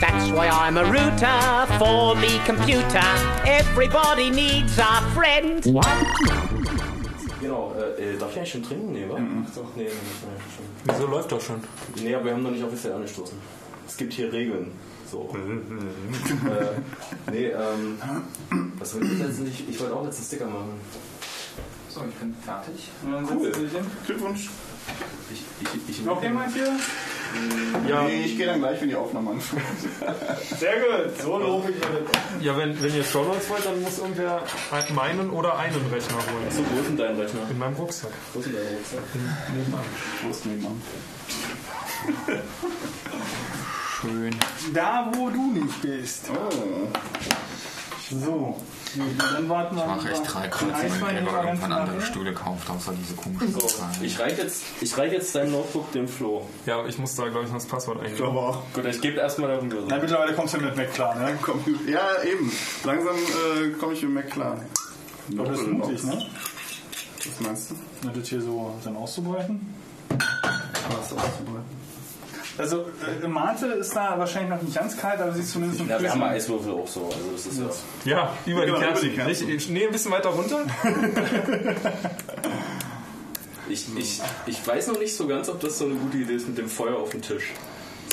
That's why I'm a router for me computer. Everybody needs a friend. Genau, äh, äh, darf ich eigentlich schon trinken? Nee, wa? So, nee, nee, nee, schon. Wieso läuft doch schon? Nee, aber wir haben noch nicht offiziell angestoßen. Es gibt hier Regeln. So. äh, nee, ähm, was will ich jetzt nicht? Ich wollte auch jetzt einen Sticker machen. So, ich bin fertig. Cool. Glückwunsch. Ich, ich, ich, Noch jemand hier? Ja. Nee, ich gehe dann gleich, wenn die Aufnahme anfängt. Sehr gut. So lobe ich mir. Ja, wenn, wenn ihr Shownotes wollt, dann muss irgendwer meinen oder einen Rechner holen. so, wo ist denn dein Rechner? In meinem Rucksack. Wo ist denn dein Rucksack? Nebenan. Wo ist nebenan? Schön. Da, wo du nicht bist. Oh. So. Dann warten wir Ich mache echt drei Kreuze, wenn ich mir irgendwann andere Stuhl. Stühle kauft, außer diese komischen So, Zahlen. ich reiche jetzt, ich reich jetzt dein Notebook dem Flo. Ja, ich muss da, glaube ich, noch das Passwort eingeben. Aber auch. Gut, ich gebe erstmal darum Na, mittlerweile kommst du mit Mac klar, ne? Komm, ja, eben. Langsam äh, komme ich mit Mac klar. Aber das ist mutig, ne? Was meinst du? Na, das hier so dann auszubreiten. Was auszubereiten? Also, äh, Mate ist da wahrscheinlich noch nicht ganz kalt, aber sie ist zumindest Ja, wir haben Eiswürfel auch so. Also das ist ja. Ja, über die Genau, über Kerzen. die Kerzen. Nicht, nee, ein bisschen weiter runter. Ich, ich, ich weiß noch nicht so ganz, ob das so eine gute Idee ist mit dem Feuer auf dem Tisch.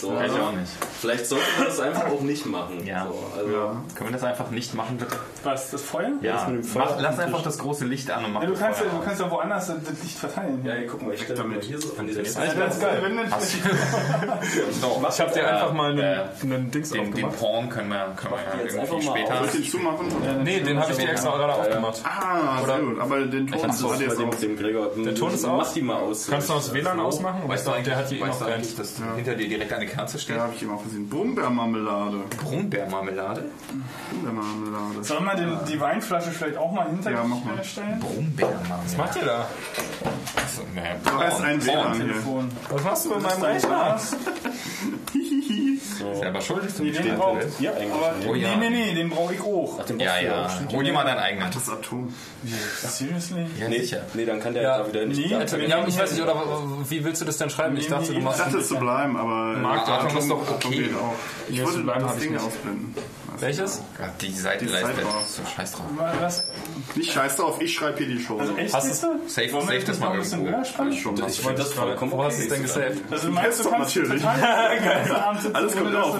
So, Weiß ich also, auch nicht. Vielleicht sollten wir das einfach auch nicht machen. Ja. So, also, Können wir das einfach nicht machen, bitte? Was, das Feuer? Ja, mit dem Feuer mach, lass einfach das große Licht an und mach Ja, du das kannst ja, Feuer du kannst ja woanders das Licht verteilen. ja, hier, guck mal, ich stelle mir hier so an diese Das ist ganz geil. Ich habe dir einfach mal einen, äh, einen Dings den, den aufgemacht. Porn können wir, können wir ja irgendwie später. Soll ich den zumachen? Nee, den habe ich dir extra gerade aufgemacht. Ah, sehr gut. Aber den Ton das dem, auch. Der Ton ist aus? Mach die mal aus. Kannst du das WLAN ausmachen? Weißt du eigentlich, dass hinter dir direkt eine Kerze steht? Ja, habe ich ihm auch gesehen. Brombeermarmelade. Brombeermarmelade? Brombeermarmelade. Sollen wir den, die Weinflasche vielleicht auch mal hinter Ja, dich mach mal. stellen? Brombeermarmelade. Was macht ihr da? Achso, naja, Da ist ein WLAN. Telefon. Was machst du mit meinem Dein Rechner? Glas? Selber schuld, dass du Nee, nicht den willst. Ja, eigentlich. Aber, Oh ja. Nee, nee, nee, den brauche ich auch. Ach, den Ja, du ja. auch. Hol dir mal deinen eigenen. Das Atom. Seriously? Ja, Nee, sicher. nee, dann kann der Ja. da wieder nicht. Nee, da- also, Ja, ich weiß nicht, oder wie willst du das denn schreiben? Ich dachte, du Ich machst dachte es zu bleiben, aber Marc, der Atom ist doch okay. Ich Nee, wollte das ich Ding ausblenden. Welches? Ja, die Seite Die leistet. Seite war- So scheiß drauf. Was? Nicht scheiß drauf, ich schreibe hier die Show. Also echt, Hast du-? Safe- wir safe das mal irgendwo. ich schon Ich finde das vollkommen Wo hast du es denn gesaved? Also meinst du, kannst natürlich. Alles kommt auf?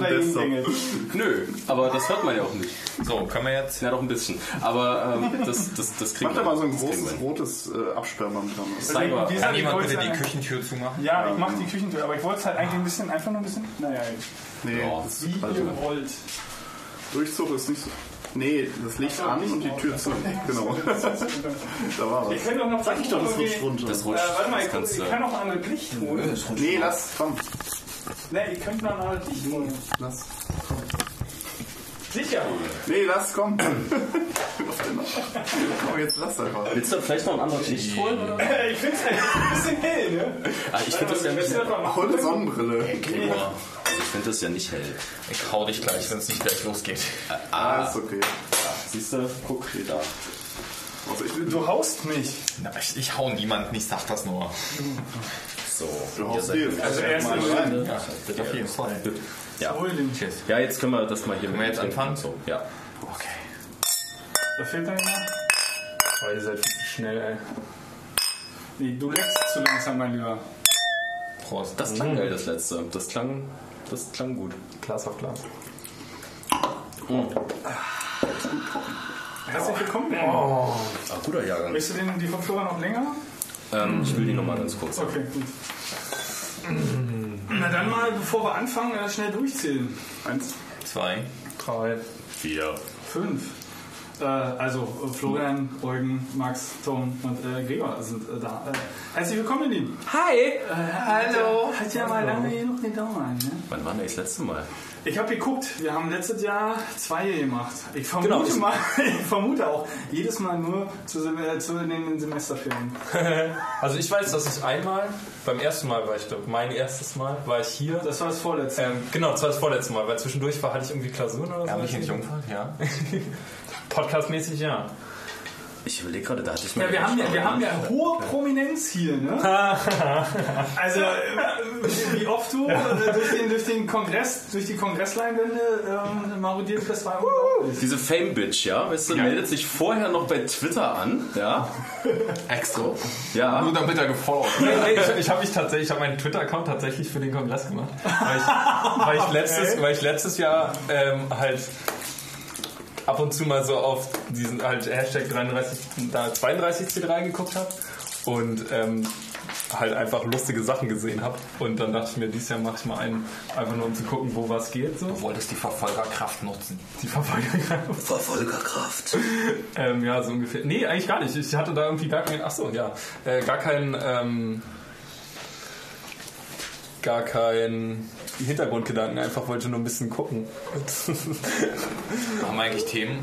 Nö, aber das hört man ja auch nicht. So, können wir jetzt. Ja, doch ein bisschen. Aber ähm, das, das, das kriegen Mach da mal so ein großes wir rotes äh, Absperrband dran. Cyber. Kann ich jemand wollte bitte die Küchentür zumachen? Ja, ich mach die Küchentür, aber ich wollte es halt eigentlich ein bisschen, einfach nur ein bisschen, naja, Nee, Ja. das wie ist also, ihr wollt. Durchzug ist nicht so. Nee, das Licht an und die Tür zu. Genau. da war was. können doch noch Sag ich doch, das rutscht runter. Das Äh, rutscht. warte mal, das ich, ich kann noch ein anderes Licht holen. Nee, lass, komm. Ne, ihr könnt noch ein anderes Licht holen. Lass. Sicher. Nee, lass, komm. Was denn noch? Komm, jetzt lass einfach. Willst du vielleicht noch ein anderes Licht holen? Oder? Äh, Ich finde es ein bisschen hell, ne? Ah, ich finde das ja nicht hell. einfach mal Hol eine Sonnenbrille. Boah, Ich finde das ja nicht hell. Ich hau dich gleich, wenn es nicht gleich losgeht. Ah, ist okay. Siehst du? Guck, steht da. Also ich, Du haust mich. Na, ich, ich hau niemanden, ich sag das nur. So. du haust dir. Also erst mal mal rein. Ja, auf jeden Fall. Ja. ja, jetzt können wir das mal hier Können wir jetzt anfangen? So, ja. Okay. Da fehlt da jemand? Oh, ihr seid viel zu schnell, ey. Nee, du leckst zu langsam, mein Lieber. Prost. Das klang geil, das letzte. Das klang, das klang gut. Glas auf Glas. Herzlich willkommen. Ah, guter Jahrgang. Möchtest du den, die Kopfhörer noch länger? Ähm, ich will die nochmal ganz kurz. Okay, gut. Na dann mal, bevor wir anfangen, äh, schnell durchzählen. Eins. Zwei. Drei. Vier. Fünf. Äh, also Florian, Eugen, Max, Tom und äh, Gregor sind äh, da. Äh, herzlich willkommen, ihr Lieben. Hi! Hallo! Hat ja mal lange genug gedauert, ne? Wann war denn das letzte Mal? Ich habe geguckt, wir haben letztes Jahr zwei gemacht. Ich vermute Genau, mal, ich vermute auch, jedes Mal nur zu, Sem- äh, zu den Semesterferien. Also ich weiß, dass ich einmal, beim ersten Mal war ich da, mein erstes Mal, war ich hier. Das war das vorletzte. Ähm, genau, das war das vorletzte Mal, weil zwischendurch war, hatte ich irgendwie Klausuren oder so. Habe ich in Jungfrau? Ja. Podcastmäßig, ja. Ich überlege gerade, da hatte ich Ja, mal. wir haben ja, wir haben ja hohe Prominenz hier, ne? Also, äh, wie oft du äh, durch, den, durch den Kongress, durch die Kongressleinwände ähm, marodiert bist, war. Diese Fame-Bitch, ja, weißt du, meldet sich vorher noch bei Twitter an, ja, Extra. ja. Nur damit er gefollowt Nee, nee, ich ich habe mich tatsächlich, ich habe meinen Twitter-Account tatsächlich für den Kongress gemacht. Weil ich, weil ich, letztes, weil ich letztes Jahr ähm, halt ab und zu mal so auf diesen halt Hashtag 33, da 32 C3 geguckt habe und ähm, halt einfach lustige Sachen gesehen habe. Und dann dachte ich mir, dieses Jahr mache ich mal einen, einfach nur um zu gucken, wo was geht. So. Du wolltest die Verfolgerkraft nutzen. Die Verfolgerkraft. Verfolgerkraft. Ähm, ja, so ungefähr. Nee, eigentlich gar nicht. Ich hatte da irgendwie gar keinen, ach so, ja, äh, gar keinen, ähm, gar keinen Hintergrundgedanken. Einfach wollte nur ein bisschen gucken. Haben wir eigentlich Themen?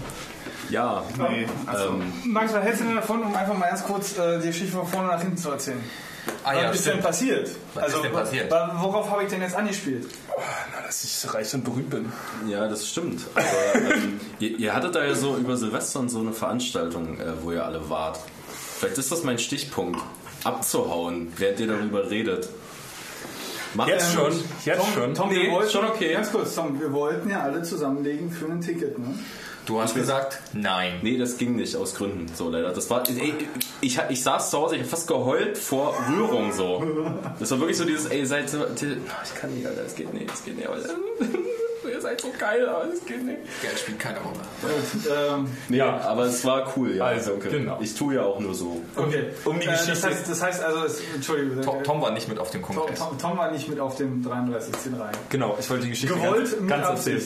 Ja, Nee. ähm, Max, was hältst du denn davon, um einfach mal ganz kurz äh, die Geschichte von vorne nach hinten zu erzählen? Ah was ist denn passiert? Was ist denn passiert? Worauf habe ich denn jetzt angespielt? Dass ich reich und berühmt bin. ja, das stimmt. Aber ähm, ihr, ihr hattet da ja so über Silvester und so eine Veranstaltung, äh, wo ihr alle wart. Vielleicht ist das mein Stichpunkt, abzuhauen, während ihr darüber redet. Macht Jetzt schon, jetzt Tom, schon. Tom, Nee, wir wollten, schon okay. Ganz kurz, Tom, wir wollten ja alle zusammenlegen für ein Ticket, ne? Du hast gesagt, nein. Nee, das ging nicht aus Gründen, so leider. Das war, ey, ich, ich saß zu Hause, ich hab fast geheult vor Rührung so. Das war wirklich so dieses, ey, seid so, ich kann nicht, Alter, es geht nicht, es geht nicht, aber ihr seid so geil, aber es geht nicht. Geld spielt keine Rolle. Ähm, Nee, aber es war cool, ja. Also, danke. genau. Ich tue ja auch nur so. okay. Um die äh, Geschichte- Das heißt, das heißt also, es, Entschuldigung. Tom, Tom war nicht mit auf dem Tom, Kongress. Tom, Tom war nicht mit auf dem 33 C3. Genau, ich wollte die Geschichte Gewollt ganz, mit ganz erzählen.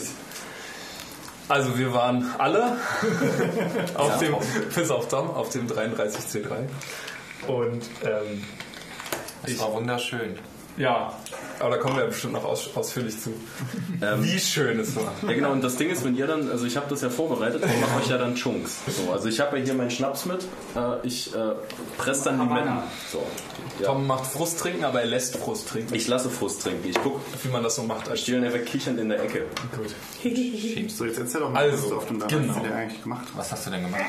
Also wir waren alle auf Ja, dem, Tom. bis auf Tom, auf dem 33C3. Und ähm, Es war wunderschön. Ja, aber da kommen wir bestimmt noch aus, ausführlich zu. Ähm, Wie schön es war. Ja genau, und das Ding ist, wenn ihr dann, also ich habe das ja vorbereitet, ich mache euch ja dann Chunks. So, also ich habe ja hier meinen Schnaps mit, äh, ich äh, presse dann die Havanna. Metten. So, ja. Tom macht Frust trinken, aber er lässt Frust trinken. Ich lasse Frust trinken. Ich guck, Wie man das so macht. ich stehe dann einfach kichernd in der Ecke. Gut. So, jetzt erzähl doch mal, Also, was du auf dem genau. genau. eigentlich gemacht hast. Was hast du denn gemacht?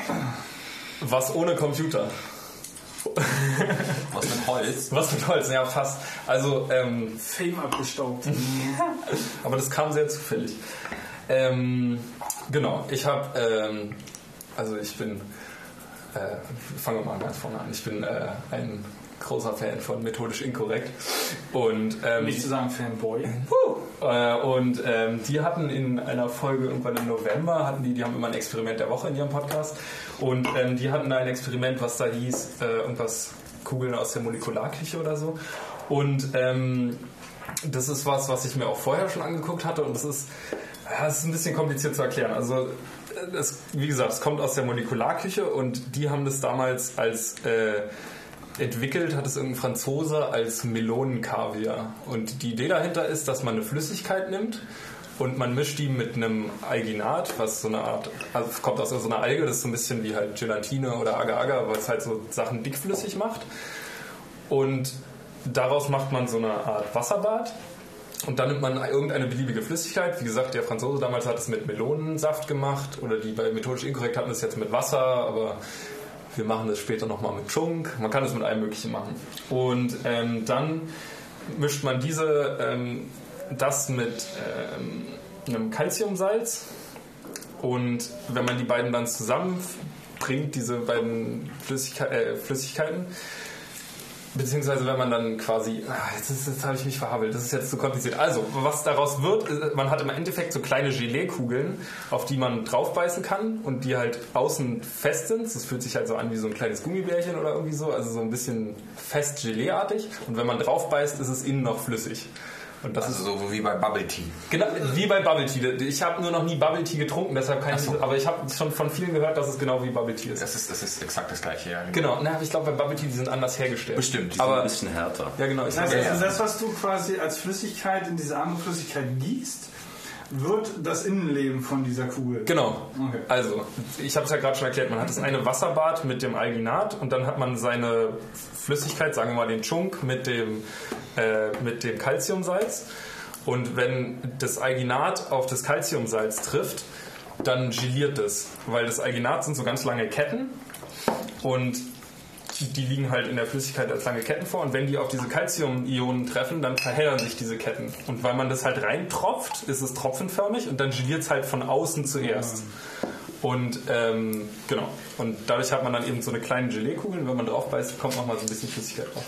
Was ohne Computer? Was mit Holz? Was mit Holz? Ja, fast. Also, ähm, Fame abgestaubt. aber das kam sehr zufällig. Ähm, genau, ich habe, ähm, also ich bin, äh, fangen wir mal ganz vorne an. Ich bin äh, ein großer Fan von methodisch inkorrekt und ähm, Nicht zu sagen Fanboy. Äh, und ähm, die hatten in einer Folge irgendwann im November, hatten die, die haben immer ein Experiment der Woche in ihrem Podcast. Und ähm, die hatten da ein Experiment, was da hieß, äh, irgendwas Kugeln aus der Molekularküche oder so. Und ähm, das ist was, was ich mir auch vorher schon angeguckt hatte und das ist, das ist ein bisschen kompliziert zu erklären. Also äh, es, wie gesagt, es kommt aus der Molekularküche und die haben das damals als äh, entwickelt hat es irgendein Franzose als Melonenkaviar. Und die Idee dahinter ist, dass man eine Flüssigkeit nimmt und man mischt die mit einem Alginat, was so eine Art, also kommt aus so einer Alge, das ist so ein bisschen wie halt Gelatine oder Agar-Agar, was halt so Sachen dickflüssig macht. Und daraus macht man so eine Art Wasserbad. Und dann nimmt man irgendeine beliebige Flüssigkeit. Wie gesagt, der Franzose damals hat es mit Melonensaft gemacht oder die bei methodisch inkorrekt hatten es jetzt mit Wasser, aber wir machen das später nochmal mit Chunk. Man kann es mit allem Möglichen machen. Und ähm, dann mischt man diese, ähm, das mit ähm, einem Calciumsalz. Und wenn man die beiden dann zusammenbringt, diese beiden Flüssigke äh, Flüssigkeiten, Beziehungsweise wenn man dann quasi, ah, jetzt, ist- jetzt habe ich mich verhabbelt, das ist jetzt zu kompliziert. Also, was daraus wird, ist, man hat im Endeffekt so kleine Gelee-Kugeln, auf die man draufbeißen kann und die halt außen fest sind. Das fühlt sich halt so an wie so ein kleines Gummibärchen oder irgendwie so, also so ein bisschen fest Gelee-artig. Und wenn man draufbeißt, ist es innen noch flüssig. Und das Also ist so wie bei Bubble Tea. genau wie bei Bubble Tea. Ich habe nur noch nie Bubble Tea getrunken, deshalb kann ich, aber ich habe schon von vielen gehört, dass es genau wie Bubble Tea ist. Das ist, das ist exakt das gleiche, ja. Genau, na, aber ich glaube, bei Bubble Tea die sind anders hergestellt. Bestimmt. Die sind Aber ein bisschen härter. ja, genau. Ich Das heißt, ja, ja. das, was du quasi als Flüssigkeit in diese andere Flüssigkeit gießt, wird das Innenleben von dieser Kugel. Genau. Okay. Also, ich habe es ja gerade schon erklärt, man hat das eine Wasserbad mit dem Alginat und dann hat man seine Flüssigkeit, sagen wir mal den Chunk mit dem, äh, mit dem Calciumsalz. Und wenn das Alginat auf das Calciumsalz trifft, dann geliert es, weil das Alginat sind so ganz lange Ketten und die liegen halt in der Flüssigkeit als lange Ketten vor und wenn die auf diese Calcium-Ionen treffen, dann verheddern sich diese Ketten. Und weil man das halt reintropft, ist es tropfenförmig und dann geliert es halt von außen zuerst. Und ähm, genau. Und dadurch hat man dann eben so eine kleine Gelee-Kugel und wenn man drauf beißt, kommt noch mal so ein bisschen Flüssigkeit drauf.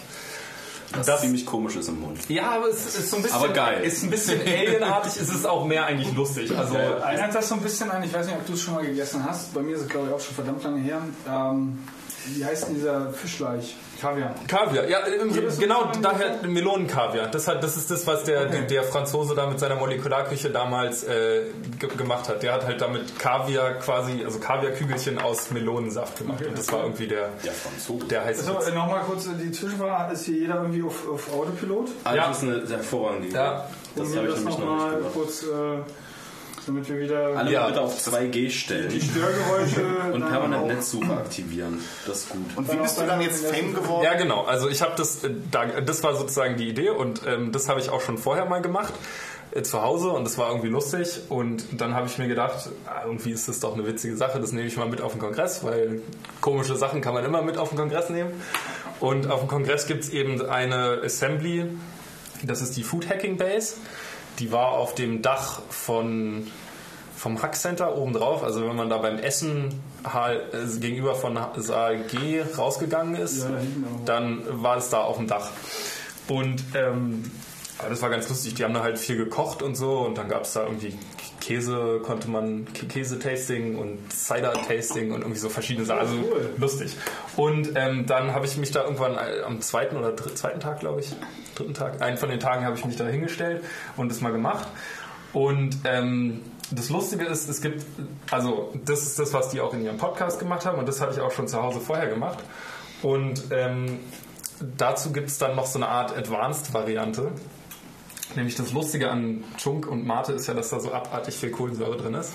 Das, Das- ziemlich komisch ist im Mund. Ja, aber es ist so ein bisschen, Aber geil. ist ein bisschen alienartig, es ist auch mehr eigentlich lustig. Also Erinnert das so ein bisschen an, ich weiß nicht, ob du es schon mal gegessen hast, bei mir ist es glaube ich auch schon verdammt lange her. Ähm, wie heißt dieser Fischleich? Kaviar. Kaviar, ja, im, das genau, daher Melonenkaviar. Das, hat, das ist das, was der, Okay. der Franzose da mit seiner Molekularküche damals äh, ge gemacht hat. Der hat halt damit Kaviar quasi, also Kaviarkügelchen aus Melonensaft gemacht. Und das war irgendwie der, Ja, Franzose. der heiße So, Witz. äh, nochmal kurz äh, die Zwischenfrage. Ist hier jeder irgendwie auf, auf Autopilot? Ah, Ja. Das ist eine sehr hervorragende Idee. Ja. Das habe ich nämlich noch nochmal nicht gemacht. kurz, äh, damit wir wieder Alle Ja. bitte auf 2G die stellen Störgeräusche und permanent Netzsuche aktivieren. Das ist gut. Und wie bist du dann jetzt Fame geworden? Ja, genau. Also ich habe das, äh, da, das war sozusagen die Idee und ähm, das habe ich auch schon vorher mal gemacht äh, zu Hause und das war irgendwie lustig und dann habe ich mir gedacht, ah, irgendwie ist das doch eine witzige Sache, das nehme ich mal mit auf den Kongress, weil komische Sachen kann man immer mit auf den Kongress nehmen und auf dem Kongress gibt es eben eine Assembly, das ist die Food Hacking Base, die war auf dem Dach von vom Hack Center oben drauf, also wenn man da beim Essen halt, äh, gegenüber von Saal G rausgegangen ist, Ja, dann war es da auf dem Dach. Und ähm, das war ganz lustig, die haben da halt viel gekocht und so und dann gab es da irgendwie Käse, konnte man Kä- Käse-Tasting und Cider-Tasting und irgendwie so verschiedene Sachen. Also cool. lustig. Und ähm, dann habe ich mich da irgendwann äh, am zweiten oder dr- zweiten Tag, glaube ich, dritten Tag, einen von den Tagen habe ich mich da hingestellt und das mal gemacht. Und ähm, das Lustige ist, es gibt, also das ist das, was die auch in ihrem Podcast gemacht haben und das hatte ich auch schon zu Hause vorher gemacht. Und ähm, dazu gibt es dann noch so eine Art Advanced-Variante. Nämlich das Lustige an Chunk und Mate ist ja, dass da so abartig viel Kohlensäure drin ist.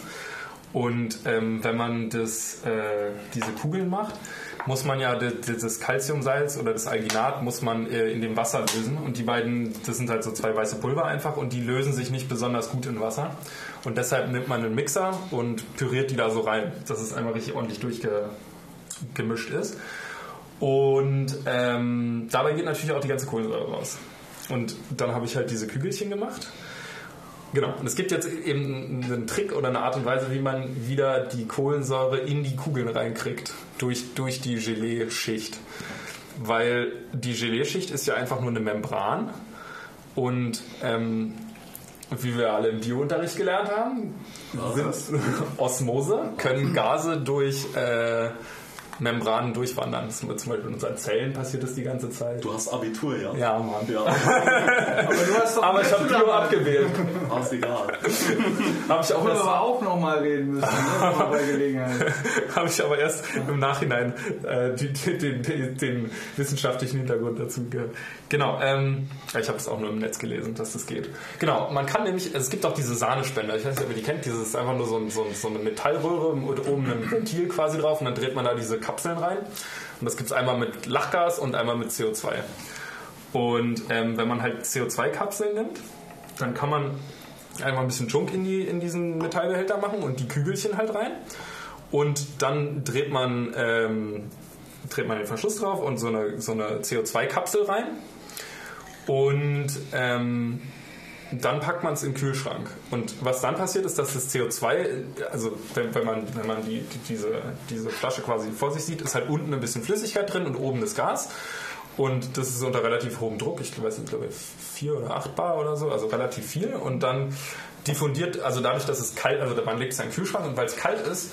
Und ähm, wenn man das, äh, diese Kugeln macht, muss man ja das, Calciumsalz oder das Alginat muss man äh, in dem Wasser lösen. Und die beiden, das sind halt so zwei weiße Pulver einfach und die lösen sich nicht besonders gut in Wasser. Und deshalb nimmt man einen Mixer und püriert die da so rein, dass es einmal richtig ordentlich durchgemischt ist. Und ähm, dabei geht natürlich auch die ganze Kohlensäure raus. Und dann habe ich halt diese Kügelchen gemacht. Genau. Und es gibt jetzt eben einen Trick oder eine Art und Weise, wie man wieder die Kohlensäure in die Kugeln reinkriegt. Durch, durch die Gelee-Schicht. Weil die Gelee-Schicht ist ja einfach nur eine Membran. Und ähm, wie wir alle im Biounterricht gelernt haben, sind Osmose, können Gase durch äh, Membranen durchwandern. Das ist zum Beispiel in unseren Zellen passiert das die ganze Zeit. Du hast Abitur, ja? Ja, Mann. Ja, Aber du hast doch Aber ich habe Bio abgewählt. Ist egal. Habe ich, auch Darüber erst- aber auch nochmal reden müssen, ne? Bei Gelegenheit. hab ich aber erst im Nachhinein äh, die, die, den, den, den wissenschaftlichen Hintergrund dazu gehört. Genau, ähm, ich habe es auch nur im Netz gelesen, dass das geht. Genau, man kann nämlich, es gibt auch diese Sahnespender, ich weiß nicht, ob ihr die kennt, dieses ist einfach nur so, ein, so, ein, so eine Metallröhre mit oben ein Ventil quasi drauf und dann dreht man da diese Kapseln rein. Und das gibt es einmal mit Lachgas und einmal mit CO2. Und ähm, wenn man halt CO2-Kapseln nimmt, dann kann man einmal ein bisschen Junk in, die, in diesen Metallbehälter machen und die Kügelchen halt rein. Und dann dreht man, ähm, dreht man den Verschluss drauf und so eine, so eine CO2-Kapsel rein. Und ähm, dann packt man es in den Kühlschrank. Und was dann passiert ist, dass das CO2, also wenn, wenn man, wenn man die, die, diese, diese Flasche quasi vor sich sieht, ist halt unten ein bisschen Flüssigkeit drin und oben das Gas. Und das ist unter relativ hohem Druck, ich weiß nicht, glaube ich, 4 oder 8 Bar oder so, also relativ viel. Und dann diffundiert, also dadurch, dass es kalt, also man legt es in den Kühlschrank und weil es kalt ist,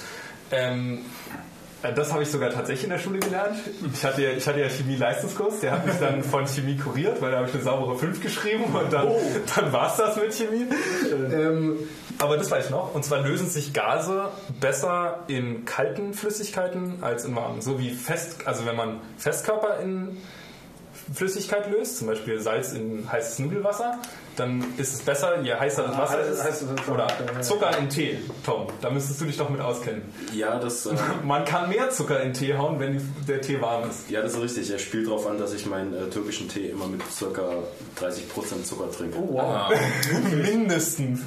ähm, Äh, Das habe ich sogar tatsächlich in der Schule gelernt. Ich hatte, ja- ich hatte ja Chemie-Leistungskurs, der hat mich dann von Chemie kuriert, weil da habe ich eine saubere 5 geschrieben und dann, dann war es das mit Chemie. Ähm, aber das weiß ich noch. Und zwar lösen sich Gase besser in kalten Flüssigkeiten als in warmen. So wie fest, also wenn man Festkörper in Flüssigkeit löst, zum Beispiel Salz in heißes Nudelwasser, dann ist es besser, je heißer das Wasser heiß- ist. heißes Wasser. Oder Zucker in Tee, Tom. Da müsstest du dich doch mit auskennen. Ja, das, äh, Man kann mehr Zucker in Tee hauen, wenn der Tee warm ist. ja, das ist richtig. Er spielt darauf an, dass ich meinen äh, türkischen Tee immer mit ca. 30% Zucker trinke. Wow. Mindestens.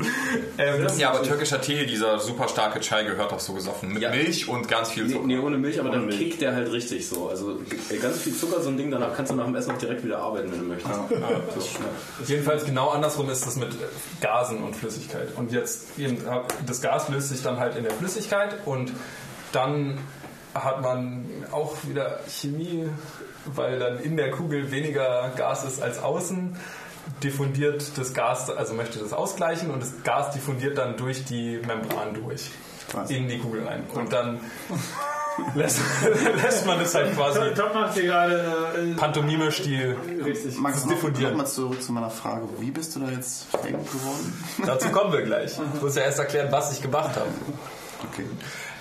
Ähm, das, Ja, aber türkischer Tee, dieser super starke Chai gehört doch so gesoffen. Mit Ja. Milch und ganz viel Nee, Zucker. nee, ohne Milch, aber dann Milch. kickt der halt richtig so. Also äh, ganz viel Zucker, so ein Ding, danach kannst du nach dem Essen auch direkt wieder arbeiten, wenn du möchtest. Das ist schnell. jedenfalls genau andersrum ist es mit Gasen und Flüssigkeit. Und jetzt, eben, das Gas löst sich dann halt in der Flüssigkeit und dann hat man auch wieder Chemie, weil dann in der Kugel weniger Gas ist als außen. Diffundiert das Gas, also möchte das ausgleichen und das Gas diffundiert dann durch die Membran durch Was? in die Kugel rein. Und dann lässt, lässt man das halt quasi Top macht hier gerade äh, Pantomime-Stil richtig. Max, ist noch, diffundiert. noch mal zurück zu meiner Frage. Wie bist du da jetzt Fan geworden? Dazu kommen wir gleich. Ich muss ja erst erklären, was ich gemacht habe. Okay.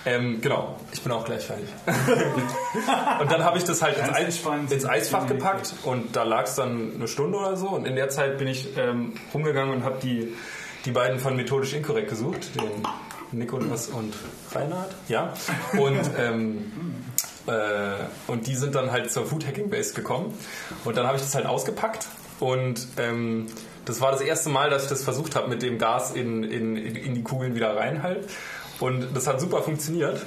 Ähm, genau, ich bin auch gleich fertig. und dann habe ich das halt ins, Eis, ins Eisfach gepackt und da lag es dann eine Stunde oder so. Und in der Zeit bin ich ähm, rumgegangen und habe die, die beiden von Methodisch Inkorrekt gesucht, den Nikolas und Reinhard. Ja. Und, ähm, äh, und die sind dann halt zur Food Hacking Base gekommen. Und dann habe ich das halt ausgepackt und ähm, das war das erste Mal, dass ich das versucht habe, mit dem Gas in, in, in die Kugeln wieder rein halt. Und das hat super funktioniert.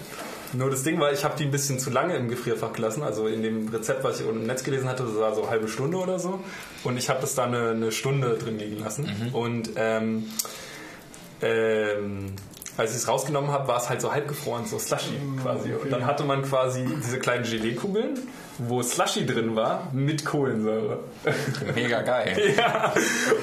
Nur das Ding war, ich habe die ein bisschen zu lange im Gefrierfach gelassen. Also in dem Rezept, was ich unten im Netz gelesen hatte, das war so eine halbe Stunde oder so. Und ich habe das da eine, eine Stunde drin liegen lassen. Und ähm, ähm, als ich es rausgenommen habe, war es halt so halb gefroren, so slushy quasi. Und dann hatte man quasi diese kleinen Gelee-Kugeln, wo Slushy drin war, mit Kohlensäure. Mega geil. ja.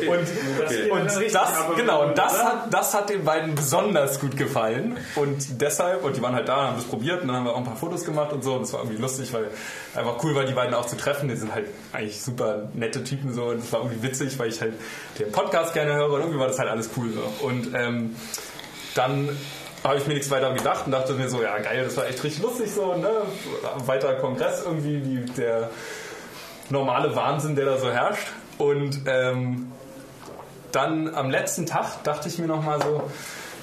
Und, und richtig das, aber- genau, und das hat, das hat den beiden besonders gut gefallen. Und deshalb, und die waren halt da, haben das probiert und dann haben wir auch ein paar Fotos gemacht und so. Und das war irgendwie lustig, weil einfach cool war, die beiden auch zu treffen. Die sind halt eigentlich super nette Typen so. Und es war irgendwie witzig, weil ich halt den Podcast gerne höre und irgendwie war das halt alles cool so. Und ähm, dann habe ich mir nichts weiter gedacht und dachte mir so, ja geil, das war echt richtig lustig so, ne? Weiter Kongress irgendwie, die, der normale Wahnsinn, der da so herrscht. Und ähm, dann am letzten Tag dachte ich mir nochmal so,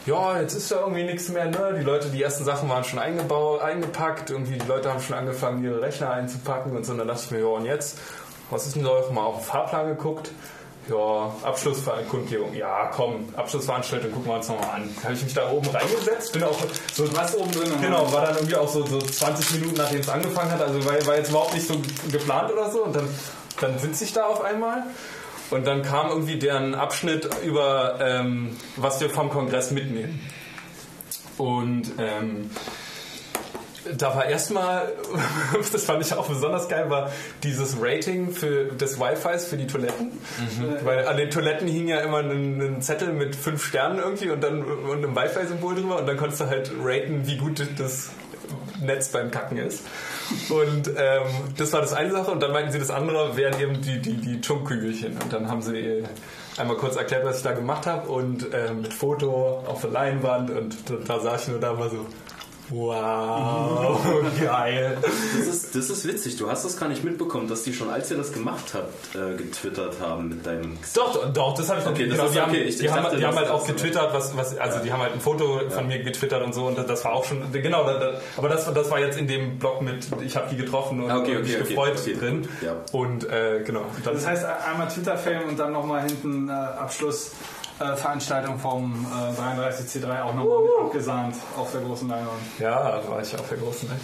ja, jetzt ist ja irgendwie nichts mehr, ne? Die Leute, die ersten Sachen waren schon eingebaut, eingepackt, irgendwie die Leute haben schon angefangen, ihre Rechner einzupacken und so. Und dann dachte ich mir, ja, und jetzt, was ist denn da? Mal auf den Fahrplan geguckt. Ja, Abschlussveranstaltung. Ja, komm, Abschlussveranstaltung, gucken wir uns nochmal an. Habe ich mich da oben reingesetzt, bin auch so Was oben drin? Genau, war dann irgendwie auch so, so 20 Minuten, nachdem es angefangen hat. Also war, war jetzt überhaupt nicht so geplant oder so. Und dann, dann sitze ich da auf einmal. Und dann kam irgendwie deren Abschnitt über, ähm, was wir vom Kongress mitnehmen. Und ähm, da war erstmal, das fand ich auch besonders geil, war dieses Rating für des Wi-Fis für die Toiletten. Weil an den Toiletten hing ja immer ein, ein Zettel mit fünf Sternen irgendwie und dann und einem Wi-Fi-Symbol drüber und dann konntest du halt raten, wie gut das Netz beim Kacken ist. Und ähm, das war das eine Sache und dann meinten sie, das andere wären eben die, die, die Chunk-Kügelchen. Und dann haben sie äh, einmal kurz erklärt, was ich da gemacht habe und ähm, mit Foto auf der Leinwand und da, da saß ich nur da mal so, wow, geil. Das ist, das ist witzig. Du hast das gar nicht mitbekommen, dass die schon, als ihr das gemacht habt, äh, getwittert haben mit deinem. Doch, doch, doch, das habe ich Okay, das genau, ist die okay. haben, Ich- die ich haben, dachte, die haben das- halt auch das- getwittert, was, was also die haben halt ein Foto von mir getwittert und so und das war auch schon, genau, da, da, aber das, das war jetzt in dem Blog mit, ich habe die getroffen und, Ah, okay, und mich okay, okay, gefreut okay. drin Ja. und äh, genau. Das heißt einmal Twitter-Fame und dann nochmal hinten äh, Abschlussveranstaltung vom äh, 33C3 auch nochmal mit abgesahnt auf der großen Leinwand. ja, war ich auf der großen Seite.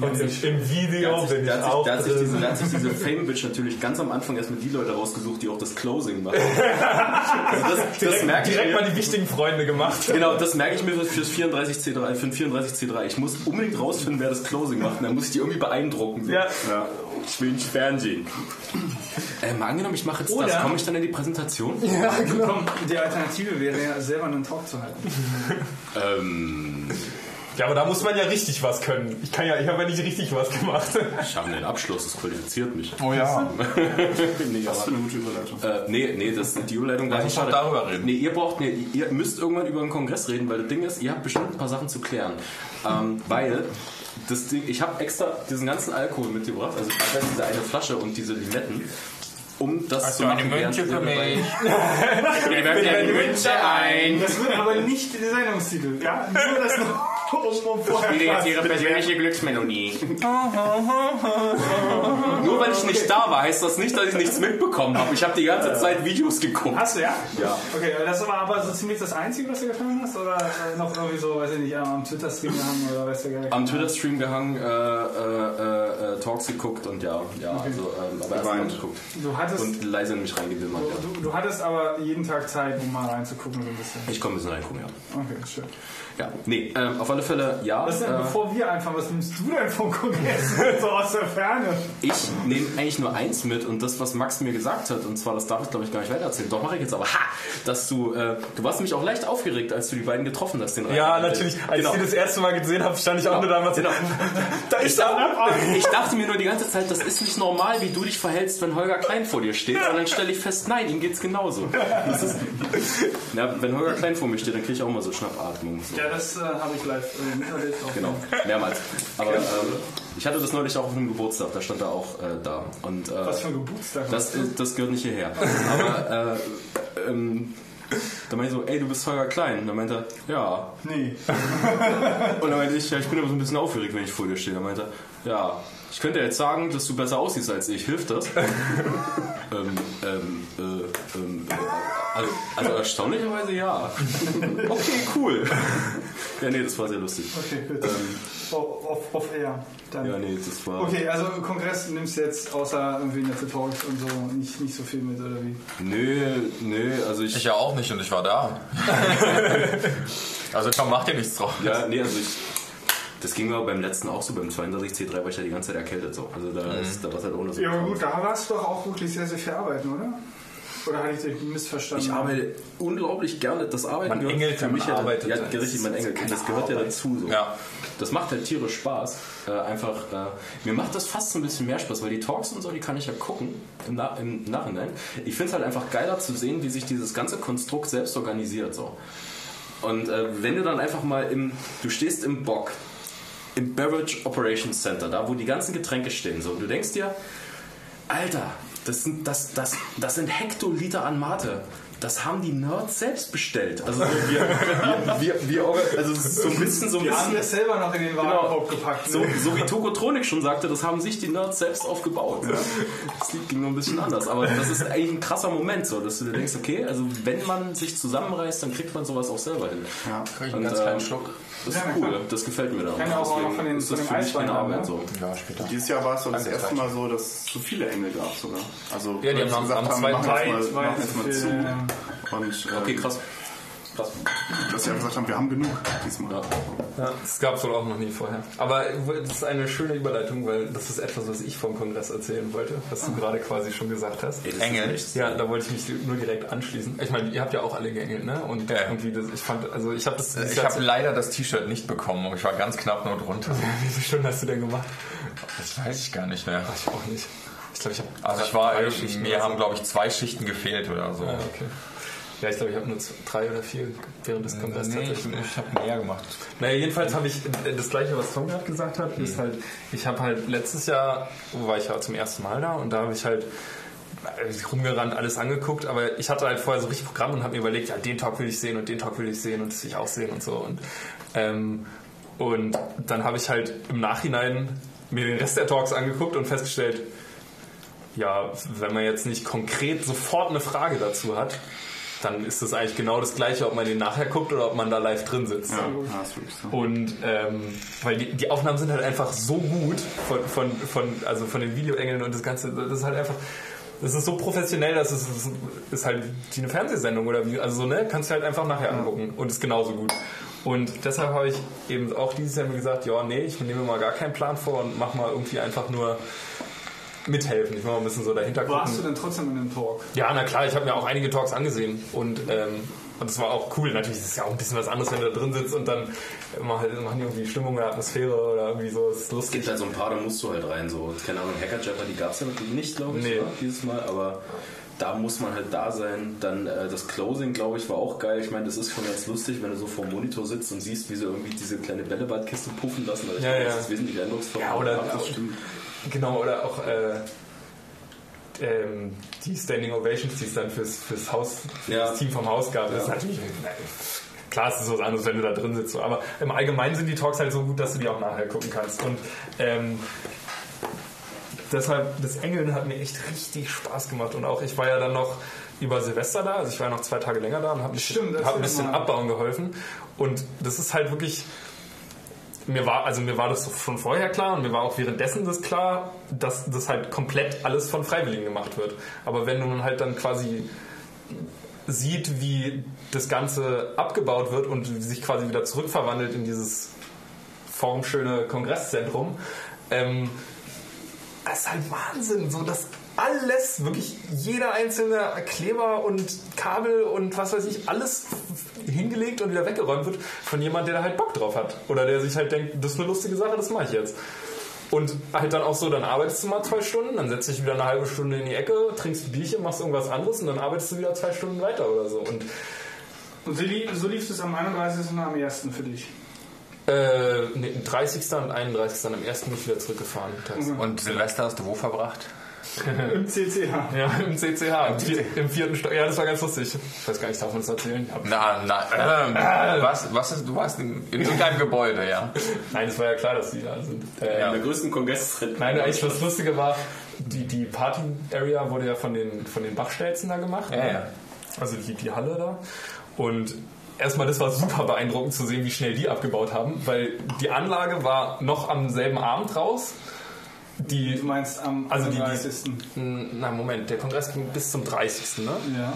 Und im, im Video Da hat sich, bin da ich auch da hat sich diese, da hat sich diese Fame-Bitch natürlich ganz am Anfang erstmal die Leute rausgesucht, die auch das Closing machen. Also das, das direkt, merke ich direkt mir. mal die wichtigen Freunde gemac Genau, das merke ich mir fürs 34C3, für den 34C3. Ich muss unbedingt rausfinden, wer das Closing macht. Und dann muss ich die irgendwie beeindrucken. Ja. ja. Ich will nicht Fernsehen. Äh, mal angenommen, ich mache jetzt Oder- das. Komme ich dann in die Präsentation? Ja, genau. Komm, die Alternative wäre ja selber einen Talk zu halten. Ähm, Ja, aber da muss man ja richtig was können. Ich kann ja, ich habe ja nicht richtig was gemacht. Ich habe einen Abschluss, das qualifiziert mich. Oh ja. nee, Was für eine gute Überleitung. äh, nee, nee, das, die Überleitung Lass nicht schade. darüber reden. Nee, ihr braucht, nee, ihr müsst irgendwann über den Kongress reden, weil das Ding ist, ihr habt bestimmt ein paar Sachen zu klären. Ähm, weil das Ding, ich habe extra diesen ganzen Alkohol mitgebracht, also diese eine Flasche und diese Limetten, um das zu machen. während ihr dabei- Münze ein. Das wird aber nicht der Sendungstitel. Ja? Nur das noch, um, um Spiele jetzt Ihre persönliche Glücksmelodie. Nur weil ich nicht da war, heißt das nicht, dass ich nichts mitbekommen habe. Ich habe die ganze Zeit Videos geguckt. Hast du, ja? Ja. Okay, das war aber so ziemlich das Einzige, was du getan hast? Oder äh, noch irgendwie so, weiß ich nicht, am Twitter-Stream gehangen oder weiß der gar nicht? Am Twitter-Stream gehangen, äh, äh, äh, Talks geguckt und ja, ja, also, ähm, aber erst mal Geweint. geguckt. Du hattest, Und leise in mich reingewimmert, ja. du, du hattest aber jeden Tag Zeit, um mal reinzugucken so ein bisschen. Ich komme ein bisschen reingucken, ja. Okay, schön. Ja, nee, ähm, auf alle Fälle, ja. Was denn, Äh, bevor wir anfangen, was nimmst du denn vom Kongress so aus der Ferne? ich nehme eigentlich nur eins mit und das, was Max mir gesagt hat, und zwar, das darf ich glaube ich gar nicht weitererzählen. Doch, mache ich jetzt aber. Ha! Dass du, äh, du warst nämlich auch leicht aufgeregt, als du die beiden getroffen hast. Den Ja, natürlich. Als Genau. ich die das erste Mal gesehen habe, stand ich auch nur da und war so, Genau. da ist er. Ich dachte mir nur die ganze Zeit, das ist nicht normal, wie du dich verhältst, wenn Holger Klein vor dir steht. Und dann stelle ich fest, nein, ihm geht's genauso. Das ist, ja, wenn Holger Klein vor mir steht, dann kriege ich auch mal so Schnappatmung. So. Ja, das äh, habe ich live äh, miterlebt. Auch. Genau, mehrmals. Aber ähm, ich hatte das neulich auch auf einem Geburtstag, da stand er auch äh, da. Und, äh, Was für ein Geburtstag. das, das gehört nicht hierher. Aber äh, ähm, da meinte ich so, ey, du bist Holger Klein. Und dann meinte er, ja. Nee. Und dann meinte ich, ja, ich bin aber so ein bisschen aufgeregt, wenn ich vor dir stehe. Dann meinte er, ja, ich könnte jetzt sagen, dass du besser aussiehst als ich. Hilft das? ähm, ähm, äh, ähm, äh, also, also erstaunlicherweise ja. Okay, cool. ja, nee, das war sehr lustig. Okay, gut. Off, off, off air. Dann. Ja, nee, das war... Okay, also Kongress nimmst du jetzt außer irgendwie nette Talks und so nicht, nicht so viel mit, oder wie? Nö, nö, also ich... Ich ja auch nicht und ich war da. also komm, mach dir nichts drauf. Ja, nee, also ich. Das ging mir beim letzten auch so, beim 32C3 war ich ja die ganze Zeit erkältet so. Also da, ist, da war es halt ohne so. Ja, aber gut, da warst du doch auch wirklich sehr, sehr viel arbeiten, oder? Oder hatte ich dich missverstanden? Ich arbeite unglaublich gerne. Das Arbeiten Man gehört engelt, für mich ja, arbeitet. ja, Das richtig, man engelt. Das gehört ja dazu. So. Ja. Das macht halt tierisch Spaß. Äh, einfach, äh, mir macht das fast so ein bisschen mehr Spaß, weil die Talks und so, die kann ich ja gucken im, Na im Nachhinein. Ich finde es halt einfach geiler zu sehen, wie sich dieses ganze Konstrukt selbst organisiert. So. Und äh, wenn du dann einfach mal im, du stehst im Bock, im Beverage Operations Center, da wo die ganzen Getränke stehen, so, und du denkst dir, Alter, das sind, das, das, das sind Hektoliter an Mate. Das haben die Nerds selbst bestellt. Also so wir, wir, wir, also so ein bisschen so ein Die haben das selber noch in den Warenkorb gepackt. so, Ne? so wie Tokotronik schon sagte, das haben sich die Nerds selbst aufgebaut. Das ging nur ein bisschen anders. Aber das ist eigentlich ein krasser Moment, so, dass du dir denkst, okay, also wenn man sich zusammenreißt, dann kriegt man sowas auch selber hin. Ja. Krieg ich einen Und, ganz äh, kleinen Schluck. Das ist Ja, cool, das gefällt mir da. kann ja auch Deswegen noch von den- ist von das dem für mich keine Arbeit ne? so. Ja, später. Dieses Jahr war es doch das erste. Mal so, dass es zu viele Engel gab sogar. Also, Ja, die haben sie am- gesagt zweiten zu. zu viel, Und äh, Okay, krass. Krass. dass sie einfach gesagt haben, wir haben genug diesmal. Ja. Ja, das gab es wohl auch noch nie vorher. Aber das ist eine schöne Überleitung, weil das ist etwas, was ich vom Kongress erzählen wollte, was du gerade quasi schon gesagt hast. Engel. Ja, da wollte ich mich nur direkt anschließen. Ich meine, ihr habt ja auch alle geengelt, ne? Und Ja. irgendwie, das, ich fand, also ich habe das. Ich habe leider das T-Shirt nicht bekommen und ich war ganz knapp nur drunter. Wie viele Stunden hast du denn gemacht? Das weiß ich gar nicht mehr. Ich auch nicht. Ich glaube, ich habe. Also ich war, Schichten mir haben glaube ich zwei Schichten gefehlt oder so. Ah, okay. Ja, ich glaube, ich habe nur drei oder vier während des Kongresses Nee, ich, tatsächlich. ich habe mehr gemacht. Naja, jedenfalls habe ich das gleiche, was Tom gerade gesagt hat, ist halt, ich habe halt letztes Jahr, war ich ja zum ersten Mal da und da habe ich halt äh, rumgerannt, alles angeguckt, aber ich hatte halt vorher so richtig Programm und habe mir überlegt, ja, den Talk will ich sehen und den Talk will ich sehen und das will ich auch sehen und so. Und, ähm, und dann habe ich halt im Nachhinein mir den Rest der Talks angeguckt und festgestellt, ja, wenn man jetzt nicht konkret sofort eine Frage dazu hat, dann ist das eigentlich genau das Gleiche, ob man den nachher guckt oder ob man da live drin sitzt. Ja, so. Und ähm, weil die, die Aufnahmen sind halt einfach so gut von, von, von, also von den Videoengeln und das Ganze, das ist halt einfach, das ist so professionell, dass es es ist halt wie eine Fernsehsendung oder wie, also so, ne, kannst du halt einfach nachher angucken und ist genauso gut. Und deshalb habe ich eben auch dieses Jahr mir gesagt, ja, nee, ich nehme mal gar keinen Plan vor und mach mal irgendwie einfach nur mithelfen. Ich will mal ein bisschen so dahinter Warst du gucken. denn trotzdem in dem Talk? Ja, na klar, ich habe mir auch einige Talks angesehen und ähm, und es war auch cool. Natürlich ist es ja auch ein bisschen was anderes, wenn du da drin sitzt und dann machen, halt, machen die irgendwie Stimmung oder Atmosphäre oder irgendwie so. Das ist Es lustig. gibt halt so ein paar, da musst du halt rein. So, keine Ahnung, Hacker Jabber, die gab es ja natürlich nicht, glaube ich, Nee. war, dieses Mal, aber da muss man halt da sein. Dann äh, das Closing, glaube ich, war auch geil. Ich meine, das ist schon ganz lustig, wenn du so vor dem Monitor sitzt und siehst, wie sie irgendwie diese kleine Bällebadkiste puffen lassen. Also ich Ja, ja. Das ist wesentlich eindrucksvoller. Ja, oder Ja, stimmt. Genau, oder auch äh, ähm, die Standing Ovations, die es dann fürs, fürs Haus, für Ja. das Team vom Haus gab. Das ist natürlich, nein, klar, es ist was anderes, wenn du da drin sitzt. so. Aber im Allgemeinen sind die Talks halt so gut, dass du die auch nachher gucken kannst. Und ähm, deshalb, das Engeln hat mir echt richtig Spaß gemacht. Und auch ich war ja dann noch über Silvester da, also ich war ja noch zwei Tage länger da und habe hab ein bisschen abbauen geholfen. Und das ist halt wirklich mir war, also mir war das schon vorher klar und mir war auch währenddessen das klar, dass das halt komplett alles von Freiwilligen gemacht wird. Aber wenn nun halt dann quasi sieht, wie das Ganze abgebaut wird und sich quasi wieder zurückverwandelt in dieses formschöne Kongresszentrum, ähm, das ist halt Wahnsinn, so dass alles, wirklich jeder einzelne Kleber und Kabel und was weiß ich, alles hingelegt und wieder weggeräumt wird von jemand, der da halt Bock drauf hat. Oder der sich halt denkt, das ist eine lustige Sache, das mache ich jetzt. Und halt dann auch so, dann arbeitest du mal zwei Stunden, dann setzt dich wieder eine halbe Stunde in die Ecke, trinkst ein Bierchen, machst irgendwas anderes und dann arbeitest du wieder zwei Stunden weiter oder so. Und Und so lief, so lief es am 31. und am 1. für dich. äh, nee, 30. und 31. dann am ersten bin ich wieder zurückgefahren. Und Silvester hast du wo verbracht? Im CCH. Ja, im CCH, im, vier, im vierten Stock. Ja, das war ganz lustig. Ich weiß gar nicht, darf man das erzählen? Ja. Na, na, ähm, was, was ist, du warst in, in irgendeinem Gebäude, ja? Nein, es war ja klar, dass die da sind. Äh, In der größten Kongress. Nein, eigentlich das Lustige war, die, die Party-Area wurde ja von den, von den Bachstelzen da gemacht. Ja, ja. Also die, die Halle da. Und erstmal, das war super beeindruckend zu sehen, wie schnell die abgebaut haben, weil die Anlage war noch am selben Abend raus. Die, Du meinst am Also die- die- 31. na Moment, der Kongress ging bis zum 30. Ne? Ja.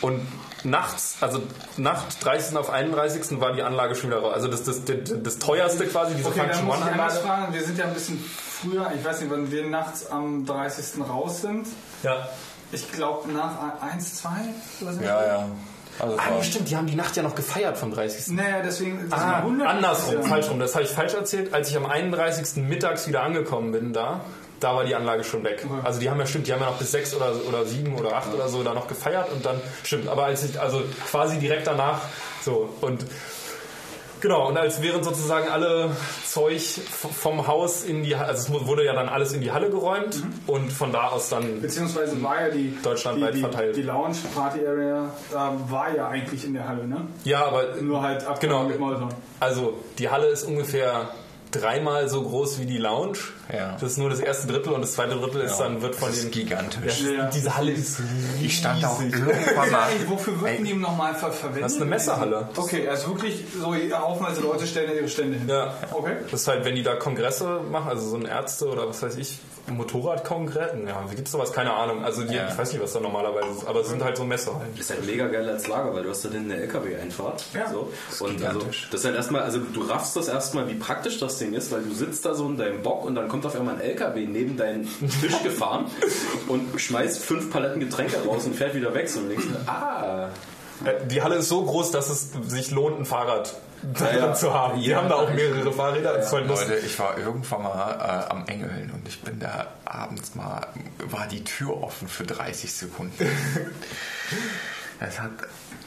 Und nachts, also Nacht 30. auf 31. war die Anlage schon wieder raus. Also das, das, das, das teuerste quasi, diese Okay, dann Function muss ich anders One-Anlage. fragen. Wir sind ja ein bisschen früher, ich weiß nicht, wann wir nachts am 30. raus sind. Ja. Ich glaube nach 1, 2 oder so. Ja, ja. Also, Ah, stimmt, die haben die Nacht ja noch gefeiert vom 30. Naja, deswegen. Ah, andersrum, das ja. falsch rum. Das habe ich falsch erzählt. Als ich am 31. mittags wieder angekommen bin da, da war die Anlage schon weg. Also die haben ja stimmt, die haben ja noch bis sechs oder, oder sieben oder acht oder so da noch gefeiert und dann stimmt. Aber als ich, also quasi direkt danach so und Genau, und als während sozusagen alle Zeug vom Haus in die, also es wurde ja dann alles in die Halle geräumt und von da aus dann Beziehungsweise war ja die, Deutschlandweit die, die, verteilt. die Lounge Party Area äh, war ja eigentlich in der Halle, ne? ja, aber Nur halt Genau. abgenommen mit Molton. Also, die Halle ist ungefähr dreimal so groß wie die Lounge. Ja. Das ist nur das erste Drittel und das zweite Drittel ist dann wird von das ist den. gigantisch. Ja, Ja. Diese Halle ist riesig. Ich stand auch irgendwann mal. Ey, wofür wird die im Normalfall verwendet? Das ist eine Messehalle. Okay, also wirklich so haufenweise Leute stellen ihre Stände hin. Ja. Okay. Das ist halt, wenn die da Kongresse machen, also so ein Ärzte oder was weiß ich, Motorradkongress, ja, wie gibt's sowas? Keine Ahnung. Also die, Ja. ich weiß nicht, was da normalerweise ist, aber es sind halt so Messehallen. Das ist halt mega geil als Lager, weil du hast da hinten eine LKW-Einfahrt. Ja. So. Und also, das ist halt erstmal, also du raffst das erstmal, wie praktisch das Ding ist, weil du sitzt da so in deinem Bock und dann kommt auf einmal ein LKW neben deinen Tisch gefahren und schmeißt fünf Paletten Getränke raus und fährt wieder weg. So, und denkst ah, Die Halle ist so groß, dass es sich lohnt, ein Fahrrad darin ja. zu haben. Die Ja. haben da auch mehrere Fahrräder. Lustig. Leute, ich war irgendwann mal äh, am Engeln und ich bin da abends mal, war die Tür offen für 30 Sekunden. Es hat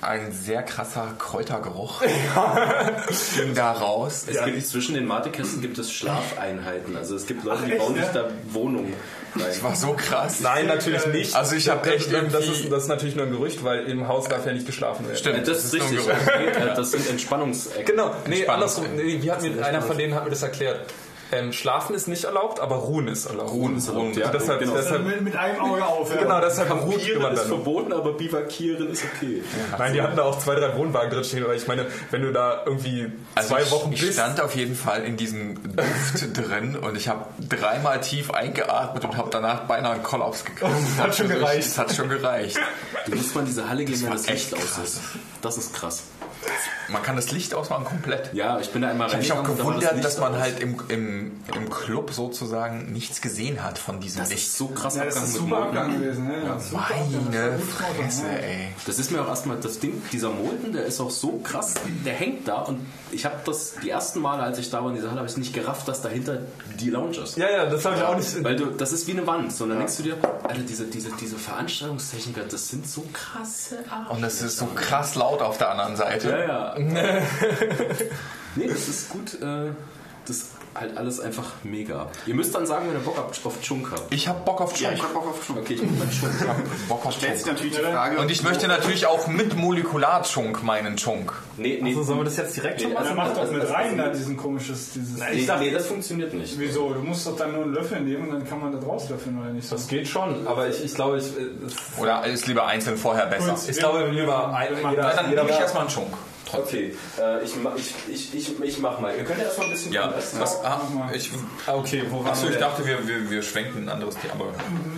ein sehr krasser Kräutergeruch. Ging da raus. es gibt, zwischen den Matekästen gibt es Schlafeinheiten. Also es gibt Leute, die bauen sich ja? da Wohnungen rein. Das war so krass. Nein, natürlich nicht. Also ich hab echt das, das, irgendwie- ist, das ist natürlich nur ein Gerücht, weil im Haus darf ja nicht geschlafen werden. Stimmt, Das ist nur ein richtig. Das sind Entspannungsecken. Genau, nee, Entspannung. andersrum. Nee, wie hat mir, einer von denen hat mir das erklärt. Ähm, Schlafen ist nicht erlaubt, aber Ruhen ist erlaubt. Ruhen ist erlaubt, ja. ja. Deshalb, Genau. deshalb, Mit, mit einem Auge auf. Ja. genau, deshalb ruht man ist dann. verboten, aber Bivakieren ist okay. Nein, die hatten da auch zwei, drei Wohnwagen drin stehen, aber ich meine, wenn du da irgendwie Also zwei ich, Wochen ich bist. stand auf jeden Fall in diesem Duft drin und ich habe dreimal tief eingeatmet und habe danach beinahe einen Kollaps gekriegt. Das hat schon gereicht. Das hat schon gereicht. Du musst mal in diese Halle gehen, wenn war das Licht echt aus ist. Das ist krass. Man kann das Licht ausmachen komplett. Ja, ich bin da einmal Ich habe mich auch gewundert, Licht dass man aus. halt im, im, im Club sozusagen nichts gesehen hat von diesem Das Licht. ist so krass Ja, das abgegangen ist mit super. Abgang gewesen. Ne? Ja, Abgang. Das Meine Fresse, ja. ey. Das ist mir auch erstmal das Ding, dieser Molten, der ist auch so krass, der hängt da und ich habe das die ersten Male, als ich da war in dieser Halle, habe ich nicht gerafft, dass dahinter die Lounge ist. Ja, ja, das habe ich auch nicht. Weil du, das ist wie eine Wand. So, und dann denkst du dir, Alter, diese, diese, diese Veranstaltungstechniker, das sind so krasse Arschlöcher. Und es ist so krass laut auf der anderen Seite. Ja, ja. nee, das ist gut. Äh, das ist halt alles einfach mega. Ihr müsst dann sagen, wenn ihr Bock habt auf Chunk habt. Ich hab Bock auf Ja, Chunk. ich hab Bock auf Schmuck. Okay, ich bin beim Chunk. Ich hab Bock auf Stellt sich Chunk. natürlich die Frage. Und ich möchte natürlich auch mit Molekular-Chunk meinen Chunk. Nee, nee. Also sollen wir das jetzt direkt schon Nee, machen? Dann mach doch Also, mit also, rein da diesen komisches, dieses... nee, nee, das funktioniert nicht. Wieso? Du musst doch dann nur einen Löffel nehmen und dann kann man da draus löffeln, oder nicht? Das geht schon, aber ich, ich glaube, ich, äh, das- Oder ist lieber einzeln vorher besser? Gut. ich glaube lieber ein, Wir machen jeder, Ja, dann jeder nehme ich erstmal einen Chunk. Okay, äh, ich, ich, ich, ich, ich mach mal. Ihr könnt ja erstmal ein bisschen Ja, was, ah, ich, okay, wo waren achso, wir ich dachte, wir, wir, wir schwenken ein anderes Thema. Aber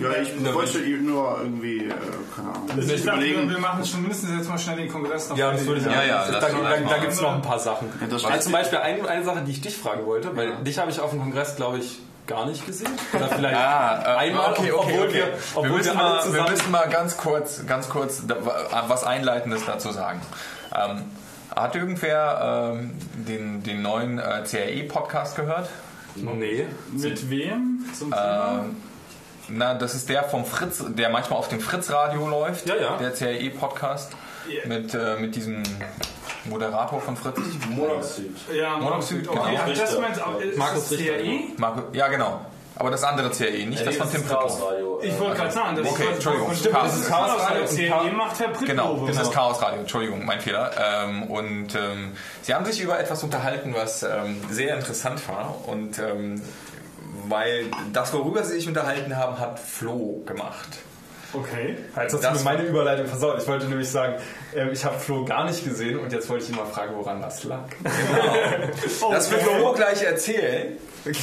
Ja, ich wollte eben nur irgendwie, äh, keine Ahnung, ich dachte, überlegen. wir machen schon mindestens jetzt mal schnell den Kongress noch. Ja, das würde ich Ja, ja, da gibt es noch ein paar Sachen. Zum. Beispiel eine, eine Sache, die ich dich fragen wollte, weil dich habe ich auf dem Kongress, glaube ich, gar nicht gesehen. Oder vielleicht Ah, äh, einmal, okay, okay, obwohl okay. wir, Wir, obwohl müssen wir alle mal, wir müssen mal ganz kurz, ganz kurz was Einleitendes dazu sagen. Ähm, hat irgendwer ähm, den, den neuen äh, CRE-Podcast gehört? nee. Mit wem? Zum Thema? Ähm, na, das ist der vom Fritz, der manchmal auf dem Fritz-Radio läuft. Ja, ja. Der CRE-Podcast mit, äh, mit diesem Moderator von Fritz. Monoxid. ja, Monoxid, okay. genau. Ach, das meinst du, ist Markus das Richter, CRE? Marco, ja, genau. Aber das andere CRE, nicht das von Tim Prittloff. Ich wollte gerade sagen, das Okay, ist Entschuldigung. Stimmt, Chaos- das ist Chaos Radio CRE macht Herr Prittlow. Genau, das ist Chaos Radio, Entschuldigung, mein Fehler. Ähm, und ähm, sie haben sich über etwas unterhalten, was ähm, sehr interessant war. Und ähm, weil das, worüber sie sich unterhalten haben, hat Flo gemacht. Okay. Jetzt hast Das- du mir meine Überleitung versaut. Ich wollte nämlich sagen, ähm, ich habe Flo gar nicht gesehen und jetzt wollte ich ihn mal fragen, woran das lag. Das wird Flo gleich erzählen.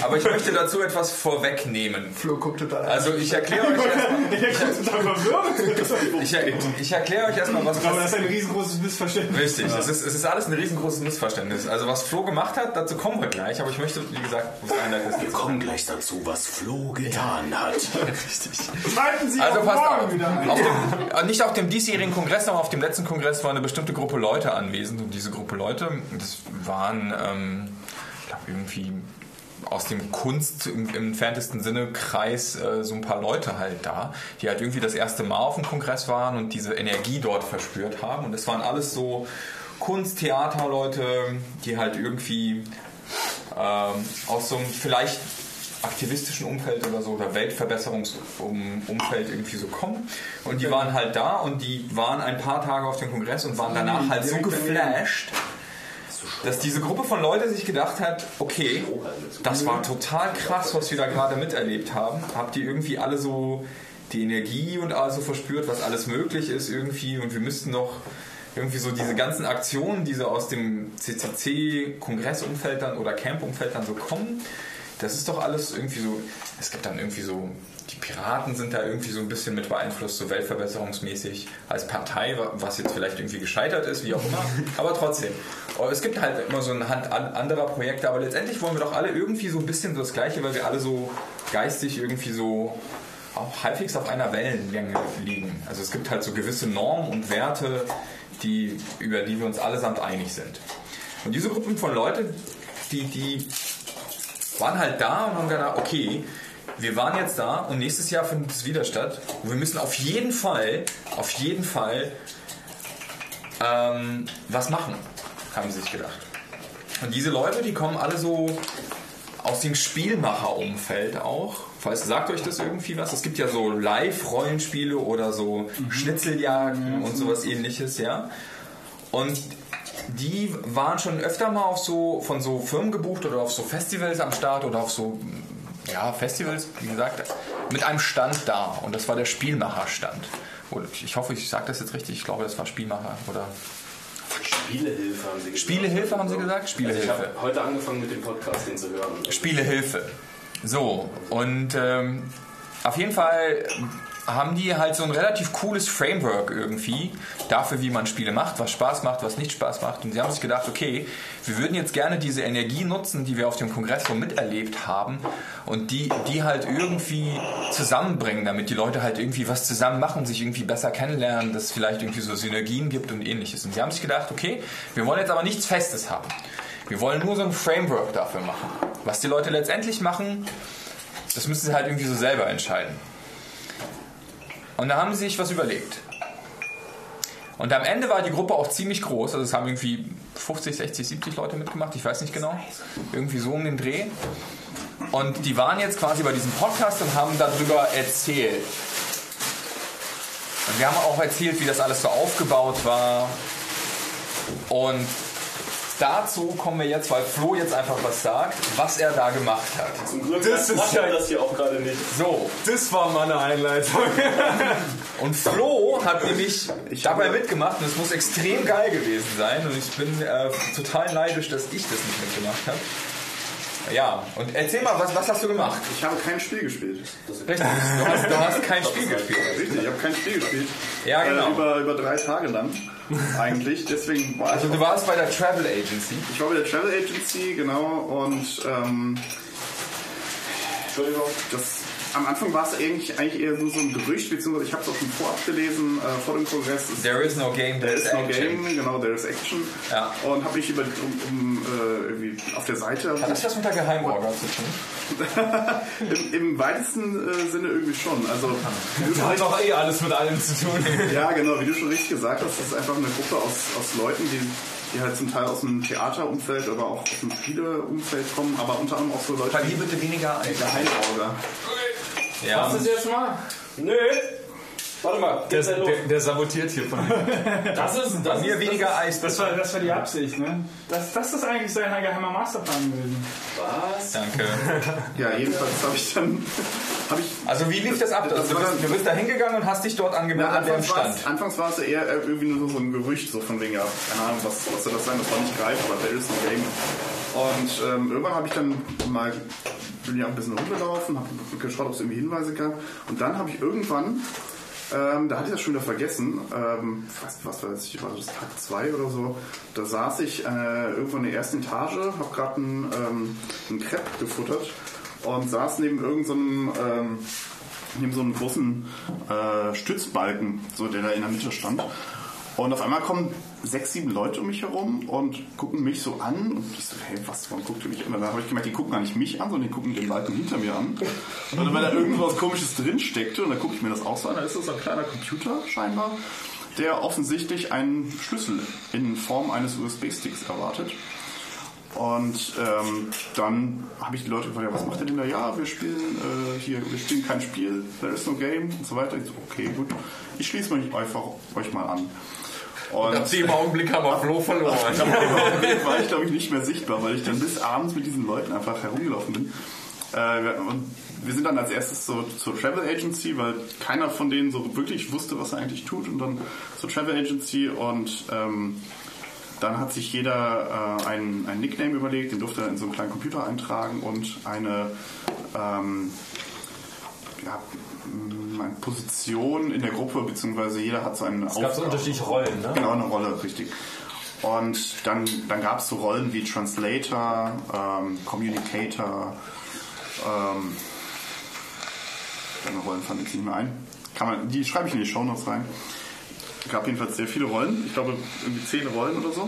Aber ich möchte dazu etwas vorwegnehmen. Flo guckt total Also ich erkläre euch erstmal, Ich ich, ich erkläre euch erstmal, was Aber das ist ein riesengroßes Missverständnis. Richtig, es, ist, es ist alles ein riesengroßes Missverständnis. Also was Flo gemacht hat, dazu kommen wir gleich, aber ich möchte, wie gesagt. Wir kommen gleich dazu, was Flo getan hat. Richtig. Schalten Sie Also auch passt morgen wieder auf dem, äh, nicht auf dem diesjährigen Kongress, sondern auf dem letzten Kongress war eine bestimmte Gruppe Leute anwesend und diese Gruppe Leute, das waren, ähm, ich glaube irgendwie aus dem Kunst im, im entferntesten Sinne Kreis äh, so ein paar Leute halt da, die halt irgendwie das erste Mal auf dem Kongress waren und diese Energie dort verspürt haben. Und es waren alles so Kunst-Theater-Leute, die halt irgendwie ähm, aus so einem vielleicht aktivistischen Umfeld oder so oder Weltverbesserungsumfeld irgendwie so kommen. Und die waren halt da und die waren ein paar Tage auf dem Kongress und waren danach halt so geflasht, dass diese Gruppe von Leuten sich gedacht hat, okay, das war total krass, was wir da gerade miterlebt haben. Habt ihr irgendwie alle so die Energie und alles so verspürt, was alles möglich ist irgendwie und wir müssten doch irgendwie so diese ganzen Aktionen, die so aus dem CCC-Kongressumfeld dann oder Camp-Umfeld dann so kommen, das ist doch alles irgendwie so, es gibt dann irgendwie so, die Piraten sind da irgendwie so ein bisschen mit beeinflusst, so weltverbesserungsmäßig als Partei, was jetzt vielleicht irgendwie gescheitert ist, wie auch immer, aber trotzdem. Aber es gibt halt immer so eine Hand an anderer Projekte, aber letztendlich wollen wir doch alle irgendwie so ein bisschen so das Gleiche, weil wir alle so geistig irgendwie so auch halbwegs auf einer Wellenlänge liegen. Also es gibt halt so gewisse Normen und Werte, die, über die wir uns allesamt einig sind. Und diese Gruppen von Leuten, die, die waren halt da und haben gedacht, okay, wir waren jetzt da und nächstes Jahr findet es wieder statt. Und wir müssen auf jeden Fall, auf jeden Fall ähm, was machen, haben sie sich gedacht. Und diese Leute, die kommen alle so aus dem Spielmacher-Umfeld auch. Falls sagt euch das irgendwie was? Es gibt ja so Live-Rollenspiele oder so Schnitzeljagden und sowas ähnliches, ja. Und die waren schon öfter mal auf so von so Firmen gebucht oder auf so Festivals am Start oder auf so ja, Festivals, wie gesagt, mit einem Stand da. Und das war der Spielmacher-Stand. Und Ich hoffe, ich sage das jetzt richtig. Ich glaube, das war Spielmacher oder Spielehilfe haben sie gesagt. Spielehilfe haben sie gesagt? Also ich Spielehilfe. habe heute angefangen mit dem Podcast, den zu hören. Spielehilfe. So, und ähm, auf jeden Fall haben die halt so ein relativ cooles Framework irgendwie dafür, wie man Spiele macht, was Spaß macht, was nicht Spaß macht. Und sie haben sich gedacht, okay, wir würden jetzt gerne diese Energie nutzen, die wir auf dem Kongress so miterlebt haben und die, die halt irgendwie zusammenbringen, damit die Leute halt irgendwie was zusammen machen, sich irgendwie besser kennenlernen, dass es vielleicht irgendwie so Synergien gibt und ähnliches. Und sie haben sich gedacht, okay, wir wollen jetzt aber nichts Festes haben. Wir wollen nur so ein Framework dafür machen. Was die Leute letztendlich machen, das müssen sie halt irgendwie so selber entscheiden. Und da haben sie sich was überlegt. Und am Ende war die Gruppe auch ziemlich groß. Also es haben irgendwie 50, 60, 70 Leute mitgemacht. Ich weiß nicht genau. Irgendwie so um den Dreh. Und die waren jetzt quasi bei diesem Podcast und haben darüber erzählt. Und wir haben auch erzählt, wie das alles so aufgebaut war. Und dazu kommen wir jetzt, weil Flo jetzt einfach was sagt, was er da gemacht hat. Zum Glück Das ist macht ja- er das hier auch gerade nicht. So, Das war meine Einleitung. Und Flo hat nämlich dabei mitgemacht und es muss extrem geil gewesen sein und ich bin äh, total neidisch, dass ich das nicht mitgemacht habe. Ja, und erzähl mal, was, was hast du gemacht? Ich habe kein Spiel gespielt. Richtig, du hast, du hast kein Spiel gespielt. Richtig, ich habe kein Spiel gespielt. Ja, genau. Äh, über, über drei Tage lang eigentlich. Deswegen war Also ich, du warst bei der Travel Agency. ich war bei der Travel Agency, genau, und ähm, Entschuldigung, das, am Anfang war es eigentlich, eigentlich eher nur so ein Gerücht, beziehungsweise ich habe es auch schon vorab gelesen, äh, vor dem Kongress. Es- There is no game, There there is is no action. game, genau, there is action. Ja. Und habe mich über, um, um, äh, irgendwie auf der Seite Hat das was mit der Geheimorga zu tun? im, im weitesten äh, Sinne irgendwie schon. Also Das hat doch eh alles mit allem zu tun. Ja, genau, wie du schon richtig gesagt hast, das ist einfach eine Gruppe aus, aus Leuten, die, die halt zum Teil aus dem Theaterumfeld, aber auch aus dem Spieleumfeld kommen, aber unter anderem auch so Leute Verlier bitte weniger Eis. Geheimorger. Ja, das jetzt mal? Nö. Warte mal. Der, der, der sabotiert hier von mir. Das ist, das mir ist, weniger Eis. Das war, das war die Absicht, ne? Das, das ist eigentlich sein geheimer Masterplan gewesen. Was? Danke. Ja, jedenfalls habe ich dann. Hab ich, Also wie lief das ab? Das du, war bist, du bist da hingegangen und hast dich dort angemeldet an dem anfangs, war Stand. es, anfangs war es eher äh, irgendwie nur so ein Gerücht, so von wegen, ja, keine Ahnung, was, was soll das sein, das war nicht greif, aber there is no game. Und ähm, irgendwann habe ich dann mal bin ja ein bisschen rumgelaufen, habe geschaut, ob es irgendwie Hinweise gab. Und dann habe ich irgendwann, ähm, da hatte ich das schon wieder vergessen, ähm, was, was weiß ich, war das Tag 2 oder so, da saß ich äh, irgendwo in der ersten Etage, habe gerade einen, ähm, einen Crepe gefuttert und saß neben irgendeinem ähm, neben so einem großen äh, Stützbalken, so der da in der Mitte stand. Und auf einmal kommen sechs, sieben Leute um mich herum und gucken mich so an. Und ich so, hey, was, warum guckt ihr mich an? Und dann habe ich gemerkt, die gucken gar nicht mich an, sondern die gucken den Balken hinter mir an. Und dann, weil da irgendwas komisches drin steckte, und dann gucke ich mir das auch so an, da ist das ein kleiner Computer scheinbar, der offensichtlich einen Schlüssel in Form eines USB-Sticks erwartet. Und ähm, dann habe ich die Leute gefragt, ja, was macht ihr denn da? Ja, wir spielen äh, hier, wir spielen kein Spiel, there is no game und so weiter. Ich so, okay, gut, ich schließe mich einfach euch mal an. Und Ab dem Augenblick haben wir Flo verloren. im Augenblick war ich, glaube ich, nicht mehr sichtbar, weil ich dann bis abends mit diesen Leuten einfach herumgelaufen bin. Äh, wir- und wir sind dann als erstes so zur Travel Agency, weil keiner von denen so wirklich wusste, was er eigentlich tut. Und dann zur Travel Agency und ähm, dann hat sich jeder äh, einen, einen Nickname überlegt, den durfte er in so einen kleinen Computer eintragen und eine, ähm, ja, mh, eine Position in der Gruppe, beziehungsweise jeder hat so eine Es gab so unterschiedliche Rollen, ne? Genau, eine Rolle, richtig. Und dann, dann gab es so Rollen wie Translator, ähm, Communicator, ähm, deine Rollen fand ich nicht mehr ein. Kann man, die schreibe ich in die Shownotes rein. Es gab jedenfalls sehr viele Rollen, ich glaube irgendwie zehn Rollen oder so.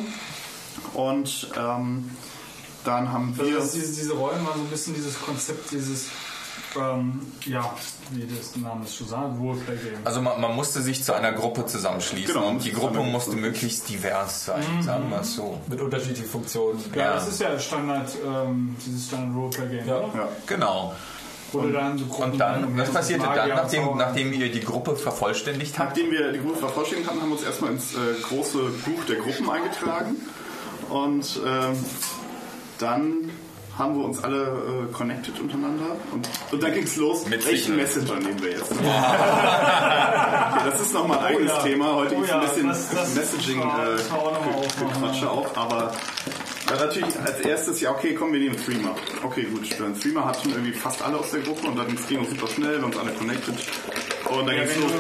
Und ähm, dann haben Also wir. das, diese, diese Rollen waren so ein bisschen dieses Konzept, dieses, ähm, ja, wie das der Name es schon sagt, Roleplay-Game. Also man, man musste sich zu einer Gruppe zusammenschließen Genau, und die Gruppe musste Gruppe. möglichst divers sein, sagen wir es so. Mit unterschiedlichen Funktionen. ja, ja. das ist ja Standard, ähm, dieses Standard Roleplay-Game, Ja. oder? Ja, Genau. Du dann so Und dann, was passierte dann, nachdem, nachdem ihr die Gruppe vervollständigt habt? Nachdem wir die Gruppe vervollständigt hatten, haben wir uns erstmal ins äh, große Buch der Gruppen eingetragen. Und ähm, dann haben wir uns alle äh, connected untereinander. Und, und dann ging es los, Mit welchen. Messenger nehmen wir jetzt? okay, das ist nochmal ein eigenes ja. Thema. Heute Oh gibt es ein ja, bisschen das- das- Messaging das äh, auch ja. Aber dann natürlich als erstes, ja okay, komm, wir nehmen Threema. Okay, gut. Dann Threema hatten irgendwie fast alle aus der Gruppe und dann ging es super schnell, wir haben uns alle connected. Und dann ging es los,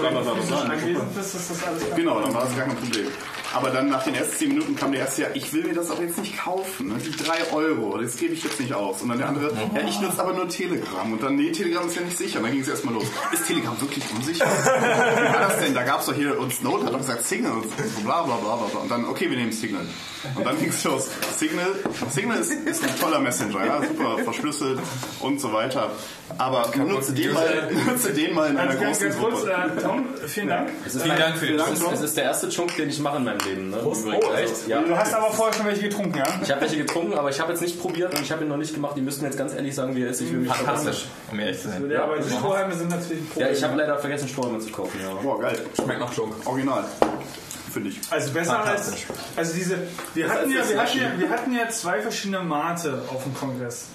bist, ist das alles Genau, dann war das gar kein Problem. Aber dann nach den ersten 10 Minuten kam der erste, ja, ich will mir das aber jetzt nicht kaufen. Ne? Die 3 Euro, das gebe ich jetzt nicht aus. Und dann der andere, ja, ich nutze aber nur Telegram. Und dann, nee, Telegram ist ja nicht sicher. Und dann ging es erstmal los. Ist Telegram wirklich unsicher? Wie war das denn? Da gab es doch hier, und Snowden hat doch gesagt Signal und so bla bla bla bla. bla. Und dann, okay, wir nehmen Signal. Und dann ging es los. Signal, Signal ist, ist ein toller Messenger, ja, super verschlüsselt und so weiter. Aber nutze den mal, nutze den mal in einer Also ganz, großen ganz kurz, Gruppe. äh, Tom, vielen Dank. Vielen Dank für die es ist, es ist der erste Chunk, den ich mache in meinem Leben. Ne? Übrigens. Oh, echt? Also, ja. Du hast aber vorher schon welche getrunken, ja? Ich habe welche getrunken, aber ich habe jetzt nicht probiert und ich habe ihn noch nicht gemacht. Die müssten jetzt ganz ehrlich sagen, wie er ist. Ich will mich Fantastisch, um ehrlich zu sein. Ja, aber die Strohhalme sind natürlich ein Ja, Problem. ich habe leider vergessen, Strohhalme zu kaufen. Ja. Boah, geil. Schmeckt nach Junk. Original. Finde ich. Also besser als. Also diese. Wir hatten, ja, wir, hatten ja, wir hatten ja zwei verschiedene Mate auf dem Kongress.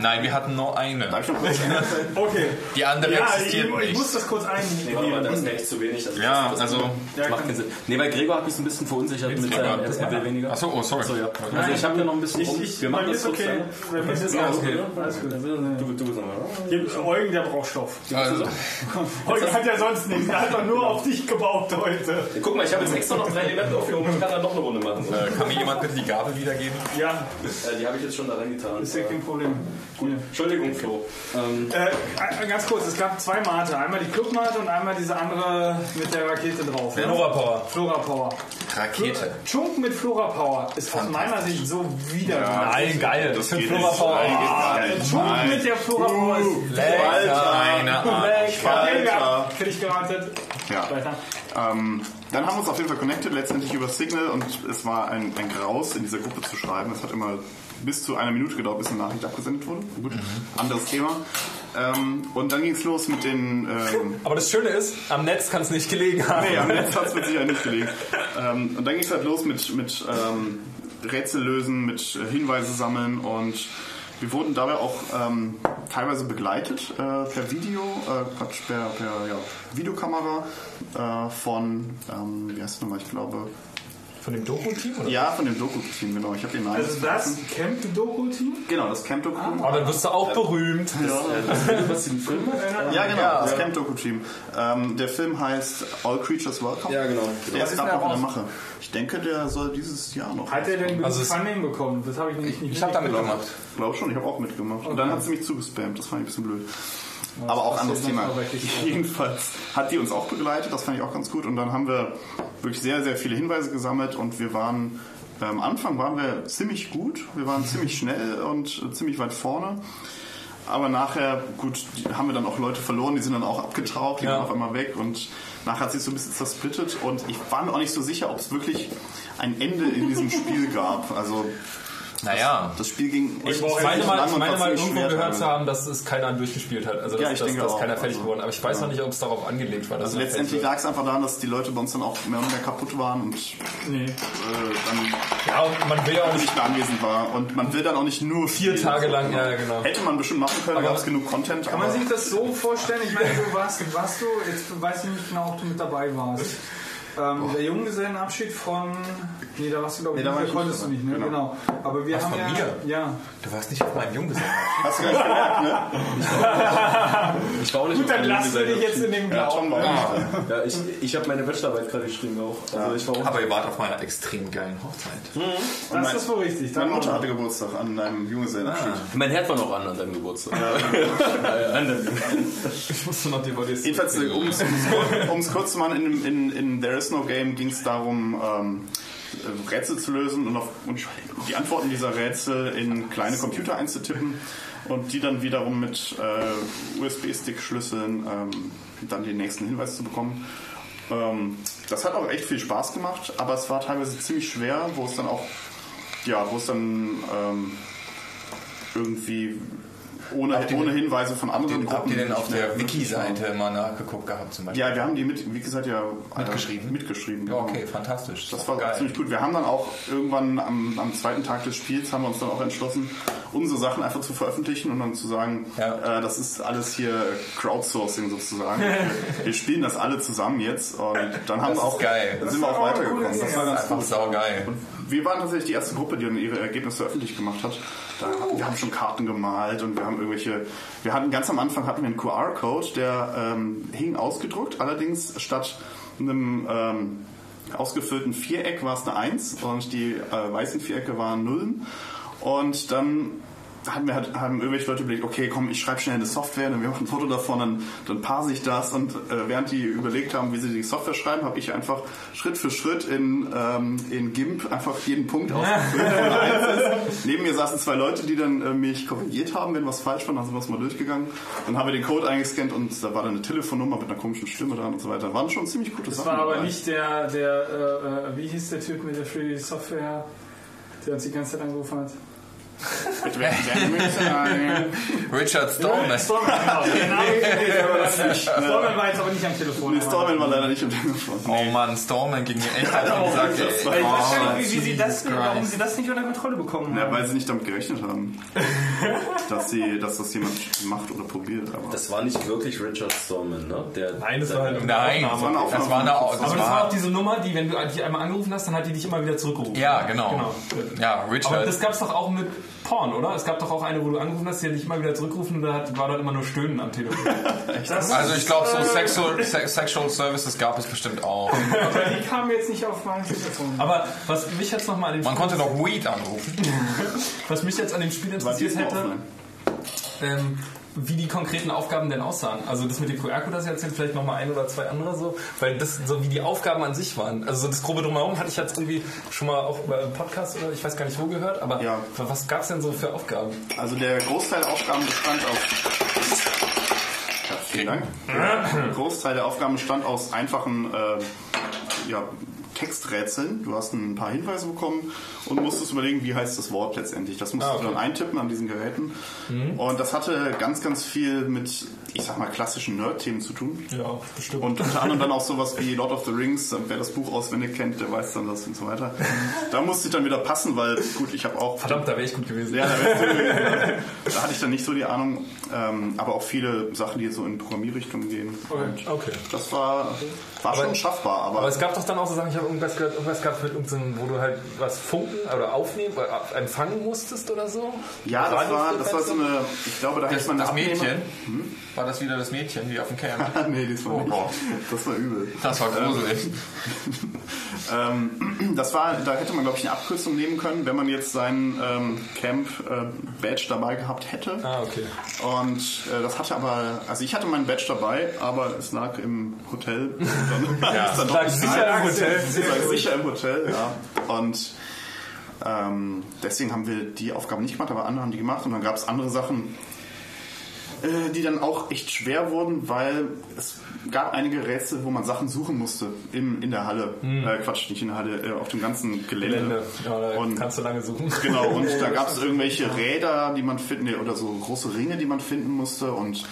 Nein, wir hatten nur eine. Ich? Okay. Die andere Ja, ich, existiert ich nicht. muss das kurz Nee, warte mal, da ist eingeben. mir echt zu wenig. Also Ja, das, das, also- Das macht keinen Sinn. Nee, weil Gregor hat mich so ein bisschen verunsichert mit seinem ersten Will weniger. Achso, oh, sorry. Achso, ja. Also ich habe ja noch ein bisschen Ich, ich, Wir machen mir das okay. ne? Bei mir ist es Ja, alles okay. gut. Alles gut. Du, du bist nochmal. Eugen, der braucht Stoff. Also, Eugen hat ja sonst nichts. Er hat doch nur auf dich gebaut heute. Guck mal, ich habe jetzt extra noch drei Elemente aufgehoben. Ich kann dann noch eine Runde machen. äh, kann mir jemand bitte die Gabel wiedergeben? Ja, Äh, die habe ich jetzt schon da reingetan. ist ja kein Problem. Hier. Entschuldigung, Flo. Ähm, Äh, ganz kurz, es gab zwei Mate. Einmal die Clubmate und einmal diese andere mit der Rakete drauf. ne? Flora Power. Flora Power. Rakete. Chunk mit Flora Power ist aus meiner Sicht so widerlich. Nein, geil. Das geht Flora. Power. Ah. Chunk Nein. mit der Flora Power ist Lecker. Eine Art. lecker. Alter. Hätte ich geratet. Ja. Weiter. Ähm, dann haben wir uns auf jeden Fall connected, letztendlich über Signal und es war ein, ein Graus, in dieser Gruppe zu schreiben. Es hat immer bis zu einer Minute gedauert, bis eine Nachricht abgesendet wurde. Gut, anderes Thema. Ähm, und dann ging es los mit den... Ähm, Aber das Schöne ist, am Netz kann es nicht gelegen haben. nee, am Netz hat es mit Sicherheit nicht gelegen. Ähm, und dann ging es halt los mit, mit ähm, Rätsel lösen, mit äh, Hinweise sammeln und wir wurden dabei auch ähm, teilweise begleitet äh, per Video, äh, Quatsch, per, per ja, Videokamera äh, von, ähm, wie heißt es nochmal, ich glaube, Von dem Doku-Team? oder? ja, von dem Doku-Team, genau. Ich habe den Namen Also das. Camp-Doku-Team? Genau, das Camp-Doku. Oh, dann wirst du auch berühmt. was den Film? Ja, genau, das Camp-Doku-Team. Ähm, der Film heißt All Creatures Welcome. Ja, genau. Der ist gerade der noch in der? Mache. Ich denke, der soll dieses Jahr noch. Hat er denn genug Also Funding bekommen? Das habe ich nicht, nicht Ich habe damit gemacht. Ich glaube schon, ich habe auch mitgemacht. Und dann hat sie mich zugespammt, das fand ich ein bisschen blöd. Das Aber auch anderes Thema. Jedenfalls hat die uns auch begleitet, das fand ich auch ganz gut. Und dann haben wir wirklich sehr, sehr viele Hinweise gesammelt und wir waren, äh, am Anfang waren wir ziemlich gut, wir waren ziemlich schnell und äh, ziemlich weit vorne. Aber nachher, gut, haben wir dann auch Leute verloren, die sind dann auch abgetaucht, die Ja. waren auf einmal weg und nachher hat sich so ein bisschen zersplittet und ich war mir auch nicht so sicher, ob es wirklich ein Ende in diesem Spiel gab. Also Naja. das Spiel ging Ich meine mal, lang ich meine mal irgendwo gehört zu haben, dass es keiner durchgespielt hat. Also dass, Ja, ich dass, denke dass auch. keiner fertig Also, geworden. Aber ich weiß ja. noch nicht, ob es darauf angelegt war. dass Also letztendlich lag es einfach daran, dass die Leute bei uns dann auch mehr und mehr kaputt waren und Nee. äh, dann. Ja, und man will ja auch nicht nicht mehr anwesend war. Und man will dann auch nicht nur vier spielen. Tage lang, ja genau. Hätte man bestimmt machen können, gab es genug Content. Kann man sich das so vorstellen? Ich meine, du warst, warst du, jetzt weiß ich nicht genau, ob du mit dabei warst. Ähm, der Junggesellenabschied von. Nee, da warst du, glaube ich, Nee, da war nicht, konntest du nicht, ne? Genau. Genau. Aber wir Was, haben von ja. mir? Ja. Du warst nicht auf meinem Junggesellen. Hast du gar nicht gemerkt, ne? Ich war auch nicht Gut, dann lassen wir dich jetzt in dem Ja, Glauben. nicht. Ja, ich, ich habe meine Bachelorarbeit gerade geschrieben auch. Also ich war auch Aber ihr wart auf meiner extrem geilen Hochzeit. Das ist wohl richtig. Meine Dann Mutter hatte Geburtstag an einem Junggesellenabschied. Mein Herd war noch an an deinem Geburtstag. Ich musste noch DVDs. Jedenfalls, um es kurz zu machen, in, in, in There Is No Game ging es darum, ähm, äh, Rätsel zu lösen und, auf, und die Antworten dieser Rätsel in kleine Computer einzutippen und die dann wiederum mit äh, USB-Stick-Schlüsseln ähm, dann den nächsten Hinweis zu bekommen. Ähm, das hat auch echt viel Spaß gemacht, aber es war teilweise ziemlich schwer, wo es dann auch, ja, wo es dann ähm, irgendwie ohne, Habt ohne Hinweise von anderen Den habt ihr denn auf der. Wiki-Seite mal nachgeguckt gehabt zum Beispiel? Ja, wir haben die mit, wie gesagt, ja Mitgeschrieben? mitgeschrieben. Genau. okay, fantastisch. Das war geil. ziemlich gut. Wir haben dann auch irgendwann am, am zweiten Tag des Spiels haben wir uns dann auch entschlossen, unsere Sachen einfach zu veröffentlichen und dann zu sagen, Ja. äh, das ist alles hier Crowdsourcing sozusagen. wir, spielen das alle zusammen jetzt und dann haben Das wir auch, geil. dann sind wir auch weitergekommen. Das war ganz Einfach saugeil. Wir waren tatsächlich die erste Gruppe, die dann ihre Ergebnisse öffentlich gemacht hat. Da, wir haben schon Karten gemalt und wir haben irgendwelche. Wir hatten ganz am Anfang hatten wir einen QR-Code, der ähm, hing ausgedruckt. Allerdings statt einem ähm, ausgefüllten Viereck war es eine 1 und die äh, weißen Vierecke waren Nullen. Und dann haben wir halt, haben irgendwelche Leute überlegt, okay, komm, ich schreibe schnell eine Software, dann wir machen ein Foto davon, dann, dann parse ich das und äh, während die überlegt haben, wie sie die Software schreiben, habe ich einfach Schritt für Schritt in, ähm, in GIMP einfach jeden Punkt ausgefüllt. Neben mir saßen zwei Leute, die dann äh, mich korrigiert haben, wenn was falsch war, dann sind wir es mal durchgegangen. Dann haben wir den Code eingescannt und da war dann eine Telefonnummer mit einer komischen Stimme dran und so weiter. Waren schon ziemlich gute Das Sachen. war aber dabei. nicht der, der äh, äh, wie hieß der Typ mit der Free Software, der uns die ganze Zeit angerufen hat? Mit mit- Richard Stallman. Storman, genau. Aber nicht. Storman war jetzt aber nicht am Telefon. Nee, Stallman war leider nicht im Telefon. Oh Mann, Stallman ging mir echt auf den Sack, ey. Ich weiß gar Oh, nicht, wie, wie sie das, warum sie das nicht unter Kontrolle bekommen Ja, haben. weil sie nicht damit gerechnet haben, dass, sie, dass das jemand macht oder probiert. Aber Das war nicht wirklich Richard Stallman, ne? Der, Nein, das war halt Nein, war eine Aufnahme. das war eine, das Aber das war auch diese Nummer, die, wenn du die einmal angerufen hast, dann hat die dich immer wieder zurückgerufen. ja, genau. Genau. Ja, Aber Richard. das gab es doch auch mit Porn, oder? Es gab doch auch eine, wo du angerufen hast, die hat dich immer wieder zurückgerufen und da hat, war dann immer nur Stöhnen am Telefon. Also ich glaube, so Sexual, Se Sexual Services gab es bestimmt auch. Aber die kamen jetzt nicht auf mein Telefon. Aber was mich jetzt nochmal an dem Man Spiel, konnte noch Weed anrufen. was mich jetzt an dem Spiel interessiert hätte, ähm, wie die konkreten Aufgaben denn aussahen. Also das mit dem QR-Code, das erzählt vielleicht nochmal ein oder zwei andere so, weil das so wie die Aufgaben an sich waren. Also so das grobe drumherum hatte ich jetzt irgendwie schon mal auch über einen Podcast oder ich weiß gar nicht wo gehört, aber Ja. was gab es denn so für Aufgaben? Also der Großteil der Aufgaben bestand aus. Ja, vielen Dank. Der Großteil der Aufgaben bestand aus einfachen äh, ja, Texträtseln. Du hast ein paar Hinweise bekommen und musstest überlegen, wie heißt das Wort letztendlich. Das musstest Ah, okay. du dann eintippen an diesen Geräten. Und das hatte ganz, ganz viel mit, ich sag mal, klassischen Nerd-Themen zu tun. Ja, bestimmt. Und unter anderem dann auch sowas wie Lord of the Rings, wer das Buch auswendig kennt, der weiß dann das und so weiter. Da musste ich dann wieder passen, weil gut, ich habe auch Verdammt, da wäre ich gut gewesen. ja, da, wärst du gewesen. da hatte ich dann nicht so die Ahnung, ähm, aber auch viele Sachen, die so in Programmierrichtung gehen. Und Okay. das war, war schon schaffbar, aber, Aber es gab doch dann auch so Sachen, ich habe irgendwas gehört, irgendwas gab mit irgendeinem, wo du halt was funken oder aufnehmen oder empfangen musstest oder so. ja, das war, das war so eine, ich glaube, da hätte man das Abnehmer- Mädchen. War das wieder das Mädchen, die auf dem Camp? nee, das war Oh nicht. Gott. Das war übel. Das war gruselig. Ähm, das war, da hätte man, glaube ich, eine Abkürzung nehmen können, wenn man jetzt seinen ähm, Camp-Badge dabei gehabt hätte. Ah, okay. Und äh, das hatte aber, also ich hatte meinen Badge dabei, aber es lag im Hotel. Dann ja, dann lag sicher im Hotel. Es lag sicher im Hotel, ja. Und ähm, deswegen haben wir die Aufgabe nicht gemacht, aber andere haben die gemacht. Und dann gab es andere Sachen, äh, die dann auch echt schwer wurden, weil es gab einige Rätsel, wo man Sachen suchen musste im, in der Halle. Äh, Quatsch, nicht in der Halle, äh, auf dem ganzen Gelände. Gelände. Ja, Und- kannst du lange suchen. Genau, und da gab es irgendwelche Räder, die man finden, oder so große Ringe, die man finden musste und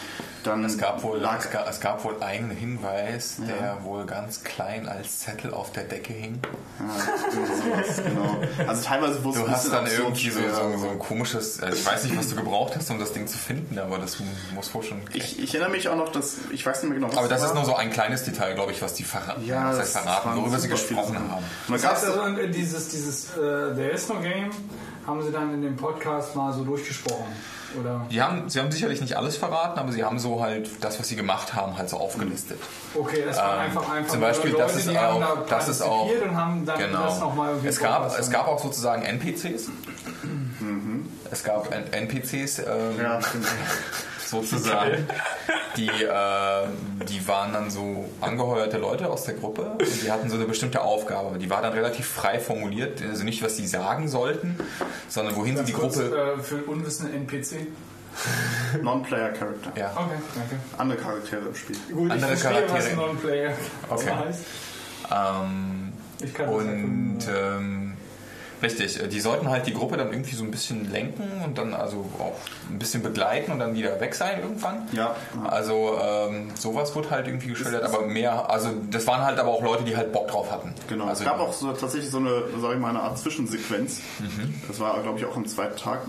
dann Es gab wohl, lag es gab, es gab wohl einen Hinweis, der wohl ganz klein als Zettel auf der Decke hing. ja, irgendwie sowas, genau. Also teilweise wusste Du hast dann irgendwie so, so, so ein komisches, äh, ich weiß nicht, was du gebraucht hast, um das Ding zu finden, aber das muss wohl schon. Ich, ich erinnere mich auch noch, dass ich weiß nicht mehr genau, was aber das war. ist nur so ein kleines Detail, glaube ich, was die verraten, Ja, das heißt verraten, worüber sie gesprochen haben. Heißt gab's also, dieses, dieses äh, There is no Game haben sie dann in dem Podcast mal so durchgesprochen. Oder? Die haben, sie haben sicherlich nicht alles verraten, aber sie haben so halt das, was sie gemacht haben, halt so aufgelistet. Okay, es war Ähm, einfach einfach zum Beispiel, Leute, das ist die haben auch, da das ist auch, partizipiert und haben dann genau. das nochmal irgendwie es gab, es gab auch sozusagen NPCs. Es gab N- NPCs, ähm, Ja, stimmt. sozusagen. Die, äh, die waren dann so angeheuerte Leute aus der Gruppe und die hatten so eine bestimmte Aufgabe. Die war dann relativ frei formuliert, also nicht, was sie sagen sollten, sondern wohin sie die Kurz, Gruppe. äh, für einen unwissenden NPC. Non-Player Character. Ja. Okay, danke. Andere Charaktere im Spiel. Gut, Andere ich verstehe, was Charaktere. ein Non-Player Okay. heißt. Ähm, Ich kann das Und ähm, richtig, äh, die sollten halt die Gruppe dann irgendwie so ein bisschen lenken und dann also auch ein bisschen begleiten und dann wieder weg sein irgendwann. Ja. Also ähm, sowas wird halt irgendwie geschildert, aber mehr, also das waren halt aber auch Leute, die halt Bock drauf hatten. Genau. Also, es gab auch so, tatsächlich so eine, sag ich mal, eine Art Zwischensequenz. Mhm. Das war, glaube ich, auch am zweiten Tag.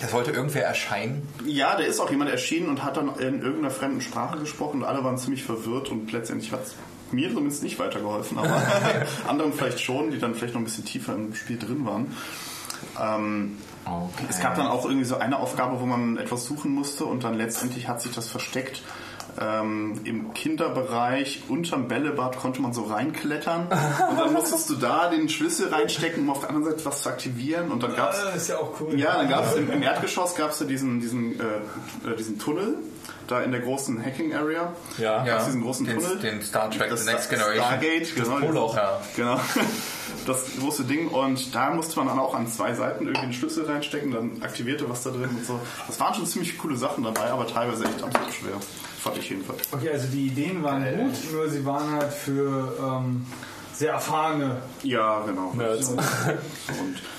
Das wollte irgendwer erscheinen. Ja, da ist auch jemand erschienen und hat dann in irgendeiner fremden Sprache gesprochen und alle waren ziemlich verwirrt und letztendlich hat es mir zumindest nicht weitergeholfen, aber anderen vielleicht schon, die dann vielleicht noch ein bisschen tiefer im Spiel drin waren. Ähm, Okay. Es gab dann auch irgendwie so eine Aufgabe, wo man etwas suchen musste und dann letztendlich hat sich das versteckt. Ähm, Im Kinderbereich unterm Bällebad konnte man so reinklettern und dann musstest du da den Schlüssel reinstecken, um auf der anderen Seite was zu aktivieren und dann gab es Das ist ja auch cool. ja, dann gab es im, im Erdgeschoss gab es ja diesen, diesen, äh, äh, diesen Tunnel, da in der großen Hacking Area. Ja. Gab's diesen großen den, Tunnel. den Star Trek Das The Next Generation. Stargate, genau. Poloch. Ja. Genau. Das große Ding. Und da musste man dann auch an zwei Seiten irgendwie einen Schlüssel reinstecken, dann aktivierte was da drin und so. Das waren schon ziemlich coole Sachen dabei, aber teilweise echt absolut schwer. Fand ich jedenfalls. Okay, also die Ideen waren gut, nur sie waren halt für ähm, sehr erfahrene. Ja, genau. Nerds. Und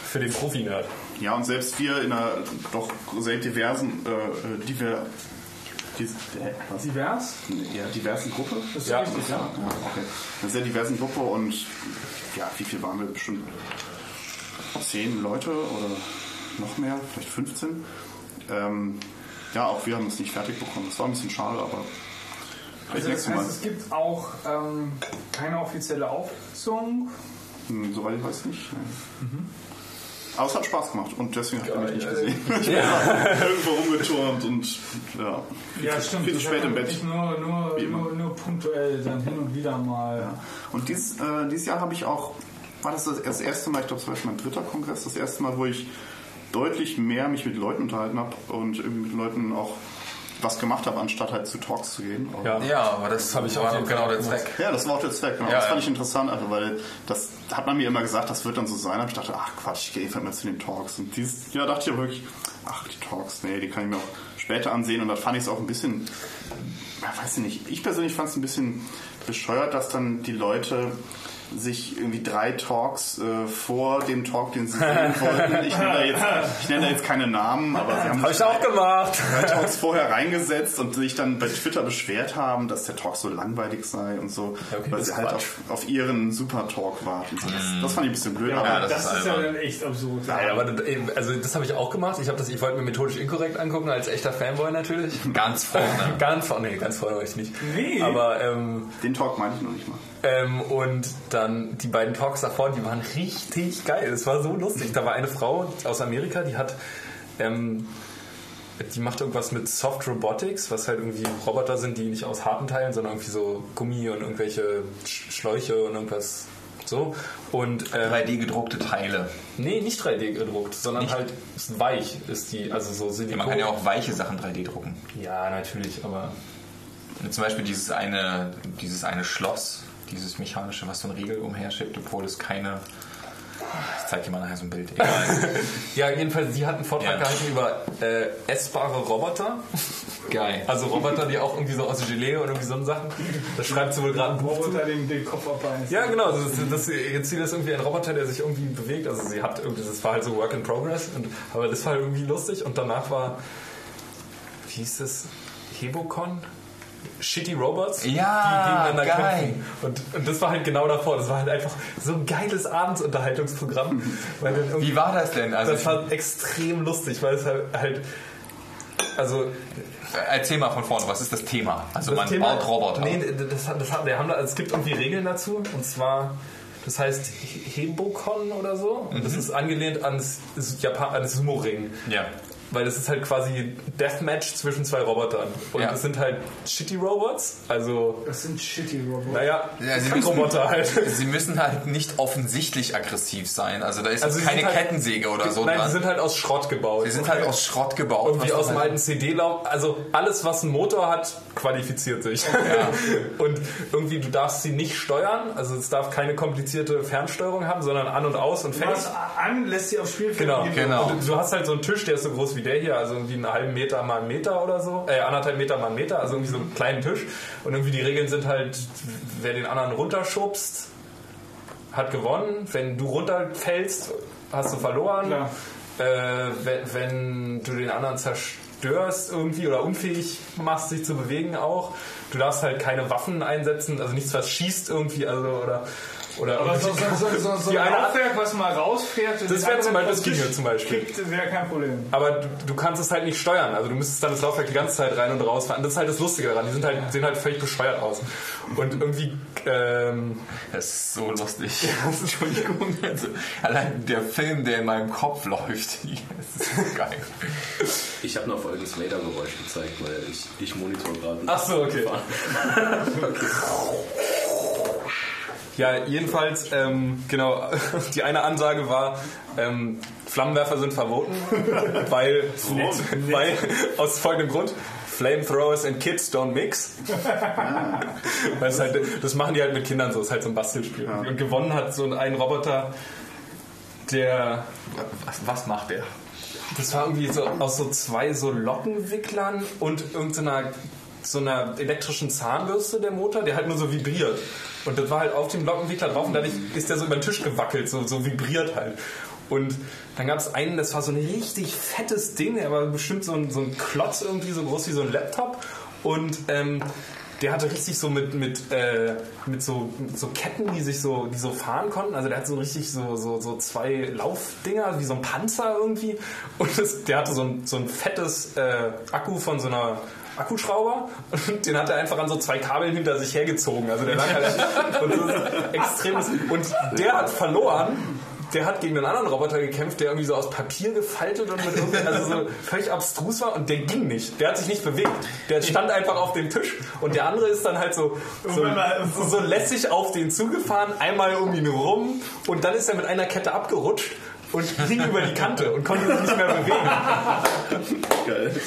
Für den Profi-Nerd. Ja, und selbst wir in einer doch sehr diversen, äh, äh, diver, dies, äh, was? Divers? Ja, diversen Gruppe. Das ist Ja. richtig, ja. Ja, okay. Einer sehr diversen Gruppe und ja, wie viel waren wir? Bestimmt zehn Leute oder noch mehr, vielleicht 15. Ähm, ja, auch wir haben es nicht fertig bekommen. Das war ein bisschen schade, aber Also das heißt, es gibt auch ähm, keine offizielle Auflösung. Hm, soweit ich weiß nicht. nein. Aber es hat Spaß gemacht und deswegen habe ich mich nicht gesehen. Ich bin irgendwo rumgeturnt und ja, Ja, stimmt. viel zu spät im Bett. Nur, nur, nur, nur punktuell, dann hin und wieder mal. Und dieses, äh, dieses Jahr habe ich auch, war das das, erste Mal, ich glaube, es war schon mein dritter Kongress, das erste Mal, wo ich deutlich mehr mich mit Leuten unterhalten habe und irgendwie mit Leuten auch was gemacht habe, anstatt halt zu Talks zu gehen. Ja. Ja, aber das habe ich auch genau der. Zweck. Ja, das war auch der Zweck. Genau. Ja, das fand ja. ich interessant, also, weil das hat man mir immer gesagt, das wird dann so sein. Aber ich dachte, ach Quatsch, ich gehe einfach mal zu den Talks. Und dieses Jahr dachte ich aber wirklich, ach, die Talks, nee, die kann ich mir auch später ansehen. Und da fand ich es auch ein bisschen, ja, weiß ich nicht, ich persönlich fand es ein bisschen bescheuert, dass dann die Leute sich irgendwie drei Talks äh, vor dem Talk, den sie sehen wollten. Ich nenne da jetzt, ich nenne da jetzt keine Namen, aber sie haben Habe ich auch gemacht. drei Talks vorher reingesetzt und sich dann bei Twitter beschwert haben, dass der Talk so langweilig sei und so, Ja, okay, weil sie halt auf, auf ihren Super-Talk warten. So, Das, das fand ich ein bisschen blöd. Ja, aber aber das das, ist ist ja dann echt absurd. Ja, aber also das habe ich auch gemacht. Ich habe das, ich wollte mir methodisch inkorrekt angucken als echter Fanboy natürlich. Ganz vorne. Ganz vorne, nee, ganz vorne war ich nicht. Nee. Aber ähm, den Talk meine ich noch nicht mal. Ähm, und dann die beiden Talks davor, die waren richtig geil. Es war so lustig. Da war eine Frau aus Amerika, die hat ähm, die macht irgendwas mit Soft Robotics, was halt irgendwie Roboter sind, die nicht aus harten Teilen, sondern irgendwie so Gummi und irgendwelche Sch- Schläuche und irgendwas so. Und ähm, 3D gedruckte Teile. nee, nicht 3D gedruckt, sondern Nicht? halt ist weich ist die, also so Silikon. Man kann ja auch weiche Sachen 3D drucken. Ja, natürlich, aber Zum Beispiel dieses eine, dieses eine Schloss, dieses mechanische, was so ein Riegel umherschiebt, obwohl es keine. Ich zeig dir mal nachher so ein Bild. Egal. ja, jedenfalls, sie hat einen Vortrag Ja. gehalten über äh, essbare Roboter. Geil. Also Roboter, die auch irgendwie so aus Gelee oder irgendwie so Sachen. Da schreibt sie wohl gerade ein Buch. Roboter den, den Kopf abbeißen. Ja, genau. Das, das, jetzt sieht das irgendwie ein Roboter, der sich irgendwie bewegt. Also sie hat irgendwie, das war halt so Work in Progress. Und, aber das war halt irgendwie lustig. Und danach war, wie hieß das? Hebocon? Shitty Robots, Ja, die gegeneinander geil. kämpfen. Und, und das war halt genau davor. Das war halt einfach so ein geiles Abendsunterhaltungsprogramm. Wie war das denn? Also das war extrem lustig, weil es halt, halt also erzähl mal von vorne, was ist das Thema? Also man Thema- baut Roboter. Nee, das, hat- das, hat- wir haben da, es gibt irgendwie Regeln dazu und zwar das heißt Hebocon oder so und das ist angelehnt ans, Japan, ans Sumo-Ring. Ja. Weil das ist halt quasi Deathmatch zwischen zwei Robotern. Und Ja. das sind halt Shitty Robots, also Das sind shitty Roboter. naja, Ja, sie müssen- Roboter halt. Sie müssen halt nicht offensichtlich aggressiv sein. Also da ist Also sie keine halt- Kettensäge oder so Nein, dran. die sind halt aus Schrott gebaut. Sie sind halt aus Schrott gebaut. Irgendwie was aus dem halt- alten CD-Lauf. Also alles, was einen Motor hat, qualifiziert sich. und irgendwie, du darfst sie nicht steuern. Also es darf keine komplizierte Fernsteuerung haben, sondern an und aus und fertig. an, lässt sie aufs Spielfeld. Genau, genau. Und du hast halt so einen Tisch, der ist so groß wie der hier, also irgendwie einen halben Meter mal einen Meter oder so, äh, anderthalb Meter mal einen Meter, also irgendwie so einen kleinen Tisch. Und irgendwie die Regeln sind halt, wer den anderen runterschubst, hat gewonnen. Wenn du runterfällst, hast du verloren. Äh, wenn, wenn du den anderen zerstörst irgendwie oder unfähig machst, sich zu bewegen auch. Du darfst halt keine Waffen einsetzen, also nichts, was schießt irgendwie, also oder Oder Aber so, so, so, so, so die ein eine Laufwerk, was mal rausfährt, Das wäre zum Beispiel, das ginge zum Beispiel. Wäre kein Problem. Aber du, du kannst es halt nicht steuern. Also du müsstest dann das Laufwerk die ganze Zeit rein und raus fahren. Das ist halt das Lustige daran. Die sind halt, sehen halt völlig bescheuert aus. Und irgendwie, ähm, Das ist so lustig. Entschuldigung. Also, allein der Film, der in meinem Kopf läuft, das ist so geil. Ich habe noch folgendes Vader-Geräusch gezeigt, weil ich, ich monitor gerade. Ach so, okay. Ja, jedenfalls, ähm, genau, die eine Ansage war, ähm, Flammenwerfer sind verboten, weil, weil, aus folgendem Grund, Flamethrowers and Kids don't mix. Weil es halt, das machen die halt mit Kindern so, ist halt so ein Bastelspiel. Und gewonnen hat so ein Roboter, der Was, was macht der? das war irgendwie so aus so zwei so Lockenwicklern und irgendeiner so einer elektrischen Zahnbürste der Motor, der halt nur so vibriert. Und das war halt auf dem Lockenwickler drauf und dadurch ist der so über den Tisch gewackelt, so, so vibriert halt. Und dann gab es einen, das war so ein richtig fettes Ding, der war bestimmt so ein, so ein Klotz irgendwie, so groß wie so ein Laptop. Und ähm, der hatte richtig so mit, mit, äh, mit, so, mit so Ketten, die sich so, die so fahren konnten. Also der hat so richtig so, so, so zwei Laufdinger, wie so ein Panzer irgendwie. Und das, der hatte so ein, so ein fettes äh, Akku von so einer Akkuschrauber und den hat er einfach an so zwei Kabeln hinter sich hergezogen. Also der lag halt und so extremes. Und der hat verloren. Der hat gegen einen anderen Roboter gekämpft, der irgendwie so aus Papier gefaltet und mit irgendwie, also so völlig abstrus war und der ging nicht. Der hat sich nicht bewegt. Der stand einfach auf dem Tisch und der andere ist dann halt so, so, so, so lässig auf den zugefahren, einmal um ihn rum und dann ist er mit einer Kette abgerutscht und hing über die Kante und konnte sich nicht mehr bewegen.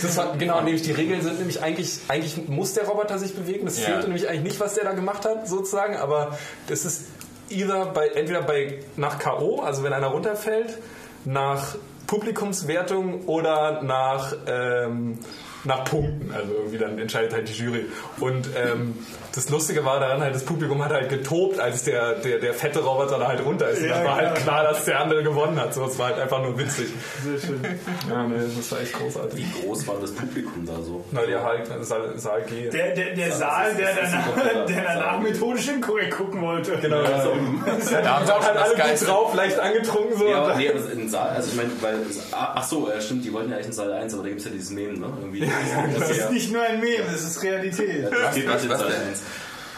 Das war, genau, nämlich die Regeln sind nämlich eigentlich, eigentlich muss der Roboter sich bewegen. Das Ja. fehlte nämlich eigentlich nicht, was der da gemacht hat, sozusagen, aber das ist either bei, entweder bei, nach K.O., also wenn einer runterfällt, nach Publikumswertung oder nach, ähm, nach Punkten. Also irgendwie dann entscheidet halt die Jury. Und ähm, das Lustige war daran halt, das Publikum hat halt getobt, als der, der, der fette Roboter da halt runter ist. Und Ja, dann war halt klar. dass der andere gewonnen hat. So, es war halt einfach nur witzig. Sehr schön. Ja, nee, das war echt großartig. Wie groß war das Publikum da so? Na, der halt, Saal, Saal G. Der, der, der Saal, der danach, der danach methodisch inkorrekt gucken wollte. Genau, ja. Da Die haben waren halt alle gut drauf, leicht angetrunken so. Ja, nee, aber in Saal, also ich meine, weil, ah, ach so, stimmt, die wollten ja eigentlich in Saal 1, aber da gibt es ja dieses Meme, ne? Irgendwie, Das ist nicht nur ein Meme, das ist Realität. was- was Saal denn?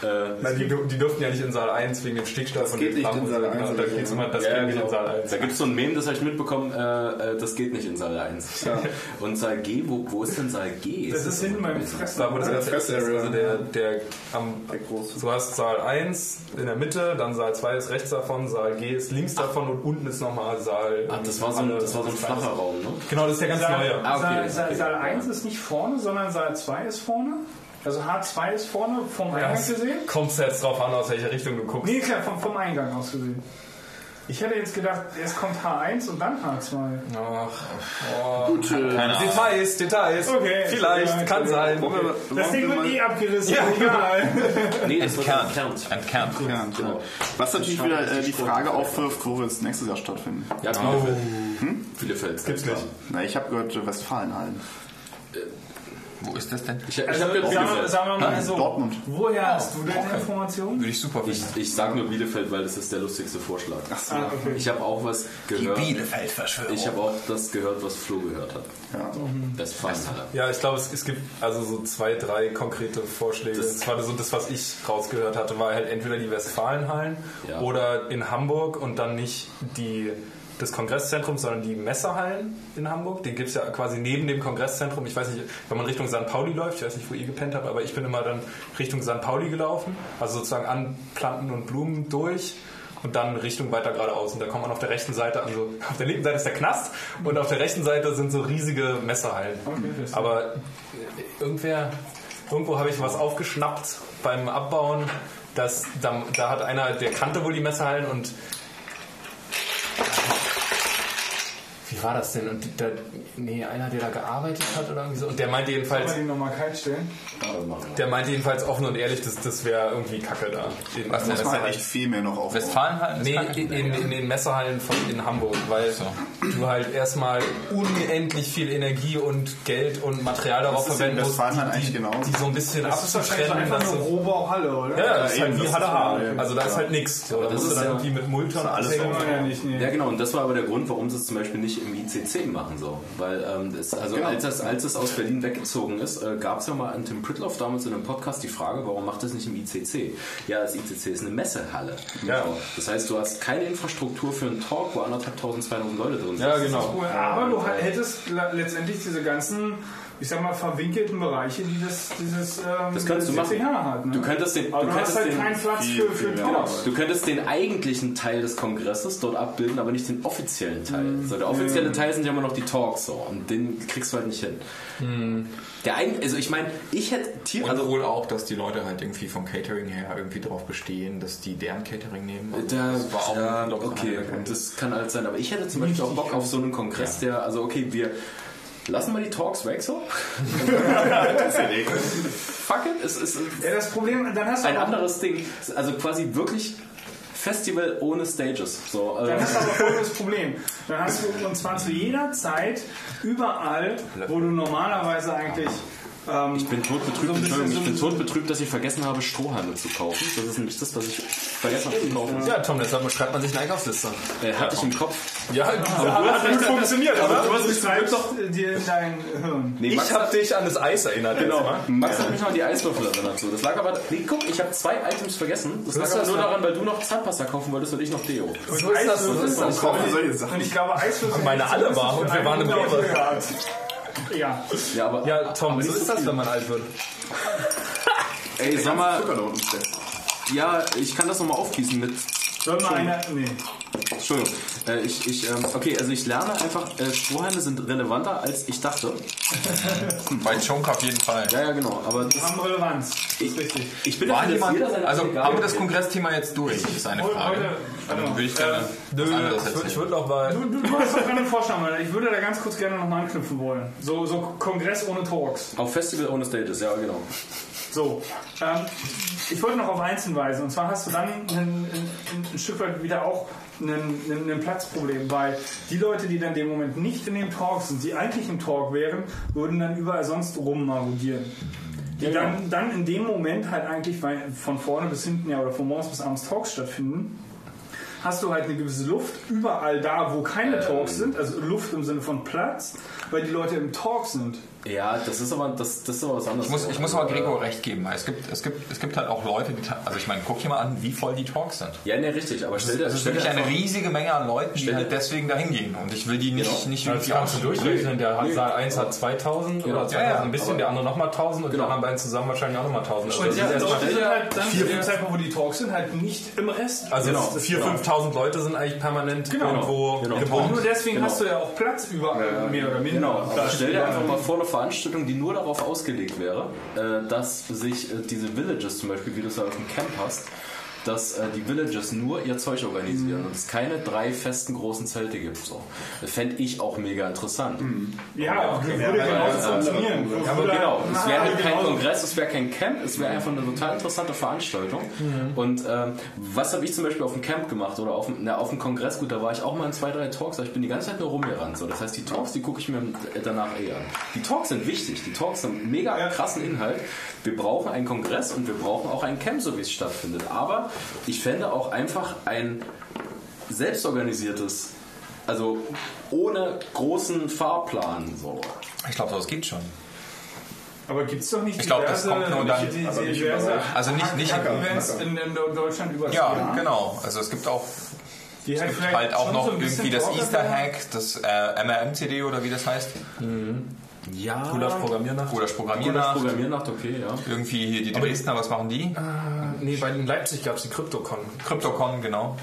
1. Äh, Nein, die, die durften ja nicht in Saal 1 wegen dem Stickstoff und geht dem nicht Flammen in Saal so. 1 Genau, da so, immer, das ja, geht nicht genau. in Saal 1. Da gibt es so ein Meme, das habe ich mitbekommen, äh, äh, das geht nicht in Saal 1. Und Saal G, wo, wo ist denn Saal G? Das ist hinten beim Fressen. Da, wo das ist, also der, der am, Der große. du hast Saal 1 in der Mitte, dann Saal 2 ist rechts davon, Saal G ist links davon und unten ist nochmal Saal. Ach, das war so ein, das war so ein flacher Raum, ne? Genau, das ist der ganz Saal, neue. Ah, okay, Saal, Saal, okay. Saal 1 ist nicht vorne, sondern Saal 2 ist vorne. Also H2 ist vorne vom Eingang gesehen. Kommst du jetzt drauf an, aus welcher Richtung du guckst? Nee, klar, vom, vom Eingang aus gesehen. Ich hätte jetzt gedacht, erst kommt H1 und dann H2. Ach, oh. Details, Details. Okay. Vielleicht, Ja, kann okay. sein. Das Ding wird eh abgerissen, Ja. egal. Nee, das Entkernt. entkernt. Entkernt. Ja, genau. Was natürlich wieder äh, die Frage aufwirft, wo wir uns nächstes Jahr stattfinden. Ja, Bielefeld. Hm? Bielefeld. Gibt's nicht. Na, ich habe gehört, äh, Westfalenhallen. Wo ist das denn? Ich, ich Also, habe sagen wir mal so, Dortmund. woher hast du deine Informationen? Würde ich super Ich, finden. ich sage nur Bielefeld, weil das ist der lustigste Vorschlag. Ah, okay. Ich habe auch was gehört. Bielefeld-Verschwörung. Ich habe auch das gehört, was Flo gehört hat. Ja. Westfalenhalle. Ja, ich glaube, es, es gibt also so zwei, drei konkrete Vorschläge. Das, war so das, was ich rausgehört hatte, war halt entweder die Westfalenhallen Ja. oder in Hamburg und dann nicht die des Kongresszentrums, sondern die Messehallen in Hamburg. Den gibt es ja quasi neben dem Kongresszentrum. Ich weiß nicht, wenn man Richtung St. Pauli läuft, ich weiß nicht, wo ihr gepennt habt, aber ich bin immer dann Richtung St. Pauli gelaufen. Also sozusagen an Planten und Blumen durch und dann Richtung weiter geradeaus. Und da kommt man auf der rechten Seite an so, auf der linken Seite ist der Knast und auf der rechten Seite sind so riesige Messehallen. Aber äh, irgendwer, irgendwo habe ich was aufgeschnappt beim Abbauen, dass da, da hat einer, der kannte wohl die Messehallen und wie war das denn? Und da, nee, einer, der da gearbeitet hat oder irgendwie so. Und der meinte jedenfalls, Kann man nochmal kalt stellen? der meinte jedenfalls offen und ehrlich, das, das wäre irgendwie Kacke da. In, Was in ist Muss man echt viel mehr noch aufbauen. Westfalenhallen? ist Nee, in, in, in den Messehallen von, in Hamburg, weil du halt erstmal unendlich viel Energie und Geld und Material darauf Das ist verwenden in musst, Westfalen halt die, eigentlich die, genauso. die so ein bisschen Das ist wahrscheinlich abzutrennen. einfach dass eine Rohbauhalle, oder? ja, das ist halt wie das Halle ist ja- Also da ist halt nichts. So, da das musst du ist dann ja- irgendwie mit Mülltonnen alles abhängen. so. Ja, nicht, nee. Ja, genau, und das war aber der Grund, warum sie es zum Beispiel nicht im ICC machen. So. Weil, ähm, es, also Genau. als, es, als es aus Berlin weggezogen ist, äh, gab es ja mal an Tim Pritloff damals in einem Podcast die Frage, warum macht das nicht im ICC? Ja, das ICC ist eine Messehalle. Ja. So. Das heißt, du hast keine Infrastruktur für einen Talk, wo anderthalb tausend, zweitausend Leute drin sind. Ja, genau. Cool. Aber du hättest le- letztendlich diese ganzen, ich sag mal, verwinkelten Bereiche, die das, dieses ähm, Das kannst du machen. Hat. Ne? Du könntest den- aber du du, hast könntest halt den- keinen Platz viel, für, für viel Talks. Du könntest den eigentlichen Teil des Kongresses dort abbilden, aber nicht den offiziellen Teil. Mhm. So, der offizielle Teil sind ja immer noch die Talks so, und den kriegst du halt nicht hin. Der ein, also ich meine, ich hätte Tier, Und also wohl auch, dass die Leute halt irgendwie vom Catering her irgendwie darauf bestehen, dass die deren Catering nehmen. Also Da, das war auch ja, okay, das kann alles sein. Aber ich hätte zum Beispiel auch Bock auf so einen Kongress, der, also okay, wir lassen mal die Talks weg so. Fuck it, es ist Ja, das Problem, dann hast du ein anderes Ding. Also quasi wirklich Festival ohne Stages. So, Dann also, hast du aber folgendes Problem. Dann hast du und zwar zu jeder Zeit überall, wo du normalerweise eigentlich ähm, ich bin todbetrübt, So Entschuldigung, ich bin todbetrübt, dass ich vergessen habe, Strohhalme zu kaufen. Das ist nämlich das, was ich vergessen habe zu kaufen. Ja, Tom, deshalb schreibt man sich eine Einkaufsliste. Äh, hatte ich im Kopf. Ja, hat gut funktioniert, oder? du schreibst doch dir in dein Hirn. Nee, Ich habe dich an das Eis erinnert. Genau. Max hat mich noch an die Eiswürfel erinnert. So. Das lag aber. Nee, guck, ich habe zwei Items vergessen. Das lag ist aber nur daran, weil du noch Zahnpasta kaufen wolltest und ich noch Deo. Und So ist das. Und ich glaube, Eiswürfel. Meine alle war und wir waren im Rewe. Ja. Ja, aber. Ja, Tom, aber so ist so das, wenn man alt wird. Ey, sag mal, ja, ich kann das nochmal aufgießen mit. Soll mal einer. Nee. Entschuldigung. Äh, ich, ich, ähm, okay, also ich lerne einfach, äh, Strohhalme sind relevanter als ich dachte. Bei Chunk auf jeden Fall. Ja, ja, genau. Aber das, Haben Relevanz. Das ist richtig. ich bin War dafür, dass jemand, jeder also eigene haben wir das. Kongressthema jetzt durch? ist eine Frage. Heute- Dann würde ich gerne Nö, was anderes ich würde noch mal. Du, du, du hast doch Vorschlag, Mann. Ich würde da ganz kurz gerne nochmal anknüpfen wollen. So, so Kongress ohne Talks. Auf Festival ohne Stages, ja, genau. So, ähm, ich wollte noch auf eins hinweisen. Und zwar hast du dann ein, ein, ein Stück weit wieder auch ein, Platzproblem, weil die Leute, die dann in dem Moment nicht in dem Talk sind, die eigentlich im Talk wären, würden dann überall sonst rummarodieren. Die dann, dann in dem Moment halt eigentlich, weil von vorne bis hinten ja oder von morgens bis abends Talks stattfinden, hast du halt eine gewisse Luft überall da, wo keine Talks sind, also Luft im Sinne von Platz, weil die Leute im Talk sind. Ja, das ist aber, das, das ist aber was anderes. Ich muss, ich muss aber Gregor recht geben. Es gibt, es, gibt, es gibt halt auch Leute, die, also ich meine, guck dir mal an, wie voll die Talks sind. Ja, ne, richtig, aber stell dir, Das ist stell wirklich eine riesige Menge an Leuten, die halt deswegen dahin gehen. Und ich will die nicht, Genau. nicht Das irgendwie du ausschließen. durchrechnen. Der hat, Saal 1 hat 2000 Genau. oder 2000 Ja, ja, ein bisschen, aber- der andere nochmal 1000 und die Genau. anderen beiden zusammen wahrscheinlich auch nochmal 1000. Also, Und das die ist erst Leute sind halt dann vier, fünf- Zeitpunkt, wo die Talks sind, halt nicht im Rest. also Genau. 4.000, 5.000 Leute sind eigentlich permanent Genau. irgendwo Genau. Und nur deswegen Genau. hast du ja auch Platz überall, mehr oder minder. Genau, Da stell dir steht einfach mal vor, eine Veranstaltung, die nur darauf ausgelegt wäre, äh, dass sich äh, diese Villages zum Beispiel, wie du es ja auf dem Camp hast, dass äh, die Villages nur ihr Zeug organisieren und es keine drei festen großen Zelte gibt. So. Das fände ich auch mega interessant. Ja, würde Ja, genauso funktionieren. Ja, aber genau, es wäre halt kein. Kongress, es wäre kein Camp, es wäre einfach eine total interessante Veranstaltung. Und ähm, was habe ich zum Beispiel auf dem Camp gemacht oder auf dem, na, auf dem Kongress? Gut, da war ich auch mal in zwei, drei Talks, aber ich bin die ganze Zeit nur rumgerannt. So. Das heißt, die Talks, die gucke ich mir danach eh an. Die Talks sind wichtig, die Talks haben mega krassen Inhalt. Wir brauchen einen Kongress und wir brauchen auch ein Camp, so wie es stattfindet. Aber ich fände auch einfach ein selbstorganisiertes, also ohne großen Fahrplan. So. Ich glaube, das geht schon. Aber gibt es doch nicht Ich glaub, das kommt nur dann- die- die- aber nicht diverse überall. Also nicht- nicht- Hack-Events in, in Deutschland über Ja, Jahr, genau. Also es gibt auch, die halt, vielleicht halt auch noch so irgendwie das Easter Hack, das äh, MRM-CD oder wie das heißt. Ja, Gulasch Programmiernacht. Oder Gulasch Programmiernacht. Programmiernacht, okay, ja. Irgendwie hier die Dresdner, was machen die? Nee, bei in Leipzig gab es die CryptoCon. CryptoCon, genau.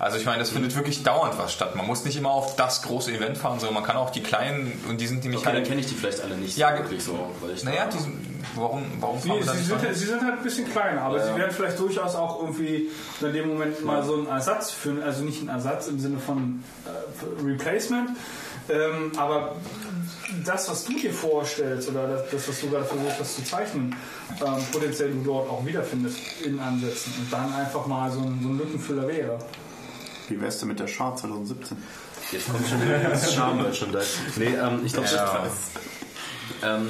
Also ich meine, das findet wirklich dauernd was statt. Man muss nicht immer auf das große Event fahren, sondern man kann auch die kleinen und die sind nämlich Okay, dann halt. kenne ich die vielleicht alle nicht Ja, wirklich so. Weil ich Naja, die sind, warum, warum fahren da sie, nicht sind, fahren? sie sind halt ein bisschen kleiner, aber sie werden vielleicht durchaus auch irgendwie in dem Moment mal so einen Ersatz für, also nicht einen Ersatz im Sinne von äh, Replacement, ähm, aber das, was du dir vorstellst oder das, das was du gerade versuchst, das zu zeichnen, ähm, potenziell du dort auch wiederfindest in Ansätzen und dann einfach mal so ein, so ein Lückenfüller wäre. Wie wär's denn mit der Schar 2017? Jetzt kommt schon wieder das Charme-Merchandise. Nee, ähm, ich glaube, Ja. ähm,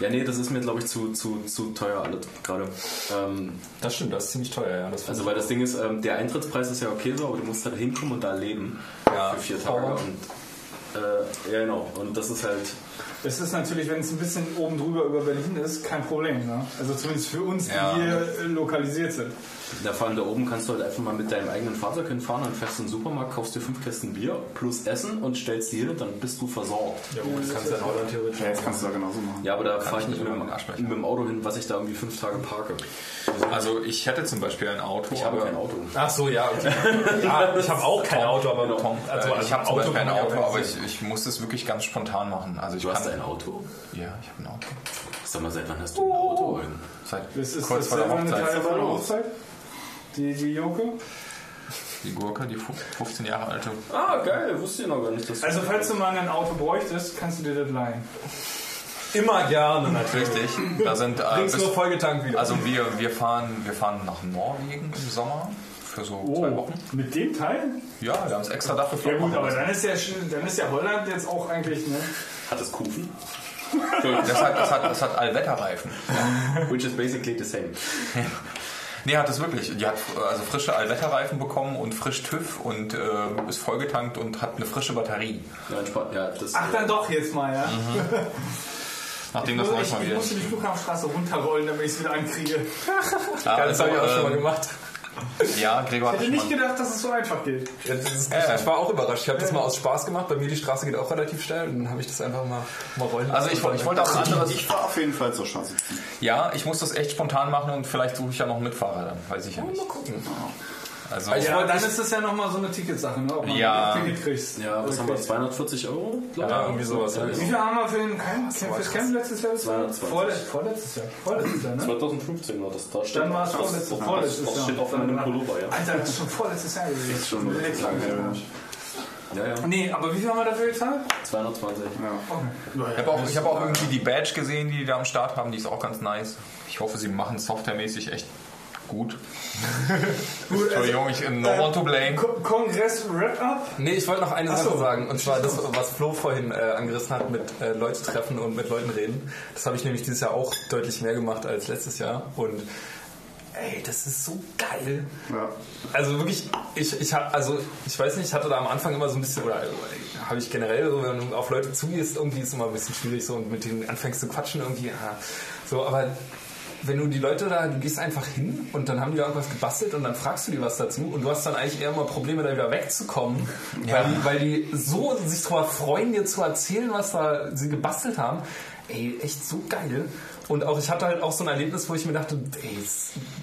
ja, nee, das ist mir, glaube ich, zu, zu, zu teuer alles gerade. Ähm, Das stimmt, das ist ziemlich teuer, ja. Das also, weil das Ding ist, ähm, der Eintrittspreis ist ja okay so, aber du musst halt hinkommen und da leben. Ja, Für vier Tage. Und, äh, ja, genau. Und das ist halt. Es ist natürlich, wenn es ein bisschen oben drüber über Berlin ist, kein Problem. Ne? Also zumindest für uns, die Ja. hier äh, lokalisiert sind. Da vor allem da oben kannst du halt einfach mal mit deinem eigenen Fahrzeug hinfahren, dann fährst du in den Supermarkt, kaufst dir fünf Kästen Bier plus Essen und stellst die hin und dann bist du versorgt. ja, gut, das kannst du ja in Holland theoretisch. Ja, jetzt kannst du da genauso machen. Ja, aber da fahre ich ich nicht mit, mit dem Auto hin, was ich da irgendwie fünf Tage parke. Also ich hätte zum Beispiel ein Auto. Ich habe kein Auto. Ach so, ja, okay. ja ich habe auch kein Auto, aber Genau. Tom, also, Also ich habe zum Beispiel kann ein man ja Auto, auch aber ich, ich muss das wirklich ganz spontan machen. Also ich Du hast ein Auto? Ja, ich habe ein Auto. Sag mal, seit wann hast du ein Auto? Seit Das ist kurz vor der Hochzeit. Teil von der Hochzeit. Die, die Joke. Die Gurke, die fu- 15 Jahre alte. Ah, geil, wusste ich noch gar nicht. Dass du Also falls du mal ein Auto bräuchtest, kannst du dir das leihen. Immer gerne natürlich. Richtig. Da sind äh, bis, nur vollgetankt wieder. also wir, wir fahren wir fahren nach Norwegen im Sommer für so Oh. zwei Wochen. Mit dem Teil? Ja, wir haben es extra dafür Ja gut, aber dann ist ja, dann ist ja Holland jetzt auch eigentlich, ne? Hat es Kufen? Das hat, das hat, das hat Allwetterreifen. Which is basically the same. Nee, hat es wirklich. Die hat also frische Allwetterreifen bekommen und frisch TÜV und äh, ist vollgetankt und hat eine frische Batterie. Ja, entspannt. Ja, das, Ach, dann doch jetzt mal, ja. Nachdem das ich, neulich mal ich wieder. musste die Flughafenstraße runterrollen, damit ich es wieder ankriege. Ja, das habe ich auch schon mal ähm, gemacht. Ja, Gregor hat Ich hätte nicht gedacht, dass es so einfach geht. Ja, das ist, Äh. ich war auch überrascht. Ich habe das mal aus Spaß gemacht. Bei mir die Straße geht auch relativ schnell. Und dann habe ich das einfach mal, mal rollen Also ich, wollte- ich wollte auch ein anderes. Ich fahre auf jeden Fall zur Straße. Ja, ich muss das echt spontan machen und vielleicht suche ich ja noch einen Mitfahrer dann. Weiß ich ja nicht. Mal gucken. Also, Ja, dann ist es ja nochmal so eine Ticketsache, ne? Ob man Ja. ein Ticket kriegst. ja, was haben wir? 240 Euro? glaub Ja, ich? irgendwie sowas. Ja, Wie viel haben wir für den Camp, Camp letztes Jahr bezahlt? 220. Vorletz- Vorletztes Jahr. Vorletztes Jahr, ne? 2015 war das. Da steht Dann war es das- vorletztes, das- vorletztes Das Jahr. steht auf meinem Pullover, ja. Alter, das ist schon vorletztes Jahr gewesen. Ist schon lange her. Ja, ja. Nee, aber wie viel haben wir dafür gezahlt? 220. Okay. ich habe auch, ich hab auch irgendwie die Badge gesehen, die die da am Start haben. Die ist auch ganz nice. Ich hoffe, sie machen softwaremäßig echt gut. Gut, Entschuldigung, ich no one to blame. Ko- Kongress Wrap-Up. Nee, ich wollte noch eine Ach so. Sache sagen. Und zwar das, was Flo vorhin äh, angerissen hat mit äh, Leute treffen und mit Leuten reden. Das habe ich nämlich dieses Jahr auch deutlich mehr gemacht als letztes Jahr. Und ey, das ist so geil. Ja. Also wirklich, ich, ich hab, also ich weiß nicht, ich hatte da am Anfang immer so ein bisschen, oder äh, habe ich generell, so, wenn du auf Leute zugehst, irgendwie ist es immer ein bisschen schwierig so und mit denen anfängst zu quatschen irgendwie, ah, so, aber wenn du die Leute da, du gehst einfach hin und dann haben die da irgendwas gebastelt und dann fragst du die was dazu und du hast dann eigentlich eher immer Probleme, da wieder wegzukommen, weil, die, weil die so sich darüber freuen, dir zu erzählen, was da sie gebastelt haben. Ey, echt so geil. Und auch ich hatte halt auch so ein Erlebnis, wo ich mir dachte, ey,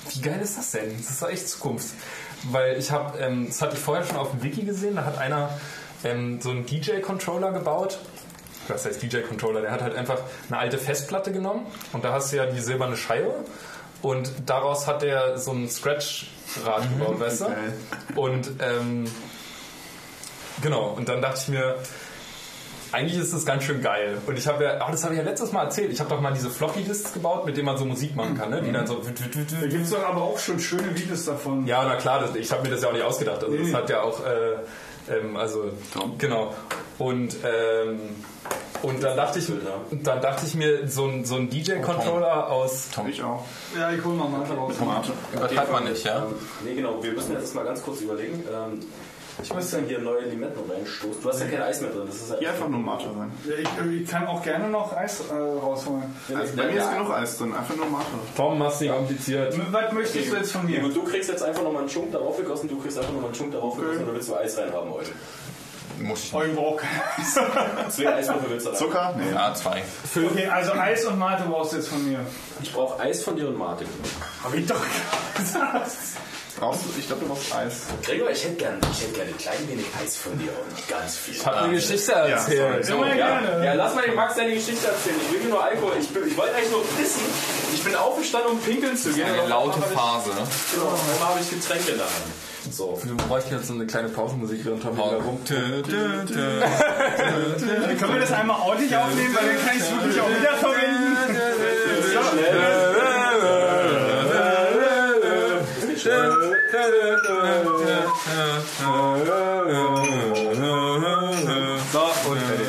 wie geil ist das denn? Das ist doch echt Zukunft. Weil ich habe, ähm, das hatte ich vorher schon auf dem Wiki gesehen, da hat einer ähm, so einen DJ-Controller gebaut. Was heißt DJ-Controller? Der hat halt einfach eine alte Festplatte genommen und da hast du ja die silberne Scheibe und daraus hat er so einen Scratch-Rad gebaut, weißt du? Und ähm, genau, und dann dachte ich mir, eigentlich ist das ganz schön geil. Und ich habe ja, ach, das habe ich ja letztes Mal erzählt, ich habe doch mal diese Floppy-Disks gebaut, mit denen man so Musik machen kann, ne? die dann so... Da gibt es doch aber auch schon schöne Videos davon. Ja, na klar, das, ich habe mir das ja auch nicht ausgedacht. Also das hat ja auch, äh, ähm, also genau. Und ähm, und dann dachte ich, dann dachte ich mir so ein, so ein DJ-Controller aus. Ich auch. Ja, ich hol mal Mate raus. Tomate. Übertreibt man nicht, ja? Ähm, nee, genau. Wir müssen jetzt mal ganz kurz überlegen. Ähm, ich muss dann hier neue Limetten reinstoßen. Du hast ja kein Eis mehr drin. Das ist ja einfach nur Mate rein. Ja, ich, ich kann auch gerne noch Eis äh, rausholen. Also bei mir ist genug Eis drin. Einfach nur Mate. Tom, machst nicht kompliziert. Was möchtest du jetzt von mir? du kriegst jetzt einfach nochmal einen Schunk darauf gegossen, du kriegst einfach nochmal einen Schunk darauf gegossen oder willst du Eis reinhaben heute? Muss ich Oh, nicht. ich brauche kein Eis. Zwei Eiswürfel willst du rein. Zucker? Nee. Ja, zwei. Okay, also Eis und Mate brauchst du jetzt von mir. Ich brauche Eis von dir und Martin. Hab ich doch gesagt. Brauchst du? Ich glaube, du brauchst Eis. Gregor, ich hätte gerne ich hätt gern ein klein wenig Eis von dir und ganz viel. Ich habe eine Geschichte erzählt. Immer Ja, gerne. ja, lass mal den Max seine Geschichte erzählen. Ich will hier nur Alkohol. Ich, bin- ich wollte eigentlich nur pissen. Ich bin aufgestanden, um pinkeln zu gehen. Eine laute Phase. habe ich- Genau, einmal habe ich Getränke Hand. So. Wir bräuchten jetzt so eine kleine Pausenmusik während Tom wieder rum. Können wir das einmal ordentlich aufnehmen, weil dann kann ich es wirklich auch wieder verwenden. So, und fertig.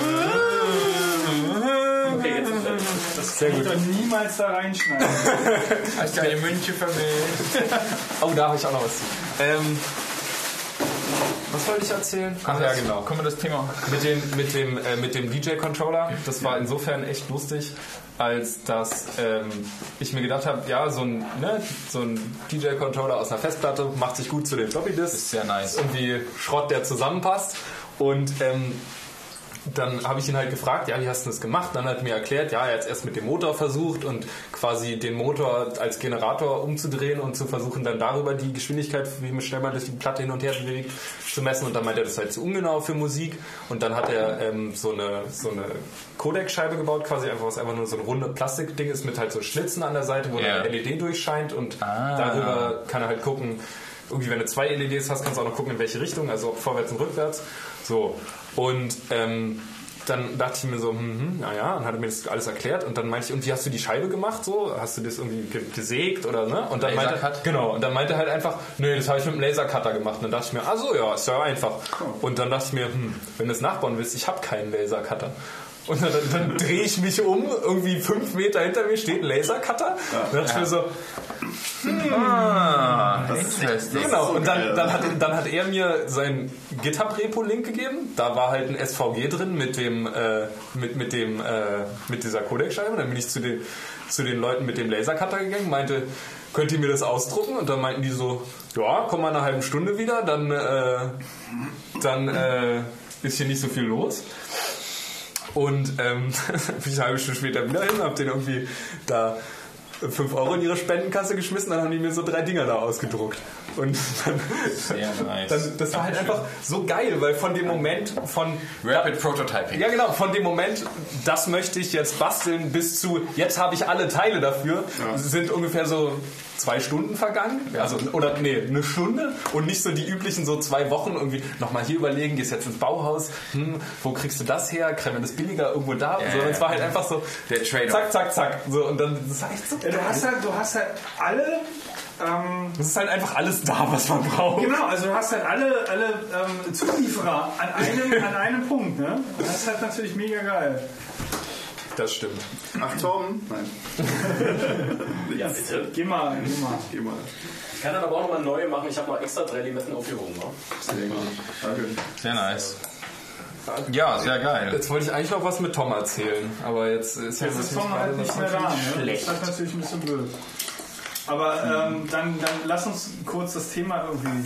Okay, jetzt ist fertig. Das Sehr gut. Ich niemals da reinschneiden. Hast du deine Münche vermählt. Oh, da habe ich auch noch was. Ähm, was wollte ich erzählen? Ach ja, genau. Kommen wir das Thema. Mit dem, mit dem, äh, mit dem DJ-Controller. Das war insofern echt lustig, als dass ähm, ich mir gedacht habe, ja, so ein, ne, so ein DJ-Controller aus einer Festplatte macht sich gut zu den Floppy-Disks. Ist sehr nice. Irgendwie Schrott, der zusammenpasst. Und ähm, dann habe ich ihn halt gefragt, ja, wie hast du das gemacht? Dann hat er mir erklärt, ja, er hat es erst mit dem Motor versucht und quasi den Motor als Generator umzudrehen und zu versuchen, dann darüber die Geschwindigkeit, wie schnell man durch die Platte hin und her bewegt, zu messen. Und dann meinte er, das ist halt zu ungenau für Musik. Und dann hat er ähm, so eine, so eine Codec-Scheibe gebaut, quasi einfach, was einfach nur so ein runde Plastikding ist mit halt so Schlitzen an der Seite, wo Ja. eine LED durchscheint und darüber kann er halt gucken, irgendwie, wenn du zwei LEDs hast, kannst du auch noch gucken, in welche Richtung, also ob vorwärts und rückwärts. So. Und ähm, dann dachte ich mir so, hm, hm, naja, dann hat er mir das alles erklärt und dann meinte ich, und wie hast du die Scheibe gemacht so? Hast du das irgendwie ge gesägt oder ne? Und dann meinte genau, und dann meinte er halt einfach, nee, das habe ich mit dem Lasercutter gemacht. Und dann dachte ich mir, ah so, ja, ist ja einfach. Und dann dachte ich mir, hm, wenn du es nachbauen willst, ich habe keinen Lasercutter. Und dann, dann, drehe ich mich um, irgendwie fünf Meter hinter mir steht ein Lasercutter. Und dann dachte ich mir so, Ah, interesting. Genau, und dann, dann, hat, dann hat er mir sein GitHub-Repo-Link gegeben. Da war halt ein SVG drin mit dem, äh, mit, mit dem, äh, mit dieser Codec-Scheibe. Dann bin ich zu den, zu den Leuten mit dem Lasercutter gegangen, meinte, könnt ihr mir das ausdrucken? Und dann meinten die so, ja, komm mal in einer halben Stunde wieder, dann, äh, dann äh, ist hier nicht so viel los. Und ähm, bin ich eine halbe Stunde später wieder hin, hab den irgendwie da 5 Euro in ihre Spendenkasse geschmissen, dann haben die mir so drei Dinger da ausgedruckt. Und dann, Sehr nice. dann das war halt einfach so geil, weil von dem Moment von Rapid Prototyping. ja genau, von dem Moment, das möchte ich jetzt basteln, bis zu jetzt habe ich alle Teile dafür, sind ungefähr so zwei Stunden vergangen. Also, oder nee, eine Stunde und nicht so die üblichen so zwei Wochen irgendwie nochmal hier überlegen, gehst jetzt ins Bauhaus, hm, wo kriegst du das her? Kriegen wir das billiger irgendwo da? Ja, sondern ja, es war halt ja. einfach so Der Trade-off. zack, zack, zack. So, und dann das war echt so Ja, du hast halt, du hast halt alle. Ähm, Das ist halt einfach alles da, was man braucht. genau, also du hast halt alle, alle ähm, Zulieferer an einem, an einem Punkt. Ne? Das ist halt natürlich mega geil. Das stimmt. Ach, Tom? Nein, Ja, bitte. Geh mal, geh mal. geh mal. Ich kann dann aber auch nochmal neue machen. Ich habe mal extra drei Limetten aufgehoben. Ne? Danke. Sehr nice. Ja, sehr geil. Jetzt wollte ich eigentlich noch was mit Tom erzählen, aber jetzt ist ja Jetzt ist Tom halt nicht mehr da. Ne? schlecht. Das ist natürlich ein bisschen blöd. Aber ähm, dann, dann lass uns kurz das Thema irgendwie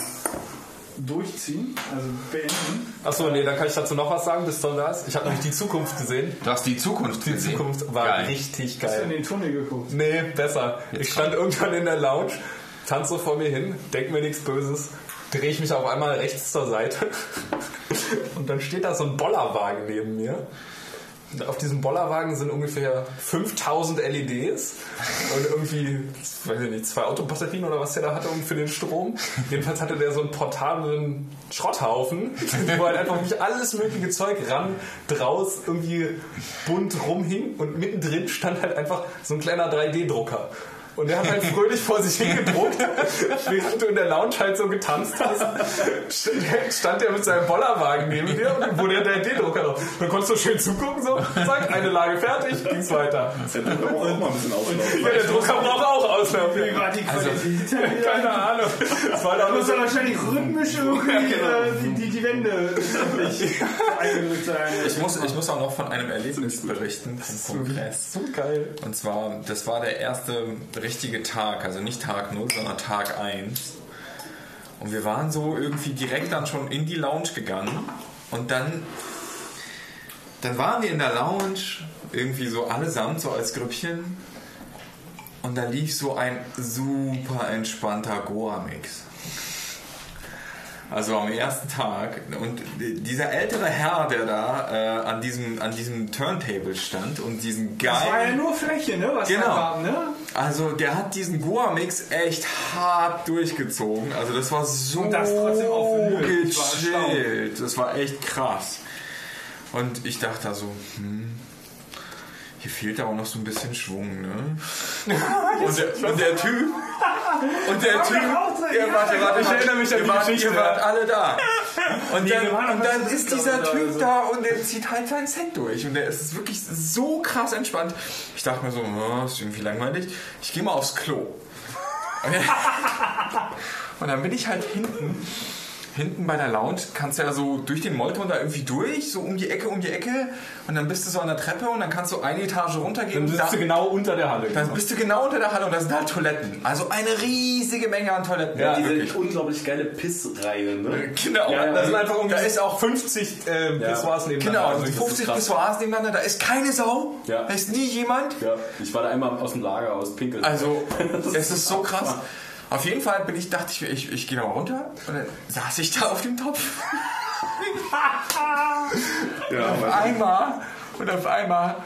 durchziehen, also beenden. Achso, nee, dann kann ich dazu noch was sagen, bis ist. Ich habe nämlich die Zukunft gesehen. Du hast die Zukunft Die gesehen. Zukunft war Geil. richtig Hast du in geil. den Tunnel geguckt? Nee, besser. Ich stand irgendwann in der Lounge, tanze so vor mir hin, denk mir nichts Böses, drehe ich mich auf einmal rechts zur Seite und dann steht da so ein Bollerwagen neben mir. Auf diesem Bollerwagen sind ungefähr 5000 LEDs und irgendwie, weiß ich nicht, zwei Autobatterien oder was der da hatte für den Strom. Jedenfalls hatte der so einen portablen Schrotthaufen, wo halt einfach wirklich alles mögliche Zeug ran, draus irgendwie bunt rumhing und mittendrin stand halt einfach so ein kleiner 3D-Drucker. Und der hat halt fröhlich vor sich hingedruckt, während du in der Lounge halt so getanzt hast. Stand der mit seinem Bollerwagen neben dir und wo der 3D-Drucker drauf. Dann konntest du schön zugucken, so, zack, eine Lage fertig, ging's weiter. Der Drucker braucht auch mal ein bisschen Auslauf. Ja, der Drucker braucht auch Auslauf. Wie war die Qualität? Keine Ahnung. Das war da dann muss ja wahrscheinlich rhythmisch irgendwie genau. äh, die, die, die Wände wirklich eingedrückt sein. Ich muss, ich muss auch noch von einem Erlebnis berichten vom Kongress. so geil. Und zwar, das war der erste richtige Tag, also nicht Tag 0, sondern Tag 1. Und wir waren so irgendwie direkt dann schon in die Lounge gegangen. Und dann, dann waren wir in der Lounge, irgendwie so allesamt, so als Grüppchen. Und da lief so ein super entspannter Goa-Mix. Also am ersten Tag. Und dieser ältere Herr, der da äh, an, diesem, an diesem Turntable stand und diesen geilen... Das war ja nur Fläche, ne? Was Genau. war, ne? Also der hat diesen Goa-Mix echt hart durchgezogen. Also das war so Und das trotzdem auf war gechillt. Das war echt krass. Und ich dachte da so, hm, hier fehlt aber noch so ein bisschen Schwung, ne? Und der, und der Typ, und der Typ, auch ja, warte, warte, ich erinnere mich an die wart, Geschichte, ihr wart alle da. Und dann, waren und dann ist dieser Typ also. da und der zieht halt seinen Set durch. Und der ist wirklich so krass entspannt. Ich dachte mir so, oh, ist irgendwie langweilig. Ich gehe mal aufs Klo. Und dann bin ich halt hinten. Hinten bei der Lounge kannst du ja so durch den Molton da irgendwie durch, so um die Ecke, um die Ecke. Und dann bist du so an der Treppe und dann kannst du eine Etage runtergehen. Dann sitzt Da- du genau unter der Halle. dann bist du genau unter der Halle und da sind halt Toiletten. Also eine riesige Menge an Toiletten. Ja, Diese unglaublich geile Pissreihe, ne? Genau. Ja, ja, Da sind einfach Da ist auch 50 äh, Pissoirs nebeneinander. Genau, Also also das 50 ist krass. Pissoirs nebeneinander, da ist keine Sau, Ja. da ist nie jemand. Ja, ich war da einmal aus dem Lager aus Pinkeln. Also, es ist so krass. Auf jeden Fall bin ich, dachte ich, ich, ich gehe noch mal runter und dann saß ich da auf dem Topf. Ja, Auf aber einmal, und auf einmal,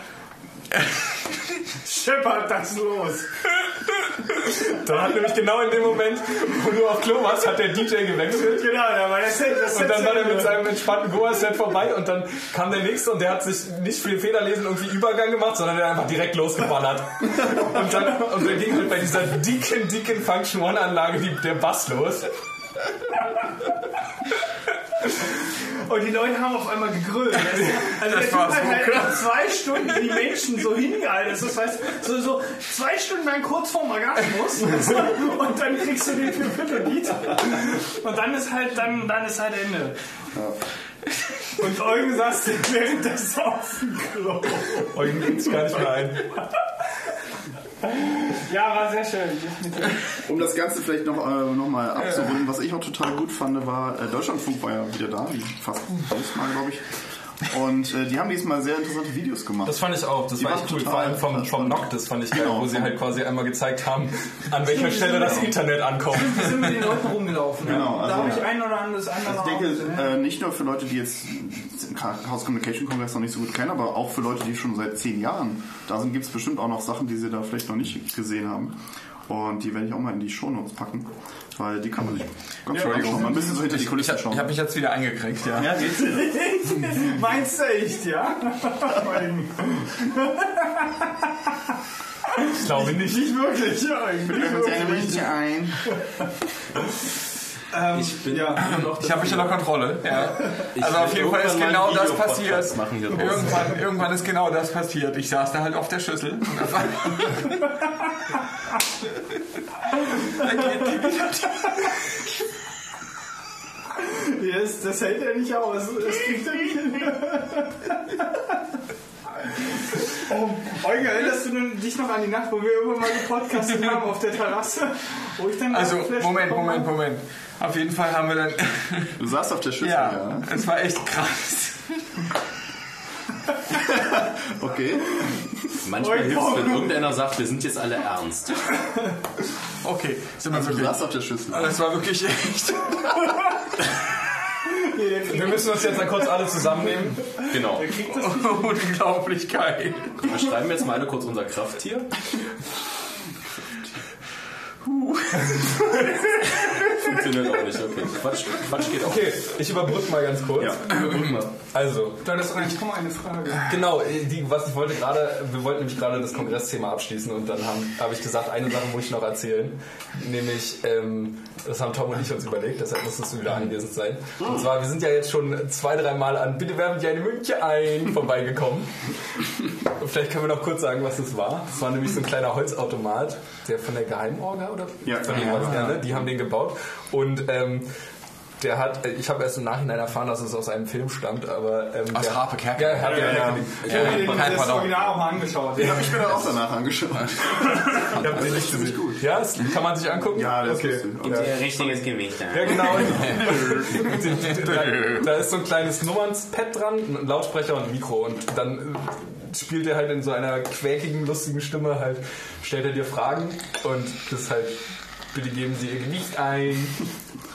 Scheppert das los. Dann hat nämlich genau in dem Moment, wo du auf Klo warst, hat der DJ gewechselt. Genau, da war das Set. Das Und dann war der mit seinem entspannten Goa-Set vorbei und dann kam der nächste und der hat sich nicht viel Federlesen irgendwie Übergang gemacht, sondern der hat einfach direkt losgeballert. Und dann, und dann ging halt bei dieser dicken, dicken Function One-Anlage der Bass los. Und die Leute haben auf einmal gegrölt. Also Das der war Typ hat so halt zwei Stunden die Menschen so hingehalten. Das heißt, so, so zwei Stunden lang kurz vorm Orgasmus und dann kriegst du den Vierviertel-Lied. Und dann ist halt, dann, dann ist halt Ende. Und Eugen saß während des auf dem Klo. Eugen ging es gar nicht mehr ein. Ja, war sehr schön. Um das Ganze vielleicht noch, äh, noch mal abzurunden, was ich auch total gut fand, war, äh, Deutschlandfunk war ja wieder da, wie fast jedes Mal, glaube ich. Und äh, die haben diesmal sehr interessante Videos gemacht. Das fand ich auch, das Die war echt cool. total Vor allem vom, vom. Nock, das fand ich geil, Genau. wo sie halt quasi einmal gezeigt haben, an welcher Stelle das Internet ankommt. Wir sind mit den Leuten rumgelaufen. Genau, da also- habe ich ein oder anderes andere Also ich denke, äh, nicht nur für Leute, die jetzt den Chaos Communication Kongress noch nicht so gut kennen, aber auch für Leute, die schon seit zehn Jahren da sind, gibt es bestimmt auch noch Sachen, die sie da vielleicht noch nicht gesehen haben. Und die werde ich auch mal in die Shownotes packen, weil die kann man sich ganz gut anschauen. Mal ein bisschen so hinter die ich, Kulissen ich schauen. habe mich jetzt wieder eingekriegt, ja. ja, geht's? Meinst du echt, ja? Ich glaube nicht. Nicht wirklich, ja. Nicht ein. Ich bin ja. noch Ich habe mich unter Kontrolle. Ja. Ich Also auf jeden Fall ist genau das passiert. Irgendwann, irgendwann ist genau das passiert. Ich saß da halt auf der Schüssel. Und Das, das hält er nicht aus. Das kriegt er nicht hin. Oh, Eugen, erinnerst du denn- dich noch an die Nacht, wo wir irgendwann mal gepodcastet haben auf der Terrasse? Wo ich dann Also, Moment, bekommen Moment? Moment. Auf jeden Fall haben wir dann. Du saßt auf der Schüssel, Ja, ja. es war echt krass. Okay. Manchmal Oi, hilft es, wenn irgendeiner sagt, wir sind jetzt alle ernst. Okay, sind wir Also du wirklich. saßt auf der Schüssel. Das war wirklich echt. Wir müssen uns jetzt mal kurz alle zusammennehmen. Genau. Unglaublich geil. Wir schreiben jetzt mal alle kurz unser Krafttier. Funktioniert auch nicht, okay. Quatsch, Quatsch geht auch. Okay, ich überbrücke mal ganz kurz. Also, Da ist eigentlich kaum eine Frage. Genau, die, was ich wollte gerade, wir wollten nämlich gerade das Kongressthema abschließen und dann habe hab ich gesagt, eine Sache muss ich noch erzählen, nämlich, ähm, das haben Tom und ich uns überlegt, deshalb musstest du wieder anwesend sein. Und zwar, wir sind ja jetzt schon zwei, drei Mal an Bitte werfen Sie eine Münche ein vorbeigekommen. Und vielleicht können wir noch kurz sagen, was das war. Das war nämlich so ein kleiner Holzautomat, der von der Geheimorga oder Ja, von ja, das, ja. ne? die haben den gebaut und ähm, der hat, äh, ich habe erst im Nachhinein erfahren, dass es aus einem Film stammt, aber ähm, Aus der, Harpe Kerkeling. Ja, hat Ja, ja, ja. Ich habe mir das Pardon. Original auch mal angeschaut. Den habe ich mir dann auch danach angeschaut. Ich hab den nicht ziemlich gesehen. gut. Ja, das kann man sich angucken? Ja, das okay. ist lustig. Ja. Richtiges Gewicht. Ja, genau. da, ist so ein kleines Nummernspad dran, ein Lautsprecher und ein Mikro. Und dann äh, spielt er halt in so einer quäkigen, lustigen Stimme halt, stellt er dir Fragen und das ist halt, bitte geben Sie Ihr Gewicht ein,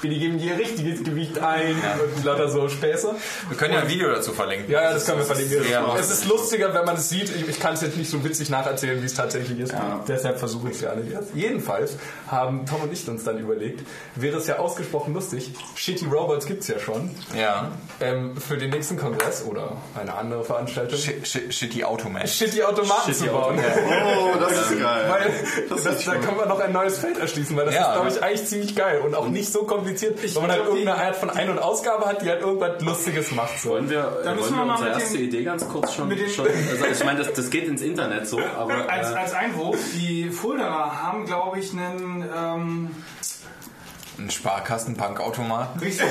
bitte geben Sie Ihr richtiges Gewicht ein und lauter so Späße. Wir können ja ein Video dazu verlinken. Ja, ja, das können wir verlinken. Es ist lustiger, wenn man es sieht. Ich, ich kann es jetzt nicht so witzig nacherzählen, wie es tatsächlich ist. Deshalb versuche ich es ja nicht erst. Jedenfalls haben Tom und ich uns dann überlegt, wäre es ja ausgesprochen lustig. Shitty Robots gibt es ja schon. Ja. Ähm, für den nächsten Kongress oder eine andere Veranstaltung. Sh sh Shitty Automat. Shitty Automaten zu bauen. Oh, das ist geil. Weil Das das, ist da kann man noch ein neues Feld erschließen, weil das Ja, ist, glaube ne? ich, eigentlich ziemlich geil und auch nicht so kompliziert kompliziert, weil man halt irgendeine Art von Ein- und Ausgabe hat, die halt irgendwas Lustiges macht. So. Wollen wir, Da müssen wollen wir wir mal unsere mit erste den- Idee ganz kurz schon, schon also ich meine, das, das geht ins Internet so, aber Als, äh, als Einwurf, die Fuldaer haben, glaube ich, einen. Ähm, Ein Sparkassenbankautomat. richtig.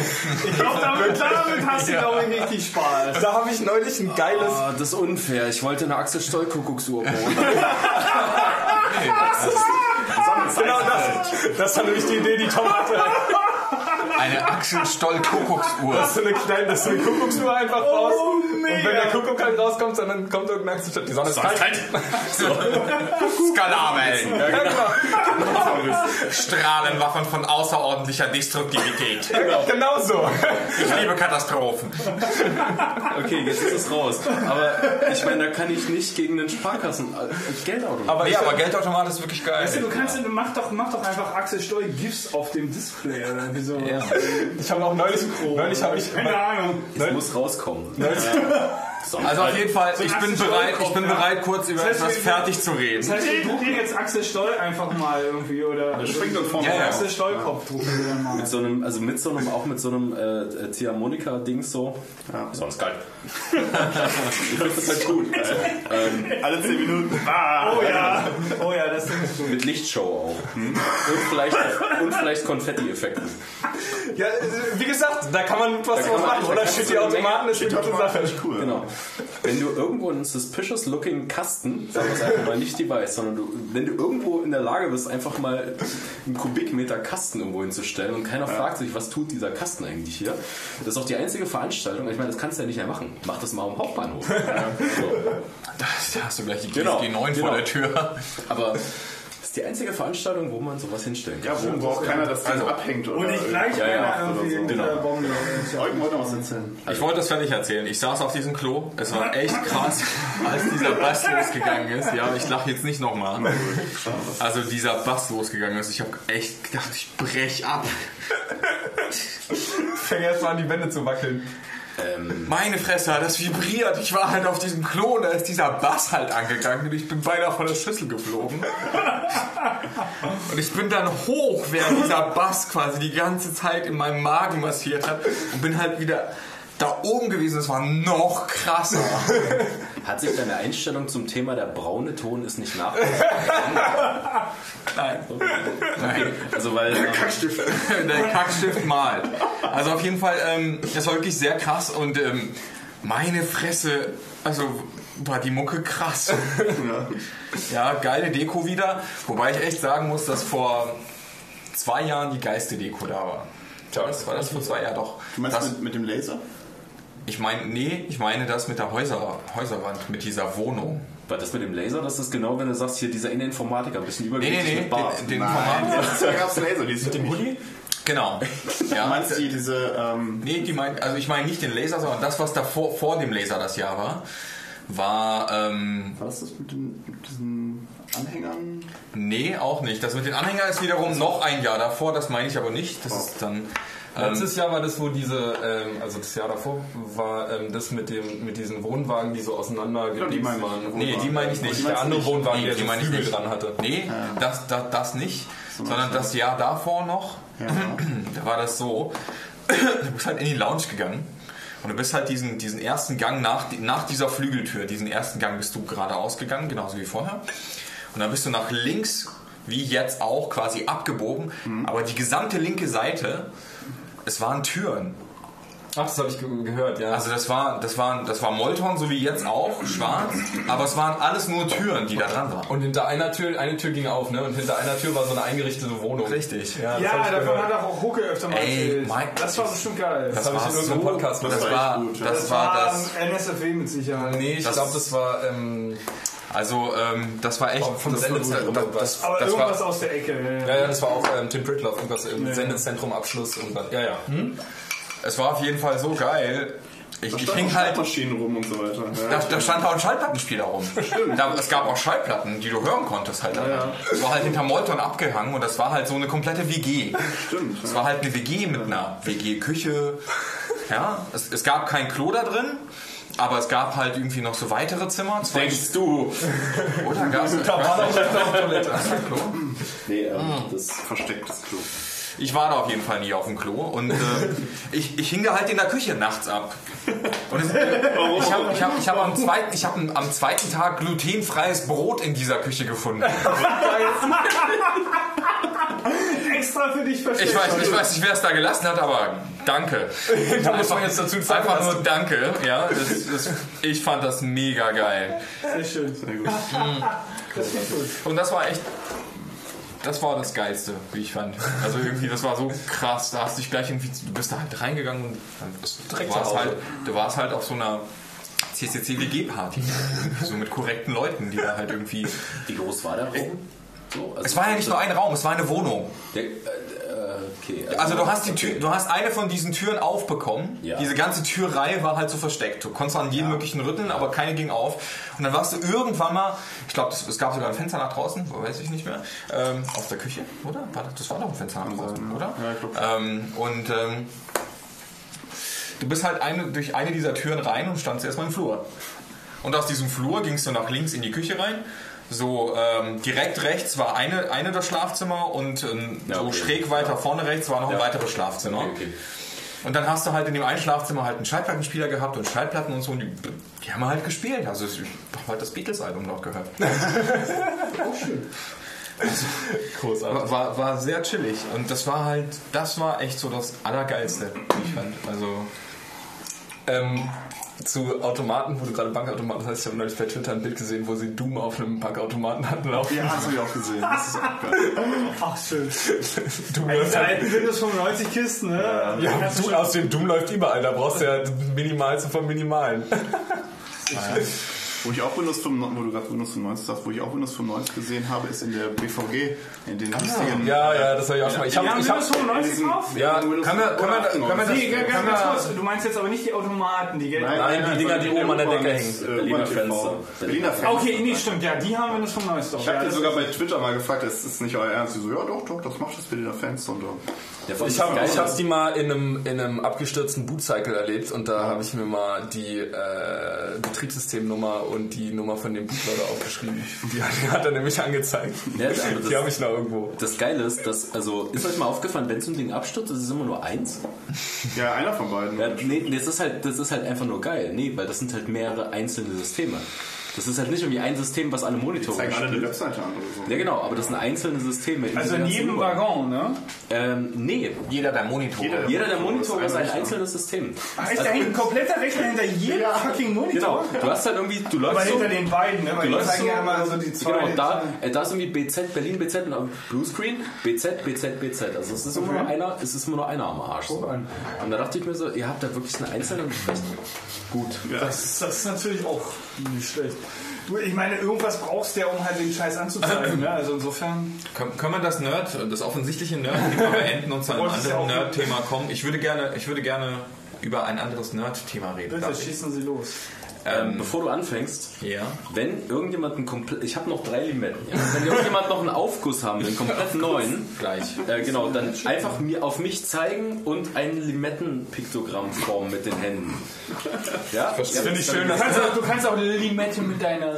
Ich glaube, damit, damit hast du, glaube ich, richtig Spaß. Da habe ich neulich ein geiles. Ah, das ist unfair. Ich wollte eine Axel Stoll Kuckucksuhr bauen. Genau das. Das dann nämlich die Idee, die Tom hatte. Eine Axel Stoll Kuckucksuhr. Dass du eine kleine, dass du eine Kuckucksuhr einfach raus. Oh, und wenn der Kuckuck halt rauskommt, dann kommt irgendeine Aktion. Die Sonne ist kalt. Skalavellen. Ja, genau. Strahlenwaffen von außerordentlicher Destruktivität. genau so. Ich liebe Katastrophen. Okay, jetzt ist es raus. Aber ich meine, da kann ich nicht gegen den Sparkassen äh, Geldautomat. Aber Nee, ich, aber Geldautomat ist wirklich geil. Weißt du, du kannst, mach doch, mach doch einfach Axel Stoll GIFs auf dem Display oder irgendwie ich habe auch neulich, neulich habe ich, Keine Ahnung. es muss rauskommen. Also auf jeden Fall, ich bin bereit, ich bin bereit, kurz über Das heißt, etwas wir- fertig zu Das reden. heißt, wir drucken jetzt Axel Stoll einfach mal irgendwie oder. Der springt dann vorne Ja. Axel Stoll-Kopf drucken wir dann mal. Mit so einem, also mit so einem, auch mit so einem äh, Ziehharmonika-Dings so. Ja. Sonst geil. ich finde das halt gut. Also, ähm, Alle 10 Minuten. Ah, Oh ja, oh ja, das ist gut. mit Lichtshow auch. Und vielleicht, und vielleicht Konfetti-Effekten. ja, wie gesagt, da kann man was draus man- machen. Oder die eine Automaten, ist eine gute Automat Sache. cool. Genau. Wenn du irgendwo einen suspicious looking Kasten, sagen wir es einfach mal nicht Device, sondern du, wenn du irgendwo in der Lage bist, einfach mal einen Kubikmeter Kasten irgendwo hinzustellen und keiner fragt sich, was tut dieser Kasten eigentlich hier, das ist auch die einzige Veranstaltung, ich meine, das kannst du ja nicht mehr machen. Mach das mal am Hauptbahnhof. so. Da hast du gleich die Genau, GSG 9 genau. vor der Tür. Aber ist die einzige Veranstaltung, wo man sowas hinstellen kann. Ja, wo, wo auch keiner das Ding Also, abhängt. Oder Und ich gleich Ja, ja, irgendwie so. der Bombe. Eugen wollte noch was erzählen. Ich wollte das fertig erzählen. Ich saß auf diesem Klo. Es war echt krass, als dieser Bass losgegangen ist. Ja, ich lache jetzt nicht nochmal. Also dieser Bass losgegangen ist. Ich habe echt gedacht, ich brech ab. Fängt erst mal an, die Wände zu wackeln. Ähm, Meine Fresse, hat das vibriert. Ich war halt auf diesem Klo da ist dieser Bass halt angegangen und ich bin beinahe von der Schüssel geflogen. Und ich bin dann hoch, während dieser Bass quasi die ganze Zeit in meinem Magen massiert hat und bin halt wieder da oben gewesen. Es war noch krasser. hat sich deine Einstellung zum Thema der braune Ton ist nicht nach? Nein. Nein. Also weil ähm, Der Kackstift malt. Also auf jeden Fall, ähm, das war wirklich sehr krass und ähm, meine Fresse, also war die Mucke krass. Ja, geile Deko wieder. Wobei ich echt sagen muss, dass vor zwei Jahren die geilste Deko da war. Ja, das war das vor zwei Jahren doch. Du meinst Das, mit, mit dem Laser? Ich meine, nee, ich meine das mit der Häuser, Häuserwand, mit dieser Wohnung. war das mit dem Laser, das ist genau, wenn du sagst, hier dieser Inneninformatiker, ein bisschen übergewichtig nee, nee, mit Bart. den, den Format. Da gab es Laser, die sind im Hoodie. Genau. Du Ja, meinst die, diese, ähm, Nee, die mein, also ich meine nicht den Laser, sondern das, was davor vor dem Laser das Jahr war, war ähm, was ist das mit, den, mit diesen Anhängern? nee auch nicht. Das mit den Anhängern ist wiederum noch ein Jahr davor. Das meine ich aber nicht. Das ist dann Letztes Jahr war das, wo diese, ähm, also das Jahr davor war ähm, das mit dem mit diesen Wohnwagen, die so auseinander die gedingst meine ich. waren. Nee, die meine ich nicht. Der andere nicht? Wohnwagen, Nee, der die so meine ich Flügel nicht. dran hatte. Nee, das, das, das nicht, sondern das Jahr davor noch, da war das so, du bist halt in die Lounge gegangen und du bist halt diesen, diesen ersten Gang nach, nach dieser Flügeltür, diesen ersten Gang bist du geradeaus gegangen, genauso wie vorher. Und dann bist du nach links, wie jetzt auch, quasi abgebogen, aber die gesamte linke Seite, es waren Türen. Ach, das habe ich ge gehört, ja. Also das war, das war, das war Molton, so wie jetzt auch, schwarz, aber es waren alles nur Türen, die da dran waren. und hinter einer Tür, eine Tür ging auf, ne? Und hinter einer Tür war so eine eingerichtete Wohnung. Richtig. Ja, das Ja, davon hat auch Hucke öfter mal Ey, erzählt. mein- das war bestimmt geil. Das habe ich war in irgendeinem so- Podcast Das gehört. war, gut, ja. das war das. NSFW mit Sicherheit. Nee, ich Das- glaube, das war. Ähm, Also ähm, das war echt. Vom das, Sendezentrum das, irgendwas. das, Aber das irgendwas war, aus der Ecke. ja, ja, das war auch ähm, Tim Pritloff, irgendwas im Sendezentrum Abschluss und was. Ja, ja. es war auf jeden Fall so geil. Ich, Da ich hing auch halt. Rum und so weiter. Da, Ja. da stand auch ein Schallplattenspieler rum. Da, es gab auch Schallplatten, die du hören konntest halt. Es war halt hinter Molton abgehangen und das war halt so eine komplette WG. Stimmt. Es war halt eine WG mit einer WG-Küche. Ja, es, es gab kein Klo da drin, aber es gab halt irgendwie noch so weitere Zimmer. Zwei, Denkst du? oder gab es Da war doch noch Toilette. Nee, ähm, Ah. das Verstecktes Klo. ich war da auf jeden Fall nie auf dem Klo und äh, ich, ich hing da halt in der Küche nachts ab. Und es, ich habe ich hab, ich hab am, zweiten, ich hab am zweiten Tag glutenfreies Brot in dieser Küche gefunden. Extra für dich versteckt. Ich weiß, ich weiß nicht, wer es da gelassen hat, aber danke. Da muss man jetzt dazu sagen, Einfach nur danke. Ja, das, das, ich fand das mega geil. Sehr schön. Sehr gut. Das klingt gut. Und das war echt. Das war das Geilste, wie ich fand. Also irgendwie, das war so krass. Da hast du dich gleich irgendwie. Du bist da halt reingegangen und das, du, warst halt, du warst halt auf so einer CCC-WG-Party. so mit korrekten Leuten, die da halt irgendwie. Wie groß war der Raum? So, also Es war ja nicht nur ein Raum, es war eine Wohnung. Der, äh, äh, okay. Also du hast die Tür, du hast eine von diesen Türen aufbekommen. Ja. Diese ganze Türreihe war halt so versteckt. Du konntest an jeden möglichen rütteln, aber keine ging auf. Und dann warst du irgendwann mal, ich glaube, es gab sogar ein Fenster nach draußen, weiß ich nicht mehr, ähm, aus der Küche, oder? War das, das war doch ein Fenster nach draußen, oder? Ja, ich glaub ähm, Und ähm, du bist halt eine, durch eine dieser Türen rein und standst erstmal im Flur. Und aus diesem Flur gingst du nach links in die Küche rein. So ähm, direkt rechts war eine, eine der Schlafzimmer und ähm, Ja, so okay. schräg weiter vorne rechts war noch ein Ja. weiteres Schlafzimmer. Okay, okay. Und dann hast du halt in dem einen Schlafzimmer halt einen Schallplattenspieler gehabt und Schallplatten und so und die, die haben halt gespielt. Also ich habe halt das Beatles-Album dort gehört. Großartig. War, war, war sehr chillig und das war halt, das war echt so das Allergeilste, wie ich fand. Also Ähm, zu Automaten, wo du gerade Bankautomaten hast, ich habe neulich bei Twitter ein Bild gesehen, wo sie Doom auf einem Bankautomaten hatten laufen. Ja, hast du ja auch gesehen. Das ist auch geil. Ach, schön. Doom halt, alten Windows 95 Kisten, ne? ja, du, aus dem Doom läuft überall, da brauchst du ja Minimalste vom Minimalen. Wo ich auch Windows 95, wo du gerade Windows 95 sagst, wo ich auch Windows 95 gesehen habe, ist in der BVG, in den lustigen... Ja, ja, das habe ich auch schon mal. Ich habe, Windows habe, 95 drauf? ja, Windows kann man- kann man- kann man das- Nee, ganz, kann ganz man- kurz. Du meinst jetzt aber nicht die Automaten, die gelben. Nein, die Dinger, die oben an der Decke hängen. Berliner Fenster. Berliner Fenster. Okay, nee, stimmt, ja, die haben Windows 95 drauf. Ich habe ja, dir sogar bei Twitter mal gefragt, das ist nicht euer Ernst. Die so, ja doch, doch, das macht das Berliner Fenster. Und, so. Ich habe ich hab's die mal in einem, in einem abgestürzten Bootcycle erlebt und da habe ich mir mal die äh, Betriebssystemnummer und die Nummer von dem Bootloader aufgeschrieben. Die hat, die hat er nämlich angezeigt. Ja, das- aber das- die habe ich noch irgendwo. Das Geile ist, dass, also, ist euch mal aufgefallen, wenn so ein Ding abstürzt, ist es immer nur eins? ja, einer von beiden. Ja, nee, das ist halt, das ist halt einfach nur geil. Nee, weil das sind halt mehrere einzelne Systeme. Das ist halt nicht irgendwie ein System, was alle Monitore Zeigen alle eine. Webseite an oder so. Ja, genau, aber das sind einzelne Systeme. Also in jedem. Waggon, ne? Ähm, nee, jeder der Monitore. Jeder- jeder der Monitore Das ist ist ein ein einzelnes System. Heißt da hängt ein kompletter Rechner hinter jedem fucking Monitor? Genau, du hast halt irgendwie, du Aber läufst so, hinter den beiden, ne? Weil du läufst zeigen so, ja immer so die zwei. genau, da, äh, da ist irgendwie BZ, Berlin BZ und Bluescreen, BZ, BZ, BZ. Also es ist immer nur einer, es ist immer nur einer am Arsch. So. Und da dachte ich mir so, ihr habt da wirklich einen einzelnen. Gut. Das, ist- das ist natürlich auch nicht schlecht. Du, ich meine, irgendwas brauchst du ja, um halt den Scheiß anzuzeigen. Ne? Also insofern. Können, können wir das Nerd, das offensichtliche Nerd-Thema beenden und zu einem anderen Nerd-Thema kommen? Ich würde gerne, ich würde gerne über ein anderes Nerd-Thema reden. Bitte schießen Sie los. Ähm, bevor du anfängst, Ja. wenn irgendjemand ein komplett, ich habe noch drei Limetten. Ja? Wenn irgendjemand noch einen Aufguss haben will, einen komplett neuen, Gleich. äh, genau, dann einfach mir auf mich zeigen und ein Limettenpiktogramm formen mit den Händen. Ja, Das finde ich schön, Du kannst, auch, du kannst auch Limette mit deiner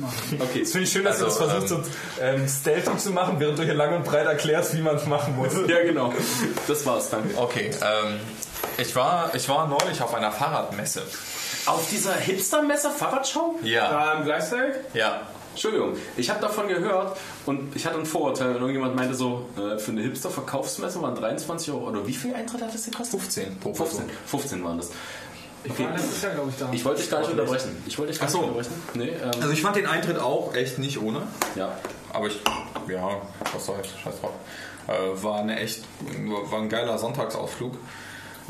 machen. okay. Das finde ich schön, dass du das Also, versuchst, so ähm, stealthy zu machen, während du hier lang und breit erklärst, wie man es machen muss. Ja, genau. Das war's, danke. Okay, ähm, ich war, ich war neulich auf einer Fahrradmesse. Auf dieser Hipster-Messe Fahrradschau? Ja, im Gleisteig? ja. Entschuldigung, ich habe davon gehört und ich hatte ein Vorurteil und irgendjemand meinte so, äh, für eine Hipster-Verkaufsmesse waren 23 Euro, oder wie viel Eintritt hat das gekostet? 15 pro 15, 15 waren das. Okay. Das ist ja, glaube ich, da. Ich wollte dich gar nicht unterbrechen. Ich wollte dich gar Ach so. nicht unterbrechen. Nee, ähm, Also ich fand den Eintritt auch echt nicht ohne. ja. Aber ich, ja, was soll's, scheiß drauf. Äh, war eine echt, war ein geiler Sonntagsausflug.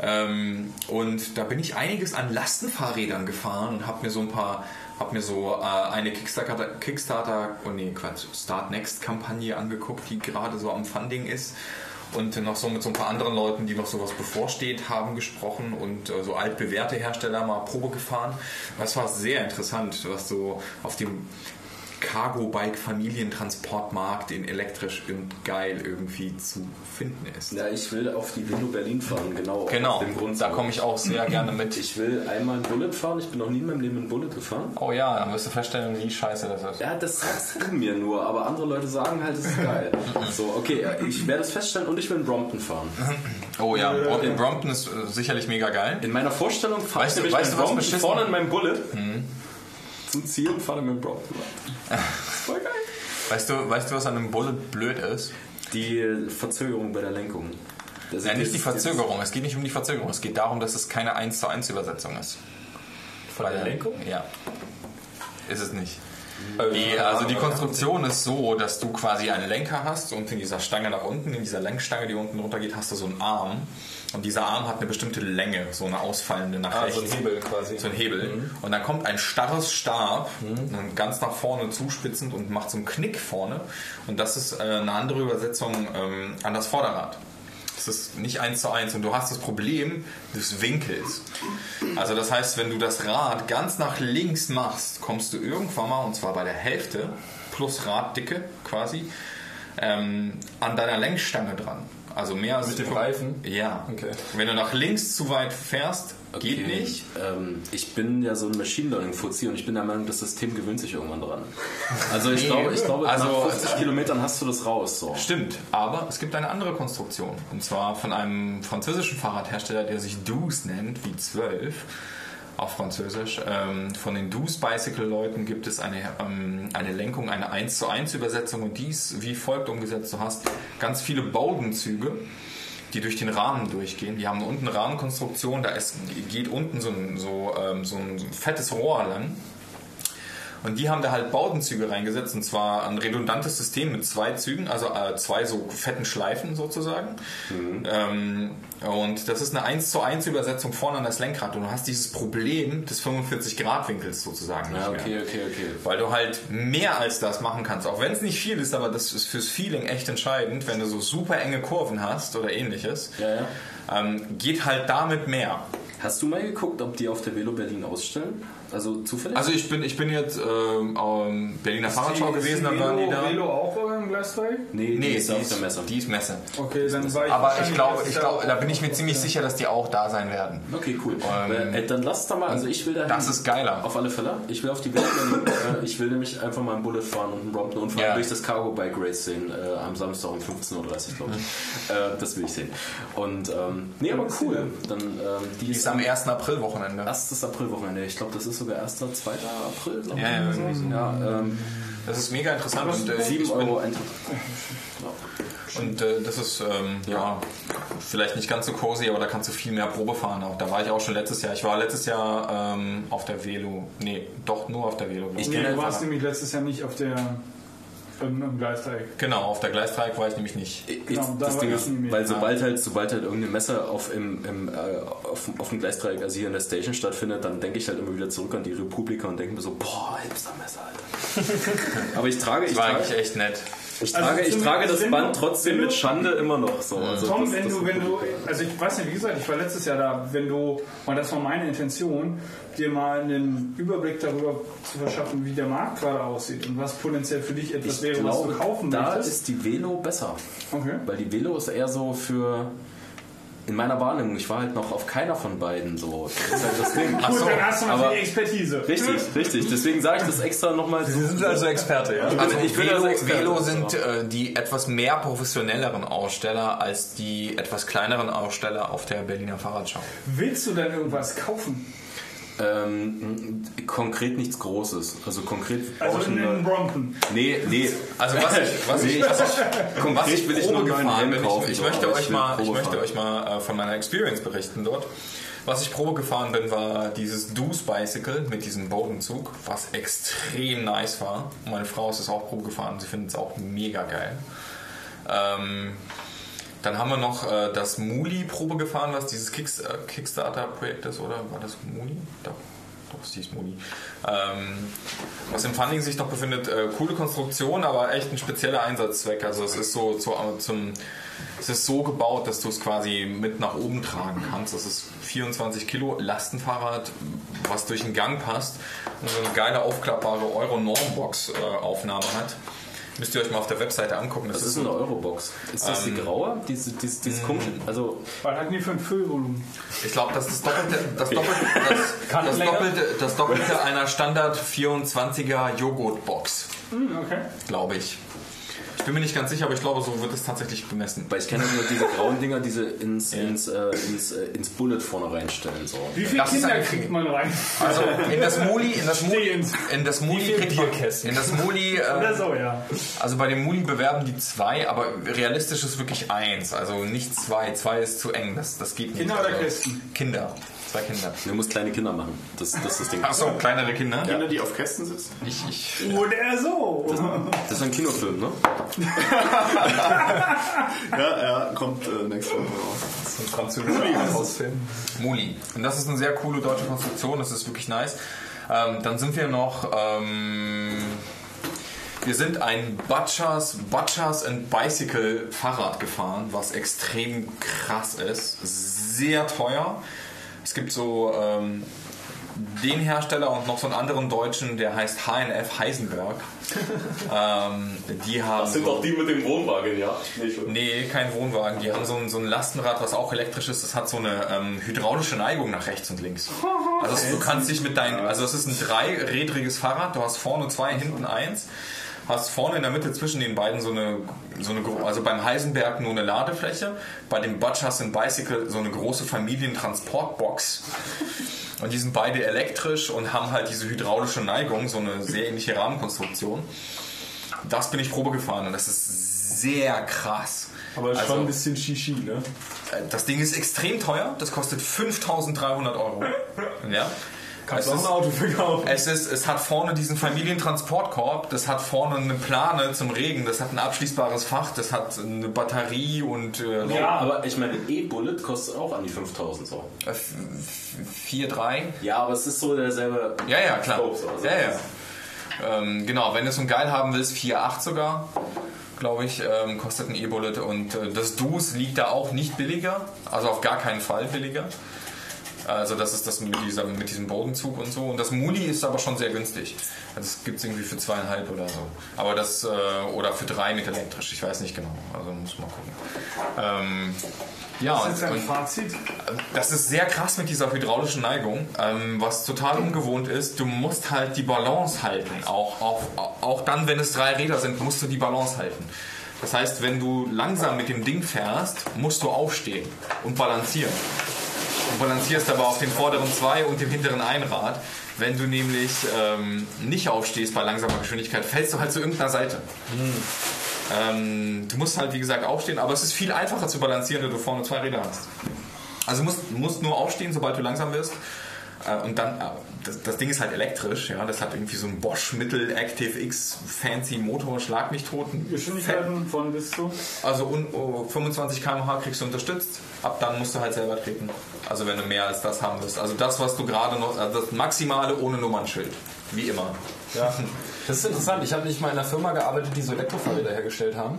Ähm, und da bin ich einiges an Lastenfahrrädern gefahren und habe mir so ein paar, habe mir so äh, eine Kickstarter, Kickstarter, oh nee, Quatsch, Start Next Kampagne angeguckt, die gerade so am Funding ist. Und noch so mit so ein paar anderen Leuten, die noch sowas bevorsteht, haben gesprochen und äh, so altbewährte Hersteller mal Probe gefahren. Das war sehr interessant, was so auf dem Cargo-Bike Familientransportmarkt in elektrisch und geil irgendwie zu finden ist. Ja, ich will auf die Velo Berlin fahren, genau. Genau, da komme ich auch sehr gerne mit. Ich will einmal ein Bullet fahren. Ich bin noch nie in meinem Leben ein Bullet gefahren. Oh ja, dann wirst du feststellen, wie scheiße das ist. Ja, das du mir nur, aber andere Leute sagen halt, es ist geil. so, okay, ich werde es feststellen und ich will in Brompton fahren. Oh ja, in Brompton ist äh, sicherlich mega geil. In meiner Vorstellung fahre Weißt ich du- weißt du, was Brompton vorne in meinem Bullet zum Ziel und fahre mit dem Brompton. Voll geil. Weißt du, weißt du, was an einem Bullet blöd ist? Die Verzögerung bei der Lenkung. Das Ja, ist nicht die Verzögerung. Es geht nicht um die Verzögerung. Es geht darum, dass es keine 1 zu 1 Übersetzung ist. Von der Lenkung? Ja. Ist es nicht. Die, also die Konstruktion ist so, dass du quasi einen Lenker hast und in dieser Stange nach unten, in dieser Lenkstange, die unten runter geht, hast du so einen Arm. Und dieser Arm hat eine bestimmte Länge, so eine ausfallende nach Ah, rechts. so ein Hebel quasi. So ein Hebel. Und dann kommt ein starres Stab, dann ganz nach vorne zuspitzend und macht so einen Knick vorne. Und das ist äh, eine andere Übersetzung ähm, an das Vorderrad. Das ist nicht eins zu eins und du hast das Problem des Winkels. Also das heißt, wenn du das Rad ganz nach links machst, kommst du irgendwann mal, und zwar bei der Hälfte plus Raddicke quasi, ähm, an deiner Lenkstange dran. Also mehr als Mit dem Reifen? Ja. Okay. Wenn du nach links zu weit fährst, geht Okay. nicht. Ähm, ich bin ja so ein Machine Learning Fuzzi und ich bin der Meinung, das System gewöhnt sich irgendwann dran. Also ich Nee. glaube, ich glaube Also- nach 50 Kilometern hast du das raus. So. Stimmt, aber es gibt eine andere Konstruktion. Und zwar von einem französischen Fahrradhersteller, der sich Douce nennt, wie 12 auf Französisch. Ähm, von den Douce Bicycle Leuten gibt es eine, ähm, eine Lenkung, eine 1 zu 1 Übersetzung und dies wie folgt umgesetzt. Du hast ganz viele Bodenzüge, die durch den Rahmen durchgehen. Die haben unten Rahmenkonstruktion, da ist, geht unten so ein, so, ähm, so ein fettes Rohr lang. Und die haben da halt Baudenzüge reingesetzt und zwar ein redundantes System mit zwei Zügen, also äh, zwei so fetten Schleifen sozusagen. Ähm, und das ist eine 1 zu 1 Übersetzung vorne an das Lenkrad und du hast dieses Problem des 45 Grad Winkels sozusagen nicht Ja, okay, mehr. okay, okay. Weil du halt mehr als das machen kannst, auch wenn es nicht viel ist, aber das ist fürs Feeling echt entscheidend, wenn du so super enge Kurven hast oder ähnliches, Ja, ja. ähm, geht halt damit mehr. Hast du mal geguckt, ob die auf der Velo Berlin ausstellen? Also zufällig? Also ich bin, ich bin jetzt ähm, am Berliner Fahrradschau gewesen, dann waren die da. Velo auch im Gleisdreieck? nee, Nee, die ist die auf ist, der Messe. die ist Messe. Okay, dann war ich Aber ich glaube, ich glaube, da bin ich mir ziemlich sicher, dass die auch da sein werden. Okay, cool. Ähm, äh, dann lass da mal, also ich will da Das ist geiler. Auf alle Fälle. Ich will auf die Berlin, äh, ich will nämlich einfach mal ein Bullet fahren und einen Brompton und vor allem durch das Cargo Bike Race sehen, äh, am Samstag um 15.30 Uhr, glaube ich. äh, das will ich sehen. Und, ähm, nee, aber cool. Dann, ähm, die Die ist am 1. April-Wochenende. erstes Aprilwochenende. Ich glaube, das ist sogar 1. 2. April. glaub ich. Ja, ja, irgendwie so. ja ähm, Das ist mega interessant. Und, äh, 7 ich bin- Euro Eintritt. Und äh, das ist ähm, ja vielleicht nicht ganz so cozy, aber da kannst du viel mehr Probe fahren. Auch da war ich auch schon letztes Jahr. Ich war letztes Jahr ähm, auf der Velo. Nee, doch nur auf der Velo. Ich Nee, du warst nämlich letztes Jahr nicht auf der im, im Gleisdreieck. Genau, auf der Gleisdreieck war ich nämlich nicht. Ich, Genau, da das Ding ist, weil sobald halt, sobald halt irgendeine Messe auf, im, im, äh, auf, auf dem Gleisdreieck, also hier in der Station stattfindet, dann denke ich halt immer wieder zurück an die Republika und denke mir so, boah, Hipster-Messe, Alter. Aber ich trage, ich Das war trage, eigentlich echt nett. Ich trage, ich Also trage das Band trotzdem mit Schande immer noch so. Also Tom, das- wenn das- du, wenn du, also ich weiß nicht, wie gesagt, ich war letztes Jahr da, wenn du, und das war meine Intention, dir mal einen Überblick darüber zu verschaffen, wie der Markt gerade aussieht und was potenziell für dich etwas ich wäre, glaube, was du kaufen da möchtest. ist die Velo besser. Okay. Weil die Velo ist eher so für. In meiner Wahrnehmung, ich war halt noch auf keiner von beiden so. Das ist halt das Ding. Gut, dann hast du aber- natürlich Expertise. Richtig, richtig. Deswegen sage ich das extra nochmal. Sie sind also Experte, ja? Also ich bin Velo, also Experte. Velo sind äh, die etwas mehr professionelleren Aussteller als die etwas kleineren Aussteller auf der Berliner Fahrradschau. Willst du denn irgendwas kaufen? Ähm, konkret nichts Großes. Also konkret Also in, in eine- Brompton. Nee, nee. Also was ich, was ich, was ich, was ich will ich nur gefahren bin, kaufen, ich, ich möchte euch mal, ich Probe möchte euch mal äh, von meiner Experience berichten dort. Was ich Probe gefahren bin, war dieses Deuce Bicycle mit diesem Bodenzug, was extrem nice war. Und meine Frau ist es auch Probe gefahren, sie findet es auch mega geil. Ähm, dann haben wir noch äh, das Muli Probe gefahren, was dieses Kicks, äh, Kickstarter-Projekt ist, oder war das Muli? Doch. doch, es hieß Muli. Ähm, was im Funding sich noch befindet, äh, coole Konstruktion, aber echt ein spezieller Einsatzzweck. Also es ist so zu, zum, es ist so gebaut, dass du es quasi mit nach oben tragen kannst. Das ist 24 Kilo Lastenfahrrad, was durch den Gang passt und so eine geile aufklappbare Euro-Normbox-Aufnahme hat. Müsst ihr euch mal auf der Webseite angucken. Das ist eine Eurobox. Ist das die graue? Diese, diese, dieses komische. Also, Was hatten die für ein Füllvolumen? Ich glaube, das ist das Doppelte, das Doppelte, das, das Doppelte, das Doppelte einer Standard 24er Joghurtbox, Hm, okay. glaube ich. Ich bin mir nicht ganz sicher, aber ich glaube, so wird es tatsächlich bemessen. weil ich kenne nur diese grauen Dinger, diese ins, ins, äh, ins, äh, ins Bullet vorne reinstellen. So. Wie viele Das Kinder ein- kriegt man rein? Also in das Muli, in das Muli, Stehend. in das Muli viele kriegt man, in das Muli, äh, so, ja. also bei dem Muli bewerben die zwei, aber realistisch ist wirklich eins, also nicht zwei. Zwei ist zu eng, das, das geht nicht. Kinder oder also, Kästen? Kinder, zwei Kinder. Du musst kleine Kinder machen. Das, das ist das Ding. Ach so, kleinere Kinder. Kinder, die auf Kästen sitzen. Ich, ich, Oder so. Das ist ein Kinofilm, ne? Ja, ja, kommt äh, nächste Woche raus. Ein französischer Hausfilm. Muli. Und das ist eine sehr coole deutsche Konstruktion, das ist wirklich nice. Ähm, dann sind wir noch. Ähm, wir sind ein Butchers, Butchers and Bicycle Fahrrad gefahren, was extrem krass ist. Sehr teuer. Es gibt so ähm, den Hersteller und noch so einen anderen deutschen, der heißt HNF Heisenberg. ähm, die haben. so- die mit dem Wohnwagen, ja? Nee, kein Wohnwagen. Die haben so ein, so ein Lastenrad, was auch elektrisch ist. Das hat so eine ähm, hydraulische Neigung nach rechts und links. Also du kannst dich mit deinen, also es ist ein dreirädriges Fahrrad. Du hast vorne zwei, hinten eins. Hast vorne in der Mitte zwischen den beiden so eine, so eine, also beim Heisenberg nur eine Ladefläche, bei dem Butchers and Bicycle so eine große Familientransportbox. Und die sind beide elektrisch und haben halt diese hydraulische Neigung, so eine sehr ähnliche Rahmenkonstruktion. Das bin ich Probe gefahren und das ist sehr krass. Aber Also- schon ein bisschen Shishi, ne? Das Ding ist extrem teuer, das kostet 5300 Euro. Ja. Kannst Es du auch ein Auto verkaufen. es, ist, es hat vorne diesen Familientransportkorb, das hat vorne eine Plane zum Regen, das hat ein abschließbares Fach, das hat eine Batterie und äh, Ja, aber ich meine, E-Bullet kostet auch an die 5000 so. 4,3. Ja, aber es ist so derselbe. Ja, ja, klar. Also Ja, ja. Ähm, genau, wenn du es so geil haben willst, 4,8 sogar, glaube ich, ähm, kostet ein E-Bullet. Und äh, das Dus liegt da auch nicht billiger, also auf gar keinen Fall billiger. Also das ist das mit, dieser, mit diesem Bodenzug und so. Und das Muli ist aber schon sehr günstig. Also das gibt es irgendwie für zweieinhalb oder so. Aber das, äh, oder für drei mit elektrisch, ich weiß nicht genau. Also muss man gucken. Ähm, ja, Das ist ein Fazit. das ist sehr krass mit dieser hydraulischen Neigung, ähm, was total ungewohnt ist. Du musst halt die Balance halten. Auch, auch, auch dann, wenn es drei Räder sind, musst du die Balance halten. Das heißt, wenn du langsam mit dem Ding fährst, musst du aufstehen und balancieren. Du balancierst aber auf den vorderen zwei und dem hinteren Einrad. Wenn du nämlich ähm, nicht aufstehst bei langsamer Geschwindigkeit, fällst du halt zu irgendeiner Seite. Ähm, du musst halt, wie gesagt, aufstehen, aber es ist viel einfacher zu balancieren, wenn du vorne zwei Räder hast. Also du musst, musst nur aufstehen, sobald du langsam wirst. Äh, Und dann, äh, das, das Ding ist halt elektrisch, ja. Das hat irgendwie so einen Bosch Mittel Active X Fancy Motor, Schlag mich tot. Geschwindigkeiten von bis zu. Also un, oh, 25 km/h kriegst du unterstützt. Ab dann musst du halt selber treten. Also wenn du mehr als das haben willst. Also das, was du gerade noch, also das Maximale ohne Nummernschild. Wie immer. Ja. Das ist interessant. Ich habe nicht mal in einer Firma gearbeitet, die so Elektrofahrräder hergestellt haben.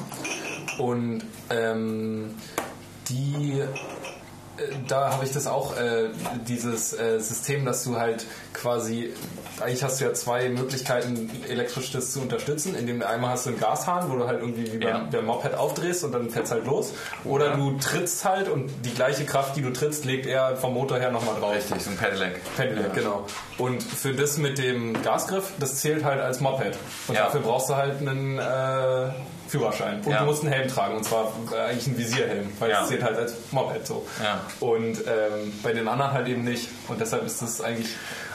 Und ähm, die da habe ich das auch, äh, dieses äh, System, dass du halt quasi, eigentlich hast du ja zwei Möglichkeiten, elektrisch das zu unterstützen. Indem du einmal hast du einen Gashahn, wo du halt irgendwie wie beim Ja. der Moped aufdrehst und dann fährt's halt los. Oder du trittst halt und die gleiche Kraft, die du trittst, legt er vom Motor her nochmal drauf. Richtig, so ein Pedelec. Pedelec, genau. Und für das mit dem Gasgriff, das zählt halt als Moped. Und Ja. dafür brauchst du halt einen äh, Führerschein. Und Ja. du musst einen Helm tragen, und zwar äh, eigentlich einen Visierhelm, weil Ja. das zählt halt als Moped so. Ja. Und ähm, bei den anderen halt eben nicht. Und deshalb ist das eigentlich.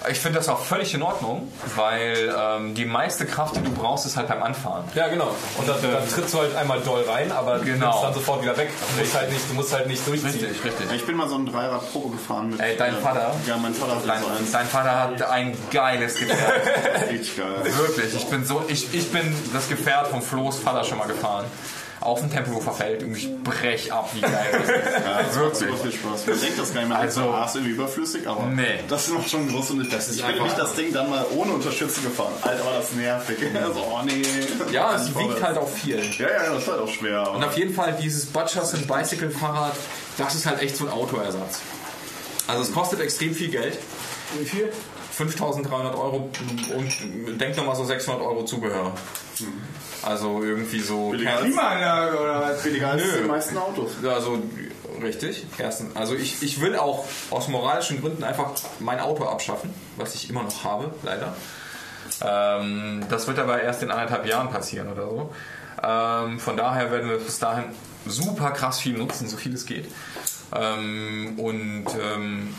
Ich finde das auch völlig in Ordnung, weil ähm, die meiste Kraft, die du brauchst, ist halt beim Anfahren. Ja, genau. Und dann, dann trittst du halt einmal doll rein, aber du Genau. nimmst dann sofort wieder weg. Du musst halt nicht, du musst halt nicht durchziehen. richtig. Ich bin mal so ein Dreirad Probe gefahren mit. Ey, dein äh, Vater? Ja, mein Vater hat Dein, so eins. dein Vater hat ein geiles Gefährt. Richtig geil. Wirklich. Ich bin so, ich, ich bin das Gefährt vom Flo's Vater schon mal gefahren. Auf dem Tempelhof verfällt und ich brech ab, wie geil das ist. Ja, das macht super viel Spaß. Man denkt das gar nicht mehr, Also- also, ist irgendwie überflüssig, aber Nee. das ist noch schon groß und ich, ist ich bin einfach- nicht das Ding dann mal ohne Unterstützung gefahren. Alter, war das nervig. Also, oh nee. Ja, sie wiegt halt auch viel. Ja, ja, das ist halt auch schwer. aber- Und auf jeden Fall dieses Butchers and Bicycle Fahrrad, das ist halt echt so ein Autoersatz. Also es kostet extrem viel Geld. Wie viel? 5300 Euro und denk nochmal so 600 Euro Zubehör. Also irgendwie so. Billiger als- Klimaanlage oder was? Billiger als Nö. die meisten Autos. Also richtig. Erstens, also ich, ich will auch aus moralischen Gründen einfach mein Auto abschaffen, was ich immer noch habe, leider. Ähm, das wird aber erst in anderthalb Jahren passieren oder so. Ähm, von daher werden wir bis dahin super krass viel nutzen, so viel es geht. Ähm, und ähm,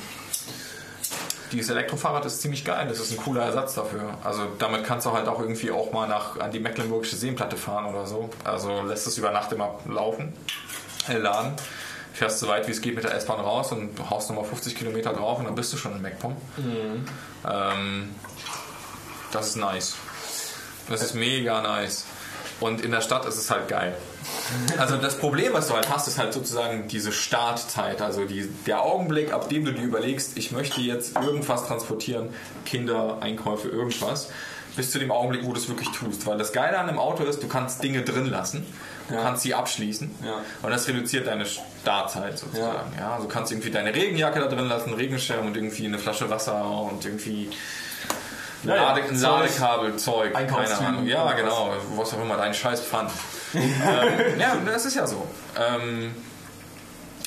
dieses Elektrofahrrad ist ziemlich geil, das ist ein cooler Ersatz dafür. Also damit kannst du halt auch irgendwie auch mal nach an die Mecklenburgische Seenplatte fahren oder so. Also lässt es über Nacht immer laufen, äh, laden. Fährst so weit wie es geht mit der S-Bahn raus und haust nochmal 50 Kilometer drauf und dann bist du schon in MacPom. Ähm, das ist nice. Das ist mega nice. Und in der Stadt ist es halt geil. Also das Problem, was du halt hast, ist halt sozusagen diese Startzeit, also die, der Augenblick, ab dem du dir überlegst, ich möchte jetzt irgendwas transportieren, Kinder, Einkäufe, irgendwas, bis zu dem Augenblick, wo du es wirklich tust. Weil das Geile an einem Auto ist, du kannst Dinge drin lassen, du kannst sie abschließen Ja. und das reduziert deine Startzeit sozusagen. Ja. also du kannst irgendwie deine Regenjacke da drin lassen, Regenschirm und irgendwie eine Flasche Wasser und irgendwie Ja, ja. Lade, ein Zeug. Ladekabel, Zeug, keine Ahnung. Ja, genau, was auch immer, dein scheiß Pfand. Ähm, ja, das ist ja so. Ähm,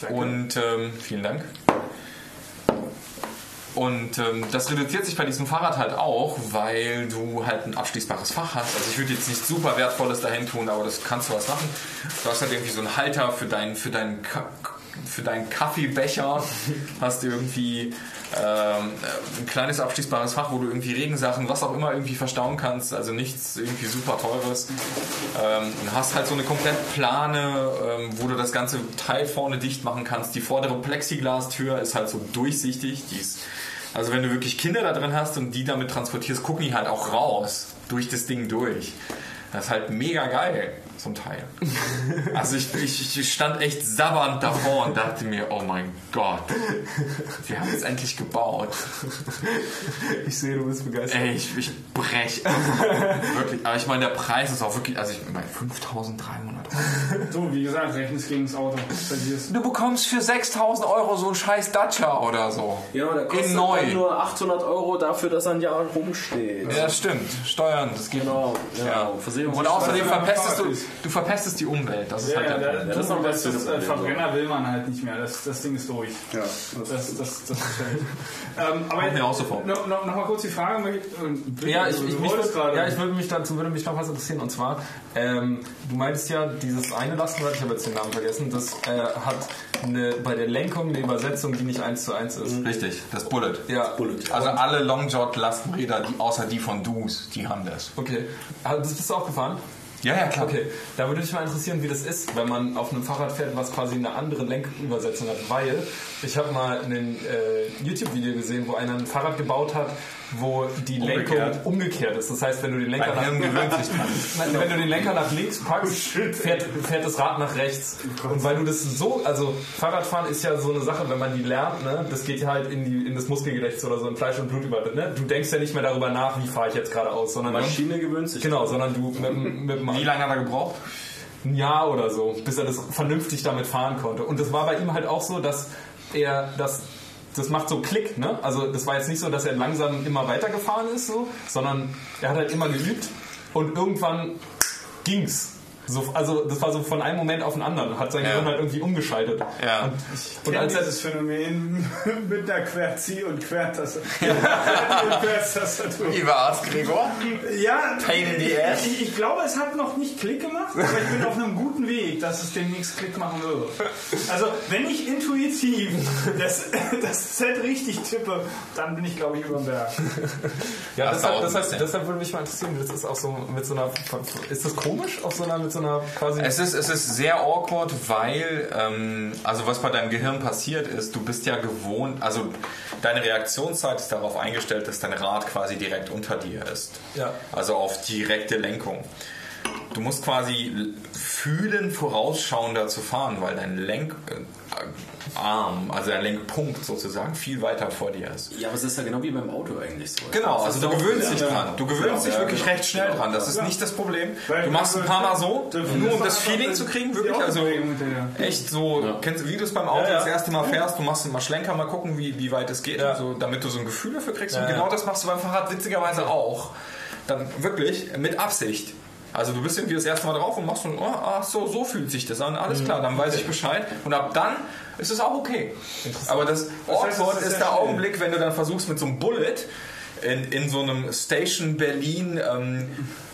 und ähm, vielen Dank. Und ähm, das reduziert sich bei diesem Fahrrad halt auch, weil du halt ein abschließbares Fach hast. Also ich würde jetzt nicht super wertvolles dahin tun, aber das kannst du was machen. Du hast halt irgendwie so einen Halter für deinen für deinen Ka für deinen Kaffeebecher, hast du irgendwie ähm, ein kleines abschließbares Fach, wo du irgendwie Regensachen, was auch immer irgendwie verstauen kannst, also nichts irgendwie super teures. Ähm, hast halt so eine komplett plane, ähm, wo du das ganze Teil vorne dicht machen kannst. Die vordere Plexiglastür ist halt so durchsichtig, die ist also wenn du wirklich Kinder da drin hast und die damit transportierst, gucken die halt auch raus durch das Ding durch. Das ist halt mega geil, ein Teil. Also ich, ich, ich stand echt sabbernd davor und dachte mir, oh mein Gott, wir haben es endlich gebaut. Ich sehe, du bist begeistert. Ey, ich, ich brech. wirklich. Aber ich meine, der Preis ist auch wirklich, also ich meine, 5300 Euro. So, wie gesagt, rechnest gegen das Auto. Du bekommst für 6000 Euro so einen scheiß Dacia oder so. Ja, der kostet In neu. nur 800 Euro dafür, dass er ein Jahr rumsteht. Ja, das stimmt. Steuern, das geht Genau, ja. Ja. Und außerdem verpestest du. Du verpestest die Umwelt. Das ist ja, halt ja, der das ist noch das, das das, Problem, äh, Verbrenner will man halt nicht mehr. Das, das Ding ist durch. Ja, Das, das, das, das ist fertig. ähm, aber mir auch so vor. Noch, noch, noch mal kurz die Frage. äh, Ja, ich, ich, mich, ja, ich würde mich dazu würde mich noch was interessieren und zwar, ähm, du meintest ja, dieses eine Lastenrad, ich habe jetzt den Namen vergessen, das äh, hat eine, bei der Lenkung eine Übersetzung, die nicht eins zu eins ist. Richtig, das Bullet. Ja, Also alle Longjot-Lastenräder, die, außer die von Dus, die haben das. okay. Ah, Das bist du auch gefahren? Ja, ja, klar. Okay, da würde mich mal interessieren, wie das ist, wenn man auf einem Fahrrad fährt, was quasi eine andere Lenkübersetzung hat. Weil ich habe mal ein äh, YouTube-Video gesehen, wo einer ein Fahrrad gebaut hat, wo die Lenkung Umgekehrt. umgekehrt ist. Das heißt, wenn du den Lenker nach wenn du den Lenker nach links packst, fährt, fährt das Rad nach rechts. Und weil du das so, also Fahrradfahren ist ja so eine Sache, wenn man die lernt, ne, das geht ja halt in, die, in das Muskelgedächtnis oder so in Fleisch und Blut über. Ne? Du denkst ja nicht mehr darüber nach, wie fahre ich jetzt geradeaus, sondern Maschine gewöhnt sich. genau, sondern du mit, mit dem Wie lange hat er gebraucht? ein Jahr oder so, bis er das vernünftig damit fahren konnte. Und das war bei ihm halt auch so, dass er das das macht so Klick, ne? Also das war jetzt nicht so, dass er langsam immer weitergefahren ist, so, sondern er hat halt immer geübt und irgendwann ging's. So, also das war so von einem Moment auf den anderen, hat sein Ja. Gehirn halt irgendwie umgeschaltet. Ja. Und, und Und als dieses Phänomen mit der Querzieh- und Quertastatur. Quertastatur. Wie war's, Gregor? Ja, Pain in the ass. Ich, ich glaube, es hat noch nicht Klick gemacht, aber ich bin auf einem guten Weg, dass es demnächst Klick machen würde. Also, wenn ich intuitiv das, das Z richtig tippe, dann bin ich, glaube ich, über dem Berg. ja, Das deshalb, deshalb, deshalb würde mich mal interessieren, das ist auch so mit so einer, ist das komisch, auf so einer, mit so einer quasi... Es ist, es ist sehr awkward, weil, ähm, also was bei deinem Gehirn passiert ist, du bist ja gewohnt, also deine Reaktionszeit ist darauf eingestellt, dass dein Rad quasi direkt unter dir ist. Ja. Also auf direkte Lenkung. du musst quasi fühlen, vorausschauender zu fahren, weil dein Lenkarm, also dein Lenkpunkt sozusagen, viel weiter vor dir ist. Ja, aber es ist ja genau wie beim Auto eigentlich so. Genau, also du gewöhnst dich dran. Du gewöhnst dich Ja, wirklich genau. recht schnell Genau. dran. Das ist nicht das Problem. Du machst ein paar Mal so, nur um das Feeling zu kriegen, wirklich. Also echt so, kennst du, wie du es beim Auto das erste Mal fährst, du machst mal Schlenker, mal gucken, wie, wie weit es geht, so, damit du so ein Gefühl dafür kriegst. Und genau das machst du beim Fahrrad witzigerweise auch. Dann wirklich mit Absicht. Also du bist irgendwie das erste Mal drauf und machst so, oh, ach so, so fühlt sich das an, alles klar, dann weiß ich Bescheid. Und ab dann ist es auch okay. Aber das Awkward ist der. Augenblick, wenn du dann versuchst mit so einem Bullet in, in so einem Station Berlin ähm,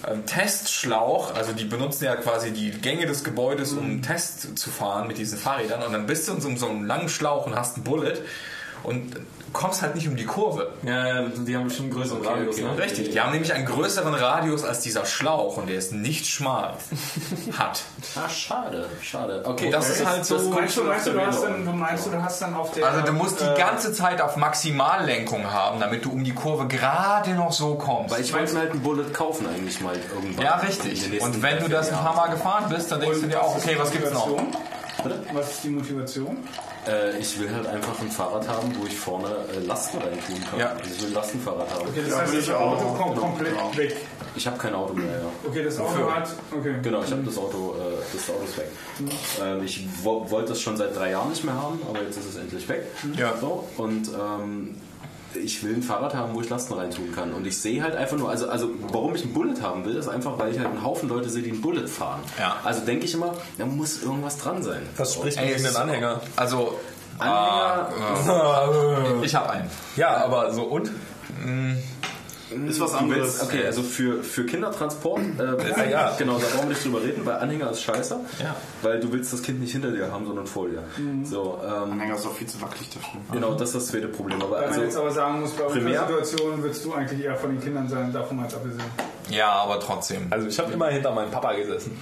ähm, Testschlauch, also die benutzen ja quasi die Gänge des Gebäudes, um einen Test zu fahren mit diesen Fahrrädern und dann bist du in so, so einem langen Schlauch und hast einen Bullet und kommst halt nicht um die Kurve. Ja, ja, die haben bestimmt einen größeren Radius, okay. ne? Richtig, die haben nämlich einen größeren Radius als dieser Schlauch und der ist nicht schmal. Hat. Ah, schade, schade. Okay, Und das ist halt so- Meinst du, meinst du, du hast dann meinst du, du hast dann auf der. Also du musst die äh, ganze Zeit auf Maximallenkung haben, damit du um die Kurve gerade noch so kommst. Weil ich wollte mir halt einen Bullet kaufen eigentlich mal irgendwann. Ja, richtig. Und wenn du das ein paar Mal gefahren bist, dann denkst du dir auch, okay, was gibt's noch? Was ist die Motivation? Äh, ich will halt einfach ein Fahrrad haben, wo ich vorne äh, Lasten reintun kann. Ja. Also ich will ein Lastenfahrrad haben. Okay, das Ja, heißt, das ich Auto kommt komplett Genau. weg. Ich habe kein Auto mehr, ja. Okay, das Auto hat. Okay. Genau, ich habe das Auto, äh, das Auto ist weg. Ähm, ich wo, wollte das schon seit drei Jahren nicht mehr haben, aber jetzt ist es endlich weg. Ja. So, und ähm, ich will ein Fahrrad haben, wo ich Lasten reintun kann. Und ich sehe halt einfach nur, also, also warum ich ein Bullet haben will, ist einfach, weil ich halt einen Haufen Leute sehe, die ein Bullet fahren. Ja. Also denke ich immer, da muss irgendwas dran sein. Was spricht Ey, gegen den Anhänger? Also, Anhänger, äh, ich habe einen. Ja, aber so und? Ist was anderes. willst, okay, also für, für Kindertransport, äh, Ja, ja. genau, da brauchen wir nicht drüber reden, weil Anhänger ist scheiße, Ja. weil du willst das Kind nicht hinter dir haben, sondern vor dir. So, ähm, Anhänger ist auch viel zu wackelig dafür. genau, das ist das zweite Problem. Aber man also, jetzt aber sagen muss, bei primär- unserer Situation würdest du eigentlich eher von den Kindern sein, davon mal abgesehen. Ja, aber trotzdem. Also ich habe immer hinter meinem Papa gesessen.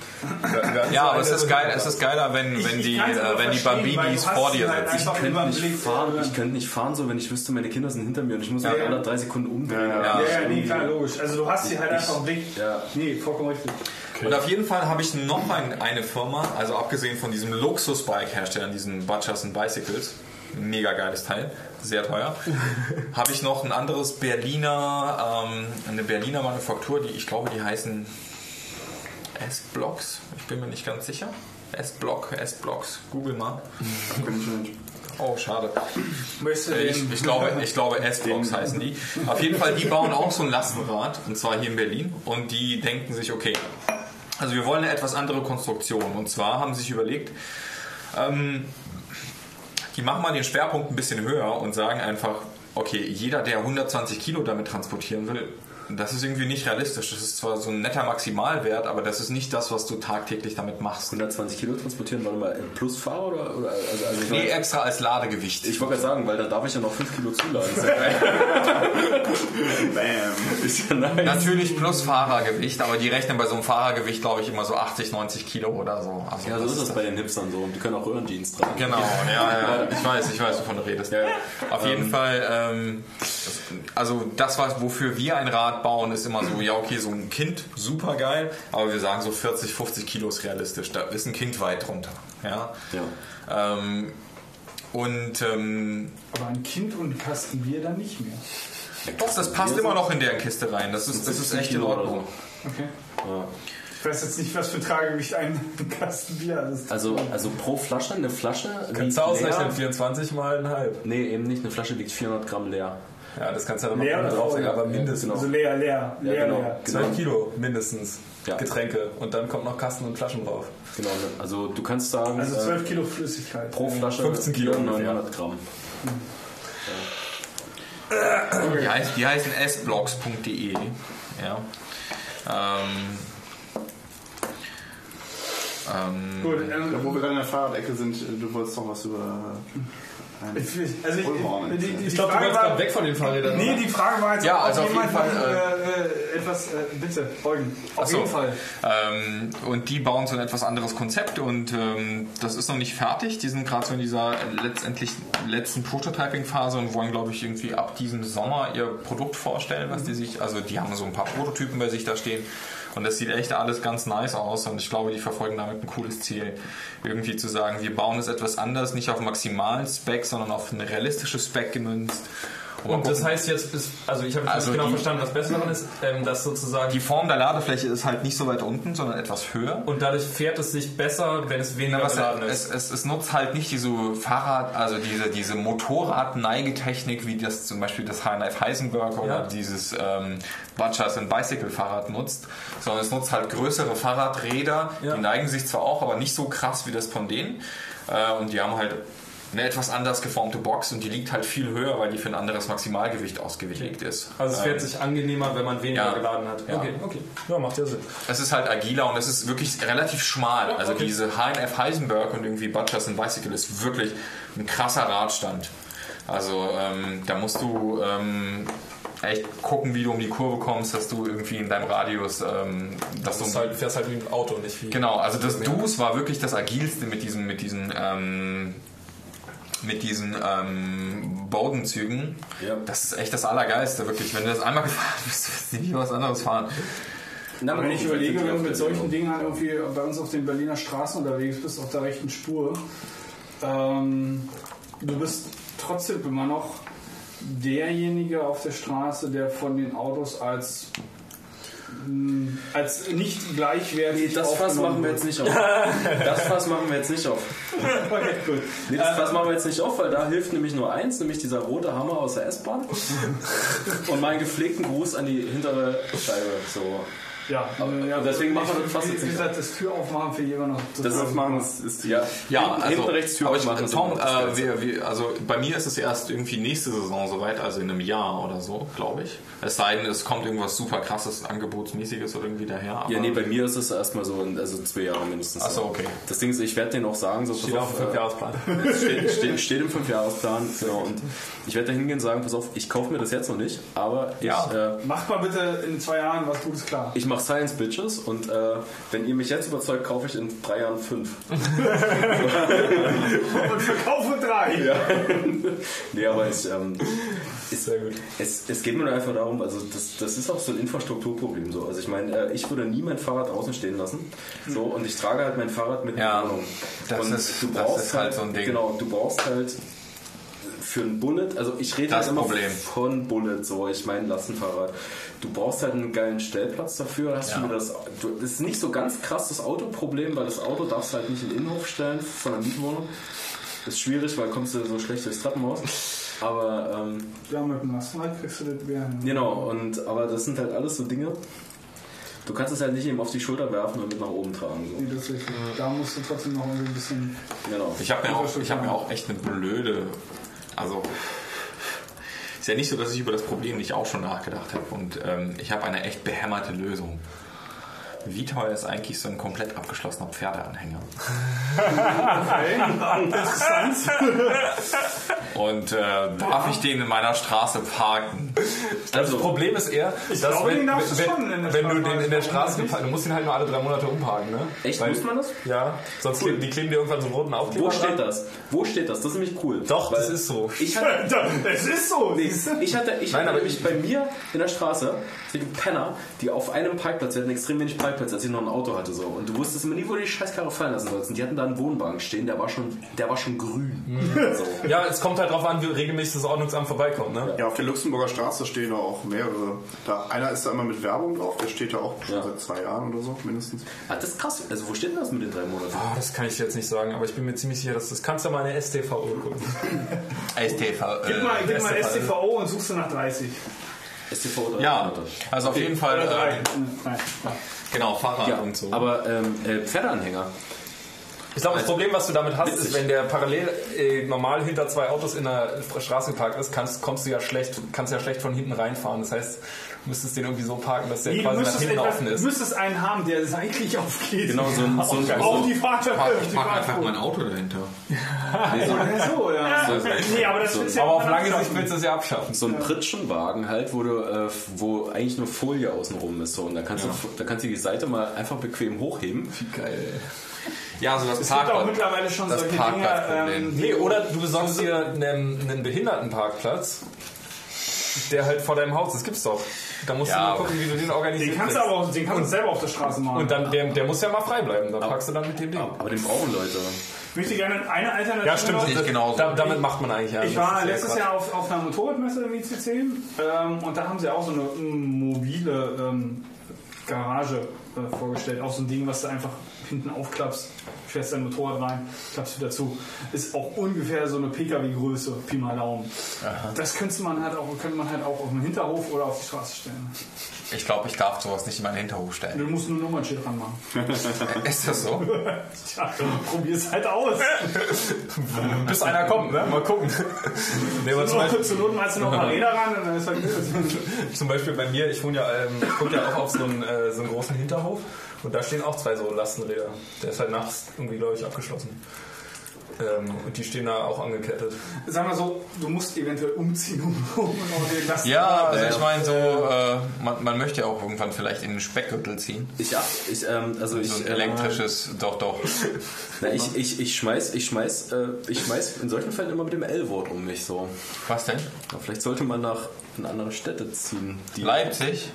Ja, aber es ist geil, es ist geiler, wenn, wenn die, äh, wenn die hast vor dir halt sitzen. ich könnte nicht fahren, oder? ich könnte nicht fahren, so wenn ich wüsste, meine Kinder sind hinter mir und ich muss ja. alle drei Sekunden umdrehen. Ja, ja. Ja, ja, nee, klar, logisch. Also du hast sie halt Ich- einfach im Blick. ja. Nee, vollkommen richtig. Und auf jeden Fall habe ich noch ein, eine Firma, also abgesehen von diesem Luxus-Bike-Herstellern, diesen Butchers and Bicycles, mega geiles Teil, sehr teuer, habe ich noch ein anderes Berliner, ähm, eine Berliner Manufaktur, die ich glaube, die heißen S-Blocks, ich bin mir nicht ganz sicher. S-Block, S-Blocks, google mal. Oh, schade. Ich, ich glaube, ich glaube S-Blocks heißen die. Auf jeden Fall, die bauen auch so ein Lastenrad, und zwar hier in Berlin. Und die denken sich, okay, also wir wollen eine etwas andere Konstruktion. Und zwar haben sie sich überlegt, ähm, die machen mal den Schwerpunkt ein bisschen höher und sagen einfach, okay, jeder, der 120 Kilo damit transportieren will, das ist irgendwie nicht realistisch. Das ist zwar so ein netter Maximalwert, aber das ist nicht das, was du tagtäglich damit machst. 120 Kilo transportieren, warte mal, im Plusfahrer oder? oder also, also Nee, weiß- extra als Ladegewicht. ich wollte gerade sagen, weil dann darf ich ja noch 5 Kilo zuladen. Bam. Ist ja nice. Natürlich plus Fahrergewicht, aber die rechnen bei so einem Fahrergewicht, glaube ich, immer so 80, 90 Kilo oder so. Also Ja, so ist das bei den Hipstern so. Und die können auch Röhrenjeans tragen. Genau, ja, ja, ich weiß, ich weiß, wovon du redest. Ja, ja. Auf jeden Fall, ähm, das, also das, was, wofür wir ein Rad bauen, ist immer so, ja okay, so ein Kind, super geil, aber wir sagen so 40, 50 Kilo ist realistisch, da ist ein Kind weit drunter. Ja. Ja. Ähm, und ähm, Aber ein Kind und ein Kasten Bier dann nicht mehr. doch, das passt immer noch in der Kiste rein, das ist, das ist echt in Ordnung. Okay. Ich weiß jetzt nicht, was für Tragegewicht ein Kasten Bier ist. Also, also pro Flasche, eine Flasche Kannst du ausrechnen, leer. 24 mal ein halb. Nee, eben nicht. Eine Flasche wiegt 400 Gramm leer. Ja, das kannst du ja dann Leer noch oder drauf voll? sagen, aber Ja, mindestens. genau. Also leer, leer, leer, genau. leer. 12 Kilo mindestens Ja. Getränke und dann kommt noch Kasten und Flaschen drauf. Genau. Also du kannst sagen, Also äh, 12 Kilo Flüssigkeit. pro Flasche 15 Kilo Bier ungefähr. 900 Gramm. Die, heißt, die heißen sblocks.de. Ja. Ähm, ähm, Gut, ähm, Ja, wo wir gerade in der Fahrradecke sind, äh, du wolltest doch was über äh, ich, also ich, die, die, Ich glaube, du war, gerade weg von den Fahrrädern. Nee, oder? die Frage war jetzt, Ja, also auf jeden Fall, noch, äh, äh, etwas, äh, bitte, folgen. Auf so. jeden Fall. Ähm, und die bauen so ein etwas anderes Konzept und ähm, das ist noch nicht fertig. Die sind gerade so in dieser letztendlich letzten Prototyping-Phase und wollen, glaube ich, irgendwie ab diesem Sommer ihr Produkt vorstellen, was die sich, also die haben so ein paar Prototypen bei sich da stehen Und das sieht echt alles ganz nice aus und ich glaube, die verfolgen damit ein cooles Ziel. Irgendwie zu sagen, wir bauen es etwas anders, nicht auf maximalen Spec, sondern auf eine realistische Spec gemünzt. Und, Und das gucken. heißt jetzt, ist, also ich habe jetzt Also nicht genau die- verstanden, was besser daran ist, ähm, dass sozusagen die Form der Ladefläche ist halt nicht so weit unten, sondern etwas höher. und dadurch fährt es sich besser, wenn es weniger Na, geladen es, ist. es, es nutzt halt nicht diese Fahrrad, also diese, diese Motorrad-Neigetechnik, wie das zum Beispiel das HNF Heisenberg oder Ja. dieses ähm, Butchers and Bicycle Fahrrad nutzt, sondern es nutzt halt größere Fahrradräder, Ja. die neigen sich zwar auch, aber nicht so krass wie das von denen. Äh, und die haben halt eine etwas anders geformte Box und die liegt halt viel höher, weil die für ein anderes Maximalgewicht ausgelegt ist. Also es fährt Ähm, sich angenehmer, wenn man weniger ja. geladen hat. Ja. Okay, okay. Ja, macht ja Sinn. Es ist halt agiler und es ist wirklich relativ schmal. Also okay. diese HNF Heisenberg und irgendwie Butchers and Bicycle ist wirklich ein krasser Radstand. Also ähm, da musst du ähm, echt gucken, wie du um die Kurve kommst, dass du irgendwie in deinem Radius, ähm, dass Du du halt, fährst halt wie ein Auto, nicht wie... Genau, also das Dus war wirklich das agilste mit diesen, mit diesen, ähm, mit diesen ähm, Bodenzügen. Ja. Das ist echt das Allergeilste, wirklich. Wenn du das einmal gefahren bist, wirst du nie was anderes fahren. Na, Wenn ich überlege, wenn du mit solchen Dingen. Halt irgendwie bei uns auf den Berliner Straßen unterwegs bist, auf der rechten Spur, ähm, du bist trotzdem immer noch derjenige auf der Straße, der von den Autos als als nicht gleichwertig Nee, das Fass machen wir jetzt nicht auf. Das Fass machen wir jetzt nicht auf. Okay, gut. Nee, das Fass machen wir jetzt nicht auf, weil da hilft nämlich nur eins, nämlich dieser rote Hammer aus der S-Bahn. Und meinen gepflegten Gruß an die hintere Scheibe. So. Ja, ja deswegen machen wir das fast wie, jetzt wie gesagt, das Tür aufmachen für jemanden noch. Das Aufmachen ist, ist ja. Ja, hinten, also, hinten rechts Tür aber ich, Tom, das äh, wir, wir, also bei mir ist es erst irgendwie nächste Saison soweit, also in einem Jahr oder so, glaube ich. Es sei denn, es kommt irgendwas super krasses, angebotsmäßiges oder irgendwie daher. Ja, nee, bei mir ist es erstmal so, also zwei Jahre mindestens. Ach so, okay. Das Ding ist, ich werde denen auch sagen, so Steht auf dem Fünfjahresplan. äh, steht, steht, steht im Fünfjahresplan, genau. Und ich werde da hingehen und sagen, pass auf, ich kaufe mir das jetzt noch nicht, aber ich, Ja. äh, Macht mal bitte in zwei Jahren was Gutes klar. ich mache Science Bitches und äh, wenn ihr mich jetzt überzeugt, kaufe ich in drei Jahren fünf. Und verkaufe drei. Nee, aber ich, ähm, ist, Sehr gut. Es, es geht mir nur einfach darum, also das, das ist auch so ein Infrastrukturproblem so. Also ich meine, äh, ich würde nie mein Fahrrad draußen stehen lassen. So, und ich trage halt mein Fahrrad mit in Ja, die Wohnung. das und ist- du das brauchst ist halt so ein Ding. Genau, du brauchst halt für ein Bullet, also ich rede Das halt immer Problem. von Bullet, so ich meine Lastenfahrrad. Du brauchst halt einen geilen Stellplatz dafür. Hast Ja. du wieder das, du, das ist nicht so ganz krass das Autoproblem, weil das Auto darfst du halt nicht in den Innenhof stellen von einer Mietwohnung. Ist schwierig, weil kommst du so schlecht durchs Treppenhaus. Aber ähm, Ja, mit dem Lastenrad kriegst du das Bär hin. Genau, und, aber das sind halt alles so Dinge. Du kannst es halt nicht eben auf die Schulter werfen und mit nach oben tragen. Nee, das ist. Da musst du trotzdem noch ein bisschen. So. Genau. Ich habe mir, auch- ich hab mir auch echt eine blöde. Also. Ist ja nicht so, dass ich über das Problem nicht auch schon nachgedacht habe. Und ähm, ich habe eine echt behämmerte Lösung. Wie teuer ist eigentlich so ein komplett abgeschlossener Pferdeanhänger? Und äh, darf ich den in meiner Straße parken? Das Problem ist eher, dass glaube, wenn, wenn, schon in der wenn du Straße den in der parken. Straße geparkt, du musst ihn halt nur alle drei Monate umparken, ne? Echt, Weil- muss man das? Ja, sonst kleben, die kleben dir irgendwann so einen roten Aufkleber Wo steht dran. das? Wo steht das? Das ist nämlich cool. Doch, das Weil ist so. Ich hatte, Es ist so! nee, ich hatte, ich Nein, hatte aber nämlich bei mir in der Straße die Penner, die auf einem Parkplatz, die hatten extrem wenig Parkplatz, als ich noch ein Auto hatte. so Und du wusstest immer nie, wo du die Scheißkarre fallen lassen sollst. Und die hatten da einen Wohnwagen stehen, der war schon, der war schon grün. Mhm. So. Ja, es kommt halt drauf an, wie regelmäßig das Ordnungsamt vorbeikommt, ne? Ja, auf der Luxemburger Straße stehen da auch mehrere. Da, einer ist da immer mit Werbung drauf, der steht da auch schon Ja. seit zwei Jahren oder so mindestens. Ah, das ist krass. Also wo steht denn das mit den drei Monaten? Ah, das kann ich jetzt nicht sagen, aber ich bin mir ziemlich sicher, dass das kannst du mal in der STVO gucken. STV. Gib mal, gib mal STVO. STVO und suchst du nach 30. STV drei Ja, also auf jeden Fall. Oder. Äh, genau, Fahrrad Ja, und so. aber ähm, äh, Pferdeanhänger. Ich glaube, das Problem, was du damit hast, Witzig. ist, wenn der parallel äh, normal hinter zwei Autos in der Straße geparkt ist, kannst, kommst du ja schlecht, kannst ja schlecht von hinten reinfahren. Das heißt, du müsstest den irgendwie so parken, dass der Nee, du quasi nach hinten etwas, offen du ist. müsstest einen haben, der seitlich aufgeht. Genau, so ein, so ein, Auf so die Fahrt. Park, park einfach mein Auto dahinter. Ja, so, ja. Nee, aber das du ja Aber auf lange Sicht willst du es ja abschaffen. so ein Pritschenwagen halt, wo du, äh, wo eigentlich nur Folie außenrum ist. So. Und da kannst, du, da kannst du die Seite mal einfach bequem hochheben. Geil. Ja, also das Es gibt auch Parkplatz. mittlerweile schon das solche Dinger. Parkplatzproblem. Ähm, Nee, oder du besorgst dir einen, einen Behindertenparkplatz der halt vor deinem Haus ist. Das gibt's doch. Da musst Ja, du nur gucken, wie du den organisierst. Den kannst du aber auch, den kannst du selber auf der Straße machen. Und dann, der, der muss ja mal frei bleiben. Da packst du dann mit dem Ding. Aber den brauchen Leute. ich möchte gerne eine Alternative Ja, stimmt. ich genauso. Da, damit macht man eigentlich ja. Ich das war letztes. Jahr auf, auf einer Motorradmesse im ICC ähm, und da haben sie auch so eine mm, mobile ähm, Garage äh, vorgestellt. Auch so ein Ding, was du einfach hinten aufklappst, fährst dein Motorrad rein, klappst wieder zu. Ist auch ungefähr so eine Pkw-Größe, Pi mal Daumen. Das könnte man, halt auch, könnte man halt auch auf dem Hinterhof oder auf die Straße stellen. Ich glaube, ich darf sowas nicht in meinen Hinterhof stellen. Du musst nur ein Nummernschild dran machen. Ist das so? Tja, probier's halt aus. Bis einer kommt, ne? Mal gucken. nee, aber zum, Beispiel, zur Not malst du noch mal Räder ran und dann ist halt gut. zum Beispiel bei mir, ich wohne ja, ähm, ich ja auch auf so einen, äh, so einen großen Hinterhof und da stehen auch zwei so Lastenräder. Der ist halt nachts irgendwie, glaube ich, abgeschlossen. Ähm, und die stehen da auch angekettet. Sag mal so, du musst eventuell umziehen, um, um den Lasten Ja, also ich meine so, äh, man, man möchte ja auch irgendwann vielleicht in den Speckgürtel ziehen. Ich, ja, ich, ähm, also ich, So ein äh, elektrisches, doch, doch. Na, ich, ich, ich schmeiß, ich schmeiß, äh, ich schmeiß in solchen Fällen immer mit dem L-Wort um mich so. Was denn? Aber vielleicht sollte man nach in andere Städte ziehen. Die Leipzig?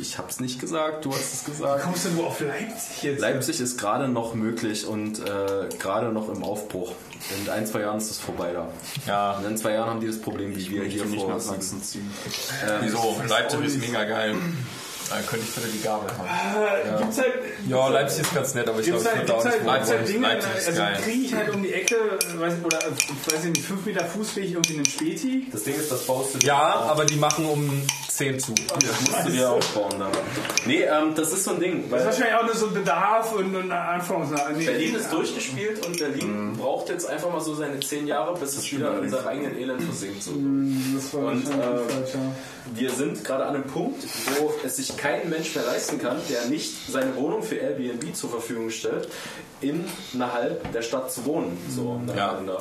Ich hab's nicht gesagt, du hast es gesagt. Kommst du nur auf Leipzig jetzt? Leipzig ist gerade noch möglich und äh, gerade noch im Aufbruch. In ein, zwei Jahren ist es vorbei da. Ja. Und in zwei Jahren haben die das Problem, wie wir hier nicht vor nach Sachsen ziehen. Wieso? Leipzig ist mega geil. Dann könnte ich bitte die Gabel haben. Äh, Gibt's halt, Ja, Leipzig ist ganz nett, aber ich glaube, gibt's ich halt, würde da halt, nicht gibt's halt Dinge, Leipzig ist also geil. kriege ich halt um die Ecke, äh, weiß, oder äh, weiß ich nicht, 5 Meter Fußweg irgendwie einen Späti. Das Ding ist, das baust du dir Ja, auf. aber die machen um 10 zu. Das musst du dir aufbauen. Da. Nee, ähm, das ist so ein Ding. Das ist wahrscheinlich auch nur so ein Bedarf und ein Anforderungsname. Nee, Berlin ist durchgespielt und Berlin braucht jetzt einfach mal so seine zehn Jahre, bis es wieder in seinem eigenen Elend versinkt. So. Das war Und, äh, falsch, ja. Wir sind gerade an einem Punkt, wo es sich kein Mensch mehr leisten kann, der nicht seine Wohnung für Airbnb zur Verfügung stellt, innerhalb der Stadt zu wohnen. So, Ja. ja.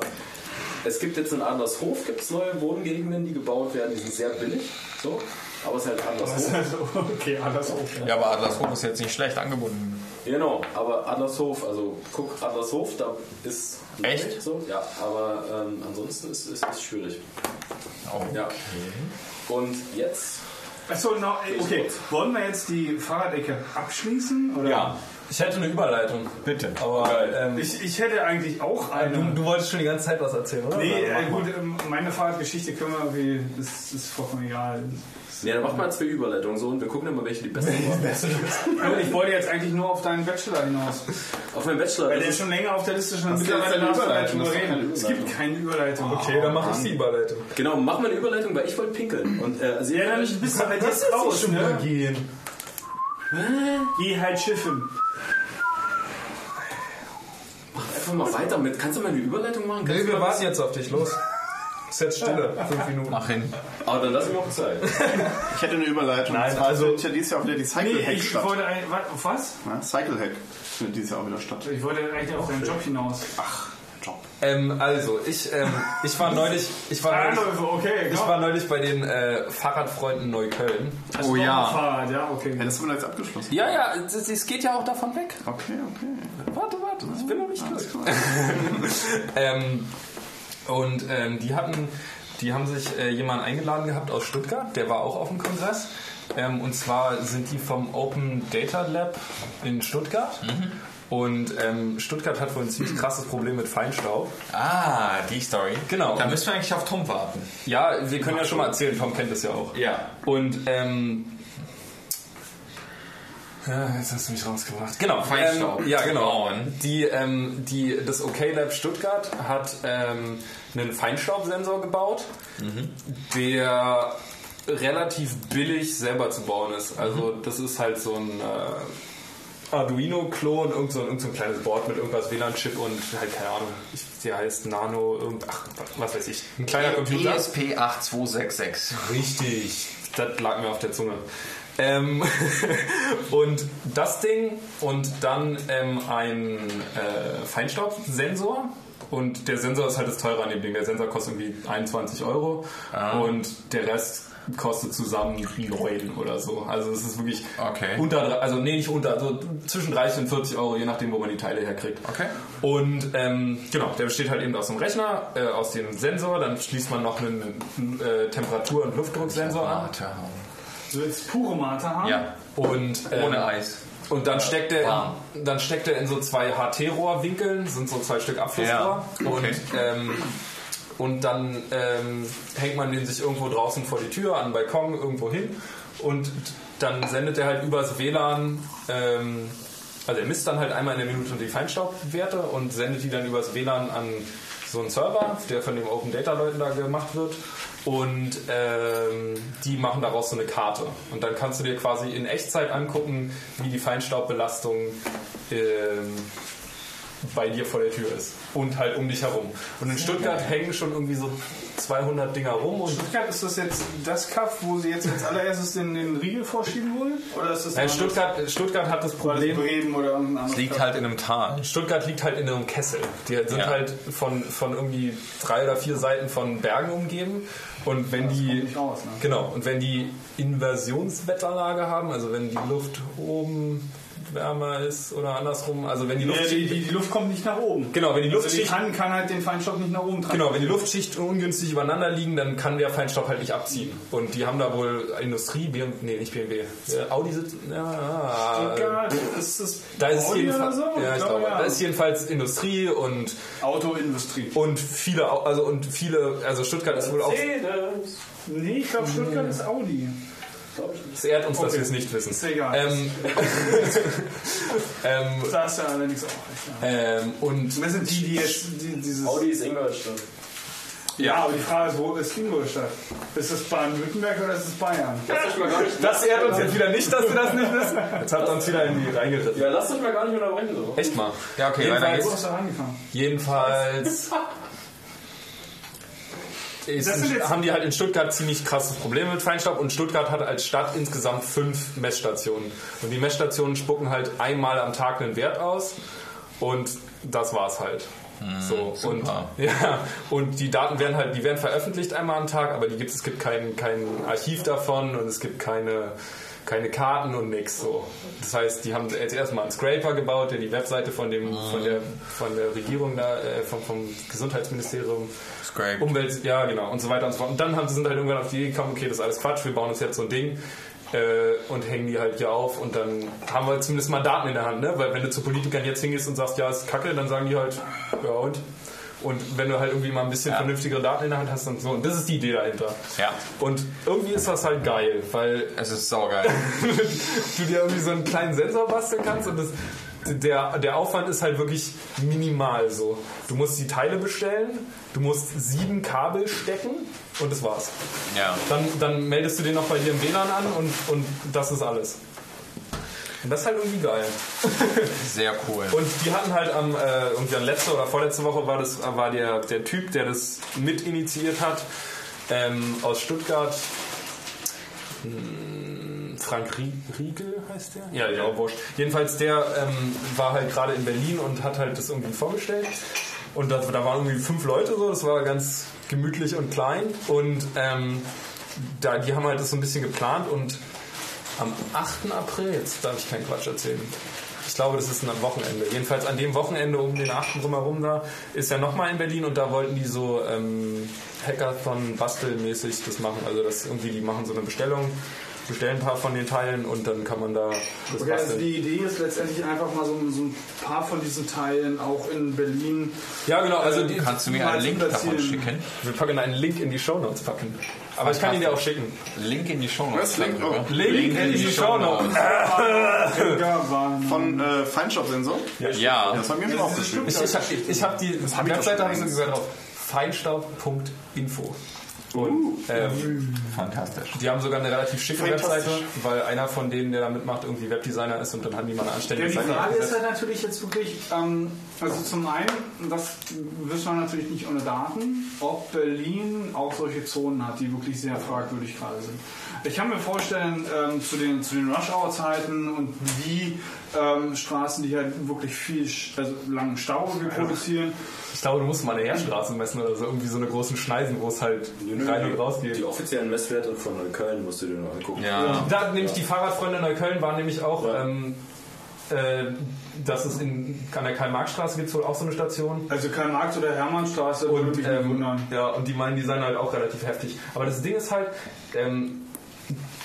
Es gibt jetzt in Adlershof gibt's neue Wohngegenden, die gebaut werden, die sind sehr billig. So, aber es ist halt Adlershof. Also, okay, alles okay. Ja, aber Adlershof ist jetzt nicht schlecht angebunden. Genau, aber Adlershof, also guck, Adlershof, da ist Echt? so, ja, aber ähm, ansonsten ist es schwierig. Oh. Ja. Und jetzt Achso, äh, okay. Wollen wir jetzt die Fahrradecke abschließen? Oder? Ja, ich hätte eine Überleitung. Bitte. Aber ähm, Ich, ich hätte eigentlich auch du, eine. du wolltest schon die ganze Zeit was erzählen, oder? Nee, Oder äh, gut, ähm, meine Fahrradgeschichte können wir irgendwie, das ist vollkommen egal. Ja, dann mach mal zwei Überleitungen so und wir gucken dann mal, welche die beste war. Also ich wollte jetzt eigentlich nur auf deinen Bachelor hinaus. Auf meinem Bachelor. Weil der ist schon länger auf der Liste, schon mittlerweile darfst du das ist reden. Es gibt keine Überleitung. Okay, dann mache ich die Überleitung. Genau, mach mal eine Überleitung, weil ich wollte pinkeln. Und, äh, also Ja, dann ich- bist du halt jetzt raus, ne? gehen. Geh halt schiffen. einfach mal weiter mit. Kannst du mal eine Überleitung machen? Kannst Nee, wir warten jetzt auf dich. Los. Ist jetzt Stille. Fünf Minuten. Mach hin. Aber dann lass mir auch Zeit. Ich hätte eine Überleitung. Nein, also- findet ja dieses Jahr auch wieder die Cycle Nee, Hack ich statt. wollte ein, was? Ja, Cycle Hack findet dieses Jahr auch wieder statt. Ich wollte eigentlich auf deinen Job hinaus. Job. Ähm, also, ich, ähm, ich war neulich, ich war neulich, Anläufe, okay, ich war neulich bei den äh, Fahrradfreunden Neukölln. Du Oh ja. ein Fahrrad, ja, okay. Ja, das haben wir jetzt abgeschlossen. Ja, ja, es, es geht ja auch davon weg. Okay, okay. Warte, warte, ich bin noch nicht durch. klar. Ähm, und ähm, die hatten, die haben sich äh, jemanden eingeladen gehabt aus Stuttgart, der war auch auf dem Kongress. Ähm, und zwar sind die vom Open Data Lab in Stuttgart. Und ähm, Stuttgart hat wohl ein ziemlich krasses Problem mit Feinstaub. Ah, die Story. Genau. Da müssen wir eigentlich auf Tom warten. Ja, wir können ja schon mal erzählen, Tom kennt das ja auch. Ja. Und ähm, ja, jetzt hast du mich rausgebracht. Genau, Feinstaub. Ähm, ja, genau. Die, ähm, die, das OK Lab Stuttgart hat ähm, einen Feinstaubsensor gebaut, der relativ billig selber zu bauen ist. Also das ist halt so ein äh, Arduino-Klon, irgend so, irgend so ein kleines Board mit irgendwas WLAN-Chip und halt keine Ahnung, ich, der heißt Nano, irgend, ach, was weiß ich, ein kleiner Computer. ESP8266. Richtig, das lag mir auf der Zunge. Ähm, und das Ding und dann ähm, ein äh, Feinstaubsensor Und der Sensor ist halt das teure an dem Ding. Der Sensor kostet irgendwie 21 Euro und der Rest kostet zusammen 9 oder so. Also es ist wirklich Okay. unter, also nee, nicht unter, also zwischen 30 und 40 Euro, je nachdem, wo man die Teile herkriegt. Okay. Und ähm, genau, der besteht halt eben aus dem Rechner, äh, aus dem Sensor, dann schließt man noch einen äh, Temperatur- und Luftdrucksensor an. So jetzt pure Mate haben. Ja, Und, ähm, ohne Eis. Und dann steckt er, warm. in, dann steckt er in so zwei HT-Rohrwinkeln, sind so zwei Stück Abflussrohr. Ja, okay. Und, ähm, und dann ähm, hängt man den sich irgendwo draußen vor die Tür, an den Balkon, irgendwo hin. Und dann sendet er halt übers WLAN, ähm, also er misst dann halt einmal in der Minute die Feinstaubwerte und sendet die dann übers WLAN an so einen Server, der von den Open Data Leuten da gemacht wird. Und ähm, die machen daraus so eine Karte. Und dann kannst du dir quasi in Echtzeit angucken, wie die Feinstaubbelastung ähm, bei dir vor der Tür ist. Und halt um dich herum. Und in Stuttgart hängen schon irgendwie so 200 Dinger rum. Und Stuttgart, ist das jetzt das Kaff, wo sie jetzt als allererstes den, den Riegel vorschieben wollen? Oder ist das Nein, Stuttgart, Stuttgart hat das Problem. Es liegt Kaff? halt in einem Tal. Stuttgart liegt halt in einem Kessel. Die sind Ja. halt von, von irgendwie drei oder vier Seiten von Bergen umgeben. Und wenn die. kommt nicht raus, ne? Genau. Und wenn die Inversionswetterlage haben, also wenn die Luft oben wärmer ist oder andersrum, also wenn die Luft. die, die, die Luft kommt nicht nach oben. Genau, wenn die Also die Luftschicht. kann, kann halt den Feinstaub nicht nach oben tragen. Genau, wenn die Luftschichten ungünstig übereinander liegen, dann kann der Feinstaub halt nicht abziehen. Und die haben da wohl Industrie, BMW, nee, nicht BMW, äh, Audi sitzt, ja, ah, Stuttgart, ist das da ist Audi jedenfalls, oder so? ja, ich glaube, ja. da ist jedenfalls Industrie und Autoindustrie. und viele, also und viele, also Stuttgart ist wohl auch, Nee, ich glaube, Stuttgart ist Audi. Es ehrt uns, dass Okay. wir es nicht wissen. Ist egal. Ähm, ähm, Da hast du allerdings auch recht. Ja. ähm, und Wir sind die, die jetzt die, dieses. Audi ist Ingolstadt. Ja, aber die Frage ist, wo ist Ingolstadt? Ist es Baden-Württemberg oder ist es Bayern? das ehrt uns jetzt wieder nicht, dass wir das nicht wissen. Jetzt habt ihr uns wieder in die reingeritten. Ja, lasst euch mal gar nicht unterbrechen. So. Echt mal. Ja, okay, weiter Jedenfalls- Wo geht's. hast du angefangen? Jedenfalls ist, Das sind jetzt- haben die halt in Stuttgart ziemlich krasses Problem mit Feinstaub und Stuttgart hat als Stadt insgesamt fünf Messstationen. Und die Messstationen spucken halt einmal am Tag einen Wert aus und das war's halt. So, und, super. ja, und die Daten werden halt, die werden veröffentlicht einmal am Tag, aber die gibt's, es gibt kein, kein Archiv davon und es gibt keine, keine Karten und nix so. Das heißt, die haben jetzt erstmal einen Scraper gebaut, der die Webseite von dem, von der, von der Regierung da, äh, vom, vom Gesundheitsministerium Scrape. Umwelt, ja genau, und so weiter und so fort. Und dann haben sie sind halt irgendwann auf die Idee gekommen, okay, das ist alles Quatsch, wir bauen uns jetzt so ein Ding äh, und hängen die halt hier auf und dann haben wir zumindest mal Daten in der Hand, ne? Weil wenn du zu Politikern jetzt hingehst und sagst, ja, ist kacke, dann sagen die halt, ja und? Und wenn du halt irgendwie mal ein bisschen vernünftigere Daten in der Hand hast und so, und das ist die Idee dahinter. Ja. Und irgendwie ist das halt geil, weil Es ist saugeil. du dir irgendwie so einen kleinen Sensor basteln kannst und das, der, der Aufwand ist halt wirklich minimal so. Du musst die Teile bestellen, du musst sieben Kabel stecken und das war's. Ja. Dann, dann meldest du den noch bei dir im WLAN an und, und das ist alles. Und das ist halt irgendwie geil. Sehr cool. Und die hatten halt am, äh, irgendwie an letzte oder vorletzte Woche war das war der, der Typ, der das mit initiiert hat, ähm, aus Stuttgart. Hm, Frank Rie- Riegel heißt der? Ja, ja, wurscht. Jedenfalls der ähm, war halt gerade in Berlin und hat halt das irgendwie vorgestellt. Und da, da waren irgendwie fünf Leute so, das war ganz gemütlich und klein. Und ähm, da, die haben halt das so ein bisschen geplant und am 8. April, jetzt darf ich keinen Quatsch erzählen. Ich glaube, das ist ein Wochenende. Jedenfalls an dem Wochenende um den 8. drumherum da ist er nochmal in Berlin und da wollten die so ähm, Hackathon-Bastelmäßig das machen. Also das irgendwie, die machen so eine Bestellung, bestellen ein paar von den Teilen und dann kann man da das Okay, also die Idee ist letztendlich einfach mal so, so ein paar von diesen Teilen auch in Berlin. Ja, genau. Also die, Kannst du mir einen Link davon schicken? wir packen einen Link in die Shownotes packen. Aber ich kann ihn dir auch schicken. Link in die Show Was? Link? Oh. Link in die Shownotes. Ja, war Von äh, Feinstaubsensor? Ja. Das haben wir schon aufgeschrieben. Ich, ich, hab- ich habe die hab ich Webseite habe ich so längst. gesagt drauf. Feinstaub.info. Und ähm, Fantastisch. die haben sogar eine relativ schicke Webseite, weil einer von denen, der da mitmacht, irgendwie Webdesigner ist und dann haben die mal eine Ja, anständige die Seite Frage ist halt natürlich jetzt wirklich, ähm, also zum einen, das wissen wir natürlich nicht ohne Daten, ob Berlin auch solche Zonen hat, die wirklich sehr fragwürdig gerade sind. Ich kann mir vorstellen, ähm, zu den, zu den Rush-Hour-Zeiten und die ähm, Straßen, die halt wirklich viel, also langen Stau produzieren, Ich glaube, du musst mal eine Heerstraße messen oder so, irgendwie so eine großen Schneisen, wo es halt rein und raus geht. Die offiziellen Messwerte von Neukölln musst du dir nur angucken. Ja. Da nämlich die Fahrradfreunde Neukölln waren nämlich auch, ähm, äh, dass es in, an der Karl-Marx-Straße gibt es wohl auch so eine Station. also Karl-Marx oder Hermannstraße, würde Und, ähm, wundern. ja, und die meinen, die seien halt auch relativ heftig. Aber das Ding ist halt, ähm,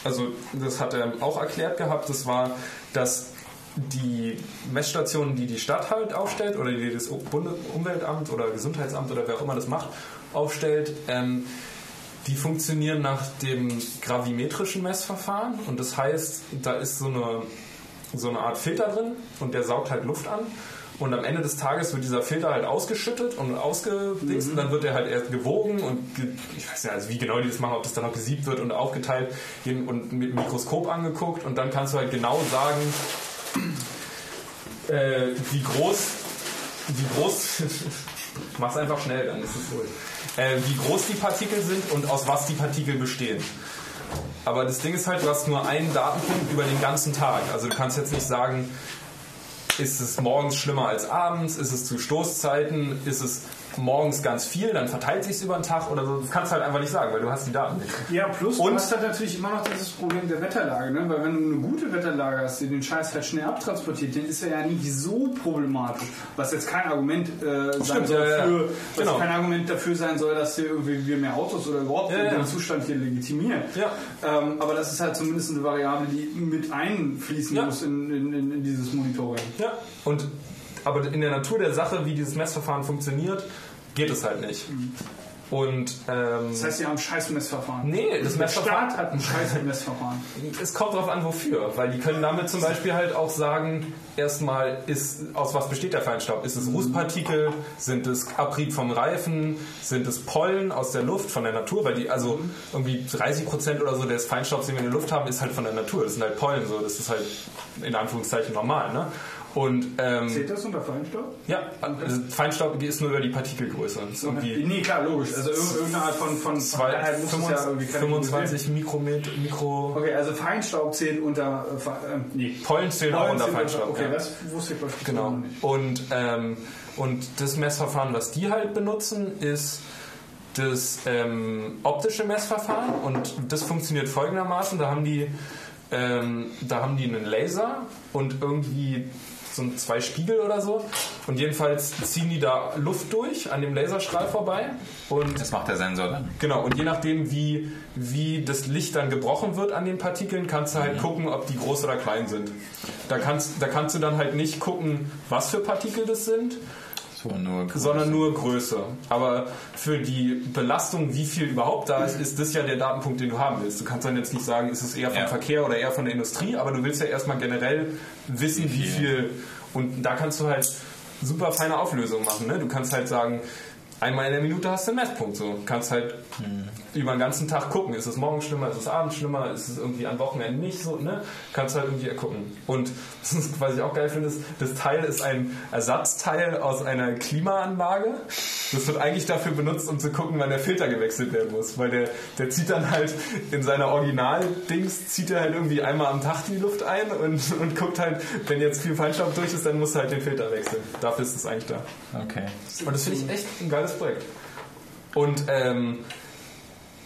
also das hat er auch erklärt gehabt, das war, dass die Messstationen, die die Stadt halt aufstellt oder die das Umweltamt oder Gesundheitsamt oder wer auch immer das macht, aufstellt, ähm, die funktionieren nach dem gravimetrischen Messverfahren. Und das heißt, da ist so eine, so eine Art Filter drin und der saugt halt Luft an und am Ende des Tages wird dieser Filter halt ausgeschüttet und ausgedingst und dann wird er halt erst gewogen und ge ich weiß nicht, also wie genau die das machen, ob das dann noch gesiebt wird und aufgeteilt und mit Mikroskop angeguckt und dann kannst du halt genau sagen, äh, wie groß, wie groß, mach's einfach schnell, dann ist es wohl, äh, wie groß die Partikel sind und aus was die Partikel bestehen. Aber das Ding ist halt, du hast nur einen Datenpunkt über den ganzen Tag. Also du kannst jetzt nicht sagen, ist es morgens schlimmer als abends, ist es zu Stoßzeiten, ist es morgens ganz viel, dann verteilt sich über den Tag oder so. Das kannst du halt einfach nicht sagen, weil du hast die Daten nicht. Ja, plus Und- du hast halt natürlich immer noch dieses Problem der Wetterlage, ne? weil wenn du eine gute Wetterlage hast, die den Scheiß halt schnell abtransportiert, dann ist er ja nicht so problematisch. Was jetzt kein Argument äh, sein Stimmt, soll ja, ja. für, was Genau. kein Argument dafür sein soll, dass hier irgendwie wir mehr Autos oder überhaupt Ja, den Zustand hier legitimieren. Ja. Ähm, aber das ist halt zumindest eine Variable, die mit einfließen muss in, in, in, in dieses Monitoring. Ja. Und, aber in der Natur der Sache, wie dieses Messverfahren funktioniert, geht es halt nicht. Und ähm, Das heißt, sie haben ein scheiß Messverfahren. Nee, das Der Messverfahren- Staat hat ein scheiß Messverfahren. es kommt darauf an, wofür. Weil die können damit zum Beispiel halt auch sagen, erstmal ist, aus was besteht der Feinstaub? Ist es Rußpartikel? Sind es Abrieb vom Reifen? Sind es Pollen aus der Luft, von der Natur? Weil die, also irgendwie 30 Prozent oder so des Feinstaubs, den wir in der Luft haben, ist halt von der Natur. Das sind halt Pollen, so. Das ist halt in Anführungszeichen normal, ne? Und, ähm, Zählt das unter Feinstaub? ja, also Feinstaub ist nur über die Partikelgröße. Das Nee, klar, logisch. Also irg- irgendeine Art von, von zwei, muss es ja irgendwie 25 Mikrometer, Mikro, Okay, also Feinstaub zählt unter. Äh, ähm, nee. Pollen zählen auch unter zählt Feinstaub. Okay, ja. das wusste ich beispielsweise Genau. nicht. Und, ähm, und das Messverfahren, was die halt benutzen, ist das ähm, optische Messverfahren und das funktioniert folgendermaßen. Da haben die, ähm, da haben die einen Laser und irgendwie so ein- zwei Spiegel oder so und jedenfalls ziehen die da Luft durch an dem Laserstrahl vorbei und Das macht der Sensor dann. Genau, und je nachdem, wie, wie das Licht dann gebrochen wird an den Partikeln, kannst du halt gucken, ob die groß oder klein sind. Da kannst, da kannst du dann halt nicht gucken, was für Partikel das sind, So nur sondern nur Größe. Aber für die Belastung, wie viel überhaupt da ist, ist das ja der Datenpunkt, den du haben willst. Du kannst dann jetzt nicht sagen, ist es eher vom Ja. Verkehr oder eher von der Industrie, aber du willst ja erstmal generell wissen, wie viel. Und da kannst du halt super feine Auflösungen machen. Ne? Du kannst halt sagen, einmal in der Minute hast du einen Messpunkt. So. Du kannst halt über den ganzen Tag gucken, ist es morgens schlimmer, ist es abends schlimmer, ist es irgendwie an Wochenenden nicht so, ne? Kannst halt irgendwie gucken. Und was ich auch geil finde, ist, das Teil ist ein Ersatzteil aus einer Klimaanlage. Das wird eigentlich dafür benutzt, um zu gucken, wann der Filter gewechselt werden muss. Weil der, der zieht dann halt in seiner Original-Dings, zieht er halt irgendwie einmal am Tag die Luft ein und, und guckt halt, wenn jetzt viel Feinstaub durch ist, dann muss er halt den Filter wechseln. Dafür ist es eigentlich da. Okay. Und das finde ich echt ein geiles Projekt. Und ähm,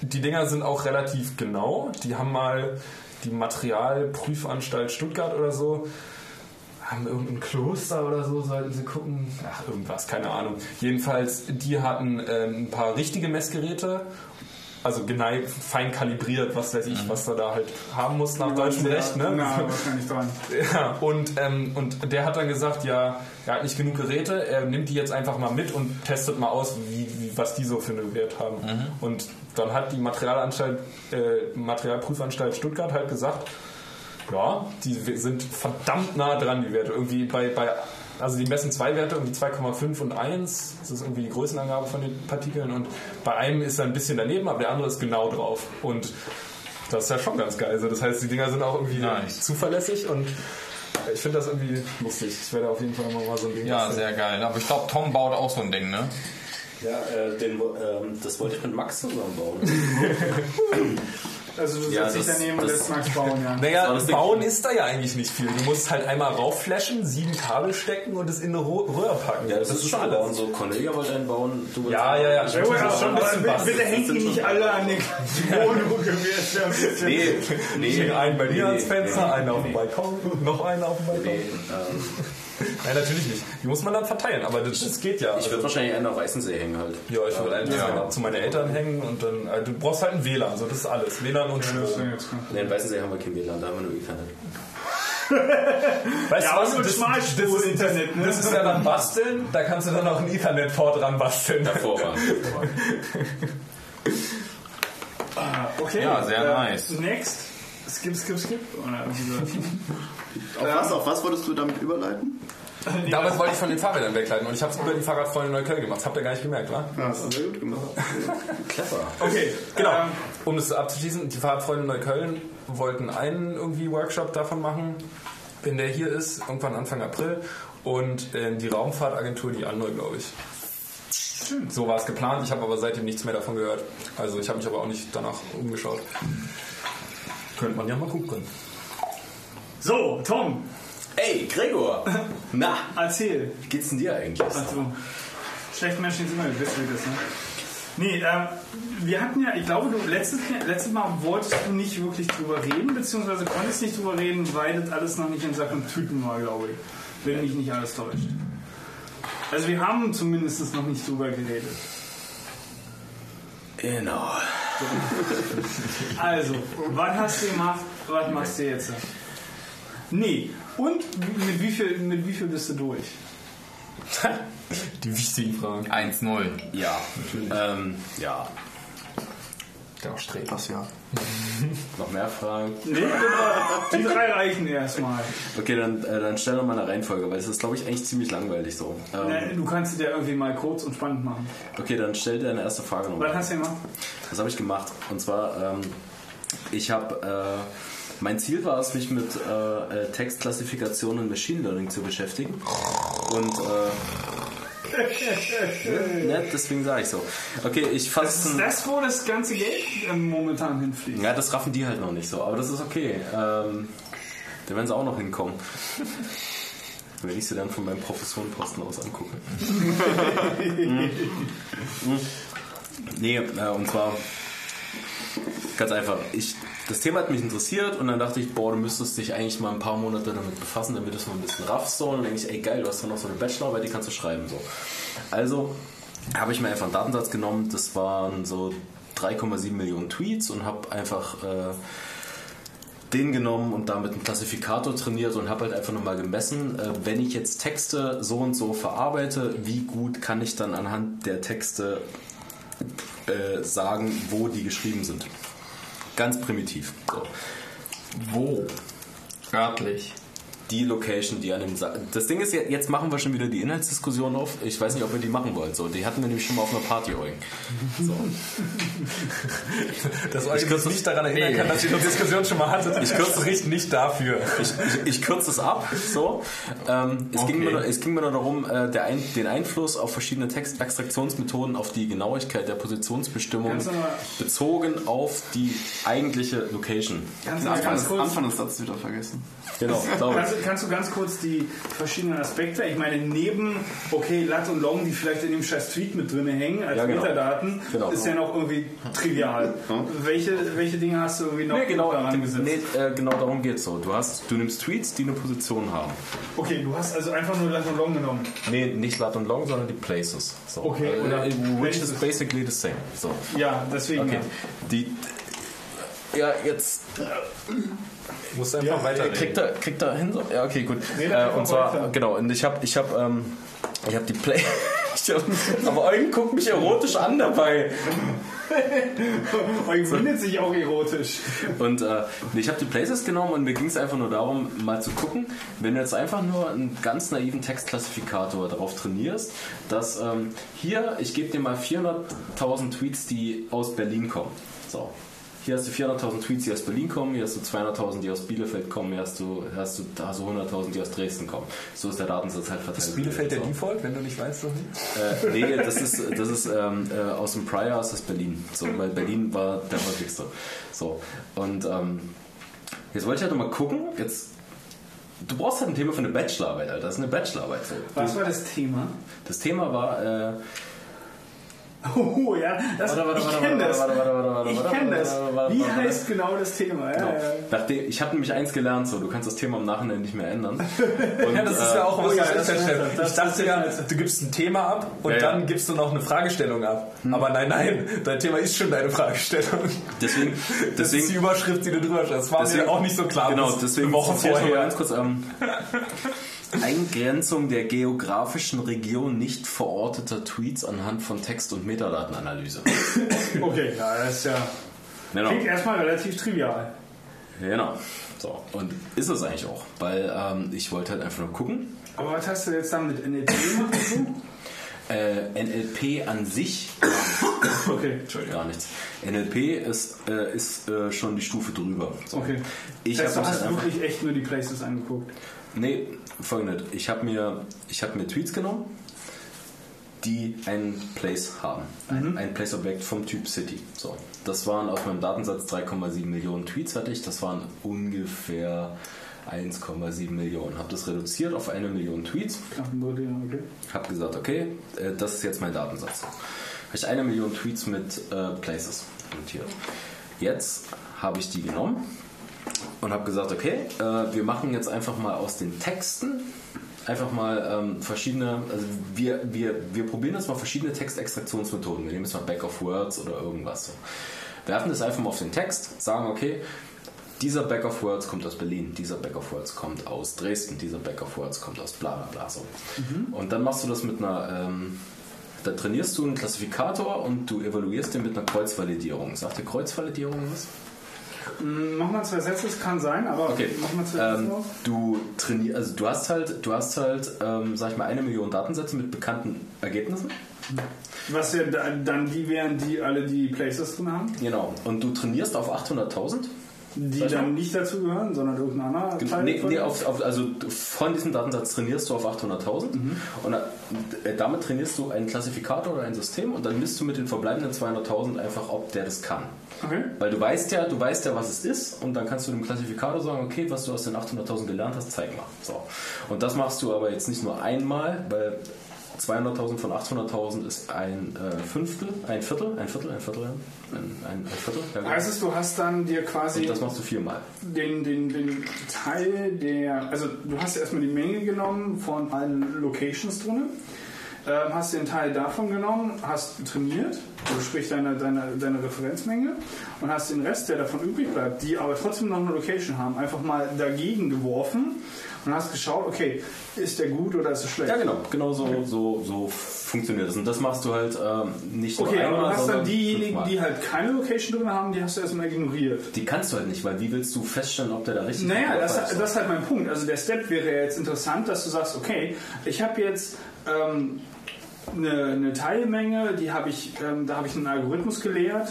die Dinger sind auch relativ genau. Die haben mal die Materialprüfanstalt Stuttgart oder so, haben irgendein Kloster oder so, sollten sie gucken. Ach, irgendwas, keine Ahnung. Jedenfalls, die hatten ähm, ein paar richtige Messgeräte. Also genau fein kalibriert, was weiß ich, was wir da halt haben muss nach deutschem Recht. Ne? Na, wahrscheinlich dran. Ja, und, ähm, und der hat dann gesagt, ja, er hat nicht genug Geräte, er nimmt die jetzt einfach mal mit und testet mal aus, wie, wie, was die so für einen Wert haben. Und dann hat die Materialanstalt, äh, Materialprüfanstalt Stuttgart halt gesagt, ja, die sind verdammt nah dran, die Werte. Irgendwie bei, bei Also die messen zwei Werte, irgendwie 2,5 und 1. Das ist irgendwie die Größenangabe von den Partikeln. Und bei einem ist er ein bisschen daneben, aber der andere ist genau drauf. Und das ist ja schon ganz geil. Also das heißt, die Dinger sind auch irgendwie Nice. zuverlässig und ich finde das irgendwie lustig. Ich werde auf jeden Fall mal so ein Ding Ja, sehr geil. Aber ich glaube, Tom baut auch so ein Ding, ne? Ja, äh, den, ähm, das wollte ich mit Max zusammenbauen. Also du Ja, setzt dich das- daneben und das- lässt Max bauen, ja. Naja, das bauen ist da ja eigentlich nicht viel. Du musst halt einmal raufflashen, sieben Kabel stecken und es in eine Röhre packen. Ja, das, ist schon alles. bauen. So, Cornelia wollte einen bauen. Du Ja, ja, ja. Ja, aber, schon ein bisschen basteln. bitte hängt die nicht alle an den Wohnungen. ja Nee, Ich hänge einen bei dir nee, ans Fenster, nee, einen auf nee. dem Balkon, noch einen auf dem Balkon. Nein, natürlich nicht. Die muss man dann verteilen, aber das, das geht ja. ich würde wahrscheinlich einen auf Weißensee hängen halt. ja, ich würde einen Ja. zu meinen Eltern hängen und dann. äh, Du brauchst halt ein WLAN, so das ist alles. WLAN und Strom. Nee, in Weißensee haben wir kein WLAN, da haben wir nur Ethernet. Weißt Ja, und Schmalspur-Internet, ne? Das ist ja dann basteln, da kannst du dann auch ein Ethernet-Port dran basteln. Hervorragend. Okay. Ja, sehr äh, nice. Next. Skip, skip, skip. Oder Auf was, auf was wolltest du damit überleiten? Damals wollte ich von den Fahrrädern wegleiten und ich habe es über die Fahrradfreunde Neukölln gemacht. Das habt ihr gar nicht gemerkt, wa? Ja, hast du sehr gut gemacht. Clever. okay, Genau. Ähm, Um das abzuschließen, die Fahrradfreunde Neukölln wollten einen irgendwie Workshop davon machen, wenn der hier ist, irgendwann Anfang April. Und äh, die Raumfahrtagentur die andere, glaube ich. So war es geplant, ich habe aber seitdem nichts mehr davon gehört. Also ich habe mich aber auch nicht danach umgeschaut. Könnte man ja mal gucken. So, Tom, Ey, Gregor! Na, erzähl. wie geht's denn dir eigentlich? Also, schlechte Menschen sind immer Beste, wie das, ne? Nee, ähm, wir hatten ja, ich glaube, du letztes, letztes Mal wolltest du nicht wirklich drüber reden, beziehungsweise konntest nicht drüber reden, weil das alles noch nicht in Sachen Tüten war, glaube ich. Wenn mich nicht alles täuscht. Also wir haben zumindest noch nicht drüber geredet. Genau. Also, was hast du gemacht, was machst du jetzt? Nee, und mit wie viel, mit wie viel bist du durch? Die wichtigen Fragen. 1-0. Ja. Ähm, ja. Der auch strebt. Das ja. Noch mehr Fragen? Nee, die drei reichen erstmal. Okay, dann, äh, dann stell doch mal eine Reihenfolge, weil das ist, glaube ich, eigentlich ziemlich langweilig so. Ähm, Nee, Du kannst es ja irgendwie mal kurz und spannend machen. okay, dann stell dir eine erste Frage nochmal. Was hast du gemacht? Was habe ich gemacht? Und zwar, ähm, ich habe, äh, mein Ziel war es, mich mit äh, äh, Textklassifikation und Machine Learning zu beschäftigen. Und, äh, ne, deswegen sage ich so. Okay, ich Ist fasse. das, wo das ganze Geld ähm, momentan hinfliegt? Ja, das raffen die halt noch nicht so, aber das ist okay. Ähm, da werden sie auch noch hinkommen. Wenn ich sie dann von meinem Professorenposten aus angucke. Hm. Hm. nee, äh, und zwar ganz einfach. Ich, das Thema hat mich interessiert und dann dachte ich, boah, du müsstest dich eigentlich mal ein paar Monate damit befassen, damit du es mal ein bisschen raffst. So. Und dann denke ich, ey geil, du hast doch noch so eine Bachelorarbeit, die kannst du schreiben. So. Also habe ich mir einfach einen Datensatz genommen, das waren so 3,7 Millionen Tweets und habe einfach äh, den genommen und damit einen Klassifikator trainiert und habe halt einfach nochmal gemessen, äh, wenn ich jetzt Texte so und so verarbeite, wie gut kann ich dann anhand der Texte äh, sagen, wo die geschrieben sind. Ganz primitiv. So. Wo? Örtlich. Die Location, die an dem Sa Das Ding ist, jetzt machen wir schon wieder die Inhaltsdiskussion auf. Ich weiß nicht, ob wir die machen wollen. So, die hatten wir nämlich schon mal auf einer Party Eugen. So. Dass euch das nicht daran erinnern kann, dass ihr die Diskussion schon mal hattet. Ich kürze richtig nicht dafür. ich, ich, ich kürze es ab. So. Ähm, es, ging mir, nur- es ging mir nur darum, äh, der ein, den Einfluss auf verschiedene Textextraktionsmethoden auf die Genauigkeit der Positionsbestimmung bezogen auf die eigentliche Location. Anfang, ganz des, kurz, Anfang des Satzes wieder vergessen. Genau, glaube kannst, du- kannst du ganz kurz die verschiedenen Aspekte, ich meine, neben, okay, Lat und Long, die vielleicht in dem scheiß Tweet mit drin hängen als Ja, genau. Metadaten, Genau. ist ja noch irgendwie trivial. welche, welche Dinge hast du irgendwie noch Nee, genau, daran gesetzt? nee, äh, genau darum geht es so. Du, hast, du nimmst Tweets, die eine Position haben. Okay, du hast also einfach nur Lat und Long genommen. Nee, nicht Lat und Long, sondern die Places. So. Okay, Äh, oder which Places. is basically the same. So. Ja, deswegen. Okay. Ja. Die, ja, jetzt Du musst einfach weiter kriegt er, kriegt er hin. So? Ja, okay, gut. Nee, äh, und zwar, weiter. genau, und ich habe ich hab, ähm, ich hab die Play. Hab, aber Eugen guckt mich erotisch an dabei. Eugen findet sich auch erotisch. Und äh, ich habe die Places genommen und mir ging es einfach nur darum, mal zu gucken, wenn du jetzt einfach nur einen ganz naiven Textklassifikator darauf trainierst, dass ähm, hier, ich gebe dir mal 400.000 Tweets, die aus Berlin kommen. So. Hier hast du 400.000 Tweets, die aus Berlin kommen, hier hast du 200.000, die aus Bielefeld kommen, hier hast du, hast du, hast du 100.000, die aus Dresden kommen. So ist der Datensatz halt verteilt. Ist Bielefeld der. Default, wenn du nicht weißt, nicht? Äh, nee, das ist, das ist ähm, äh, aus dem Prior ist das Berlin. So, weil Berlin war der häufigste. So. Und ähm, jetzt wollte ich halt noch mal gucken, jetzt. Du brauchst halt ein Thema für eine Bachelorarbeit, Alter. Das ist eine Bachelorarbeit. Was war das Thema? Das Thema war, äh, Oh ja, das, Warte, warte, ich warte, kenne warte, das. warte, warte, warte, warte, Ich warte, kenne das. warte, warte, Wie heißt genau das Thema? Ja, Genau. ja. Nachdem, ich habe nämlich eins gelernt, so, du kannst das Thema im Nachhinein nicht mehr ändern. Und, Ja, das ist äh, ja auch was oh ja, ich das Ich dachte ja, du gibst ein Thema ab und Ja, ja. dann gibst du noch eine Fragestellung ab. Aber nein, nein, dein Thema ist schon deine Fragestellung. Deswegen, Das ist die deswegen, Überschrift, die du drüber schreibst. Das war Deswegen- mir auch nicht so klar. Genau, deswegen eine Woche vorher. ganz kurz. Ähm, Eingrenzung der geografischen Region nicht verorteter Tweets anhand von Text- und Metadatenanalyse. Okay, ja, das ist ja. Genau. Klingt erstmal relativ trivial. genau. So, und ist es eigentlich auch, weil ähm, ich wollte halt einfach nur gucken. Aber was hast du jetzt dann mit NLP gemacht? Äh, NLP an sich? Okay, gar nichts. NLP ist, äh, ist äh, schon die Stufe drüber. So. okay. Ich heißt, habe du halt hast wirklich echt nur die Places angeguckt. Nee, folgendes. Ich habe mir, ich hab mir Tweets genommen, die einen Place haben. Ein, ein Place-Objekt vom Typ City. So. Das waren auf meinem Datensatz 3,7 Millionen Tweets hatte ich. Das waren ungefähr 1,7 Millionen. Habe das reduziert auf eine Million Tweets. Okay. Habe gesagt, okay, äh, das ist jetzt mein Datensatz. Habe ich eine Million Tweets mit äh, Places notiert. Jetzt habe ich die genommen und habe gesagt, okay, äh, wir machen jetzt einfach mal aus den Texten einfach mal ähm, verschiedene, also wir, wir, wir probieren jetzt mal verschiedene Textextraktionsmethoden. Wir nehmen jetzt mal Back of Words oder irgendwas. So. Werfen das einfach mal auf den Text, sagen, okay, dieser Back of Words kommt aus Berlin, dieser Back of Words kommt aus Dresden, dieser Back of Words kommt aus bla bla bla. So. Und dann machst du das mit einer, ähm, da trainierst du einen Klassifikator und du evaluierst den mit einer Kreuzvalidierung. Sagt dir Kreuzvalidierung was? Mm, Mach mal zwei Sätze, das kann sein, aber Okay. mach mal zwei Sätze Ähm, noch. du trainierst, also du hast halt, du hast halt, ähm, sag ich mal, eine Million Datensätze mit bekannten Ergebnissen. Was ja da- dann die wären, die alle die Places drin haben, Genau. Und du trainierst auf 800.000. die dann nicht dazu gehören, sondern irgendein anderer Teil Nee, von- nee, auf, auf, also von diesem Datensatz trainierst du auf 800.000 Mhm. und äh, damit trainierst du einen Klassifikator oder ein System und dann misst du mit den verbleibenden 200.000 einfach, ob der das kann. Okay. Weil du weißt ja, du weißt ja, was es ist und dann kannst du dem Klassifikator sagen, okay, was du aus den 800.000 gelernt hast, zeig mal. So. Und das machst du aber jetzt nicht nur einmal, weil 200.000 von 800.000 ist ein äh, Fünftel, ein Viertel, ein Viertel, ein Viertel, ja. ein, ein, ein Viertel. Ja, genau. Heißt es, du hast dann dir quasi und das machst du viermal. den, den, den Teil der, also du hast erstmal die Menge genommen von allen Locations drin, ähm, hast den Teil davon genommen, hast trainiert, also sprich deine, deine, deine Referenzmenge und hast den Rest, der davon übrig bleibt, die aber trotzdem noch eine Location haben, einfach mal dagegen geworfen und hast geschaut, okay, ist der gut oder ist er schlecht? Ja, genau, genau so, so, so funktioniert das. Und das machst du halt ähm, nicht nur Okay, aber einmal, du hast dann diejenigen, die halt keine Location drin haben, die hast du erstmal ignoriert. Die kannst du halt nicht, weil wie willst du feststellen, ob der da richtig Naja, oder das, das ist halt mein Punkt. Also der Step wäre ja jetzt interessant, dass du sagst, okay, ich habe jetzt ähm, eine, eine Teilmenge, die habe ich, ähm, da habe ich einen Algorithmus gelehrt,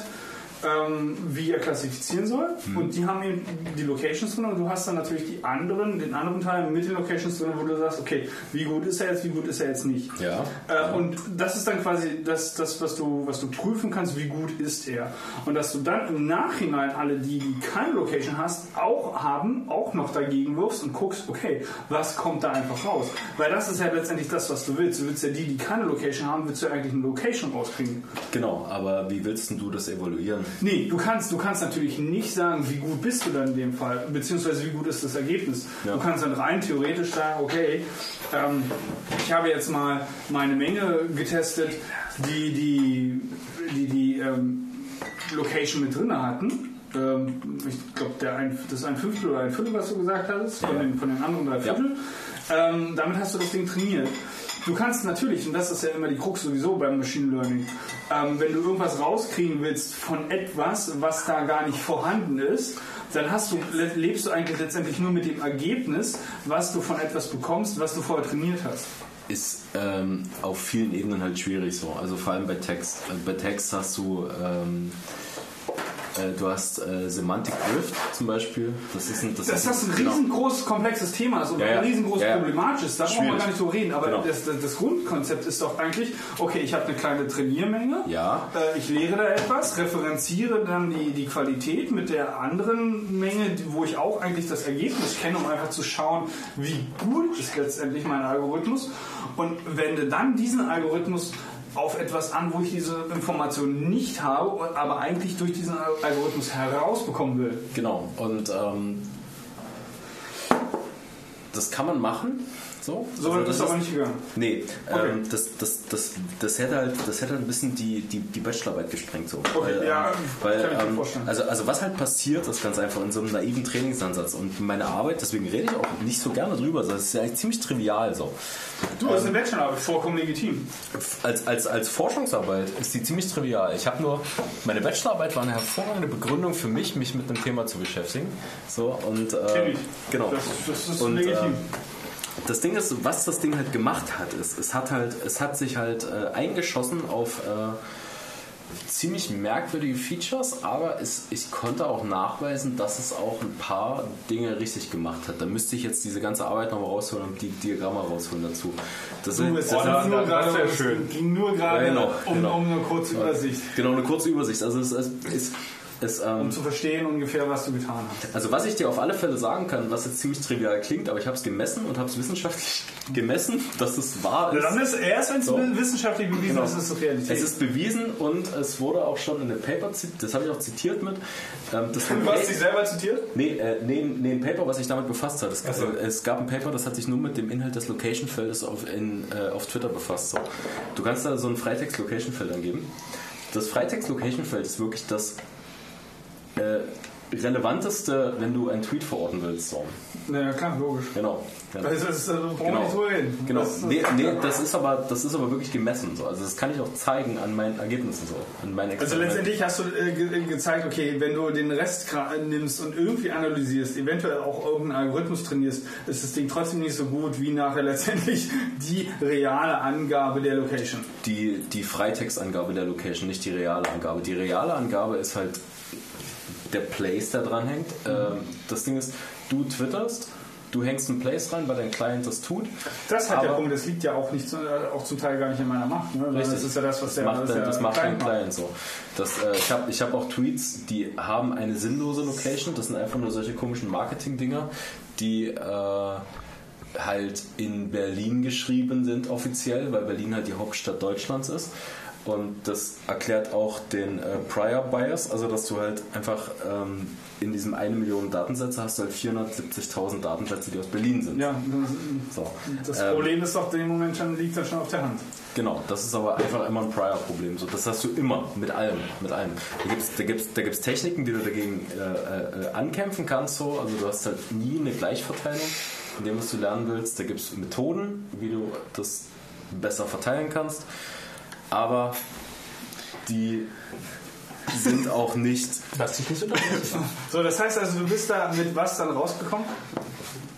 ähm, wie er klassifizieren soll. Mhm. Und die haben eben die Locations drin und du hast dann natürlich die anderen, den anderen Teil mit den Locations drin, wo du sagst, okay, wie gut ist er jetzt, wie gut ist er jetzt nicht. Ja. Äh, und das ist dann quasi das, das was, du, was du prüfen kannst, wie gut ist er. Und dass du dann im Nachhinein alle, die, die keine Location hast, auch haben, auch noch dagegen wirfst und guckst, okay, was kommt da einfach raus? Weil das ist ja letztendlich das, was du willst. Du willst ja die, die keine Location haben, willst du ja eigentlich eine Location rauskriegen. Genau, aber wie willst denn du das evaluieren? Nee, du kannst, du kannst natürlich nicht sagen, wie gut bist du dann in dem Fall, beziehungsweise wie gut ist das Ergebnis. Ja. Du kannst dann rein theoretisch sagen, okay, ähm, ich habe jetzt mal meine Menge getestet, die die, die, die ähm, Location mit drin hatten. Ähm, ich glaube, das ist ein Fünftel oder ein Viertel, was du gesagt hast, von, Ja. den, von den anderen drei Viertel. Ähm, damit hast du das Ding trainiert. Du kannst natürlich, und das ist ja immer die Krux sowieso beim Machine Learning, ähm, wenn du irgendwas rauskriegen willst von etwas, was da gar nicht vorhanden ist, dann hast du, le- lebst du eigentlich letztendlich nur mit dem Ergebnis, was du von etwas bekommst, was du vorher trainiert hast. ist ähm, auf vielen Ebenen halt schwierig so. Also vor allem bei Text. Bei Text hast du ähm, äh, du hast äh, Semantic Drift zum Beispiel. Das ist ein, das Dass ist das ein genau. riesengroßes, komplexes Thema ist und Ja, ja. ein riesengroß Ja, ja. problematisch ist, da brauchen wir gar nicht so reden. Aber Genau. das, das, das Grundkonzept ist doch eigentlich, okay, ich habe eine kleine Trainiermenge, Ja. äh, ich lehre da etwas, referenziere dann die, die Qualität mit der anderen Menge, wo ich auch eigentlich das Ergebnis kenne, um einfach zu schauen, wie gut ist letztendlich mein Algorithmus und wende dann diesen Algorithmus auf etwas an, wo ich diese Information nicht habe, aber eigentlich durch diesen Algorithmus herausbekommen will. Genau. Und ähm, das kann man machen. So, So Also ist das es aber nicht gegangen. Nee, Okay. ähm, das, das, das, das, hätte halt, das hätte ein bisschen die, die, die Bachelorarbeit gesprengt. So. Okay, ja, weil, kann ich mir ähm, vorstellen. also, also was halt passiert, ist ganz einfach in so einem naiven Trainingsansatz. Und meine Arbeit, deswegen rede ich auch nicht so gerne drüber, das ist ja eigentlich ziemlich trivial so. Du hast eine Bachelorarbeit, vollkommen legitim. Als, als, als Forschungsarbeit ist die ziemlich trivial. Ich habe nur, meine Bachelorarbeit war eine hervorragende Begründung für mich, mich mit einem Thema zu beschäftigen. So, und, äh, Kenn ich. Genau. Das, das ist Und, legitim. ähm, das Ding ist, was das Ding halt gemacht hat, ist, es hat halt, es hat sich halt äh, eingeschossen auf äh, ziemlich merkwürdige Features, aber es, ich konnte auch nachweisen, dass es auch ein paar Dinge richtig gemacht hat. Da müsste ich jetzt diese ganze Arbeit nochmal rausholen und die Diagramme rausholen dazu. Das Du, sind, es das ist nur das gerade, es schön. ging nur gerade Ja, genau, um, genau. um eine kurze Übersicht, genau eine kurze Übersicht. Also es, es, es, es ähm, um zu verstehen ungefähr, was du getan hast. Also was ich dir auf alle Fälle sagen kann, was jetzt ziemlich trivial klingt, aber ich habe es gemessen und habe es wissenschaftlich gemessen, dass es wahr ist. dann ist erst, wenn es So. wissenschaftlich bewiesen Genau. ist, ist es Realität. Es ist bewiesen und es wurde auch schon in einem Paper zitiert, das habe ich auch zitiert mit. Ähm, das du hast dich selber zitiert? Nee, äh, nee, nee, ein Paper, was sich damit befasst hat. Es, äh, es gab ein Paper, das hat sich nur mit dem Inhalt des Location-Feldes auf, in, äh, auf Twitter befasst. So. Du kannst da so ein Freitext-Location-Feld angeben. Das Freitext-Location-Feld ist wirklich das äh, relevanteste, wenn du einen Tweet verorten willst. So. Ja, klar, logisch. Genau. Ja. Das ist, äh, wir Genau. drüber reden. Genau. Das ist- Nee, nee, das ist aber das ist aber wirklich gemessen so. Also das kann ich auch zeigen an meinen Ergebnissen so, an meinen Also letztendlich hast du äh, ge gezeigt, okay, wenn du den Rest nimmst und irgendwie analysierst, eventuell auch irgendeinen Algorithmus trainierst, ist das Ding trotzdem nicht so gut wie nachher letztendlich die reale Angabe der Location. die, die Freitextangabe der Location, nicht die reale Angabe. Die reale Angabe ist halt der Place, der dran hängt. Ähm, das Ding ist, du twitterst, du hängst einen Place rein, weil dein Client das tut. Das hat der Punkt, das liegt ja auch, nicht, äh, auch zum Teil gar nicht in meiner Macht. Ne? Richtig. Das ist ja das, was das der, macht, der das macht dein Client macht. Client so. Das, äh, ich habe ich hab auch Tweets, die haben eine sinnlose Location. Das sind einfach nur solche komischen Marketing-Dinger, die äh, halt in Berlin geschrieben sind offiziell, weil Berlin halt die Hauptstadt Deutschlands ist. Und das erklärt auch den äh, Prior Bias, also dass du halt einfach ähm, in diesem 1 Million Datensätze hast du halt 470.000 Datensätze, die aus Berlin sind. Ja, So. das Ähm, Problem ist doch, in dem Moment schon, liegt das schon auf der Hand. Genau, das ist aber einfach immer ein Prior-Problem. So, das hast du immer mit allem, mit allem. Da gibt's, da gibt's, da gibt's Techniken, die du dagegen äh, äh, ankämpfen kannst. So, also du hast halt nie eine Gleichverteilung in dem, was du lernen willst. Da gibt's Methoden, wie du das besser verteilen kannst. Aber die sind auch nicht. Lass dich nicht. So, das heißt also, du bist da mit was dann rausgekommen?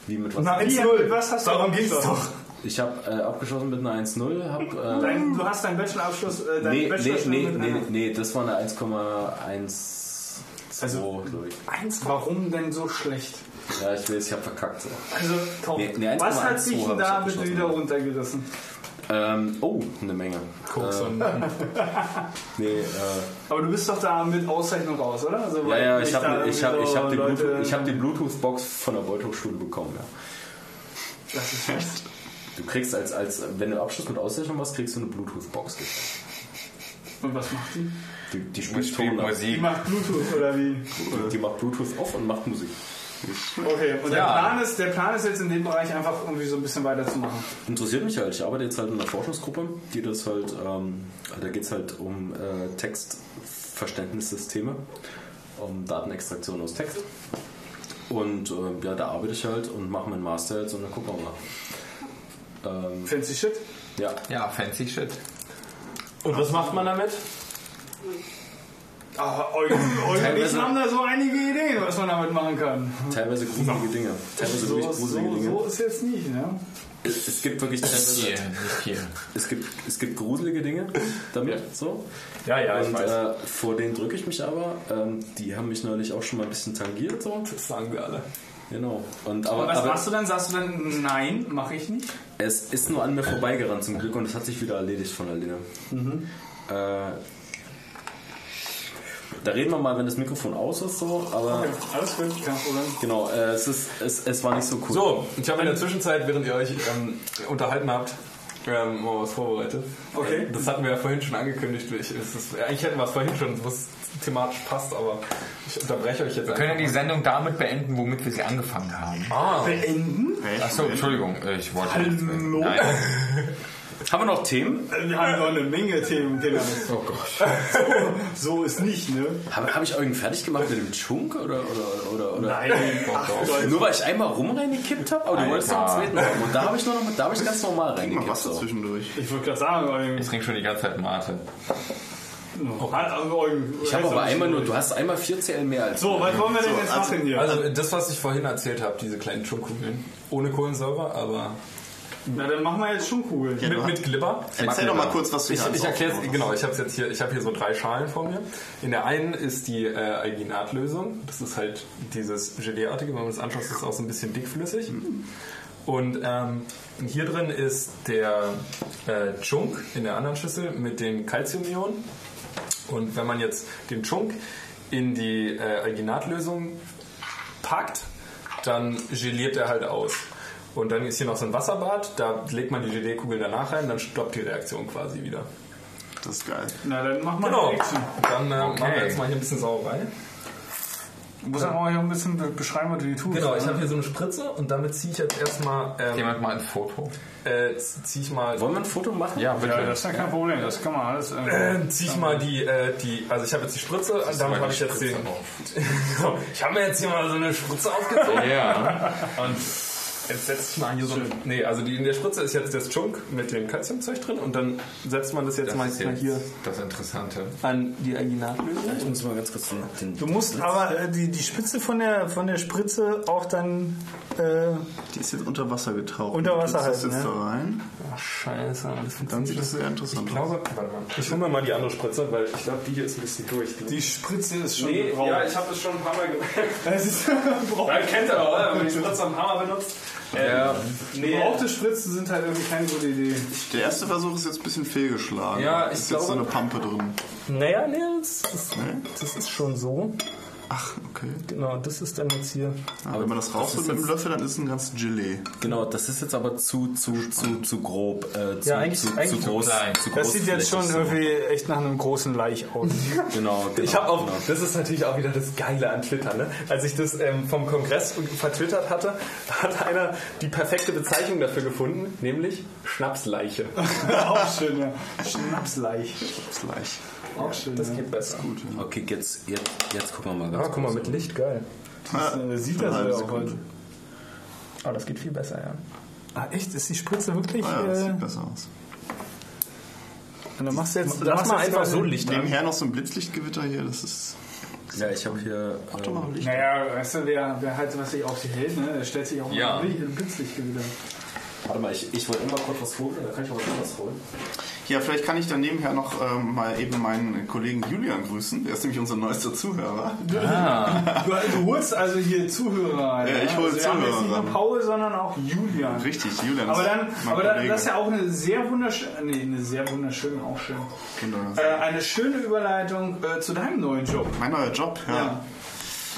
Wie mit was? Na, mit was hast du Darum ging's abgeschlossen? doch. Ich habe äh, abgeschlossen mit einer 1.0. Hab, äh, Dein, du hast deinen Bachelorabschluss, äh, deinen nee, nee, Bachelorabschluss nee, nee, einer- nee, das war eine 1,1. Also- glaube ich. Eins, warum denn so schlecht? Ja, ich weiß, ich habe verkackt. So. Also, Tom, Nee, nee, 1,12 was hat sich hab denn ich da bitte wieder runtergerissen? Ähm, oh, eine Menge. Koks und nee, äh, Aber du bist doch da mit Auszeichnung raus, oder? Also, ja, ja, ich habe ich hab, irgendwie ich hab die, Bluetooth, hab die Bluetooth-Box von der Beuth Hochschule bekommen. Ja. Das ist fest. Du kriegst als, als, wenn du Abschluss mit Auszeichnung machst, kriegst du eine Bluetooth-Box. Und was macht die? Die, die spielt ab. Die Musik. macht Bluetooth oder wie? Die, die macht Bluetooth auf und macht Musik. Okay, und der, Ja. Plan ist, der Plan ist jetzt in dem Bereich einfach irgendwie so ein bisschen weiterzumachen. Interessiert mich halt. Ich arbeite jetzt halt in einer Forschungsgruppe, die das halt, ähm, da geht es halt um äh, Textverständnissysteme, um Datenextraktion aus Text. Und äh, ja, da arbeite ich halt und mache meinen Master jetzt und dann gucken wir mal. Ähm, Fancy Shit? Ja. Ja, fancy shit. Und was macht man damit? Aber Eugen, ich haben da so einige Ideen, was man damit machen kann. Teilweise gruselige Dinge. Teilweise So, wirklich so, gruselige Dinge. so ist jetzt nicht, ne? Es, es gibt wirklich teilweise. Hier, nicht hier. Es gibt, es gibt gruselige Dinge damit. So. Ja, ja, ich Und weiß. äh, vor denen drücke ich mich aber. Ähm, die haben mich neulich auch schon mal ein bisschen tangiert. So. das sagen wir alle. Genau. Und, aber, Und was aber machst du dann? Sagst du dann, nein, mache ich nicht? es ist nur an mir vorbeigerannt zum Glück und es hat sich wieder erledigt von alleine. Mhm. Äh, da reden wir mal, wenn das Mikrofon aus ist, so, aber Alles gut, kein Problem. genau, äh, es, ist, es, es war nicht so cool. So, ich habe in der Zwischenzeit, während ihr euch ähm, unterhalten habt, ähm, mal was vorbereitet. Okay. Das hatten wir ja vorhin schon angekündigt. Ich, es ist, eigentlich hätten wir es vorhin schon, wo es thematisch passt, aber ich unterbreche euch jetzt Wir können ja die Sendung damit beenden, womit wir sie angefangen haben. Ah, Beenden? Achso, Entschuldigung, äh, ich wollte. Hallo? Nein. Haben wir noch Themen? Wir haben noch eine Menge Themen. Oh Gott. So ist nicht, ne? Habe hab ich euch fertig gemacht mit dem Chunk oder, oder, oder, oder? Nein. Ach, Leute. Nur weil ich einmal rum reingekippt habe, aber du wolltest noch einen zweiten haben. Und da habe ich nur noch mit, da habe ich ganz normal Mal reingekippt. Wasser So. zwischendurch. Ich wollte gerade sagen, Eugen. Ich trinke schon die ganze Zeit Mate. Also, Eugen, Ich habe aber einmal nur, du hast einmal 4 CL mehr als So, was wollen wir denn So, jetzt also- machen hier? Also das, was ich vorhin erzählt habe, diese kleinen Schumkugeln. Ohne Kohlensäure, aber Na, dann machen wir jetzt schon Kugeln. Ja, mit, mit Glibber. Erzähl doch mal kurz, was du Ich, ich erkläre genau, ich habe jetzt hier, ich habe hier so drei Schalen vor mir. In der einen ist die äh, Alginatlösung. Das ist halt dieses Geleeartige, wenn man das anschaut, ist es auch so ein bisschen dickflüssig. Und ähm, hier drin ist der äh, Chunk in der anderen Schüssel mit den Calciumionen. Und wenn man jetzt den Chunk in die äh, Alginatlösung packt, dann geliert er halt aus. Und dann ist hier noch so ein Wasserbad, da legt man die Geleekugeln danach rein, dann stoppt die Reaktion quasi wieder. Das ist geil. Na, dann machen wir Genau. Dann äh, machen wir jetzt mal hier ein bisschen Sauerei. Du musst auch hier ein bisschen be- beschreiben, was du hier tust. Genau, ich ne? habe hier so eine Spritze und damit ziehe ich jetzt erstmal ähm, Jemand mal ein Foto. äh, ziehe ich mal Wollen wir ein Foto machen? Ja, bitte. Ja, das ist ja kein Problem, das kann man alles. Äh, äh, ziehe ich mal die, äh, die, also ich habe jetzt die Spritze, damit habe ich jetzt den, Genau. ich habe mir jetzt hier mal so eine Spritze aufgezogen Ja. und jetzt setze ich mal hier so eine, nee, also die in der Spritze ist jetzt das Chunk mit dem Calciumzeug drin und dann setzt man das jetzt mal, Das ist mal jetzt hier das Interessante. an die Alginatlösung. Ich muss mal ganz kurz den, den du musst aber äh, die, die Spitze von der, von der Spritze auch dann. Äh, Die ist jetzt unter Wasser getaucht. Unter Wasser tust das jetzt ja. da rein. Ach, scheiße, das Dann sieht das sehr interessant Ich glaube, warte mal. Ich hole mir mal die andere Spritze, weil ich glaube, die hier ist ein bisschen durch. die Spritze ist schon Nee, gebraucht. ja, ich habe das schon ein paar Mal gemacht. Das ist gebraucht. Ja, kennt ihr doch, oder? Wenn man die Spritze ein paar Mal benutzt. Ja. Nee, Gebrauchte Spritzen sind halt irgendwie keine gute Idee. Der erste Versuch ist jetzt ein bisschen fehlgeschlagen. Ja, ich ist jetzt so glaube- eine Pampe drin. naja, nee, das, das, das ist schon so. Ach, okay. Genau, das ist dann jetzt hier. Aber wenn man das rausholt mit dem Löffel, dann ist es ein ganzes Gelee. Genau, das ist jetzt aber zu, zu, zu, zu grob. Äh, zu, Ja, eigentlich- zu, eigentlich zu groß. klein. Zu Das sieht jetzt schon so. irgendwie echt nach einem großen Laich aus. Genau, genau. Ich habe auch, genau. das ist natürlich auch wieder das Geile an Twitter, ne? Als ich das ähm, vom Kongress vertwittert hatte, hat einer die perfekte Bezeichnung dafür gefunden, nämlich Schnapsleiche. auch schön, ja. Schnapsleich. Das Leich. Auch schön. Das ja. geht besser. Gut, ja. Okay, jetzt, jetzt, jetzt gucken wir mal ganz Ah, guck mal, mit Licht, geil. Das, äh, sieht das ja auch heute. Ah, das geht viel besser, ja. Ah, echt? Ist die Spritze wirklich? Ah, ja, das äh, sieht besser aus. und dann machst du jetzt. Lass mal einfach so Licht an. Nebenher noch so ein Blitzlichtgewitter hier, das ist. Ja, ich habe hier. Mach doch mal Licht. Naja, weißt du, wer, wer halt was sich auf die hält, ne? der stellt sich auch mal Ja. ein Blitzlicht wieder. Warte mal, ich, ich wollte immer kurz was holen, da kann ich mal was holen. Ja, vielleicht kann ich dann nebenher noch ähm, mal eben meinen Kollegen Julian grüßen. Der ist nämlich unser neuester Zuhörer. Du, du holst also hier Zuhörer. Ja, ich hol also Zuhörer nicht nur. Paul, sondern auch Julian. Richtig, Julian. Aber ist dann, mein aber dann, das ist ja auch eine sehr wunderschöne, nee, eine sehr wunderschöne, auch schön. Äh, eine schöne Überleitung äh, zu deinem neuen Job. Mein neuer Job, ja. Ja.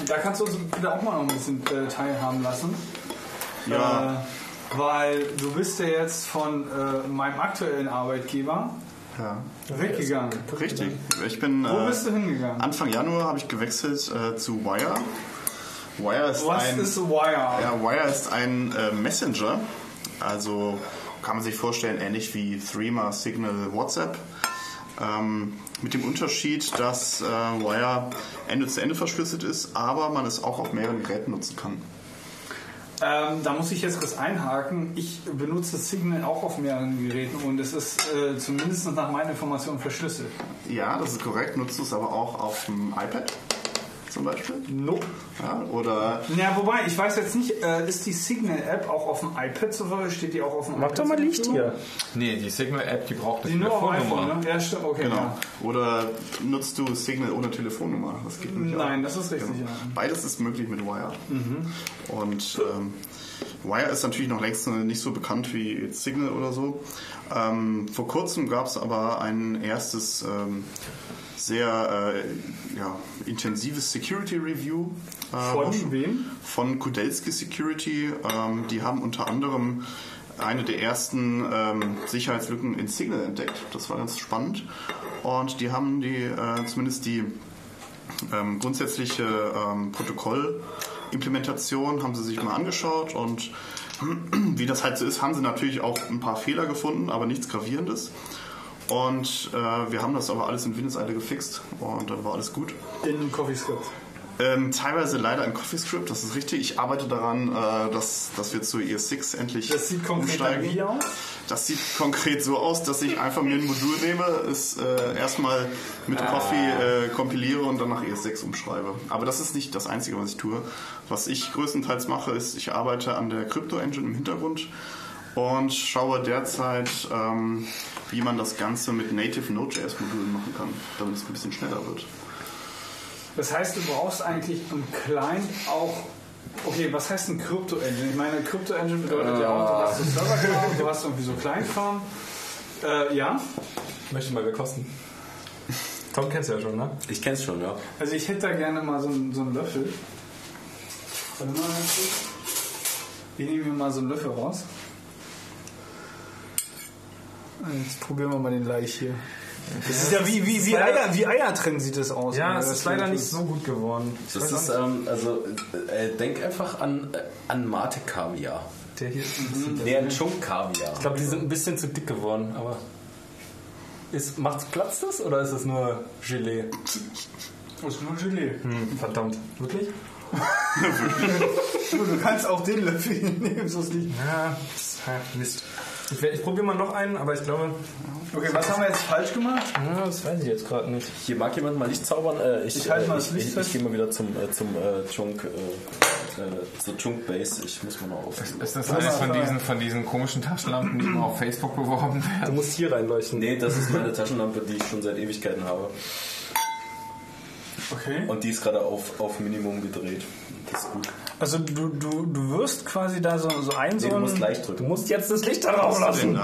Und da kannst du uns bitte auch mal noch ein bisschen äh, teilhaben lassen. Ja. Weil du bist ja jetzt von äh, meinem aktuellen Arbeitgeber ja. weggegangen. Richtig. Ich bin Wo äh, bist du hingegangen? Anfang Januar habe ich gewechselt äh, zu Wire. Wire ist Was ein ist Wire? Ja, Wire ist ein äh, Messenger. Also kann man sich vorstellen, ähnlich wie Threema, Signal, WhatsApp. Ähm, mit dem Unterschied, dass äh, Wire Ende zu Ende verschlüsselt ist, aber man es auch auf mehreren Geräten nutzen kann. Ähm, da muss ich jetzt kurz einhaken. Ich benutze Signal auch auf mehreren Geräten und es ist äh, zumindest nach meiner Information verschlüsselt. Ja, das ist korrekt. Nutzt du es aber auch auf dem iPad zum Beispiel? Nope. Ja, oder Ja, wobei, ich weiß jetzt nicht, äh, ist die Signal-App auch auf dem iPad zur Verfügung? Steht die auch auf dem Mach iPad? doch mal Licht hier. Nee, die Signal-App, die braucht eine Die nur auf Telefonnummer. iPhone, ne? Ja, stimmt, okay. genau. Ja. Oder nutzt du Signal ohne Telefonnummer? Das geht nämlich Nein, auch. das ist richtig, Genau. ja. Beides ist möglich mit Wire. Und ähm, Wire ist natürlich noch längst nicht so bekannt wie Signal oder so. Ähm, vor kurzem gab es aber ein erstes ähm, sehr äh, ja, intensives Security Review. äh, Von wem? Von Kudelski Security. Ähm, die haben unter anderem eine der ersten ähm, Sicherheitslücken in Signal entdeckt. Das war ganz spannend. Und die haben die äh, zumindest die ähm, grundsätzliche ähm, Protokollimplementation haben sie sich mal angeschaut und wie das halt so ist, haben sie natürlich auch ein paar Fehler gefunden, aber nichts Gravierendes. Und äh, wir haben das aber alles in Windeseile gefixt und dann war alles gut. In CoffeeScript. Ähm, teilweise leider in CoffeeScript, das ist richtig. Ich arbeite daran, äh, dass, dass wir zu ES6 endlich Das sieht konkret wie aus? Das sieht konkret so aus, dass ich einfach mir ein Modul nehme, es äh, erstmal mit Coffee äh, kompiliere und dann nach ES6 umschreibe. Aber das ist nicht das Einzige, was ich tue. Was ich größtenteils mache, ist, ich arbeite an der Crypto-Engine im Hintergrund und schaue derzeit, ähm, wie man das Ganze mit Native Node.js-Modulen machen kann, damit es ein bisschen schneller wird. Das heißt, du brauchst eigentlich im Client auch. Okay, was heißt ein Crypto-Engine? Ich meine, Crypto-Engine bedeutet ja auch, du hast so Server-Kram, du hast irgendwie so Client-Kram. Äh, ja, Möchte mal wer kosten. Tom kennst du ja schon, ne? Ich kenn's schon, ja. also ich hätte da gerne mal so einen, so einen Löffel. Warte mal. Wir nehmen hier mal so einen Löffel raus. Jetzt probieren wir mal den Laich hier. Das ist ja wie, wie, wie, Eier, wie Eier trennen sieht das aus. Ja, es ist leider nicht so gut geworden. Ich Das ist, ähm, also, äh, denk einfach an, äh, an Mate Kaviar. der hier ist ein bisschen. Nee, an Chunk Kaviar. Ich glaube, die sind ein bisschen zu dick geworden, aber. Ist, macht's Platz das oder ist es nur Gelee? Das ist nur Gelee. Hm, verdammt. Wirklich? Du, kannst auch den Löffel hier nehmen, so ist nicht. Ja, Mist. Ich, ich probiere mal noch einen, aber ich glaube. Okay, was haben wir jetzt falsch gemacht? Ja, das weiß ich jetzt gerade nicht. Hier mag jemand mal Licht zaubern. Äh, ich Ich halte äh, mal das Licht ich, fest. ich gehe mal wieder zum, äh, zum äh, Chunk, äh, äh, zur Chunk Base. Ich muss mal noch auf. Ist das eine von diesen, von diesen komischen Taschenlampen, die immer auf Facebook beworben Du werden? musst hier reinleuchten. Nee, das ist meine Taschenlampe, die ich schon seit Ewigkeiten habe. Okay. Und die ist gerade auf, auf Minimum gedreht. Das ist gut. Also du, du, du wirst quasi da so, so ein Nee, so du musst leicht drücken. Du musst jetzt das Licht darauf lassen.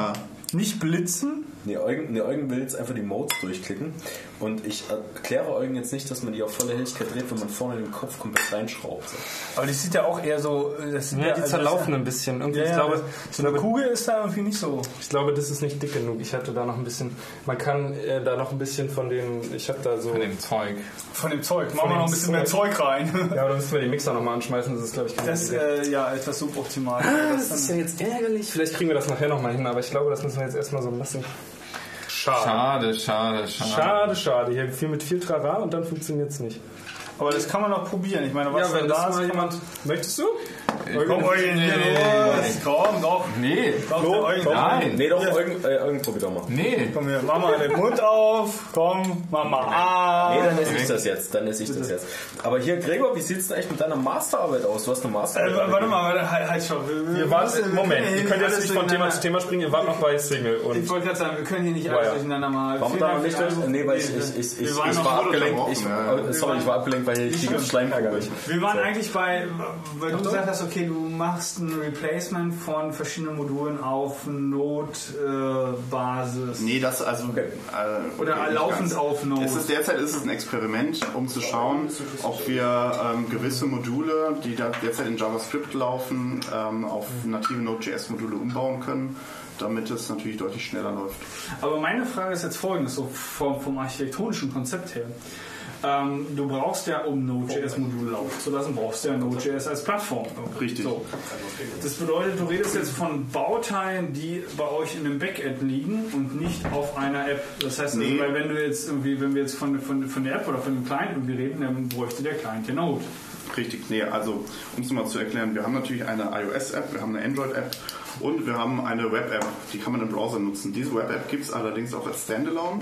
Nicht blitzen? Nee, Eugen, nee, Eugen will jetzt einfach die Modes durchklicken. Und ich erkläre Eugen jetzt nicht, dass man die auf volle Helligkeit dreht, wenn man vorne den Kopf komplett reinschraubt. So. Aber die sieht ja auch eher so. Das sieht Ja, die also zerlaufen das- ein bisschen. Irgendwie, Ja, ich, ja, glaube, so eine Kugel ist da irgendwie nicht so. ich glaube, das ist nicht dick genug. Ich hatte da noch ein bisschen. Man kann äh, da noch ein bisschen von den. Ich habe da so. Von dem Zeug. Von dem Zeug. Machen wir dem noch ein bisschen mehr Zeug rein. Ja, aber da müssen wir den Mixer nochmal anschmeißen. Das ist, glaube ich, Das äh, ja etwas suboptimal. Das ist ja jetzt ärgerlich. Vielleicht kriegen wir das nachher nochmal hin, aber ich glaube, das müssen wir jetzt erstmal so lassen. Schade. Schade, schade, schade. Schade, schade. Hier viel mit viel Trara und dann funktioniert es nicht. Aber das kann man noch probieren. Ich meine, was Ja, wenn das da mal ist. jemand. Möchtest du? Komm, Eugen, hier los. Komm, doch. Nee, Doch, der Eugen. nein, Nee, doch, Eugen, äh, Eugen probier doch mal. nee. Komm hier, mach mal den Mund auf. Komm, mach mal ah. Nee, dann esse ich das jetzt. Dann esse ich das jetzt. Aber hier, Gregor, wie sieht's denn eigentlich mit deiner Masterarbeit aus? Du hast eine Äh, Masterarbeit. warte mal, warte, halt, halt schon. Wir, wart, Moment, ihr könnt jetzt nicht von Thema zu Thema springen, ihr wart noch bei Single Ich und. wollte gerade sagen, wir können hier nicht alles durcheinander mal. Warum da noch nicht. Nee, weil ich, ich, ich, ich, waren ich war abgelenkt. Ich, äh, sorry, ich war abgelenkt, weil ich die Schleim ärgerlich. Wir waren eigentlich bei, weil du gesagt hast, okay, du machst ein Replacement von verschiedenen Modulen auf Node-Basis. Nee, das also. Äh, Oder nicht laufend auf Node. Es ist, derzeit ist es ein Experiment, um zu schauen, ob wir ähm, gewisse Module, die da derzeit in JavaScript laufen, ähm, auf native Node.js-Module umbauen können, damit es natürlich deutlich schneller läuft. Aber meine Frage ist jetzt folgendes, so vom, vom architektonischen Konzept her. Ähm, du brauchst ja, um Node.js-Module laufen zu lassen, brauchst du ja Node.js als Plattform. Richtig. So. Das bedeutet, du redest jetzt von Bauteilen, die bei euch in einem Backend liegen und nicht auf einer App. Das heißt, also, Nee. weil wenn du jetzt irgendwie, wenn wir jetzt von, von, von der App oder von dem Client irgendwie reden, dann bräuchte der Client ja Node. Richtig, nee, also um es mal zu erklären, wir haben natürlich eine iOS-App, wir haben eine Android-App und wir haben eine Web-App, die kann man im Browser nutzen. Diese Web-App gibt es allerdings auch als Standalone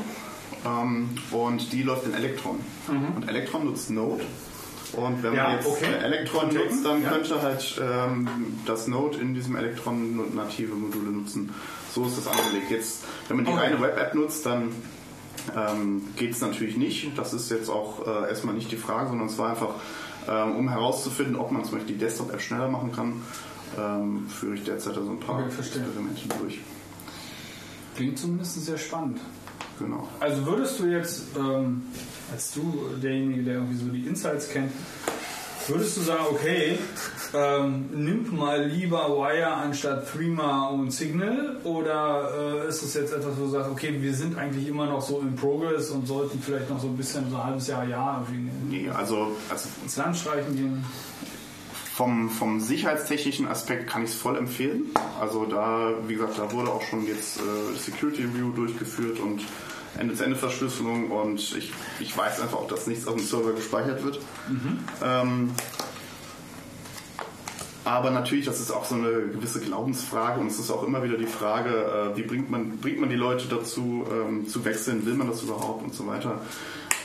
und die läuft in Electron. Und Electron nutzt Node. Und wenn Mhm. Ja, man jetzt okay. Electron Kontext, nutzt, dann ja. könnte halt ähm, das Node in diesem Electron native Module nutzen. So ist das angelegt. Jetzt, wenn man die Okay. reine Web-App nutzt, dann ähm, geht es natürlich nicht. Das ist jetzt auch äh, erstmal nicht die Frage, sondern es war einfach, ähm, um herauszufinden, ob man zum Beispiel die Desktop-App schneller machen kann, ähm, führe ich derzeit so ein paar Okay. Experimente durch. Klingt zumindest sehr spannend. Genau. Also würdest du jetzt, ähm, als du derjenige, der irgendwie so die Insights kennt, würdest du sagen, okay, ähm, nimmt mal lieber Wire anstatt Threema und Signal? Oder äh, ist es jetzt etwas, wo du sagst, okay, wir sind eigentlich immer noch so in Progress und sollten vielleicht noch so ein bisschen, so ein halbes Jahr, Jahr irgendwie Nee, also, also ins Land streichen gehen? vom, vom sicherheitstechnischen Aspekt kann ich es voll empfehlen. Also da, wie gesagt, da wurde auch schon jetzt äh, Security Review durchgeführt und Ende-zu-Ende-Verschlüsselung und ich, ich weiß einfach auch, dass nichts auf dem Server gespeichert wird. Ähm, aber natürlich, das ist auch so eine gewisse Glaubensfrage und es ist auch immer wieder die Frage, äh, wie bringt man, bringt man die Leute dazu ähm, zu wechseln, will man das überhaupt und so weiter.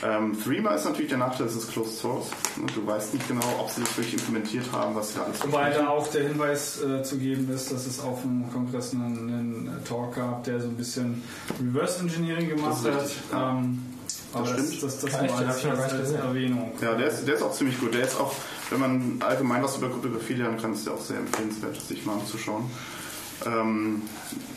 Ähm, Threema ist natürlich der Nachteil, es ist Closed Source. Du weißt nicht genau, ob sie das wirklich implementiert haben, was sie da alles Wobei da auch der Hinweis äh, zu geben ist, dass es auf dem Kongress einen, einen Talk gab, der so ein bisschen Reverse Engineering gemacht Das hat. ja. Ähm, aber das, stimmt. das, das, Echt? nur als, als. Erwähnung. Ja, der ist, der ist auch ziemlich gut. Der ist auch, wenn man allgemein was über Kryptographie lernen kann, ist der auch sehr empfehlenswert, sich mal anzuschauen. Ähm,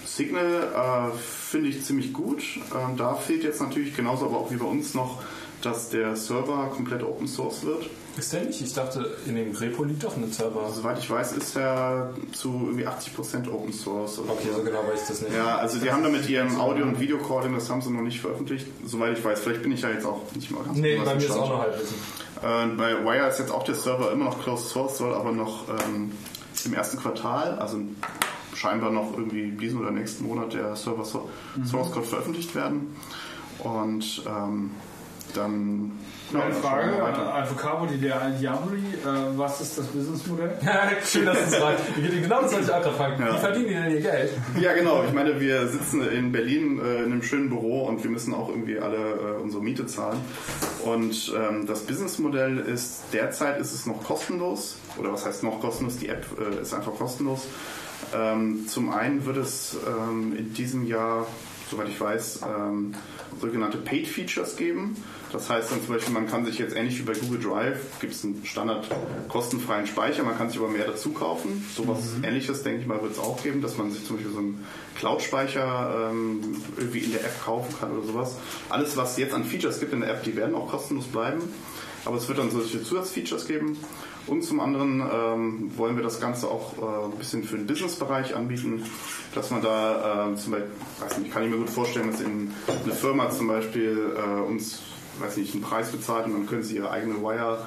Signal äh, finde ich ziemlich gut. Ähm, da fehlt jetzt natürlich genauso, aber auch wie bei uns noch, dass der Server komplett Open Source wird. Ist der nicht? Ich dachte, in dem Repo liegt doch ein Server. Soweit ich weiß, ist er zu irgendwie 80% Open Source. Okay, so genau weiß ich das nicht. Ja, also die haben da mit ihrem Audio- und Video-Calling, das haben sie noch nicht veröffentlicht, soweit ich weiß. Vielleicht bin ich ja jetzt auch nicht mal ganz Nee, bei mir ist auch noch Halbwissen. Äh, bei Wire ist jetzt auch der Server immer noch Closed Source, soll aber noch ähm, im ersten Quartal, also scheinbar noch irgendwie diesen oder nächsten Monat der Server so Source Code veröffentlicht werden. Und ähm, dann. Noch eine Frage, äh, Advocabo, die der Diaboli, äh, was ist das Businessmodell? Schön, dass du es fragst. Genau das wollte ich auch gerade fragen. Ja. Wie verdienen die denn ihr Geld? Ja, genau. Ich meine, wir sitzen in Berlin äh, in einem schönen Büro und wir müssen auch irgendwie alle äh, unsere Miete zahlen. Und ähm, das Businessmodell ist, derzeit ist es noch kostenlos. Oder was heißt noch kostenlos? Die App äh, ist einfach kostenlos. Ähm, zum einen wird es ähm, in diesem Jahr, soweit ich weiß, ähm, sogenannte Paid Features geben. Das heißt dann zum Beispiel, man kann sich jetzt ähnlich wie bei Google Drive, gibt es einen Standard kostenfreien Speicher, man kann sich aber mehr dazu kaufen. Sowas ähnliches, denke ich mal, wird es auch geben, dass man sich zum Beispiel so einen Cloud-Speicher ähm, irgendwie in der App kaufen kann oder sowas. Alles, was jetzt an Features gibt in der App, die werden auch kostenlos bleiben. Aber es wird dann solche Zusatzfeatures geben. Und zum anderen ähm, wollen wir das Ganze auch äh, ein bisschen für den Businessbereich anbieten, dass man da äh, zum Beispiel, weiß nicht, kann ich mir gut vorstellen, dass in eine Firma zum Beispiel äh, uns, weiß nicht, einen Preis bezahlt und dann können sie ihre eigene Wire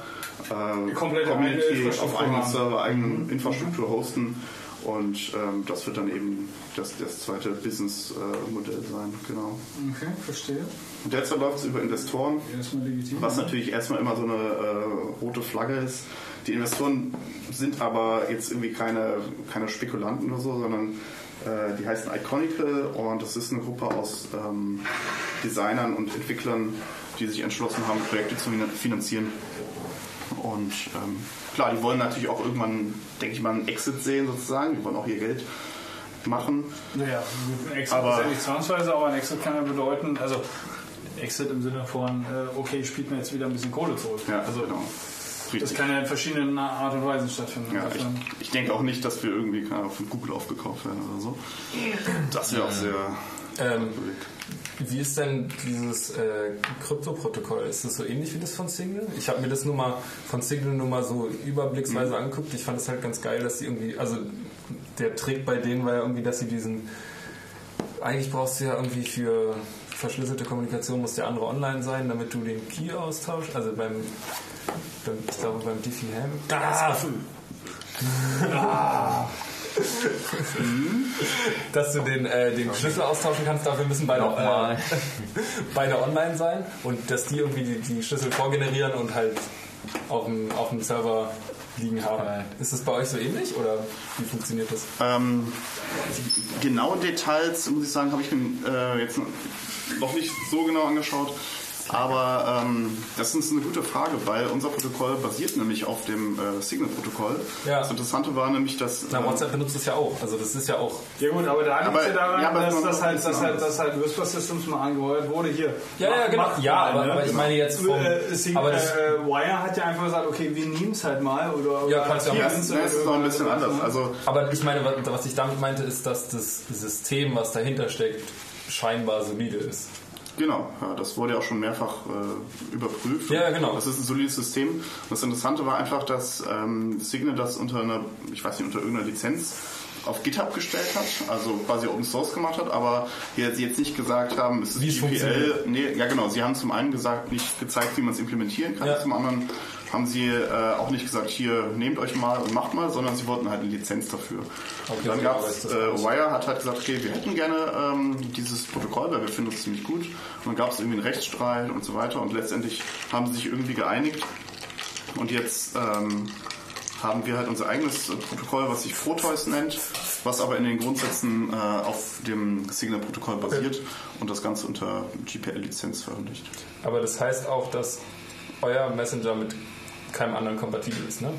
äh, komplette eigene Community auf eigenen. Server, eigenen Infrastruktur hosten. Und ähm, das wird dann eben das, das zweite Business-Modell sein, genau. Okay, verstehe. Und derzeit läuft es über Investoren, Erstmal legitim. was natürlich erstmal immer so eine äh, rote Flagge ist. Die Investoren sind aber jetzt irgendwie keine, keine Spekulanten oder so, sondern äh, die heißen Iconical und das ist eine Gruppe aus ähm, Designern und Entwicklern, die sich entschlossen haben, Projekte zu finanzieren. Und ähm, klar, die wollen natürlich auch irgendwann, denke ich mal, einen Exit sehen sozusagen. Die wollen auch ihr Geld machen. Naja, ein Exit Aber- ist ja nicht zwangsweise, aber ein Exit kann ja bedeuten, also Exit im Sinne von, äh, okay, spielt mir jetzt wieder ein bisschen Kohle zurück. Ja, also genau. das Richtig. kann ja in verschiedenen Art und Weisen stattfinden. Ja, ich, Also, ich denke auch nicht, dass wir irgendwie von Google aufgekauft werden oder so. Das wäre auch sehr. Ähm, wie ist denn dieses äh, Krypto-Protokoll? Ist das so ähnlich wie das von Signal? Ich habe mir das nur mal von Signal nur mal so überblicksweise angeguckt. Ich fand es halt ganz geil, dass die irgendwie, also der Trick bei denen war ja irgendwie, dass sie diesen, eigentlich brauchst du ja irgendwie für verschlüsselte Kommunikation muss der andere online sein, damit du den Key austauschst. Also beim, beim ich glaube beim Diffie-Ham. Ah! dass du den, äh, den Schlüssel austauschen kannst, dafür müssen beide, äh, beide online sein und dass die irgendwie die, die Schlüssel vorgenerieren und halt auf dem, auf dem Server liegen haben. Ist das bei euch so ähnlich oder wie funktioniert das? Ähm, die genauen Details, muss ich sagen, habe ich mir äh, jetzt noch nicht so genau angeschaut. Aber ähm, das ist eine gute Frage, weil unser Protokoll basiert nämlich auf dem äh, Signal-Protokoll. Ja. Das Interessante war nämlich, dass Na, äh, WhatsApp benutzt es ja auch. Also das ist ja auch. Ja gut, aber da liegt ja daran, ja, dass, dass, halt, das dass, ist halt, dass halt Whisper Systems mal angeheuert wurde. Hier. Ja, ja, genau. Ja, aber- ne? aber ich meine jetzt vom- Äh, aber das- äh, Wire hat ja einfach gesagt, okay, wir nehmen es halt mal. Oder, Ja, kannst du auch- ja, es es ist noch ein bisschen anders. Also Aber ich meine, was- was ich damit meinte, ist, dass das System, was dahinter steckt, scheinbar solide ist. Genau, ja, das wurde ja auch schon mehrfach äh, überprüft. Ja, genau. Das ist ein solides System. Und das Interessante war einfach, dass ähm, Signal das unter einer, ich weiß nicht, unter irgendeiner Lizenz auf GitHub gestellt hat, also quasi Open Source gemacht hat, aber jetzt, jetzt nicht gesagt haben, es ist Wie GPL. funktioniert. Nee, ja genau, sie haben zum einen gesagt, nicht gezeigt, wie man es implementieren kann, Ja. zum anderen haben sie äh, auch nicht gesagt, hier nehmt euch mal und macht mal, sondern sie wollten halt eine Lizenz dafür. und dann gab es, äh. Wire hat halt gesagt, okay, wir hätten gerne ähm, dieses Protokoll, weil wir finden es ziemlich gut. Und dann gab es irgendwie einen Rechtsstreit und so weiter und letztendlich haben sie sich irgendwie geeinigt. Und jetzt ähm, haben wir halt unser eigenes Protokoll, was sich Proteus nennt, was aber in den Grundsätzen äh, auf dem Signal-Protokoll basiert und das Ganze unter GPL-Lizenz veröffentlicht. Aber das heißt auch, dass euer Messenger mit keinem anderen kompatibel ist, ne?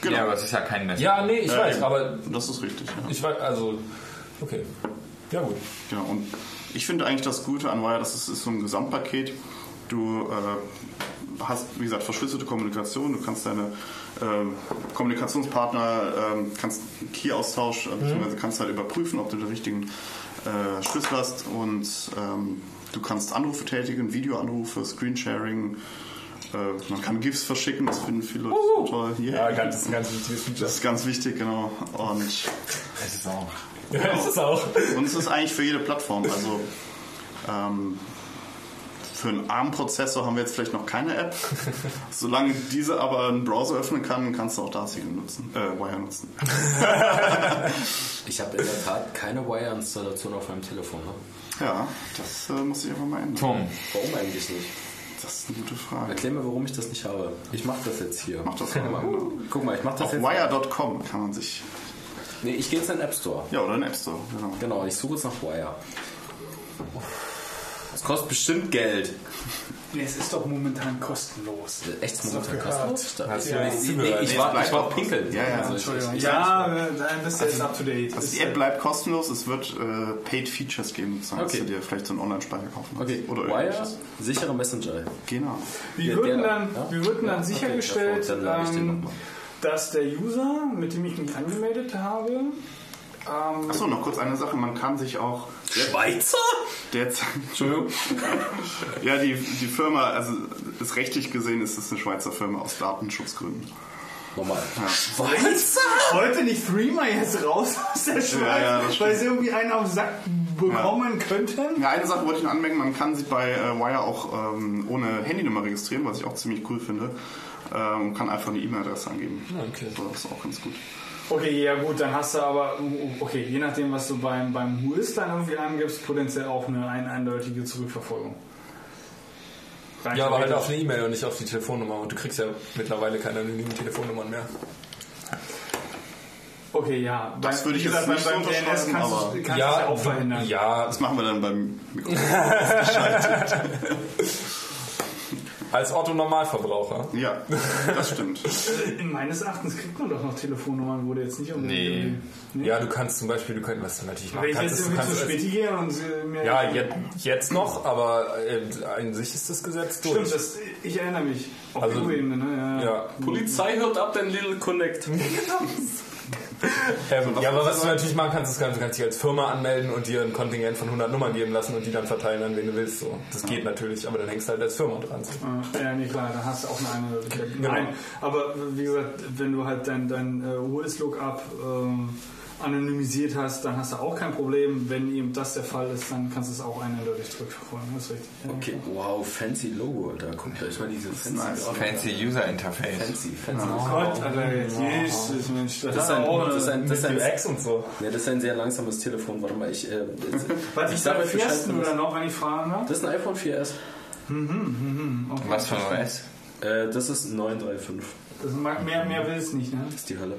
Genau. Ja, aber es ist ja kein Netz. Ja, nee, ich Ja, weiß, eben. aber das ist richtig. Ja. ich weiß, also, okay. Ja, gut. Genau, und ich finde eigentlich das Gute an Wire, das ist, ist so ein Gesamtpaket. Du äh, hast, wie gesagt, verschlüsselte Kommunikation, du kannst deine äh, Kommunikationspartner, ähm, kannst Key-Austausch, äh, beziehungsweise kannst halt überprüfen, ob du den richtigen äh, Schlüssel hast und ähm, du kannst Anrufe tätigen, Videoanrufe, Screensharing, äh, man kann GIFs verschicken, das finden viele Leute so toll. Yeah. Ja, ganz, das ist ein ganz wichtiges Feature. Das ist ganz wichtig, genau. Und Das ist auch. Ja, das ist auch. und es ist eigentlich für jede Plattform. Also ähm, für einen ARM-Prozessor haben wir jetzt vielleicht noch keine App. Solange diese aber einen Browser öffnen kann, kannst du auch da Signal nutzen, äh, Wire nutzen. Ich habe in der Tat keine Wire-Installation auf meinem Telefon. Ne? Ja, das äh, muss ich einfach mal ändern. Tom, Warum eigentlich nicht? Das ist eine gute Frage. Erklär mir, warum ich das nicht habe. Ich mache das jetzt hier. Mach das mal. Guck mal, ich mache das Auf jetzt. wire.com kann man sich. Nee, ich gehe jetzt in den App Store. Ja, oder in den App Store, genau. Genau, ich suche jetzt nach Wire. Das kostet bestimmt Geld. Nee, es ist doch momentan kostenlos. Echt doch momentan kostenlos? Nee, du nee, nee, ich war, ich war pinkeln. Ja, ja, Also Entschuldigung. ich- Ja, dann bist du jetzt up to date. Also die App bleibt kostenlos, es wird äh, Paid Features geben, sozusagen, dass Okay. du dir vielleicht so einen Online-Speicher kaufen kannst. Okay, Oder Wire, irgendwas. sichere Messenger. Genau. Wie wird denn da, dann, ja? wie wird dann sichergestellt, dann ähm, noch mal. dass der User, mit dem ich mich angemeldet habe, ähm, Achso, noch kurz eine Sache, man kann sich auch Schweizer? derzeit... Entschuldigung. Ja, die, die Firma, also ist rechtlich gesehen ist es eine Schweizer Firma aus Datenschutzgründen. Nochmal. Schweizer? Wollte nicht Threema jetzt raus aus der Schweiz, Ja, ja, weil sie irgendwie einen auf den Sack bekommen könnten? Ja, eine Sache wollte ich noch anmerken, man kann sich bei äh, Wire auch ähm, ohne Handynummer registrieren, was ich auch ziemlich cool finde. Ähm, und kann einfach eine E-Mail-Adresse angeben. okay. So, das ist auch ganz gut. Okay, ja gut, dann hast du aber, okay, je nachdem, was du beim, beim Whois dann irgendwie angibst, potenziell auch eine ein, eindeutige Zurückverfolgung. Rein Ja, aber halt auf eine E-Mail und nicht auf die Telefonnummer. Und du kriegst ja mittlerweile keine anonymen Telefonnummern mehr. Okay, ja. Das Beim- würde ich jetzt nicht beim, so DNS kannst aber- kannst es ja auch verhindern. ja, Das machen wir dann beim Mikrofon. als Otto Normalverbraucher. ja, das stimmt. Äh, Meines Erachtens kriegt man doch noch Telefonnummern, wo du jetzt nicht unbedingt... Nee. Nee? Ja, du kannst zum Beispiel, du könntest, was du natürlich machen kannst, jetzt du irgendwie zu kannst als- Späti gehe und sie mir... Ja, jetzt, jetzt noch, aber äh, an sich ist das Gesetz durch. Stimmt, das, ich erinnere mich. Auf Also- EU-Ebene, ne? Ja. Ja. Polizei hört ab, dein Little Connect. Ähm, ja, aber was du natürlich machen kannst, ist, du kannst dich als Firma anmelden und dir ein Kontingent von 100 Nummern geben lassen und die dann verteilen an wen du willst. So. Das geht natürlich, aber dann hängst du halt als Firma dran. So. Ja, nee, klar, da hast du auch eine. Genau. Nein, aber wie gesagt, wenn du halt dein, dein äh, OS-Lookup ähm, anonymisiert hast, dann hast du auch kein Problem. Wenn eben das der Fall ist, dann kannst du es auch eindeutig zurückverfolgen. Das ist richtig. Okay, wow, fancy Logo, Alter. Guckt euch mal diese fancy fancy User Interface. Fancy, fancy. Gott, Alter, Jesus, Mensch, das, Das ist ein, auch das ist ein, das ist ein, UX und so. ja, das ist ein sehr langsames Telefon. Warte mal, ich, äh, Was ich ist sag der euch Bescheid, ersten wenn oder das- noch, wenn ich fragen darf? Das ist ein iPhone 4S. Was für ein OS? Äh, das ist 935. Das mag, mehr, mehr will es nicht, ne? Das ist die Hölle.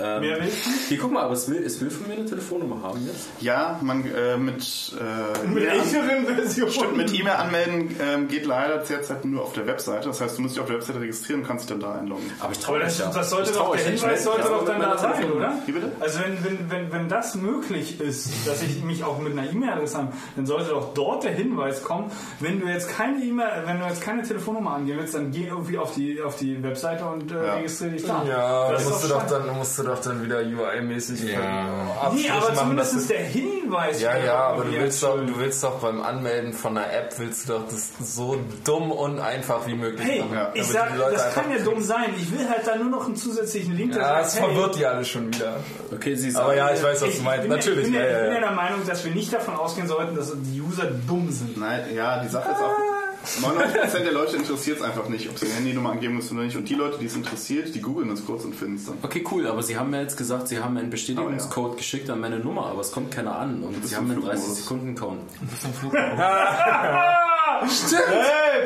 Ähm, Mehr will es nicht? hier, guck mal, aber es will, es will von mir eine Telefonnummer haben jetzt. Ja, man äh, mit, äh, Mit E-Mail- älteren Versionen. Stimmt, mit E-Mail anmelden ähm, geht leider derzeit nur auf der Webseite. Das heißt, du musst dich auf der Webseite registrieren und kannst dich dann da einloggen. Aber ich traue das, ja. das sollte Ich doch, der. Hinweis sollte doch dann da sein, oder? Wie bitte? Also wenn, wenn, wenn, wenn das möglich ist, dass ich mich auch mit einer E-Mail-Adresse habe, dann sollte doch dort der Hinweis kommen, wenn du jetzt keine E-Mail, wenn du jetzt keine Telefonnummer angeben willst, dann geh irgendwie auf die, auf die Webseite und äh, Ja. registriere dich da. Ja, das musst du, doch dann, musst du doch dann wieder UI-mäßig Ja. Nee, aber zumindest der Hinweis. Ja, ja, aber du willst, doch, du willst doch beim Anmelden von einer App, willst du doch das so dumm und einfach wie möglich Hey, machen. ich damit sag, die Leute das kann ja dumm sein. Ich will halt da nur noch einen zusätzlichen Link, Ja, sagt, es hey, verwirrt die alle schon wieder. Okay, Sie sagen, Aber ja, ich weiß, was ich du meinst. Natürlich, Ja, ich bin, ja, ja, ich ja, ja ja. der Meinung, dass wir nicht davon ausgehen sollten, dass die User dumm sind. Nein, ja, die Sache ist auch, 99% der Leute interessiert es einfach nicht, ob sie eine Handynummer angeben müssen oder nicht. Und die Leute, die es interessiert, die googeln das kurz und finden es dann. Okay, cool, aber Sie haben mir jetzt gesagt, Sie haben einen Bestätigungscode geschickt an meine Nummer, aber es kommt keiner an und Sie im haben einen Flugmodus. 30 Sekunden Count.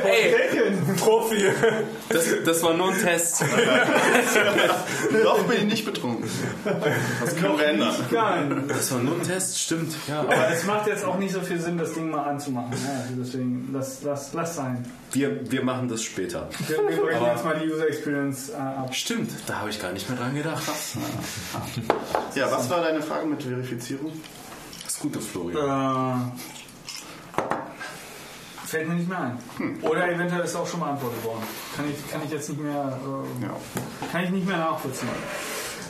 Hey, Profi. Das, das war nur ein Test. Noch bin ich nicht betrunken. Das können wir ändern. Geil. Das war nur ein Test, stimmt. Ja. Aber es macht jetzt auch nicht so viel Sinn, das Ding mal anzumachen. Ja, also deswegen, lass, lass, lass sein. Wir, wir machen das später. Wir, wir brechen Aber- jetzt mal die User Experience äh, ab. Stimmt, da habe ich gar nicht mehr dran gedacht. Ja, was war deine Frage mit Verifizierung? Das gute Florian. Äh, fällt mir nicht mehr ein. Hm. Oder eventuell ist auch schon beantwortet worden. Kann ich, kann ich jetzt nicht mehr, äh, Ja. kann ich nicht mehr nachvollziehen.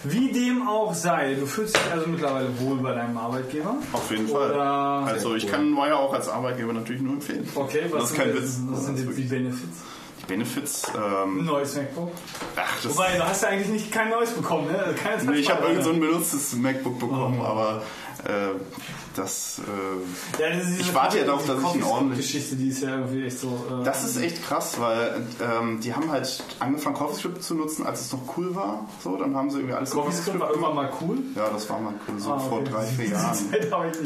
Wie dem auch sei, du fühlst dich also mittlerweile wohl bei deinem Arbeitgeber. Auf jeden Fall. Oder- Also ich kann Wire auch als Arbeitgeber natürlich nur empfehlen. Okay, was das ist sind, jetzt- Witz. was sind jetzt die Benefits? Die Benefits, Ein ähm, neues MacBook. ach, das Wobei, du hast ja eigentlich nicht kein neues bekommen, ne? Keine Nee, ich habe irgend so ein benutztes MacBook bekommen, Oh. aber äh, das, äh, Ja, das Ich warte ja darauf, dass ich ihn ordentlich- Geschichte, die ist ja irgendwie echt so. Äh, das ist echt krass, weil ähm, die haben halt angefangen CoffeeScript zu nutzen, als es noch cool war. So, dann haben sie irgendwie alles CoffeeScript war irgendwann mal cool. Ja, das war mal cool, so Ah, vor okay. drei, vier Jahren.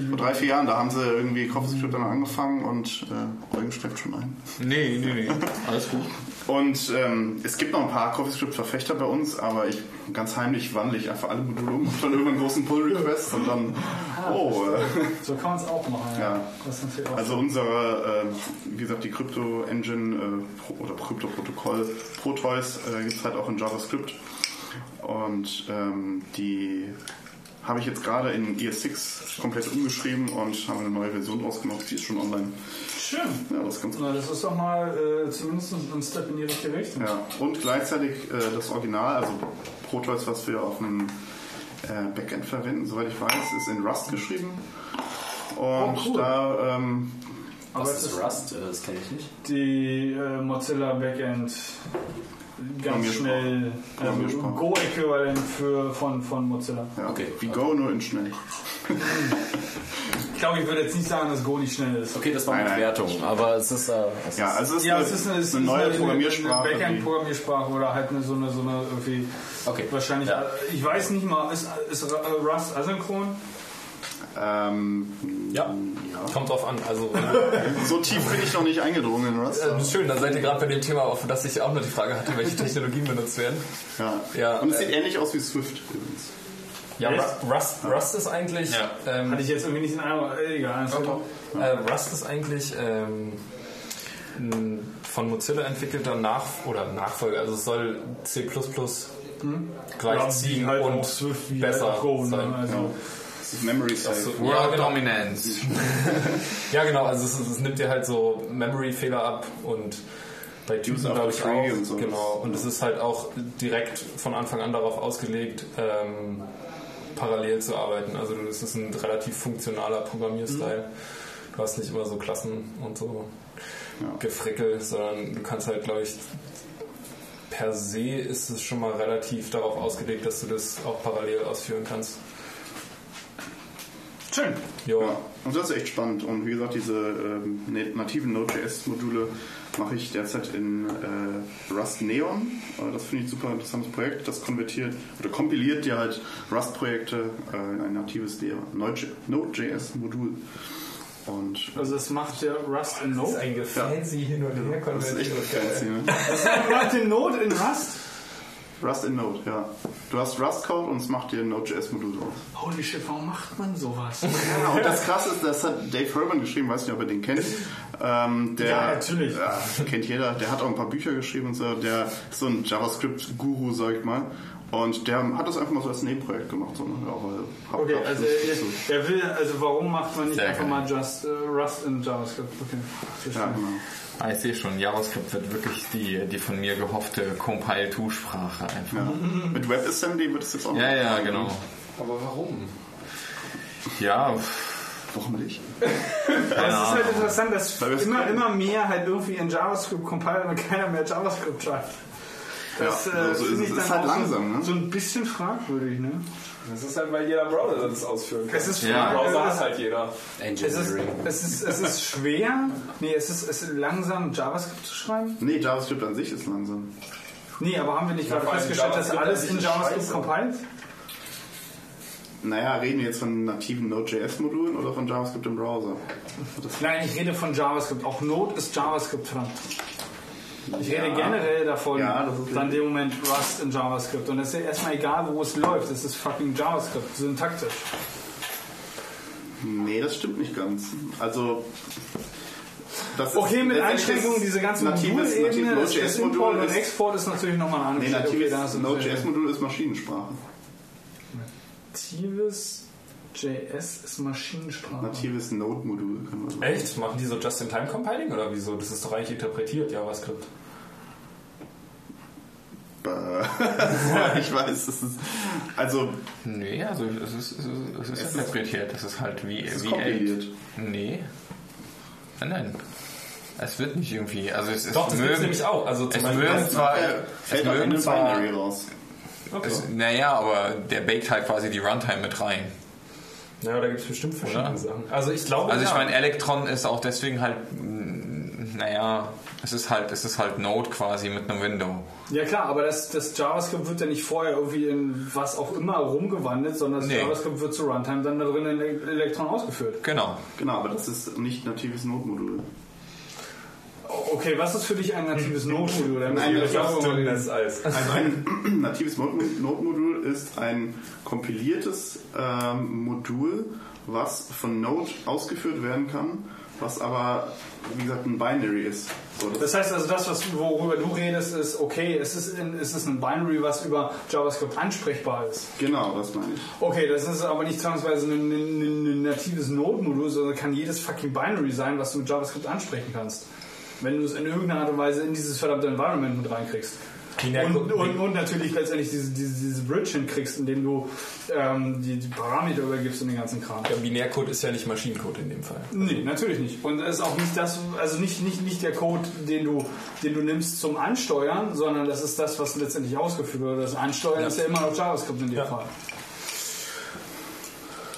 Vor drei, vier Jahren, da haben sie irgendwie CoffeeScript dann angefangen und äh, Eugen steckt schon ein. Nee, nee, nee. Alles gut. Und ähm, es gibt noch ein paar CoffeeScript-Verfechter bei uns, aber ich ganz heimlich wandle ich einfach alle Module um, hab dann irgendwann großen Pull-Request und dann, oh, äh, So kann man es auch machen. Ja. Ja. Also unsere, äh, wie gesagt, die Crypto-Engine äh, Pro- oder Krypto-Protokoll Proteus äh, gibt es halt auch in JavaScript und ähm, die habe ich jetzt gerade in ES6 komplett umgeschrieben und haben eine neue Version draus gemacht, die ist schon online. schön. Ja, das ist ganz gut. Na, das ist doch mal äh, zumindest ein Step in die richtige Richtung. Ja, und gleichzeitig äh, das Original, also Proteus, was wir auf einem äh, Backend verwenden, soweit ich weiß, ist in Rust geschrieben. Und Oh, cool. da, ähm, Aber Was ist Rust? Äh, Das kenne ich nicht. die äh, Mozilla Backend ganz schnell Programmiersprache. Go-Äquivalent für von, von Mozilla. ja, Okay. wie Go, nur in schnell. Ich glaube, ich würde jetzt nicht sagen, dass Go nicht schnell ist. Okay, das war eine Nein, nein. Bewertung, aber es ist. Äh, es Ja, ist also es ist, Ja, eine, es ist eine, es ist eine neue eine, Programmiersprache. Eine Backend-Programmiersprache oder halt eine, so eine, so eine irgendwie Okay. wahrscheinlich. Ja. Ich weiß nicht mal, ist, ist Rust asynchron? Ähm, Ja, kommt drauf an. Also, so tief bin ich noch nicht eingedrungen in Rust. äh, schön, dann seid ihr gerade bei dem Thema, auf das ich auch noch die Frage hatte, welche Technologien benutzt werden. Ja. Ja, Und es äh, sieht ähnlich aus wie Swift übrigens. Ja, Rust, Rust ist eigentlich. Ja. Ähm, Hatte ich jetzt irgendwie nicht in einem. äh, Egal. Äh, Rust ist eigentlich ähm, ein von Mozilla entwickelter Nach oder Nachfolger. Also es soll C++ gleichziehen halt und Swift wie besser halt Go, ne? sein. Also, Das Memory Safe. So, ja, World genau. Dominance. ja, genau. Also es, es nimmt dir halt so Memory-Fehler ab und bei Use glaube ich auch. und so. Genau. Und es ist halt auch direkt von Anfang an darauf ausgelegt, ähm, parallel zu arbeiten. Also du- es ist ein relativ funktionaler Programmierstil. Du hast nicht immer so Klassen und so Gefrickel, sondern du kannst halt, glaube ich, per se ist es schon mal relativ darauf ausgelegt, dass du das auch parallel ausführen kannst. Schön. Jo. Ja, und das ist echt spannend. Und wie gesagt, diese ähm, na- nativen Node.js-Module mache ich derzeit in äh, Rust Neon. Äh, das finde ich ein super interessantes Projekt. Das konvertiert oder kompiliert dir halt Rust-Projekte äh, in ein natives Node- Node.js-Modul. Und Also das macht der Rust in Node. Ein fancy hin und her das ist echt fancy, ne? Das macht den Node in Rust. Rust in Node, ja. Du hast Rust-Code und es macht dir ein Node.js-Modul draus. Holy shit, warum macht man sowas? Ja, und das krasse ist, das hat Dave Herman geschrieben, weiß nicht, ob ihr den kennt. Ähm, der, Ja, natürlich. Ja, kennt jeder. Der hat auch ein paar Bücher geschrieben und so. Der ist so ein JavaScript-Guru, sag ich mal. Und der hat das einfach mal so als Nebenprojekt gemacht. So, ne? ja, weil, Okay, also er, er will, also warum macht man nicht Sehr einfach geil. mal just äh, Rust in JavaScript? Okay, ja, genau. Ah, ich sehe schon, JavaScript wird wirklich die, die von mir gehoffte Compile-To-Sprache einfach. Ja. Mit WebAssembly wird es jetzt auch Ja, ja, sein, genau. ne? Aber warum? Ja, Warum nicht? Aber es ist halt interessant, dass immer, immer mehr halt irgendwie in JavaScript compilen und keiner mehr JavaScript schreibt. Das Ja, äh, also finde es ich ist dann halt langsam, so, ne? so ein bisschen fragwürdig, ne? Das ist halt, weil jeder Browser das ausführen kann. Es ist, Ja. Browser hat ist, halt jeder. es, ist, es, ist, es ist schwer, nee, es ist, es ist langsam JavaScript zu schreiben. Nee, JavaScript an sich ist langsam. Nee, aber haben wir nicht Ja, gerade festgestellt, dass JavaScript alles in ist JavaScript compiled? Naja, reden wir jetzt von nativen Node.js-Modulen oder von JavaScript im Browser? Nein, ich rede von JavaScript. Auch Node ist JavaScript dran. Ich rede generell davon, Ja, dann dem Moment Rust in JavaScript. Und es ist ja erstmal egal, wo es läuft. Es ist fucking JavaScript, syntaktisch. Nee, das stimmt nicht ganz. Also. Das Okay, ist mit Einschränkungen diese ganze natives, Modulebene, natives ist Import und Export ist natürlich nochmal eine andere nee, Geschichte. natives da hast du- Node.js-Modul ist Maschinensprache. Natives JS ist Maschinensprache. Natives Node-Modul. Echt? Machen die so Just-in-Time-Compiling oder wieso? Das ist doch eigentlich interpretiert, JavaScript. Bäh. ich weiß, das ist. Also, nee, also es ist, es ist, es ist interpretiert. Das ist halt wie, es ist wie kompiliert. Nee. Nein, nein. Es wird nicht irgendwie. Also es ist Doch, das mögen, nämlich auch. Also zum Es Beispiel mögen zwar. Es Fällt am mögen zwar. Binary raus. Es, naja, aber der baked halt quasi die Runtime mit rein. Ja, da gibt es bestimmt verschiedene Oder? Sachen. Also ich glaube, Also ich ja. meine, Electron ist auch deswegen halt, mm, naja, es ist halt, es ist halt Node quasi mit einem Window. Ja klar, aber das, das JavaScript wird ja nicht vorher irgendwie in was auch immer rumgewandelt, sondern das Nee. JavaScript wird zu Runtime dann da drin in Ele- Electron ausgeführt. Genau. Genau, aber das ist nicht natives Node-Modul. Okay, was ist für dich ein natives dünn reden. ist Eis. Also ein natives Node- Node-Modul ist ein kompiliertes ähm, Modul, was von Node ausgeführt werden kann, was aber, wie gesagt, ein Binary ist. So, das Das heißt also, das, was, worüber du redest, ist okay, es ist, in, es ist ein Binary, was über JavaScript ansprechbar ist. genau, das meine ich. Okay, das ist aber nicht zwangsweise ein, ein, ein, ein natives Node-Modul, sondern kann jedes fucking Binary sein, was du mit JavaScript ansprechen kannst. Wenn du es in irgendeiner Art und Weise in dieses verdammte Environment mit reinkriegst. Und, und, und natürlich letztendlich diese, diese, diese Bridge hinkriegst, indem du ähm, die, die Parameter übergibst und den ganzen Kram. Der Binärcode ist ja nicht Maschinencode in dem Fall. Nee, natürlich nicht. Und es ist auch nicht das, also nicht, nicht, nicht der Code, den du, den du nimmst zum Ansteuern, sondern das ist das, was letztendlich ausgeführt wird. Das Ansteuern ist ja immer noch JavaScript in dem Ja. Fall.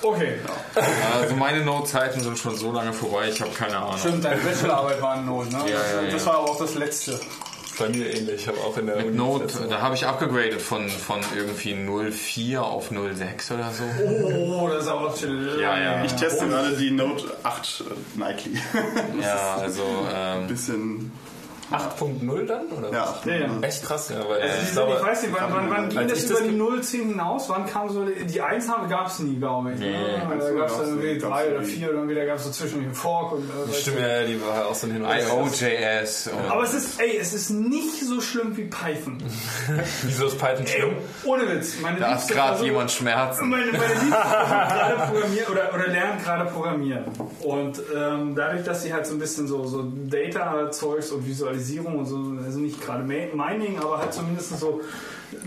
Okay. Also meine Node-Zeiten sind schon so lange vorbei, ich habe keine Ahnung. Stimmt, deine Bachelorarbeit war ein Node, ne? Ja, ja, Das ja. war aber auch das letzte. Bei mir ähnlich. Ich habe auch in der Mit Uni das letzte da habe ich abgegradet von, von irgendwie 04 auf 06 oder so. Oh, das ist aber schon Ja, ja. Ich teste gerade die Node 8 äh, Nightly. Ja, also ähm, Bisschen, 8.0 dann? Oder? ja. Ja, ja. Echt krass, ja. Weil Also ich die sind, glaube, ich weiß nicht, wann, wann, wann ging das über die ge- 0, 10 hinaus? Wann kam so, die 1 haben gab es nie, glaube ich. Nee. ne? Da gab es dann irgendwie nie, gab's 3 oder nie. 4 und dann wieder gab es so zwischendurch einen Fork und äh, Stimmt, ja, die war auch so ein Hin und Her. IOJS Aber es ist, ey, es ist nicht so schlimm wie Python. Wieso ist Python Ey, schlimm? ohne Witz. Meine da ist liebste gerade jemand Schmerzen. Meine, meine Liebste gerade programmieren oder, oder lernt gerade programmieren. Und ähm, dadurch, dass sie halt so ein bisschen so, so Data-Zeugs und Visualisierung und so, also nicht gerade Mining, aber halt zumindest so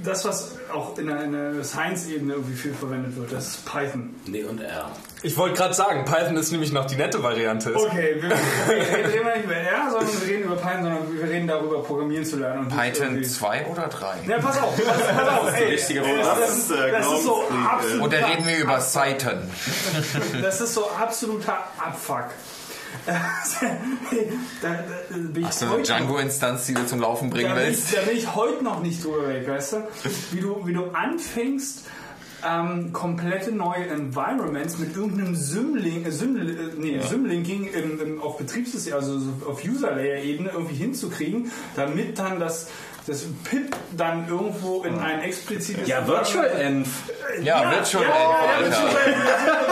das, was auch in der, in der Science-Ebene irgendwie viel verwendet wird, das ist Python. Nee und R. Ich wollte gerade sagen, Python ist nämlich noch die nette Variante. Okay, wir, wir reden nicht über R, sondern wir reden über Python, sondern wir reden darüber, programmieren zu lernen. Python irgendwie- 2 oder 3? Ja, pass auf, pass, pass auf, ey, richtige ey, das, ist, äh, das ist so Glaubenskrieg, absolut Und da reden wir über Seiten. Das ist so absoluter Abfuck. da, da, bin ich Hast du eine Django-Instanz, die du zum Laufen bringen da bin, ich, willst? da bin ich heute noch nicht drüber weg, weißt du? Wie du, wie du anfängst, ähm, komplette neue Environments mit irgendeinem Symlink, äh, Syml, äh, nee, Symlinking im, im, auf Betriebssystem, also so auf User-Layer-Ebene irgendwie hinzukriegen, damit dann das, das PIP dann irgendwo in ein explizites Ja, Virtual Env. Ja, Virtual ja, ja, Env, ja, Alter.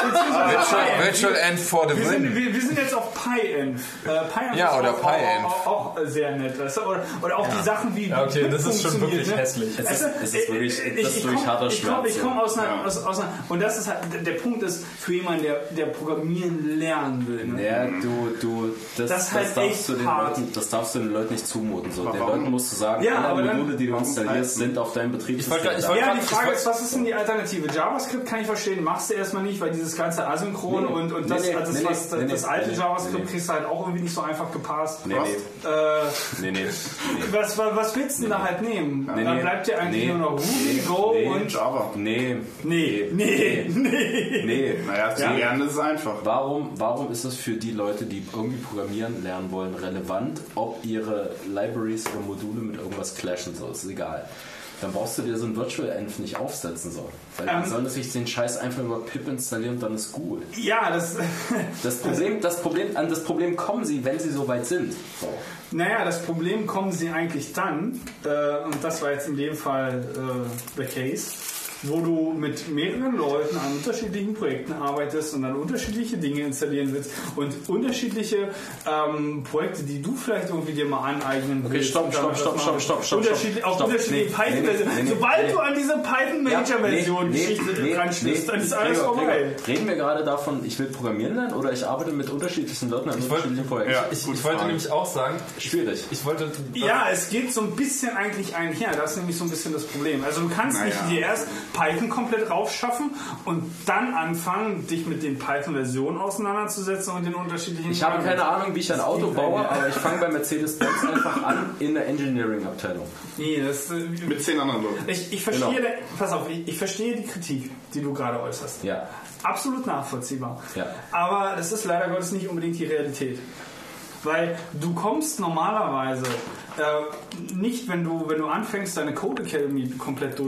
beziehungsweise- Virtual, Virtual End for the wir sind, win. wir, wir sind jetzt auf PyEnv. Äh, PyEnv Ja, ist oder auch, PyEnv. Auch, auch, auch sehr nett. Weißt du? oder, oder auch die Sachen wie. Ja, okay, das ist schon wirklich ne? hässlich. Es Weißt ist- du, es ist wirklich- äh, das ist wirklich komm- harter ich Schmerz, Ich komme aus einer, Ja. aus, aus einer. Und das ist halt. Der Punkt ist für jemanden, der, der Programmieren lernen will. Ne? Ja, du, du, das, Das das, halt darfst du den hart. Leuten, das darfst du den Leuten nicht zumuten. So. Den? Leuten musst du sagen, Ja, alle dann- Module, die du installierst, sind auf deinem Betriebssystem. wollte grad- ich da. wollte Ja, grad- die ich Frage wollt- ist, was ist denn die Alternative? JavaScript kann ich verstehen, machst du erstmal nicht, weil dieses ganze Asynchron Nee, und, und Nee, das, nee, das, nee, was, nee, das nee, alte nee, JavaScript nee. kriegst du halt auch irgendwie nicht so einfach gepasst. Nee, Äh, nee, nee, nee. was, was, willst du denn da halt nehmen? Nee, Dann nee. bleibt dir eigentlich Nee. nur noch Ruby, Nee. Go Nee. und... Java. Nee, Nee, nee, nee. nee. Naja, zu lernen ist es einfach. Warum, warum ist es für die Leute, die irgendwie programmieren lernen wollen, relevant, ob ihre Libraries oder Module mit irgendwas clashen? So, ist egal. Dann brauchst du dir so ein Virtual Env nicht aufsetzen so. Weil Ähm. die sollen sich den Scheiß einfach über pip installieren und dann ist gut. Ja, das... Das Problem, das Problem, an das Problem kommen sie, wenn sie so weit sind. So. Naja, das Problem kommen sie eigentlich dann, äh, und das war jetzt in dem Fall äh, the case, wo du mit mehreren Leuten an unterschiedlichen Projekten arbeitest und dann unterschiedliche Dinge installieren willst und unterschiedliche ähm, Projekte, die du vielleicht irgendwie dir mal aneignen Okay, willst. stopp, und stopp, stopp, stopp, machen. stopp, stopp, Unterschiedlich, stopp. Auch Stopp. unterschiedliche Nee, Python-Versionen. nee, nee, Sobald nee. du an diese Python-Major-Version Geschichte ranschließt, dann ist alles Gregor, vorbei. Gregor, Reden wir gerade davon, ich will programmieren lernen oder ich arbeite mit unterschiedlichen Leuten an Ich wollte- unterschiedlichen Projekten? Ja. Ich, ich wollte nämlich auch sagen, Schwierig. ich wollte. Ja, es geht so ein bisschen eigentlich einher. Das ist nämlich so ein bisschen das Problem. Also du kannst Naja. nicht dir erst Python komplett raufschaffen und dann anfangen, dich mit den Python-Versionen auseinanderzusetzen und den unterschiedlichen... Ich habe keine Ahnung, wie ich ein Auto baue, aber ich fange bei Mercedes-Benz einfach an in der Engineering-Abteilung. Nee, das... äh, Mit zehn anderen Leuten. Ich, ich verstehe, Genau. pass auf, ich, ich verstehe die Kritik, die du gerade äußerst. Ja. Absolut nachvollziehbar. Ja. Aber das ist leider Gottes nicht unbedingt die Realität. Weil du kommst normalerweise äh, nicht, wenn du, wenn du anfängst, deine Code Academy komplett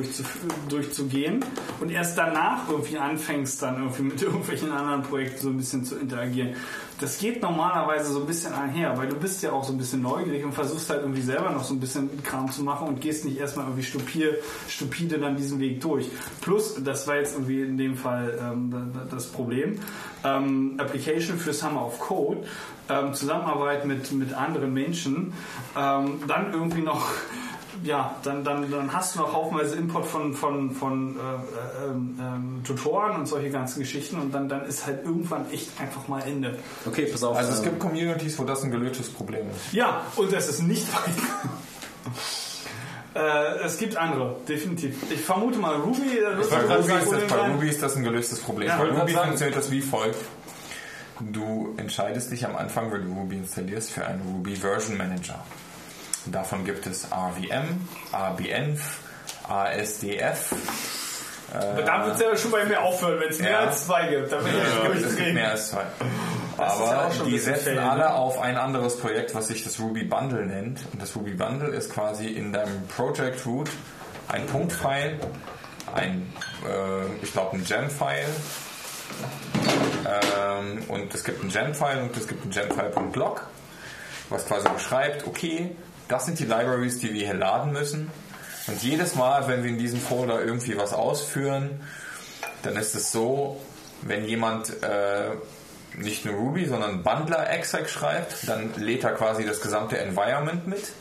durchzugehen und erst danach irgendwie anfängst, dann irgendwie mit irgendwelchen anderen Projekten so ein bisschen zu interagieren. Das geht normalerweise so ein bisschen einher, weil du bist ja auch so ein bisschen neugierig und versuchst halt irgendwie selber noch so ein bisschen Kram zu machen und gehst nicht erstmal irgendwie stupide, stupide dann diesen Weg durch. Plus, das war jetzt irgendwie in dem Fall ähm, da- da- das Problem, ähm, Application für Summer of Code, ähm, Zusammenarbeit mit, mit anderen Menschen, ähm, dann irgendwie noch ja, dann, dann, dann hast du noch haufenweise Import von, von, von äh, äh, ähm, ähm, Tutoren und solche ganzen Geschichten und dann, dann ist halt irgendwann echt einfach mal Ende. Okay, pass auf. Also es ähm, gibt Communities, wo das ein gelöstes Problem ist. Ja, und das ist nicht Python. äh, es gibt andere, definitiv. Ich vermute mal Ruby. äh, wird Ruby, das ist das, bei. Ruby ist das ein gelöstes Problem. Ja, Ruby sagen. funktioniert das wie folgt. Du entscheidest dich am Anfang, wenn du Ruby installierst, für einen Ruby Version Manager. Davon gibt es RVM, RBenv, ASDF. Aber da wird es ja schon bei mir aufhören, wenn es mehr Ja. als zwei gibt. Da bin ich Ja, es gibt durchdrehen. mehr als zwei. Ja Aber ein die setzen fail, ne? alle auf ein anderes Projekt, was sich das Ruby Bundle nennt. Und das Ruby Bundle ist quasi in deinem Project Root ein Punkt-File, ein, äh, ich glaube, ein Gem-File. Ähm, und es gibt ein Gem-File und es gibt ein Gem-File.log, was quasi beschreibt, okay, das sind die Libraries, die wir hier laden müssen. Und jedes Mal, wenn wir in diesem Folder irgendwie was ausführen, dann ist es so, wenn jemand äh, nicht nur Ruby, sondern Bundler exec schreibt, dann lädt er quasi das gesamte Environment mit.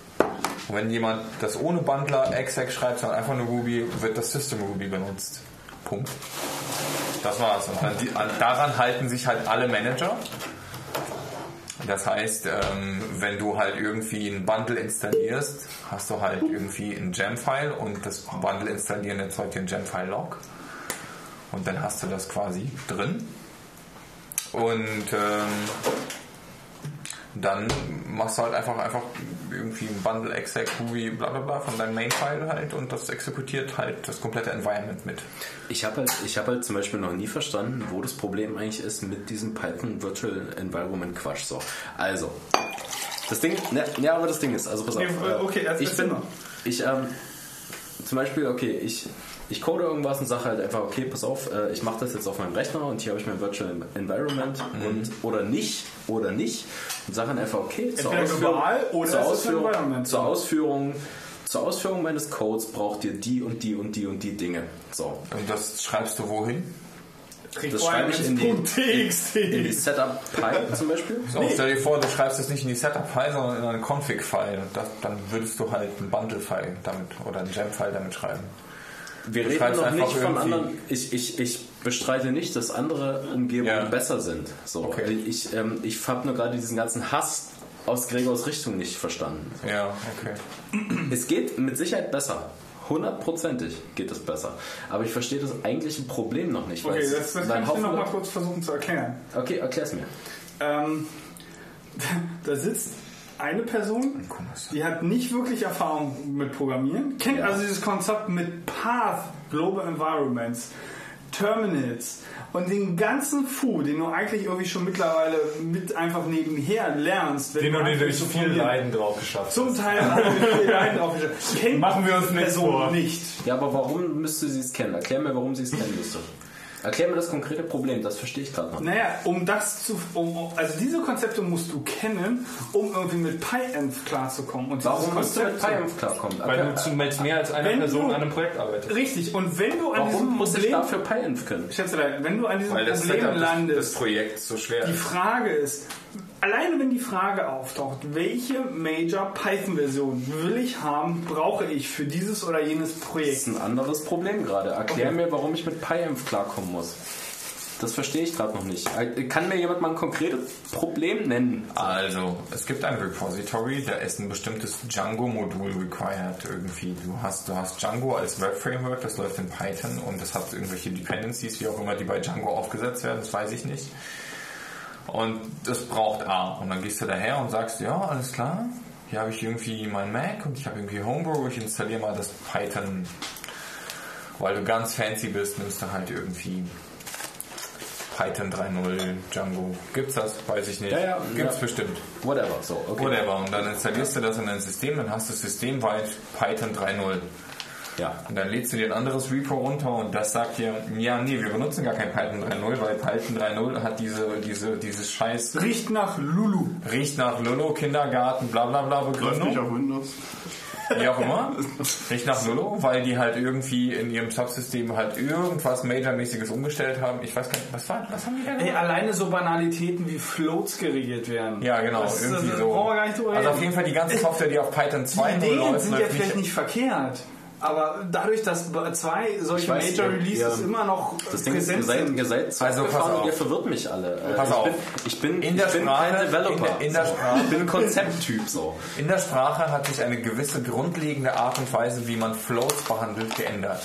Und wenn jemand das ohne Bundler exec schreibt, sondern einfach nur Ruby, wird das System Ruby benutzt. Punkt. Das war's. Und dann daran halten sich halt alle Manager. Das heißt, ähm, wenn du halt irgendwie ein Bundle installierst, hast du halt irgendwie ein Gem-File und das Bundle installieren erzeugt dir ein Gem-File-Log. Und dann hast du das quasi drin. Und ähm, dann machst du halt einfach, einfach irgendwie ein Bundle exec Ruby bla bla bla von deinem Main-File halt und das exekutiert halt das komplette Environment mit. Ich habe halt, ich hab halt zum Beispiel noch nie verstanden, wo das Problem eigentlich ist mit diesem Python Virtual Environment Quatsch. So, also, das Ding, ne, ja, aber das Ding ist, also pass auf. Nee, okay, äh, ich bin, mal. ich, ähm, zum Beispiel, okay, ich, ich code irgendwas und sage halt einfach, okay, pass auf, äh, ich mache das jetzt auf meinem Rechner und hier habe ich mein Virtual Environment Mhm. und oder nicht, oder nicht und sage dann einfach, okay, zur Entweder Ausführung, oder zur, ein Ausführung, zur Ausführung zur Ausführung meines Codes braucht ihr die und die und die und die Dinge. So, Und das schreibst du wohin? das schreibe ich in die, in, in die Setup-Pile zum Beispiel. So, Stell dir vor, du schreibst es nicht in die Setup-File, sondern in einen Config-File. Dann würdest du halt einen Bundle-File damit oder einen Gem-File damit schreiben. Wir reden noch einfach nicht von anderen. Ich, ich, ich bestreite nicht, dass andere Umgebungen Ja. besser sind. So, Okay. Ich, ähm, ich habe nur gerade diesen ganzen Hass aus Gregors Richtung nicht verstanden. Ja, okay. Es geht mit Sicherheit besser. Hundertprozentig geht es besser. Aber ich verstehe das eigentliche Problem noch nicht. Okay, das, das kann ich dir noch mal kurz versuchen zu erklären. Okay, erklär's mir. Ähm, da sitzt eine Person, die hat nicht wirklich Erfahrung mit Programmieren, kennt also dieses Konzept mit Path, Global Environments, Terminals und den ganzen Fu, den du eigentlich irgendwie schon mittlerweile mit einfach nebenher lernst. wenn Den du dir durch zu viel. Leiden drauf geschafft Zum. Teil durch viel Leiden drauf geschafft. Kennt Machen wir uns die nichts Person vor. nicht. Ja, aber warum müsste sie es kennen? Erklär mir, warum sie es kennen müsste. Erklär mir das konkrete Problem, das verstehe ich gerade noch. Naja, um das zu, um, also diese Konzepte musst du kennen, um irgendwie mit PyEnv klarzukommen. Und Warum musst du mit PyEnv klarkommen? Weil Erklär- du zu mit mehr als einer Wenn Person du- an einem Projekt arbeitest. Richtig, und wenn du an Warum diesem muss ich Problem, dafür PyEnv können? Schätzelein, wenn du an diesem Weil das Problem des, des landest, Projekts so schwer die. Frage ist, alleine wenn die Frage auftaucht, welche Major Python-Version will ich haben, brauche ich für dieses oder jenes Das Projekt? ist ein anderes Problem gerade. Erklär mir, warum ich mit PyEnv klarkommen muss. Das verstehe ich gerade noch nicht. Kann mir jemand mal ein konkretes Problem nennen? Also, es gibt ein Repository, da ist ein bestimmtes Django-Modul required irgendwie. Du hast, du hast Django als Web-Framework, das läuft in Python und das hat irgendwelche Dependencies, wie auch immer, die bei Django aufgesetzt werden, das weiß ich nicht. Und das braucht A. Und dann gehst du daher und sagst, ja, alles klar, hier habe ich irgendwie mein Mac und ich habe irgendwie Homebrew, ich installiere mal das Python. Weil du ganz fancy bist, nimmst du halt irgendwie Python 3.0, Django. Gibt's das? Weiß ich nicht. Ja, ja, Gibt's ja. bestimmt. Whatever. So, okay. Whatever. Und dann installierst du das in dein System, dann hast du systemweit Python 3.0. Ja. Und dann lädst du dir ein anderes Repo runter und das sagt dir, ja, nee, wir benutzen gar kein Python 3.0, weil Python 3.0 hat diese, diese, dieses Scheiß, Riecht nach Lulu. riecht nach Lolo, Kindergarten, bla bla bla Läuft nicht Begründung. auf Windows. Wie auch immer. Riecht nach Lolo, weil die halt irgendwie in ihrem Subsystem halt irgendwas Majormäßiges umgestellt haben. Ich weiß gar nicht, was war, was haben die da Ey, gemacht? alleine so Banalitäten wie Floats geregelt werden. Ja, genau, Das, irgendwie das so. brauchen wir gar nicht drüber Also auf jeden Fall die ganze Software, die auf Python Die 2.0 Ideen läuft, sind ja vielleicht nicht verkehrt. Aber dadurch, dass zwei solche weiß, Major Releases ihr- immer noch Das Ding ist, ihr seid, ihr seid Also, ihr verwirrt mich alle. Pass ich auf. Bin, ich bin, In der ich bin Sprache- kein Developer. in der- in der. Sprache- Ich bin ein Konzepttyp so. In der Sprache hat sich eine gewisse grundlegende Art und Weise, wie man Floats behandelt, geändert.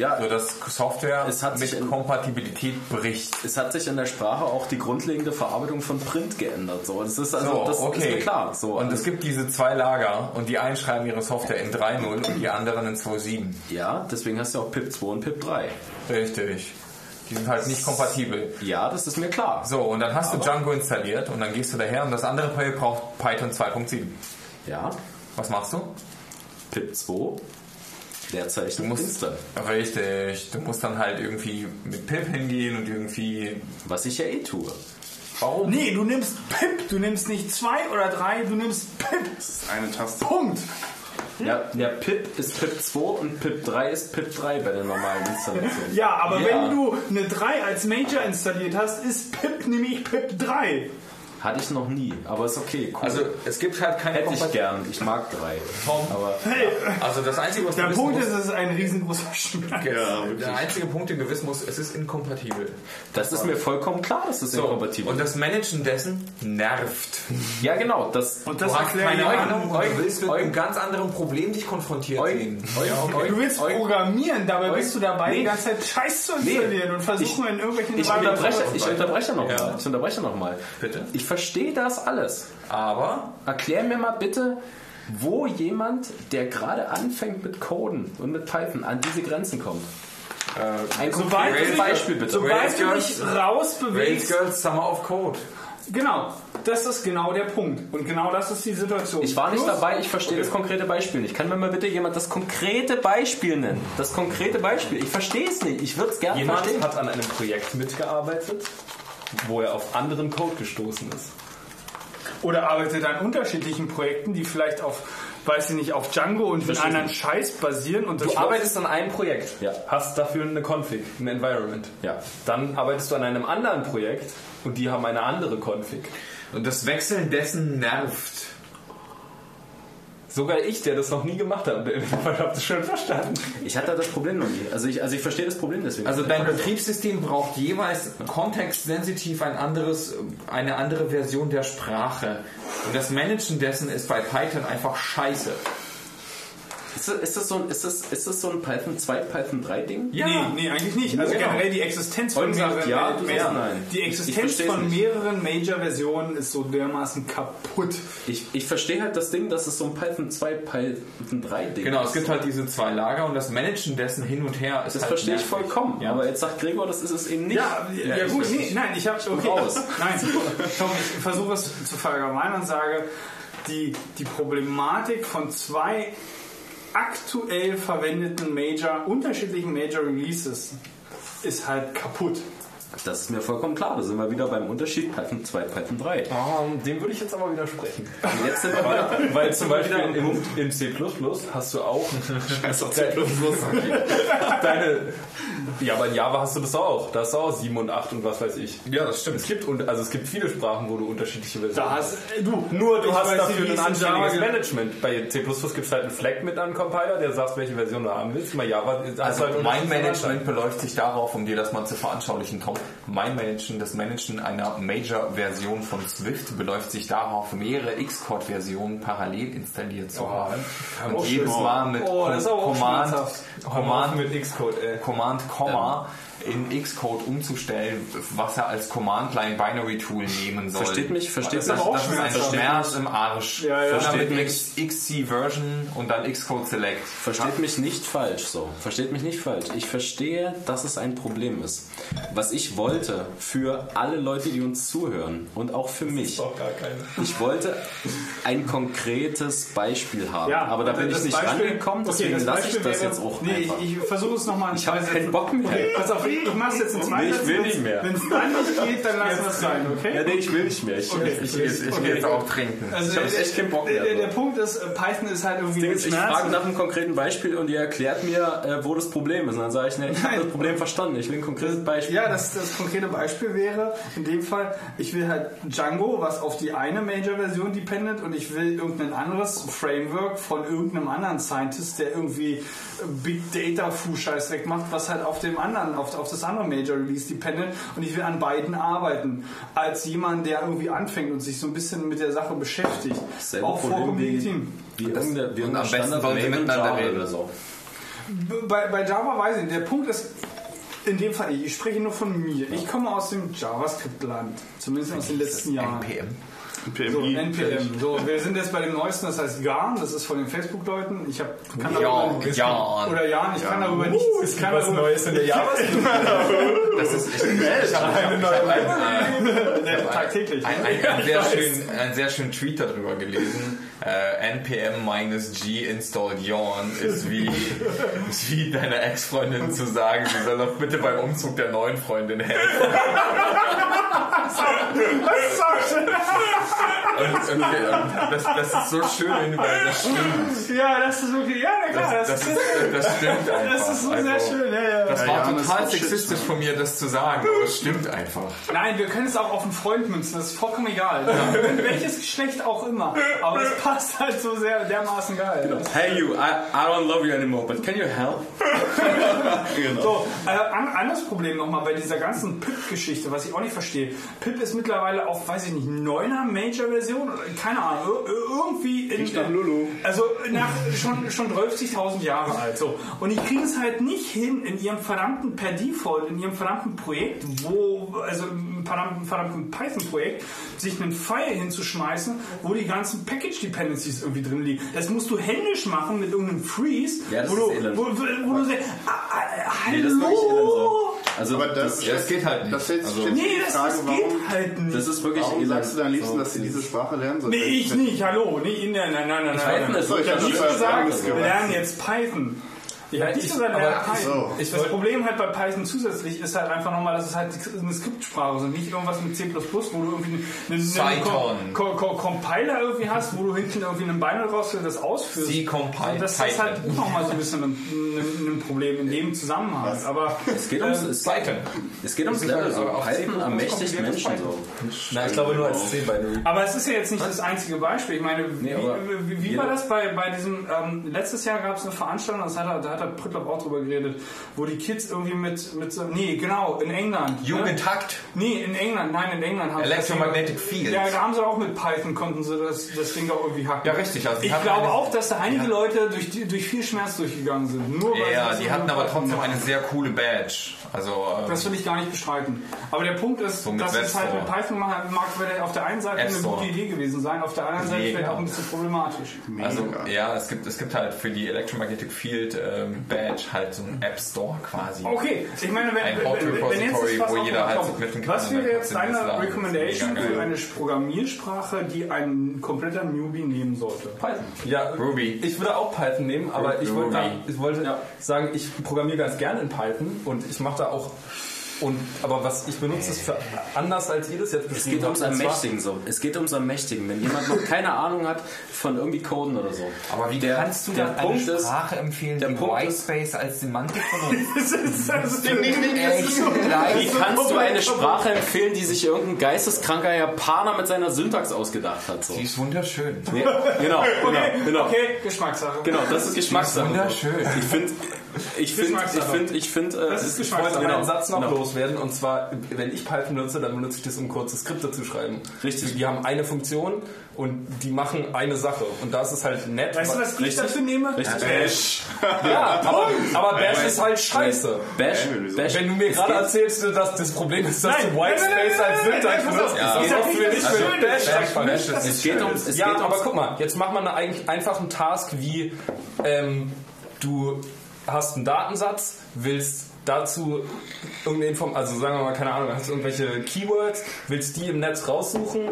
Ja, Sodass Software Es hat sich mit in- Kompatibilität bricht. es hat sich in der Sprache auch die grundlegende Verarbeitung von Print geändert. So, das ist also So, das okay. ist mir klar. So, und es gibt diese zwei Lager und die einen schreiben ihre Software in 3.0 und die anderen in 2.7. ja, deswegen hast du auch PIP 2 und PIP 3. Richtig. Die sind halt nicht kompatibel. Ja, das ist mir klar. So, und dann hast du Django installiert und dann gehst du daher und das andere Projekt braucht Python 2.7. Ja, Was machst du? PIP 2, Leerzeichen Du musst, Insta. richtig, du musst dann halt irgendwie mit Pip hingehen und irgendwie, Was ich ja eh tue. warum? Nee, du nimmst Pip. Du nimmst nicht zwei oder drei, du nimmst Pip. Das ist eine Taste. Punkt. Ja, ja, PIP ist PIP 2 und PIP 3 ist PIP 3 bei der normalen Installation. Ja, aber Ja. wenn du eine 3 als Major installiert hast, ist Pip nämlich Pip 3. Hatte ich noch nie, aber ist okay. Cool. Also es gibt halt keine hätte ich gern. Ich mag 3. Aber Also das Einzige, was Der Punkt musst, ist, es ist ein riesengroßer Schmerz. Ja, der einzige Punkt, den du wissen musst, es ist inkompatibel. das ist mir vollkommen klar, dass das So, inkompatibel und das Managen dessen nervt. ist. Ja, genau. Das, Und das Du hast erklärt keine Ahnung und du willst mit einem ganz anderen Problem dich konfrontiert sehen. Du willst programmieren, dabei bist du dabei, die ganze Zeit Scheiß zu installieren und versuchen in irgendwelchen ich unterbreche, ich unterbreche nochmal. Ich unterbreche nochmal. Bitte? Ich verstehe das alles. Aber Erklär mir mal bitte, wo jemand, der gerade anfängt mit Coden und mit Python, an diese Grenzen kommt. Ein Sobald konkretes Beispiel bitte. Sobald Rails du dich Rails rausbewegst, Girls Summer of Code. Genau, das ist genau der Punkt. Und genau das ist die Situation. Ich war nicht Plus- dabei, ich verstehe das konkrete Beispiel nicht. Kann mir mal bitte jemand das konkrete Beispiel nennen? Das konkrete Beispiel. Ich verstehe es nicht. Ich würde es gerne Jemand verstehen. hat an einem Projekt mitgearbeitet, wo er auf anderen Code gestoßen ist. Oder arbeitet an unterschiedlichen Projekten, die vielleicht auf, weiß ich nicht, auf Django und mit anderen Scheiß basieren. Und Du arbeitest an einem Projekt, Ja. hast dafür eine Config, ein Environment. Ja. Dann arbeitest du an einem anderen Projekt und die haben eine andere Config. Und das Wechseln dessen nervt. Sogar ich, der das noch nie gemacht hat, habe das schon verstanden. Ich hatte das Problem noch nie. Also ich, also ich verstehe das Problem deswegen. Also dein Betriebssystem braucht jeweils kontextsensitiv ein anderes, eine andere Version der Sprache. Und das Managen dessen ist bei Python einfach scheiße. Ist, das, ist, das so ein, ist, das, ist das so ein Python 2, Python 3 Ding? Nee, nee, eigentlich nicht. Also Genau. generell die Existenz von Holm sagt mehreren, ja, du nein. die Ich Existenz von nicht. mehreren Major-Versionen ist so dermaßen kaputt. Ich, ich verstehe halt das Ding, dass es so ein Python 2, Python 3 Ding Genau, ist. es gibt halt diese zwei Lager und das Managen dessen hin und her ist Das halt verstehe ich nervig. vollkommen. Ja. Aber jetzt sagt Gregor, das ist es eben nicht. Ja, ja, ich gut, nee, nein, ich habe okay, raus. nein, Tom, ich versuche es zu verallgemeinern und sage, die, die Problematik von zwei aktuell verwendeten Major, unterschiedlichen Major Releases ist halt kaputt. Das ist mir vollkommen klar. Da sind wir wieder beim Unterschied Python 2, Python 3. Ähm, dem würde ich jetzt aber widersprechen. Und jetzt sind wir wieder, Weil zum Beispiel in, in C hast du auch Scheiß auf C++. deine. Ja, aber in Java hast du das auch. Da hast du auch 7 und 8 und was weiß ich. Ja, das stimmt. Es gibt, und- also es gibt viele Sprachen, wo du unterschiedliche Versionen Da hast du, Nur du hast dafür ein anständiges. Management. Bei C++ gibt es halt einen Flag mit einem Compiler, der sagt, welche Version du haben willst. Bei Java Also halt mein Management beläuft sich darauf, um dir das mal zu veranschaulichen, Tom. Mein Managen, das Managen einer Major-Version von Swift beläuft sich darauf, mehrere Xcode-Versionen parallel installiert zu haben. Und Oh, jedes. Mal mit Oh, Command, schmerzhaft. Command, mit Xcode, ey. Command, Komma in Xcode umzustellen, was er als Command-Line Binary Tool nehmen soll. Versteht mich, versteht das, mich. das, auch das ist ein. Schmerz im Arsch. Ja, ja. Versteht mit mich. XC Version und dann Xcode Select. Versteht mich nicht falsch so. Versteht mich nicht falsch. Ich verstehe, dass es ein Problem ist. Was ich wollte für alle Leute, die uns zuhören und auch für mich, Auch gar keine. ich wollte ein konkretes Beispiel haben. Ja, aber da bin ich das nicht Beispiel- rangekommen, okay, deswegen das lasse ich das wäre- jetzt auch Nee, einfach. ich, ich versuche es nochmal. Ich habe keinen Bock mehr. Okay, pass auf, ich mache es jetzt in zwei Nee, ich will nicht mehr. Wenn es dann nicht geht, dann lassen wir es sein, okay? Ja, nee, ich will nicht mehr. Ich, Okay. Ich, ich, ich Okay. gehe jetzt auch trinken. Also Ich hab der, echt keinen Bock mehr, Der, der. Punkt ist, äh, Python ist halt irgendwie Ding ich frage nach einem konkreten Beispiel und ihr erklärt mir, äh, wo das Problem ist. Und dann sage ich, nee, ich habe das Problem verstanden. Ich will ein konkretes Beispiel. Ja, das, das konkrete Beispiel wäre in dem Fall, ich will halt Django, was auf die eine Major-Version dependet und ich will irgendein anderes Framework von irgendeinem anderen Scientist, der irgendwie äh, Big Data Fu-Scheiß wegmacht, was halt auf dem anderen, auf, auf das andere Major-Release dependet und ich will an beiden arbeiten. Als jemand, der irgendwie anfängt und sich so ein bisschen mit der Sache beschäftigt. Selbe Auch vollkommen wie, legitim. wie wie und am besten wollen Maven miteinander reden. Oder so. Bei, bei Java weiß ich. Der Punkt ist, in dem Fall, ich spreche nur von mir. Ich komme aus dem JavaScript-Land. Zumindest aus den letzten Jahren. NPM. So, PMI. NPM. So, wir sind jetzt bei dem neuesten, das heißt Garn, das ist von den Facebook-Leuten. Ich hab, kann Yarn, darüber, Yarn. Oder Jan, ich kann darüber nichts. Ich kann Was darüber, Neues in der Java? Das ist ich, ich habe eine neue tagtäglich. ein, ein, ein, sehr schön, einen sehr schönen Tweet darüber gelesen. Äh, npm-g install yawn ist wie, ist wie deiner Ex-Freundin zu sagen, sie soll doch bitte beim Umzug der neuen Freundin helfen. Und, und, und das, das ist so schön, weil das stimmt. Ja, das ist wirklich, ja, na klar, Das, das, das, ist, das stimmt einfach. das ist so sehr Also, schön. Ja, ja. Das Ja, war ist total sexistisch von mir, das zu sagen, aber es stimmt einfach. Nein, wir können es auch auf einen Freund münzen, das ist vollkommen egal. Welches Geschlecht auch immer. Aber es passt halt so sehr dermaßen geil. Hey you, I, I don't love you anymore, but can you help? So, äh, an, anderes Problem nochmal bei dieser ganzen Pip-Geschichte, was ich auch nicht verstehe. Pip ist mittlerweile auf, weiß ich nicht, neuner Major-Version, oder keine Ahnung, ir- ir- irgendwie in, nach Lulu. Also nach schon, schon 12.000 Jahre alt. So. Und die kriegen es halt nicht hin in ihrem verdammten, per Default, in ihrem verdammten Projekt, wo, also im verdammten, verdammten Python-Projekt, sich einen File hinzuschmeißen, wo die ganzen Package-Dependencies irgendwie drin liegen. Das musst du händisch machen mit irgendeinem Freeze, Ja, das wo, ist du, elend. wo, wo, wo du sagst, ah, ah, das elend hallo! so. Also Aber das, Ja, das geht halt nicht. Das Also- Nee, das, Frage, das warum, geht halt nicht. das ist wirklich warum sagst du dann am liebsten, So, dass sie diese Sprache lernen sollen? Nee, ich nicht, hallo. Nee, nein, nein, nein, nein. Ich hab Ich das habe gesagt, gesagt, wir lernen jetzt Python. Ich habe nicht ich- aber ich- Python. so. ich das Problem halt bei Python zusätzlich ist halt einfach nochmal, dass es halt eine Skriptsprache ist und nicht irgendwas mit C++, wo du irgendwie einen, einen, einen Python. Co Co Compiler irgendwie hast, wo du hinten irgendwie einen Binary rausführst, das ausführst. Sie compile Und das ist halt Python. nochmal so ein bisschen ein, ein, ein Problem in dem Zusammenhang. Aber Es geht ums, ähm, es, Python. es geht ums Level. halt So. auch Python ermächtigt Menschen so. Na, ich glaube nur als C-Binary. Aber es ist ja jetzt nicht das einzige Beispiel. Ich meine, wie, aber wie, wie war das bei, bei diesem, ähm, letztes Jahr gab es eine Veranstaltung, das hat, er- da hat der Prittloff auch drüber geredet, wo die Kids irgendwie mit, mit so, nee, genau, in England. Ne? Jugendhakt. Nee, in England, nein, in England haben Electromagnetic Fields. Ja, da haben sie auch mit Python, konnten sie das, das Ding auch irgendwie hacken. Ja, richtig, also ich glaube eine- auch, dass da einige Leute durch, die- durch viel Schmerz durchgegangen sind. Nur weil Ja, die hatten aber trotzdem eine sehr coole Badge. Also, ähm, Das will ich gar nicht bestreiten. Aber der Punkt ist, So dass es halt mit. Python machen mag vielleicht auf der einen Seite eine gute Idee gewesen sein, auf der anderen Seite Mega. vielleicht auch ein bisschen problematisch. also ja, es gibt, es gibt halt für die Electromagnetic Field ähm, Badge halt so einen App Store quasi. Okay, ich meine, wenn, Ein wenn, wenn, wenn jetzt was wo jeder halt mitnehmen kann Was wäre jetzt deine. Recommendation für eine Programmiersprache, die ein kompletter Newbie nehmen sollte? Python. Ja, Ruby. Ich würde auch Python nehmen, aber ich wollte, Ruby. ich wollte sagen, ich programmiere ganz gerne in Python und ich mache da auch. Und, aber was ich benutze es für anders als jedes jetzt Es geht ums Ermächtigen so. Es geht ums Ermächtigen. Wenn jemand noch keine Ahnung hat von irgendwie Coden oder so. Aber wie Der- kannst du der dann Punkt eine ist- Sprache empfehlen, der die Punkt ist- Whitespace als Semantik benutzt? Das ist, das ist, Echt Wie kannst du eine Sprache empfehlen, die sich irgendein geisteskranker Japaner mit seiner Syntax ausgedacht hat? So. Die ist wunderschön. Nee, genau, genau, genau. Okay, Geschmackssache. Genau, das ist Geschmackssache. Wunderschön. Ich finde, ich finde, ich finde, ich finde, äh, Das ist Ich wollte Geschmackssache. einen Satz noch genau. loswerden und zwar, wenn ich Python nutze, dann benutze ich das, um kurze Skripte zu schreiben. Richtig. Die haben eine Funktion und die machen eine Sache. Und da ist es halt nett. Weißt du, was ich Richtig. dafür nehme? Richtig. Bash. Ja, aber, aber Bash ist halt scheiße. Bash? Bash. Wenn du mir gerade erzählst, dass das Problem ist, dass Nein, du Whitespace nein, nein, als nein, Syntax nein, nein, benutzt, das Ich auch nicht, für dass dich es mit schön Bash ist. einfach Nicht, dass Es geht ums, es Ja, geht aber guck mal, jetzt macht man eigentlich einfach einen Task wie ähm, du hast einen Datensatz, willst dazu irgendeine Inform also sagen wir mal, keine Ahnung, hast irgendwelche Keywords, willst die im Netz raussuchen,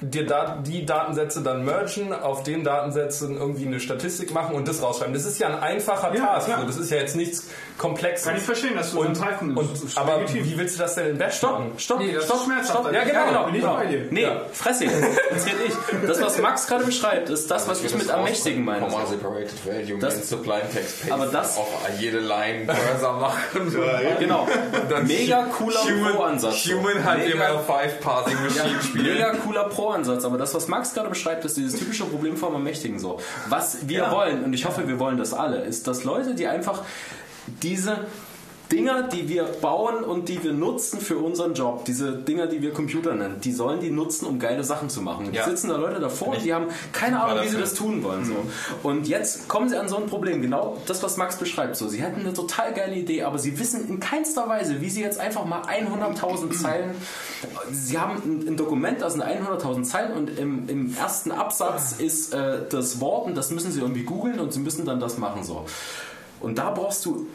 dir da, die Datensätze dann mergen, auf den Datensätzen irgendwie eine Statistik machen und das rausschreiben. Das ist ja ein einfacher Ja, Task, so. das ist ja jetzt nichts Komplexes. Kann ich verstehen, dass du und, so einen Python und. Das ist Aber wie willst du das denn in Bash machen? Stopp, Nee, das stopp, stopp. Ja, genau, genau. Bin ich genau. bei dir. Nee, Fresse jetzt. Jetzt red ich. Das, was Max gerade beschreibt, ist das, was ich mit Ermächtigen meine. Komma separated value, Das- das Sublime Text Paste Aber das- auf jede Line Cursor machen. Genau. Mega cooler Pro-Ansatz. Human hat Mega- ML5 Parsing Machine spielen. Mega cooler Pro-Ansatz, aber das, was Max gerade beschreibt, ist dieses typische Problem vom Ermächtigen so. Was wir wollen, und ich hoffe, wir wollen das alle, ist, dass Leute, die einfach diese Dinger, die wir bauen und die wir nutzen für unseren Job, diese Dinger, die wir Computer nennen, die sollen die nutzen, um geile Sachen zu machen. Ja. sitzen da Leute davor und die haben keine Ahnung, wie sie das tun wollen. So. Und jetzt kommen sie an so ein Problem, genau das, was Max beschreibt. So, sie hätten eine total geile Idee, aber sie wissen in keinster Weise, wie sie jetzt einfach mal 100.000 Zeilen, sie haben ein, ein Dokument, das sind 100.000 Zeilen und im, im ersten Absatz ist äh, das Wort und das müssen sie irgendwie googeln und sie müssen dann das machen. So. Und da brauchst du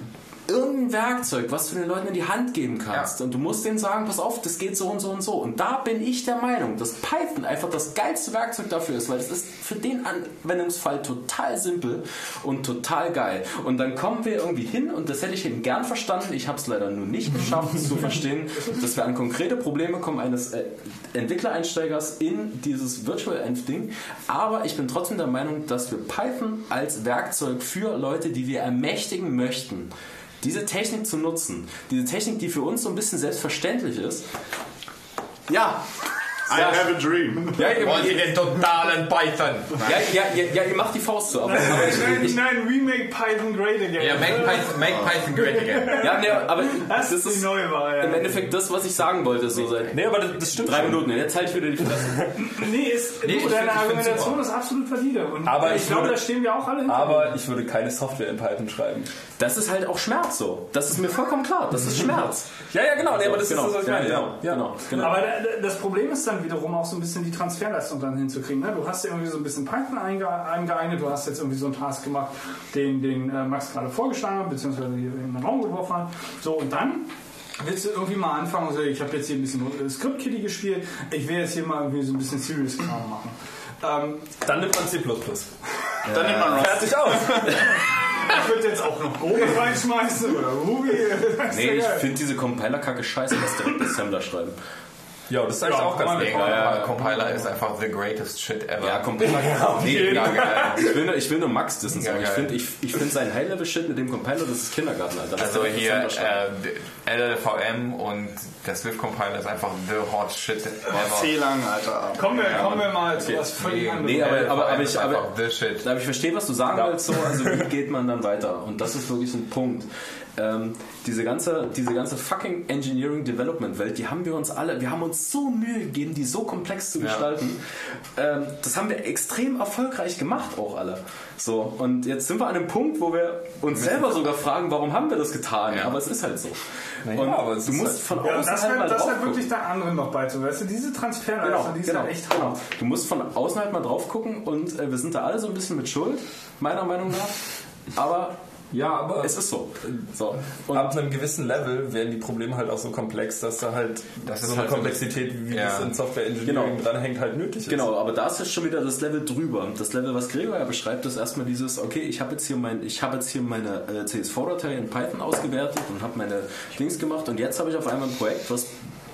irgendein Werkzeug, was du den Leuten in die Hand geben kannst. Und du musst denen sagen, pass auf, das geht so und so und so. Und da bin ich der Meinung, dass Python einfach das geilste Werkzeug dafür ist, weil es ist für den Anwendungsfall total simpel und total geil. Und dann kommen wir irgendwie hin, und das hätte ich eben gern verstanden, ich habe es leider nur nicht geschafft es zu verstehen, dass wir an konkrete Probleme kommen eines äh, Entwicklereinsteigers in dieses Virtual Env Ding. Aber ich bin trotzdem der Meinung, dass wir Python als Werkzeug für Leute, die wir ermächtigen möchten, diese Technik zu nutzen, diese Technik, die für uns so ein bisschen selbstverständlich ist. Ja, I have a dream. ja, ihr, Wollt ihr den totalen Python? ja, ja, ja, ja, ihr macht die Faust so. Aber, aber ich, Nein, ich, nein, remake Python great again. Ja, make Python, make Python great again. ja, nee, aber das, das ist die neue Variante. im Endeffekt das, was ich sagen wollte, so seit Nee, aber das, das stimmt drei. Minuten. Jetzt halt wieder die Fresse. Nee, ist, Nee, du, deine find- Argumentation ist absolut valide. Und Aber ich, ich glaube, würde- da stehen wir auch alle hinter. Aber ich würde keine Software in Python schreiben. Das ist halt auch Schmerz so. Das ist mir vollkommen klar. Das ist Schmerz. Ja, ja, genau. Nee, aber das genau, ist das, was ich ja, meine. genau, Ja. genau, genau. Aber da- das Problem ist dann wiederum auch so ein bisschen die Transferleistung dann hinzukriegen. Ne? Du hast ja irgendwie so ein bisschen Python einge eingeeignet, du hast jetzt irgendwie so einen Task gemacht, den, den äh, Max gerade vorgeschlagen hat, beziehungsweise hier in den Raum geworfen hat. So, und dann willst du irgendwie mal anfangen und sagen, ich habe jetzt hier ein bisschen äh, Script Kitty gespielt, ich will jetzt hier mal irgendwie so ein bisschen Serious Kram machen. Ähm, Dann nimmt man C++. Dann nimmt man Rust. Fertig aus. ich würde jetzt auch noch Go reinschmeißen oder Ruby. Nee, ich finde diese Compiler-Kacke scheiße, lass direkt Assembler schreiben. Ja, das ist eigentlich Ja, auch ganz mega. Ja, Compiler ist einfach the greatest shit ever. Ja, Compiler. nee, ja, ja, ich, will nur, ich will nur Max dissen. So. Ja, Ich geil. finde ich, ich find sein High-Level-Shit mit dem Compiler, das ist Kindergarten, Alter. Lass Also direkt hier äh, LLVM und der Swift Compiler ist einfach the hot shit ever. C lang, Alter. Kommen wir, kommen wir mal zu was völlig Nee, anderem. Nee, aber, aber, aber, ich, ist aber, aber ich verstehe, was du sagen willst. So, also wie geht man dann weiter? Und das ist wirklich ein Punkt. Ähm, diese ganze, diese ganze fucking Engineering Development Welt, die haben wir uns alle, wir haben uns so Mühe gegeben, die so komplex zu gestalten. Ähm, das haben wir extrem erfolgreich gemacht, auch alle. So, und jetzt sind wir an einem Punkt, wo wir uns selber sogar fragen, warum haben wir das getan? Ja. Aber es ist halt so. Naja, und aber du musst halt- von Ja, außen das halt halt, mal das drauf halt wirklich gucken. der anderen noch beizu. Weißt du, diese Transferleistung, Genau, die ist genau, halt echt genau. hart. Du musst von außen halt mal drauf gucken und äh, wir sind da alle so ein bisschen mit Schuld, meiner Meinung nach. Aber Ja, aber es ist so. so. Und ab einem gewissen Level werden die Probleme halt auch so komplex, dass da halt Das so eine halt- Komplexität, wie Ja. das in Software Engineering Genau. dranhängt, halt nötig ist. Genau, aber da ist jetzt schon wieder das Level drüber. Das Level, was Gregor ja beschreibt, ist erstmal dieses, okay, ich habe jetzt hier mein, ich habe jetzt hier meine äh, CSV-Datei in Python ausgewertet und habe meine Dings gemacht und jetzt habe ich auf einmal ein Projekt, was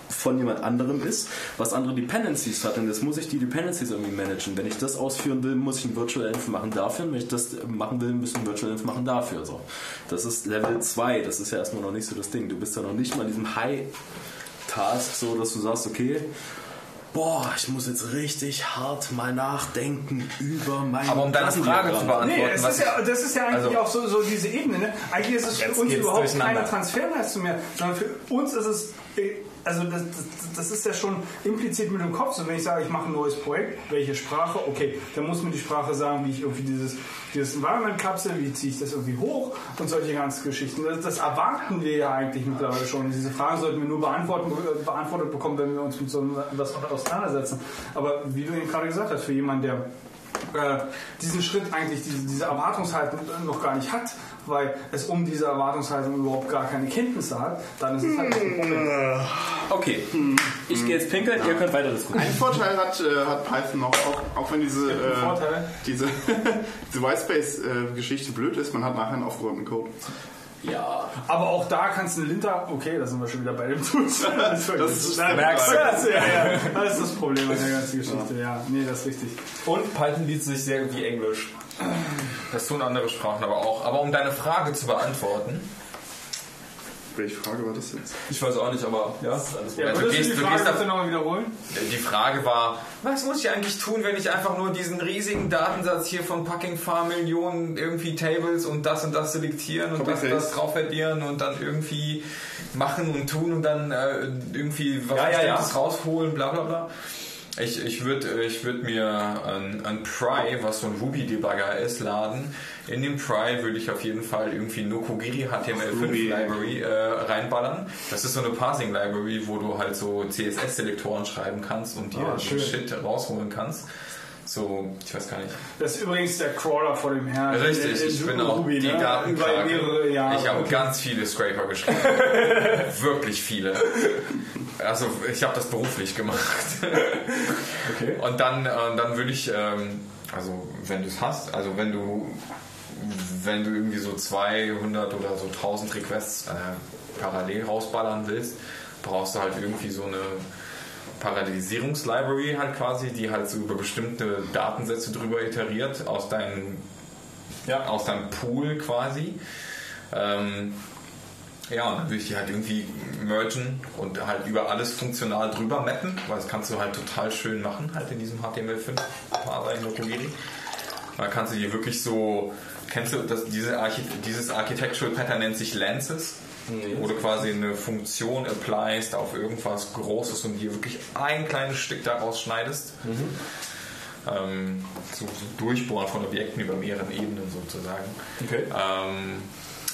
von jemand anderem ist, was andere Dependencies hat und jetzt muss ich die Dependencies irgendwie managen. Wenn ich das ausführen will, muss ich ein Virtual Env machen dafür und wenn ich das machen will, muss ich ein Virtual Env machen dafür. So. Das ist Level 2, das ist ja erstmal noch nicht so das Ding. Du bist ja noch nicht mal in diesem High Task, so dass du sagst, okay, boah, ich muss jetzt richtig hart mal nachdenken über mein Aber um deine Frage zu beantworten, Nee, es was ist ja, das ist ja eigentlich Also- auch so, so diese Ebene. Ne? Eigentlich ist es für uns überhaupt keine Transferleistung mehr, sondern für uns ist es, äh, also das, das, das ist ja schon implizit mit dem Kopf. So, wenn ich sage, ich mache ein neues Projekt, welche Sprache, okay, dann muss mir die Sprache sagen, wie ich irgendwie dieses, dieses Environment kapsel, wie ziehe ich das irgendwie hoch und solche ganzen Geschichten. Das, das erwarten wir ja eigentlich mittlerweile schon. Diese Fragen sollten wir nur beantworten, beantwortet bekommen, wenn wir uns mit so etwas auseinandersetzen. Aber wie du eben gerade gesagt hast, für jemanden, der äh, diesen Schritt eigentlich, diese Erwartungshaltung noch gar nicht hat, weil es um diese Erwartungshaltung überhaupt gar keine Kenntnisse hat, dann ist es halt ein Problem. Okay, ich gehe jetzt pinkeln, ihr könnt weiter diskutieren. Ein Vorteil hat, äh, hat Python noch, auch, auch wenn diese, äh, diese, diese Whitespace-Geschichte blöd ist, man hat nachher einen aufgeräumten Code. Ja, Aber auch da kannst du eine Linter, okay, da sind wir schon wieder bei dem Tools. Das ist, Das ist- Nein, merkst du. das, ja, ja, das ist das Problem an der ganzen Geschichte. Ja, nee, das ist richtig. Und Python liest sich sehr wie Englisch. Das tun andere Sprachen aber auch. Aber um deine Frage zu beantworten, Welche Frage war das jetzt? Ich weiß auch nicht, aber ja, ist alles gut. Ja, du würdest gehst- du die du Frage gehst nochmal wiederholen? die Frage war, was muss ich eigentlich tun, wenn ich einfach nur diesen riesigen Datensatz hier von Packing Farm Millionen irgendwie Tables und das und das selektieren und das und das drauf addieren und dann irgendwie machen und tun und dann äh, irgendwie was Ja, ja, ja. Rausholen, bla bla bla. Ich, ich würde ich würd mir ein, ein Pry, was so ein Ruby-Debugger ist, laden. In den Pry würde ich auf jeden Fall irgendwie Nokogiri HTML5 Ruby. Library äh, reinballern. Das ist so eine Parsing Library, wo du halt so CSS-Selektoren schreiben kannst und dir Ah. Shit rausholen kannst. So, ich weiß gar nicht. Das ist übrigens der Crawler vor dem Herrn. Richtig, ich bin Ruby, auch die ne? Über mehrere Jahre. Ich habe ganz viele Scraper geschrieben. Wirklich viele. Also ich habe das beruflich gemacht. Okay. Und dann, äh, dann würde ich, ähm, also wenn du es hast, also wenn du, wenn du irgendwie so 200 oder so 1000 Requests äh, parallel rausballern willst, brauchst du halt irgendwie so eine Parallelisierungslibrary halt quasi, die halt so über bestimmte Datensätze drüber iteriert aus deinem, ja, aus deinem Pool quasi. Ähm, ja, und dann würde ich die halt irgendwie mergen und halt über alles funktional drüber mappen, weil das kannst du halt total schön machen, halt in diesem HTML5-Parser in Nokogiri. Da kannst du die wirklich so, kennst du das, diese Archi dieses Architectural Pattern nennt sich Lances, wo du quasi eine Funktion applyst auf irgendwas Großes und dir wirklich ein kleines Stück daraus schneidest. Ähm, so, so Durchbohren von Objekten über mehreren Ebenen sozusagen. Okay. Ähm,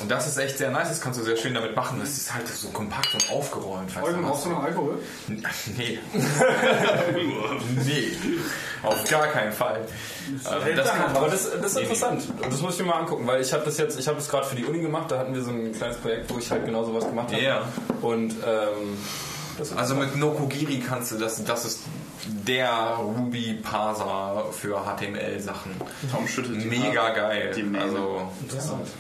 Und das ist echt sehr nice, das kannst du sehr schön damit machen. Das ist halt so kompakt und aufgeräumt. Eugen, du, brauchst du noch Alkohol? Nee. nee. Auf gar keinen Fall. Also das kann, Aber das, das ist interessant. Und das muss ich mir mal angucken, weil ich habe das jetzt, ich habe das gerade für die Uni gemacht, da hatten wir so ein kleines Projekt, wo ich halt genau sowas gemacht habe. Ja. Und ähm, das ist Also mit Nokogiri kannst du das, das ist der Ruby-Parser für HTML-Sachen. Tom schüttelt die Mega geil. Also, interessant. Ja,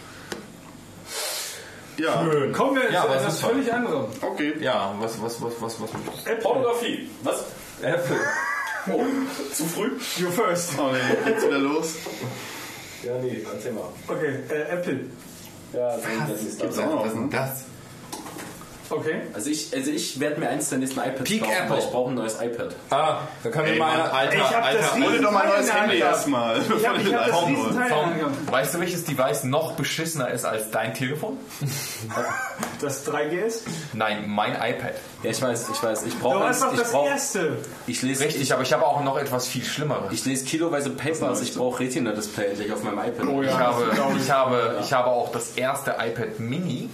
Kommen wir Ja, zu aber etwas völlig anderem. okay. ja, was, was, was, was, was du? Pornografie. Was? Apple. Oh, zu früh? You first. Oh nee, geht's wieder los. Ja, nee, erzähl mal. Okay, äh, Apple. Ja, das ist Gibt's auch noch, Was ist denn das? Okay. Also ich, also ich werde mir eins der nächsten iPads Peak kaufen, Apple. weil ich brauche ein neues iPad. Ah, da kann mir mal einer. Alter, Ich hab das Alter, Hol dir doch mal ein neues Handy Hand erstmal. Ich habe ich hab das Riesenteil. Weißt du, welches Device noch beschissener ist als dein Telefon? Das 3GS? Nein, mein iPad. Ja, ich weiß, ich weiß. Ich Du brauche warst doch ich das brauch, erste. ich lese Richtig, aber ich habe auch noch etwas viel Schlimmeres. Ich lese kiloweise Papers, ich brauche Retina-Display endlich auf meinem iPad. Oh ja. Ich habe, ich, habe, ich habe auch das erste iPad Mini,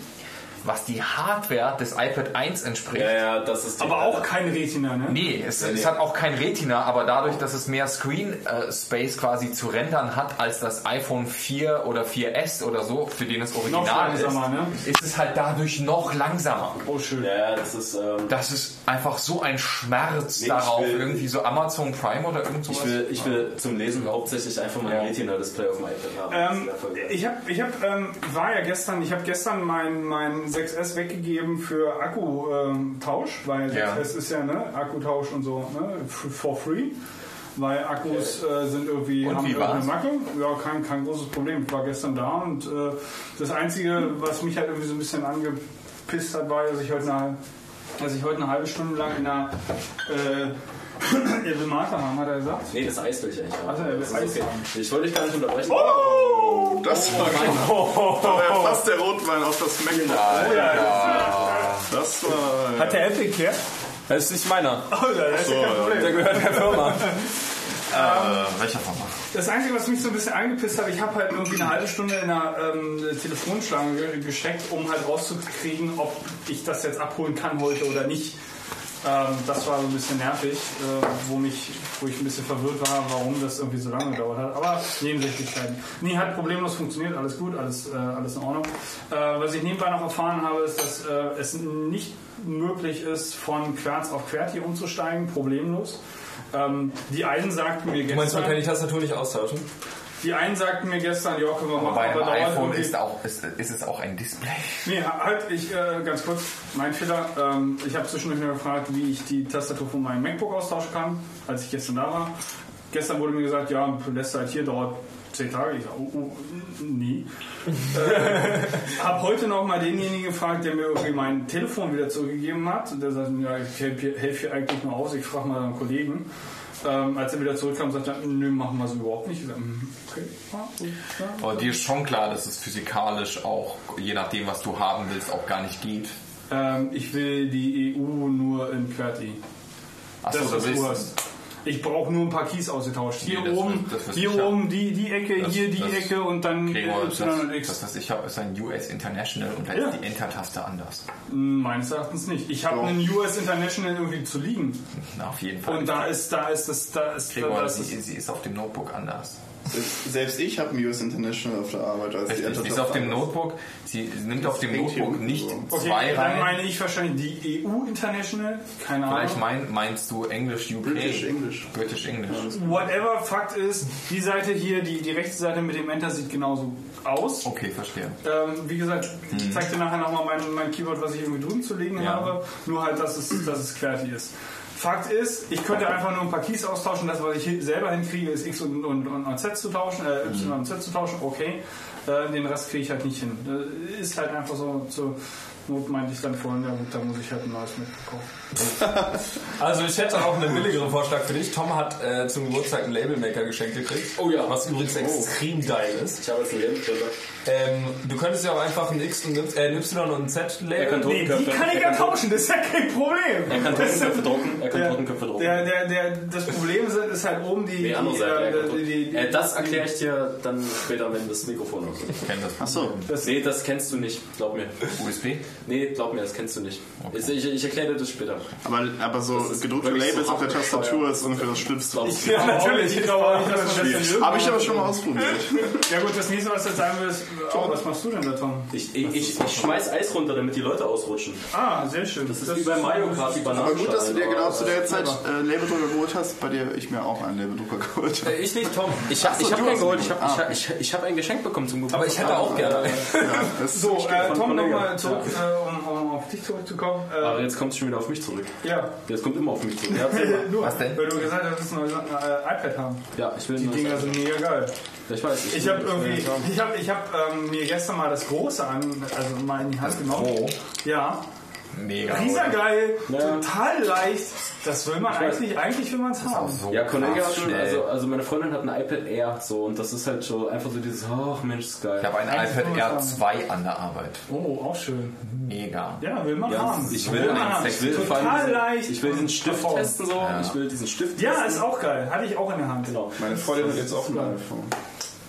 was die Hardware des iPad 1 entspricht. Ja, ja, das ist Aber auch kein Retina, ne? Nee, es, es hat auch kein Retina, aber dadurch, dass es mehr Screen äh, Space quasi zu rendern hat als das iPhone 4 oder 4S oder so, für den es original langsamer, ist, ne? ist es halt dadurch noch langsamer. Oh, schön. Ja, ja, das ist. Ähm, Das ist einfach so ein Schmerz Nee, darauf, will- irgendwie so Amazon Prime oder irgend sowas. ich, will, ich will zum Lesen hauptsächlich einfach mal ein Ja. Retina-Display auf dem iPad haben. Ähm, ich habe, ich hab, ähm, war ja gestern, ich habe gestern mein, mein 6S weggegeben für Akkutausch, weil Ja. 6S ist ja ne, Akkutausch und so ne, for free. Weil Akkus äh, sind irgendwie Und haben irgendeine? Macke. Ja, kein, kein großes Problem. Ich war gestern da und äh, das Einzige, was mich halt irgendwie so ein bisschen angepisst hat, war, dass ich heute eine, dass ich heute eine halbe Stunde lang in einer äh, er will Martha haben, hat er gesagt. Nee, das Eis will ich eigentlich haben. Ach so, er will Eis okay. haben. Ich wollte dich gar nicht unterbrechen. Oh, das war knapp. Da war ja fast der Rotwein auf das MacBook. Das war... Hat der Apple geklärt? Das ist nicht meiner. Oh, das ist ja kein Problem. Der gehört der Firma. äh, welcher Firma? Das Einzige, was mich so ein bisschen angepisst hat, ich habe halt irgendwie eine halbe Stunde in einer ähm, Telefonschlange ge- gesteckt, um halt rauszukriegen, ob ich das jetzt abholen kann heute oder nicht. Ähm, das war so ein bisschen nervig, äh, wo, mich, wo ich ein bisschen verwirrt war, warum das irgendwie so lange gedauert hat. Aber Nebensächlichkeiten. Nee, hat problemlos funktioniert, alles gut, alles, äh, alles in Ordnung. Äh, was ich nebenbei noch erfahren habe, ist, dass äh, es nicht möglich ist, von Querz auf QWERTY umzusteigen, problemlos. Ähm, die einen sagten mir Du meinst, man kann gestern, die Tastatur nicht austauschen? Die einen sagten mir gestern, ja, können wir machen, Bei dauert iPhone ist, auch, ist, ist es auch ein Display. Nee, halt, ich, äh, ganz kurz, mein Fehler. Ähm, ich habe zwischendurch nur gefragt, wie ich die Tastatur von meinem MacBook austauschen kann, als ich gestern da war. Gestern wurde mir gesagt, ja, lässt halt hier, dauert 10 Tage. Ich sage, oh, oh, nee. äh, habe heute noch mal denjenigen gefragt, der mir irgendwie mein Telefon wieder zurückgegeben hat. Der sagt, ja, ich helfe helf hier eigentlich nur aus, ich frage mal einen Kollegen. Ähm, als er wieder zurückkam, sagt er, nö, machen wir so überhaupt nicht. Ich sag, hm, okay. Aber dir ist schon klar, dass es physikalisch auch, je nachdem, was du haben willst, auch gar nicht geht. Ähm, ich will die EU nur in QWERTY. Achso, Das da ist. Ich brauche nur ein paar Keys ausgetauscht. Hier Nee, das oben, wird- hier oben die, die Ecke, Das- hier die das- Ecke und dann Gregor, Y das, und X. das, was ich habe, ist ein US International und da Ja. ist die Enter-Taste anders. Meines Erachtens nicht. Ich habe einen US International irgendwie zu liegen. Na, auf jeden Fall. Und da ist, da ist das, da ist, Gregor, das sie, ist sie ist auf dem Notebook anders. Selbst ich habe ein US International auf der Arbeit. Als Richtig, ist auf dem. Notebook, sie nimmt auf dem Notebook nicht so. okay, zwei dann rein. meine ich wahrscheinlich die EU International. Keine Vielleicht Ahnung. mein, meinst du English UK? British English. British English. Whatever, Fakt ist, die Seite hier, die, die rechte Seite mit dem Enter sieht genauso aus. Okay, verstehe. Ähm, wie gesagt, ich zeig dir nachher nochmal mein, mein Keyboard, was ich irgendwie drüben zu legen. Ja. habe. Nur halt, dass es, dass es QWERTY ist. Fakt ist, ich könnte einfach nur ein paar Keys austauschen. Das, was ich selber hinkriege, ist X und, und, und Z zu tauschen, äh, Y Mhm. und Z zu tauschen. Okay. Äh, den Rest kriege ich halt nicht hin. Äh, ist halt einfach so, zur Not meinte ich dann vorhin, ja gut, da muss ich halt ein neues mitbekommen. Also ich hätte auch einen billigeren Vorschlag für dich. Tom hat äh, zum Geburtstag einen Labelmaker geschenkt gekriegt. Oh ja. Was übrigens extrem geil ist. Ich habe jetzt einen Lebensstelle. Ähm, du könntest ja auch einfach ein X und ein, äh, ein Y und ein Z Er kann Label. Nee, die kann ich ja tauschen, das ist ja kein Problem. Er kann Das ist- Totenköpfe drucken. Er kann Totenköpfe drucken. der, der, der, das Problem sind, ist halt oben die. Die andere die, Seite. äh, die, die, drucken. Äh, das erkläre ich dir dann später, wenn das Mikrofon Ich kenne das. Achso. Nee, das kennst du nicht, glaub mir. USB? Nee, glaub mir, das kennst du nicht. Ich, ich, ich erkläre dir das später. Aber, aber so ist gedruckte Labels so auf der Tastatur ist ungefähr das Schlimmste. Ja, natürlich. Ich glaube auch nicht, dass man das dann Habe ich aber schon mal ausprobiert. Ja gut, das nächste, was du jetzt sagen willst, oh, was machst du denn da, Tom? Ich, ich, ich, ich schmeiß Eis runter, damit die Leute ausrutschen. Ah, sehr schön. Das ist wie bei Mario Kart, die Bananen. Aber gut, dass du dir genau zu der Zeit äh, Labeldrucker geholt hast. Bei dir ich mir auch einen Labeldrucker geholt. habe. Ich nicht, Tom. Ich habe Ach so, ich hab du keinen hast geholt, ich habe Ah, ich, ich, ich hab ein Geschenk bekommen zum Geburtstag. Aber ich hätte auch gerne. Ja, So, äh, Tom, nochmal zurück, äh, um, um auf dich zurückzukommen. Äh, Aber jetzt kommt es schon wieder auf mich zurück. ja, Jetzt kommt immer auf mich zurück. Ja, nur, Was denn? weil du gesagt hast, du willst ein neues äh, iPad haben. ja ich will Die Dinger sind mega geil. Ich weiß. Ich habe irgendwie, ich habe ich hab, ähm, mir gestern mal das Große an, also mal in die Hand genommen. Pro. Ja, Mega. riesengeil, Ja. total leicht. Das will man eigentlich, eigentlich will man es haben. So Ja, Kollege hat schon, schnell. also, also meine Freundin hat ein iPad Air so und das ist halt so einfach so dieses, ach Mensch, ist geil. Ich habe ein iPad Air man 2 an der Arbeit. Oh, auch schön. Mega. Ja, will man Ja, haben. ich will, man haben. ich will total diesen, leicht. Ich will diesen Stift Perform. testen so. Ich will diesen Stift Ja, testen. ist auch geil. Hatte ich auch in der Hand. Genau. Meine Freundin hat jetzt auch ein iPhone.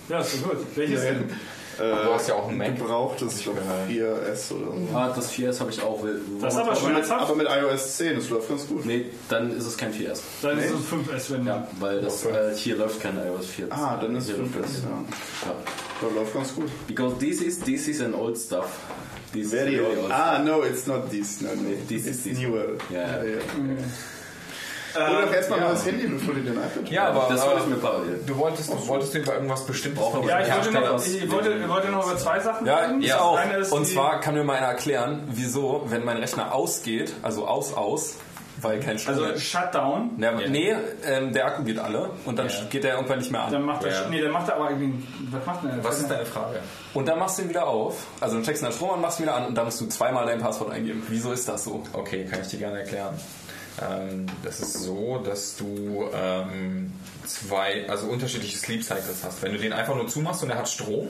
Ja, ist so gut. Welches denn? Du hast ja auch einen Mac. Gebrauchtes, ich glaube 4S oder so. Ah, das 4S habe ich auch. Das ist aber mit, schmerzhaft. aber mit iOS 10, das läuft ganz gut. Nee, dann ist es kein 4S. Dann ist es 5S, wenn Ja, weil das, äh, hier läuft kein iOS 4. Ah, dann ist hier 5S, läuft das. ja. Ja. Das läuft ganz gut. Because this is, this is an old stuff. This is Very really old. Ah, no, it's not this. No, no. This it's is this. newer. Ja, ja. ja. Oder doch erstmal ein neues Handy, bevor du den iPad Ja, aber Das äh, wollte ich mir parallel. du wolltest, wolltest du über irgendwas Bestimmtes von Ja, ich wollte, noch, ich, wollte, ich wollte noch über zwei Sachen Ja, reden. Das auch. Und zwar kann mir mal einer erklären, wieso, wenn mein Rechner ausgeht, also aus, aus, weil kein Strom Also Shutdown, Ja, Nee, ähm, der Akku geht alle und dann geht der irgendwann nicht mehr an. dann macht er, nee, dann macht er aber irgendwie, was macht er? Was ist deine Frage? Und dann machst du ihn wieder auf. Also dann steckst du den Strom an, machst ihn wieder an und dann musst du zweimal dein Passwort eingeben. Wieso ist das so? Okay, kann ich dir gerne erklären. Ähm, das ist so, dass du ähm, zwei, also unterschiedliche Sleep Cycles hast. Wenn du den einfach nur zumachst und er hat Strom,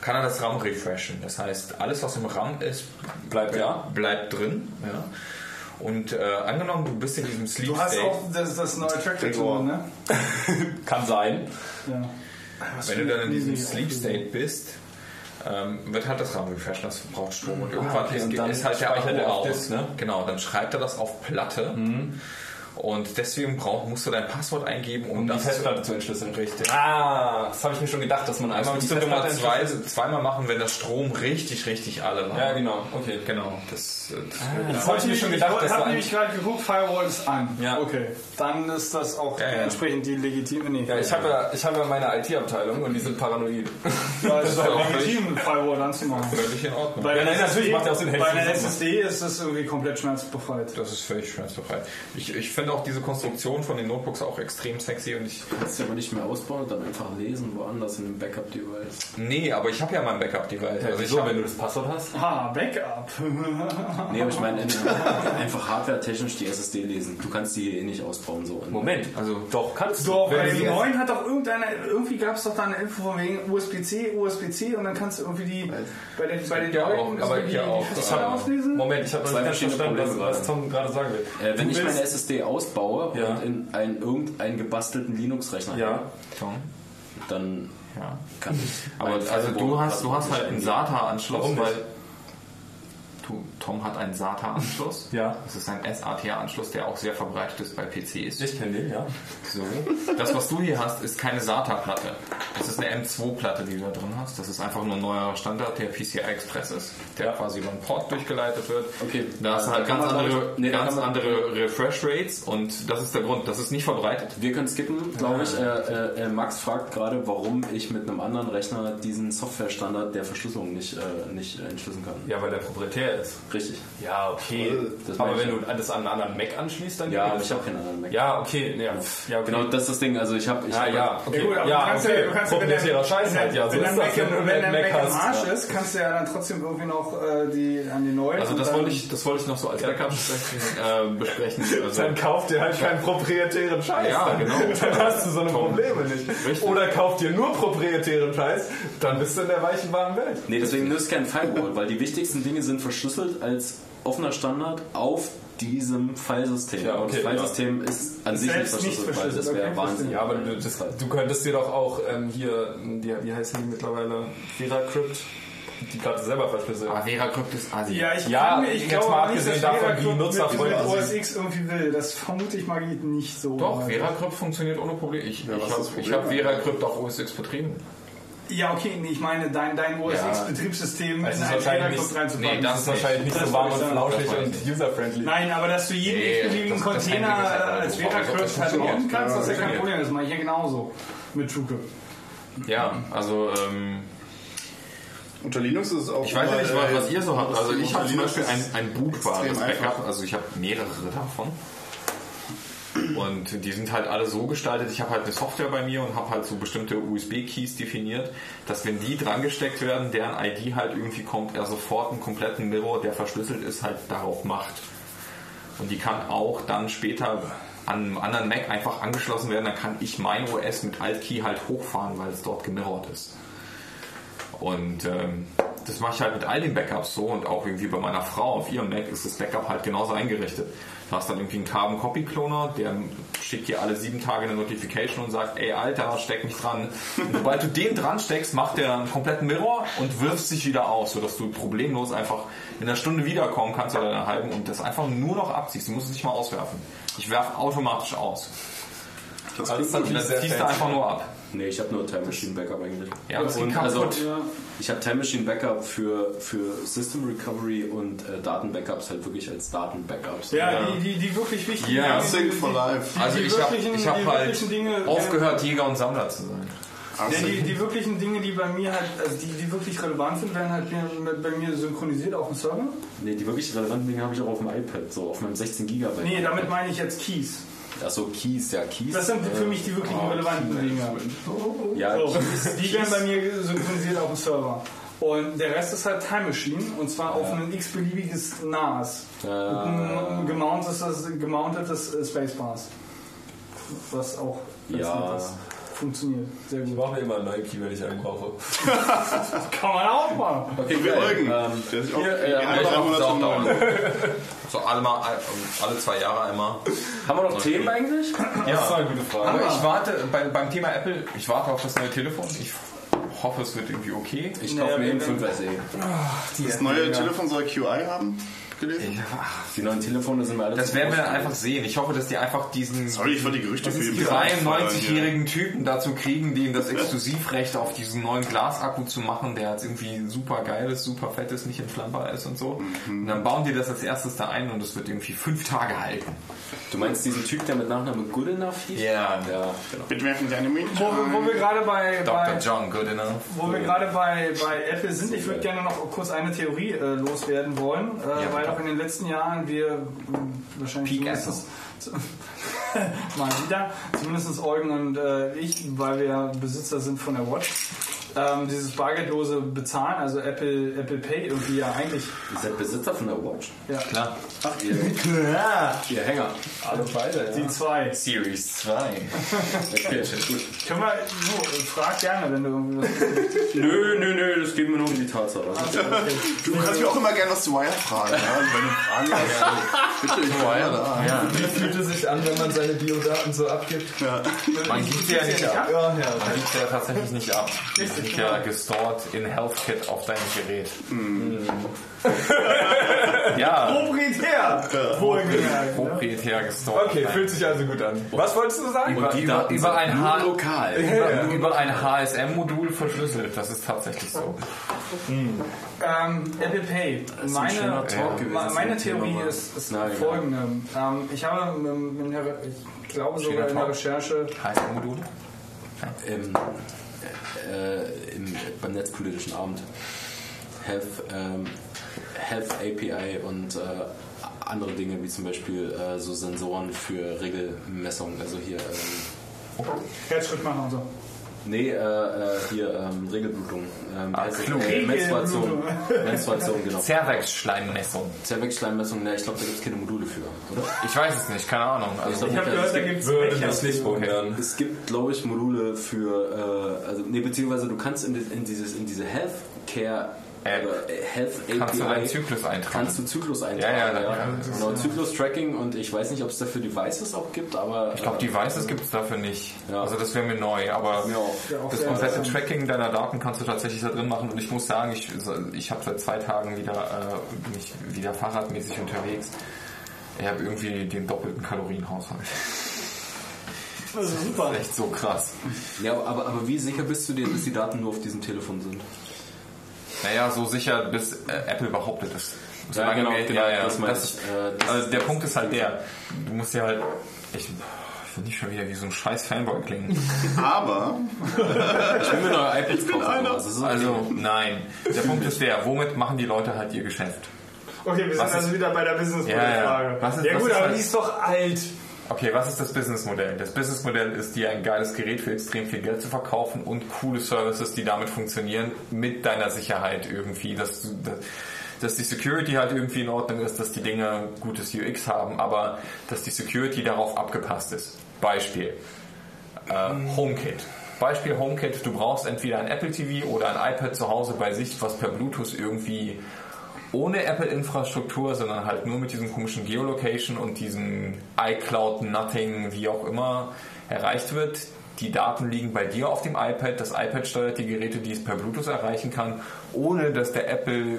kann er das RAM refreshen. Das heißt, alles, was im RAM ist, Bleibt ja. bleibt drin. Ja. Und äh, angenommen, du bist in diesem Sleep Du hast State. auch das, das neue Track-Tool, ne? Kann sein. Ja. Wenn du dann in diesem Sleep State bist, ähm, wird halt das RAM refreshen, das braucht Strom. Und irgendwann okay, ist, und ist halt der Akku auf aus. Ne? Genau, dann schreibt er das auf Platte. Und deswegen brauch, musst du dein Passwort eingeben, um, Um die das Festplatte zu entschlüsseln. Richtig. Ah, das habe ich mir schon gedacht, dass man Das einmal die musst du immer zwei, zweimal machen, wenn das Strom richtig, richtig alle war. Ja, genau. Okay. Genau. Das, das Das habe ich mir schon gedacht, ich habe nämlich gerade geguckt, Firewall ist an. Ja. Okay. Dann ist das auch Ja, ja. entsprechend die legitime. Nee, ja, ich habe ja, ich habe ja meine IT-Abteilung und die sind paranoid. ja, es ist auch legitim, Firewall anzumachen. völlig in Ordnung. Bei Ja, der nein, natürlich SSD macht er auch Sinn, Bei einer SSD ist es irgendwie komplett schmerzbefreit. Das ist völlig schmerzbefreit. Ich, ich finde auch diese Konstruktion von den Notebooks auch extrem sexy und ich. Kannst du aber nicht mehr ausbauen und dann einfach lesen, woanders in einem Backup-Device. Nee, aber ich habe ja mein Backup-Device. Also ich Wieso, hab, wenn du das Passwort hast? Ah, Backup. Nee, aber ich meine einfach hardware-technisch die SSD lesen. Du kannst die hier eh nicht ausbauen. so. Moment, also doch, kannst du. Doch, du dem die- neuen hat doch irgendeine, irgendwie gab es doch da eine Info von wegen USB-C, USB-C und dann kannst du irgendwie die, bei den, bei den Ja, Leuten auch, aber die, hier die auch, Festplatte ähm, auslesen. Moment, ich habe nicht ganz verschiedene verstanden, was, was Tom gerade sagen will. Äh, wenn Du ich meine SSD ausbaue Ja. und in einen, irgendeinen gebastelten Linux-Rechner Ja. dann Ja. kann ich. Aber also du hast, du hast halt einen SATA-Anschluss, Warum nicht? Tom hat einen SATA-Anschluss. Ja. Das ist ein SATA-Anschluss, der auch sehr verbreitet ist bei PCs. Ich kenne den, ja. So. Das, was du hier hast, ist keine SATA-Platte. Das ist eine M2-Platte, die du da drin hast. Das ist einfach nur ein neuer Standard, der PCI Express ist, der quasi über einen Port durchgeleitet wird. Okay. Da hast du halt ganz andere, nee, ganz andere Refresh Rates und das ist der Grund. Das ist nicht verbreitet. Wir können skippen, glaube ich. Äh, äh, äh, Max fragt gerade, warum ich mit einem anderen Rechner diesen Softwarestandard der Verschlüsselung nicht, äh, nicht äh, entschlüsseln kann. Ja, weil der proprietär ist. Richtig. Ja, okay. Das aber wenn ich du das an einen anderen Mac anschließt, dann Ja, aber ich habe keinen anderen Mac. Ja, okay. Ja, ja okay. Genau, das ist das Ding. Also ich habe... Ich Ah, hab- ja, okay. Ja gut, aber ja, du kannst okay. ja, du kannst ja, wenn der, Proprietärer Scheiß halt, ja. So wenn ist der das, Mac, wenn wenn der einen Mac Mac im hast. Arsch ist, kannst du ja dann trotzdem irgendwie noch äh, die an die neuen. Also das wollte ich, das wollte ich noch so als Backup besprechen. Äh, besprechen. Also, Dann kauft dir halt keinen proprietären Scheiß. Ja, dann, genau. dann hast du so eine Probleme nicht. Richtig. Oder kauft dir nur proprietären Scheiß, dann bist du in der weichen warmen Welt. Nee, deswegen nützt kein Firewall, weil die wichtigsten Dinge sind Verschlüsselung verschlüsselt als offener Standard auf diesem Filesystem. Ja, Und okay, das Filesystem ist an sich nicht Selbst nicht verschlüsselt, weil das wäre okay, Wahnsinn. Ja, aber du, das, du könntest dir doch auch ähm, hier, die, wie heißen die mittlerweile? VeraCrypt, die gerade selber verschlüsseln. Ah, VeraCrypt ist Asi. Ja, ich, Ja, kann mir- ich jetzt glaube mal abgesehen dass davon, VeraCrypt wie mit sie OS X irgendwie will. Das vermute ich mal geht nicht so. Doch, VeraCrypt funktioniert ohne Probleme. Ich, was ich ist habe ich hab VeraCrypt auf OS X betrieben. Ja, okay, nee, ich meine, dein, dein OS Ja. X Betriebssystem Das in ist ein wahrscheinlich VeraCrypt nicht, reinzupacken. nee, das ist wahrscheinlich nicht so warm und flauschig und user-friendly. Nein, aber dass du jeden Nee, x-beliebigen Container äh, als das halt bauen kannst, das ist ja kein. Problem. Das mache ich ja genauso mit TrueCrypt. Ja, also ähm, Unter Linux ist es auch. ich weiß ja nicht, was, was ihr so habt. Also ich habe zum Beispiel ein, ein bootbares. Backup. Also ich habe mehrere davon. Und die sind halt alle so gestaltet, ich habe halt eine Software bei mir und habe halt so bestimmte USB-Keys definiert, dass wenn die dran gesteckt werden, deren ID halt irgendwie kommt, er sofort einen kompletten Mirror, der verschlüsselt ist, halt darauf macht. Und die kann auch dann später an einem anderen Mac einfach angeschlossen werden, dann kann ich mein OS mit Alt-Key halt hochfahren, weil es dort gemirrort ist. Und ähm, das mache ich halt mit all den Backups so und auch irgendwie bei meiner Frau auf ihrem Mac ist das Backup halt genauso eingerichtet. Du hast dann irgendwie einen Carbon Copy Cloner, der schickt dir alle sieben Tage eine Notification und sagt, ey Alter, steck mich dran. Und sobald du den dran steckst, macht der einen kompletten Mirror und wirft sich wieder aus, sodass du problemlos einfach in einer Stunde wiederkommen kannst oder in einer halben und das einfach nur noch abziehst. Du musst es nicht mal auswerfen. Ich werfe automatisch aus. Das gut. natürlich Das ziehst du einfach nur ab. Nee, ich habe nur Time Machine Backup eigentlich. Ja, und geht also kaputt. ich habe Time Machine Backup für, für System Recovery und äh, Datenbackups halt wirklich als Datenbackups. Ja, Die, die, die wirklich wichtigen Ja, die- Sync die- for Life. Also die ich habe ich hab halt Dinge- aufgehört, Jäger und Sammler zu sein. Ja, die, die wirklichen Dinge, die bei mir halt, also die, die wirklich relevant sind, werden halt mir- bei mir synchronisiert auf dem Server. Nee, die wirklich relevanten Dinge habe ich auch auf dem iPad, so auf meinem 16 Gigabyte. Nee, damit meine ich jetzt Keys. Achso, Keys, ja, Keys. Das sind für mich die wirklich oh, relevanten Dinge. Ja, So, Keys, die werden bei mir synchronisiert auf dem Server. Und der Rest ist halt Time Machine und zwar auf ein x-beliebiges NAS. Mit einem gemountetes, gemountetes Spacebars. Was auch ganz Ja. nett ist. Funktioniert sehr Ich gut. mache mir immer einen neuen Key, wenn ich einen brauche. Kann man auch machen. Okay, Wir. Eugen. Ähm, Der sich auch hier, äh, drei ich auch. So alle, mal, alle zwei Jahre einmal. haben wir noch Themen eigentlich? Das ist eine gute Frage. Aber ich warte bei, beim Thema Apple, ich warte auf das neue Telefon. Ich hoffe, es wird irgendwie okay. Ich Naja, kaufe mir eben wenn- 5 SE. Das neue Telefon soll QI haben. Gelesen? Die neuen Telefone sind alle Das werden wir dann einfach sehen. Ich hoffe, dass die einfach diesen Sorry, ich die Gerüchte für diesen 93-jährigen Typen dazu kriegen, denen das Exklusivrecht auf diesen neuen Glasakku zu machen, der jetzt irgendwie super geil ist, super fett ist, nicht entflammbar ist und so. Und dann bauen die das als erstes da ein und es wird irgendwie fünf Tage halten. Du meinst diesen Typ, der mit Nachname Goodenough hieß? Ja. Ja, genau. Mitwerfen deine Mädchen. Wo, wo wir gerade bei, Dr. bei, John Good enough. wo wir gerade bei, bei Apple sind, ich würde gerne noch kurz eine Theorie äh, loswerden wollen, äh, Ja, weil bitte. auch in den letzten Jahren wir wahrscheinlich mal wieder, zumindest Eugen und äh, ich, weil wir Besitzer sind von der Watch, ähm, dieses bargeldlose Bezahlen, also Apple, Apple Pay irgendwie ja eigentlich. Ihr seid Besitzer von der Watch? Ja. Klar. Ach, ihr, ihr Hänger. Alle beide, Die zwei. Series 2. Okay, gut. Können wir, so, frag gerne, wenn du. Nö, nö, nö, das geht mir nur um die Tatsache. Du kannst mich auch immer gerne was zu Wire fragen. Ja? Also Wenn du Fragen hast, bitte, ich immer da. Ja. Wie fühlt es sich an, wenn man seine Biodaten so abgibt? Man gibt ja nicht ab. Ja, ja. Man gibt ja tatsächlich nicht ab. Die ja gestored in HealthKit auf deinem Gerät. ja, Proprietär! Wohlgemerkt. ne? proprietär gestored. Okay, fühlt sich also gut an. Was wolltest du sagen? über, die über, über, ein H lokal. über, über ein HSM-Modul verschlüsselt. Das ist tatsächlich so. Ähm, Apple Pay. ein Meine, gewesen meine Thema Theorie mal. ist, ist Na, ja. folgende. Ähm, ich habe, ähm, in der, ich glaube sogar in der. Recherche, HSM-Module? Im, äh, im, beim netzpolitischen Abend. Health, ähm, Health API und äh, andere Dinge wie zum Beispiel äh, so Sensoren für Regelmessung. Also hier, ähm, Herzschrittmacher und so. Nee, äh, äh, hier ähm, Regelblutung. Ähm, Ah, also, klug. äh, Menstruation. Menstruation, genau. Cervex-Schleimmessung. Zervexschleimmessung, ne, ich glaube, da gibt es keine Module für, oder? Ich weiß es nicht, keine Ahnung. Also, Ich habe gehört, da gibt es Würde das nicht wundern. Es gibt, glaube ich, Module für, äh, also, nee, beziehungsweise du kannst in, in, dieses, in diese Healthcare App Health API. kannst du deinen Zyklus eintragen. Kannst du Zyklus eintragen. Ja, ja, ja. Genau, Zyklus-Tracking und ich weiß nicht, ob es dafür Devices auch gibt, aber. Ich glaube, Devices gibt es dafür nicht. Ja. Also das wäre mir neu, aber das komplette Tracking deiner Daten kannst du tatsächlich da drin machen und ich muss sagen, ich, ich habe seit zwei Tagen wieder äh, bin ich wieder fahrradmäßig unterwegs. Ich habe irgendwie den doppelten Kalorienhaushalt. Also super. Echt so krass. Ja, aber, aber wie sicher bist du dir, dass die Daten nur auf diesem Telefon sind? Naja, so sicher, bis äh, Apple behauptet es. Ja, genau, genau, ja, ja, das meine das, ich. Äh, das- also der Punkt ist halt der, du musst ja halt, ich, ich will nicht schon wieder wie so ein scheiß Fanboy klingen. Aber Ich will mir neue iPads kaufen. einer. Also, ist Also nein, der Punkt ist der, womit machen die Leute halt ihr Geschäft? Okay, wir sind Was ist- also wieder bei der business Ja, ja. Was ist- ja gut, ist aber halt- die ist doch alt. Okay, was ist das Businessmodell? Das Businessmodell ist, dir ein geiles Gerät für extrem viel Geld zu verkaufen und coole Services, die damit funktionieren, mit deiner Sicherheit irgendwie, dass, du, dass, die Security halt irgendwie in Ordnung ist, dass die Dinge gutes UX haben, aber dass die Security darauf abgepasst ist. Beispiel. Äh, HomeKit. Beispiel HomeKit, du brauchst entweder ein Apple TV oder ein iPad zu Hause bei sich, was per Bluetooth irgendwie ohne Apple-Infrastruktur, sondern halt nur mit diesem komischen Geolocation und diesem iCloud Nothing, wie auch immer, erreicht wird. Die Daten liegen bei dir auf dem iPad. Das iPad steuert die Geräte, die es per Bluetooth erreichen kann, ohne dass der Apple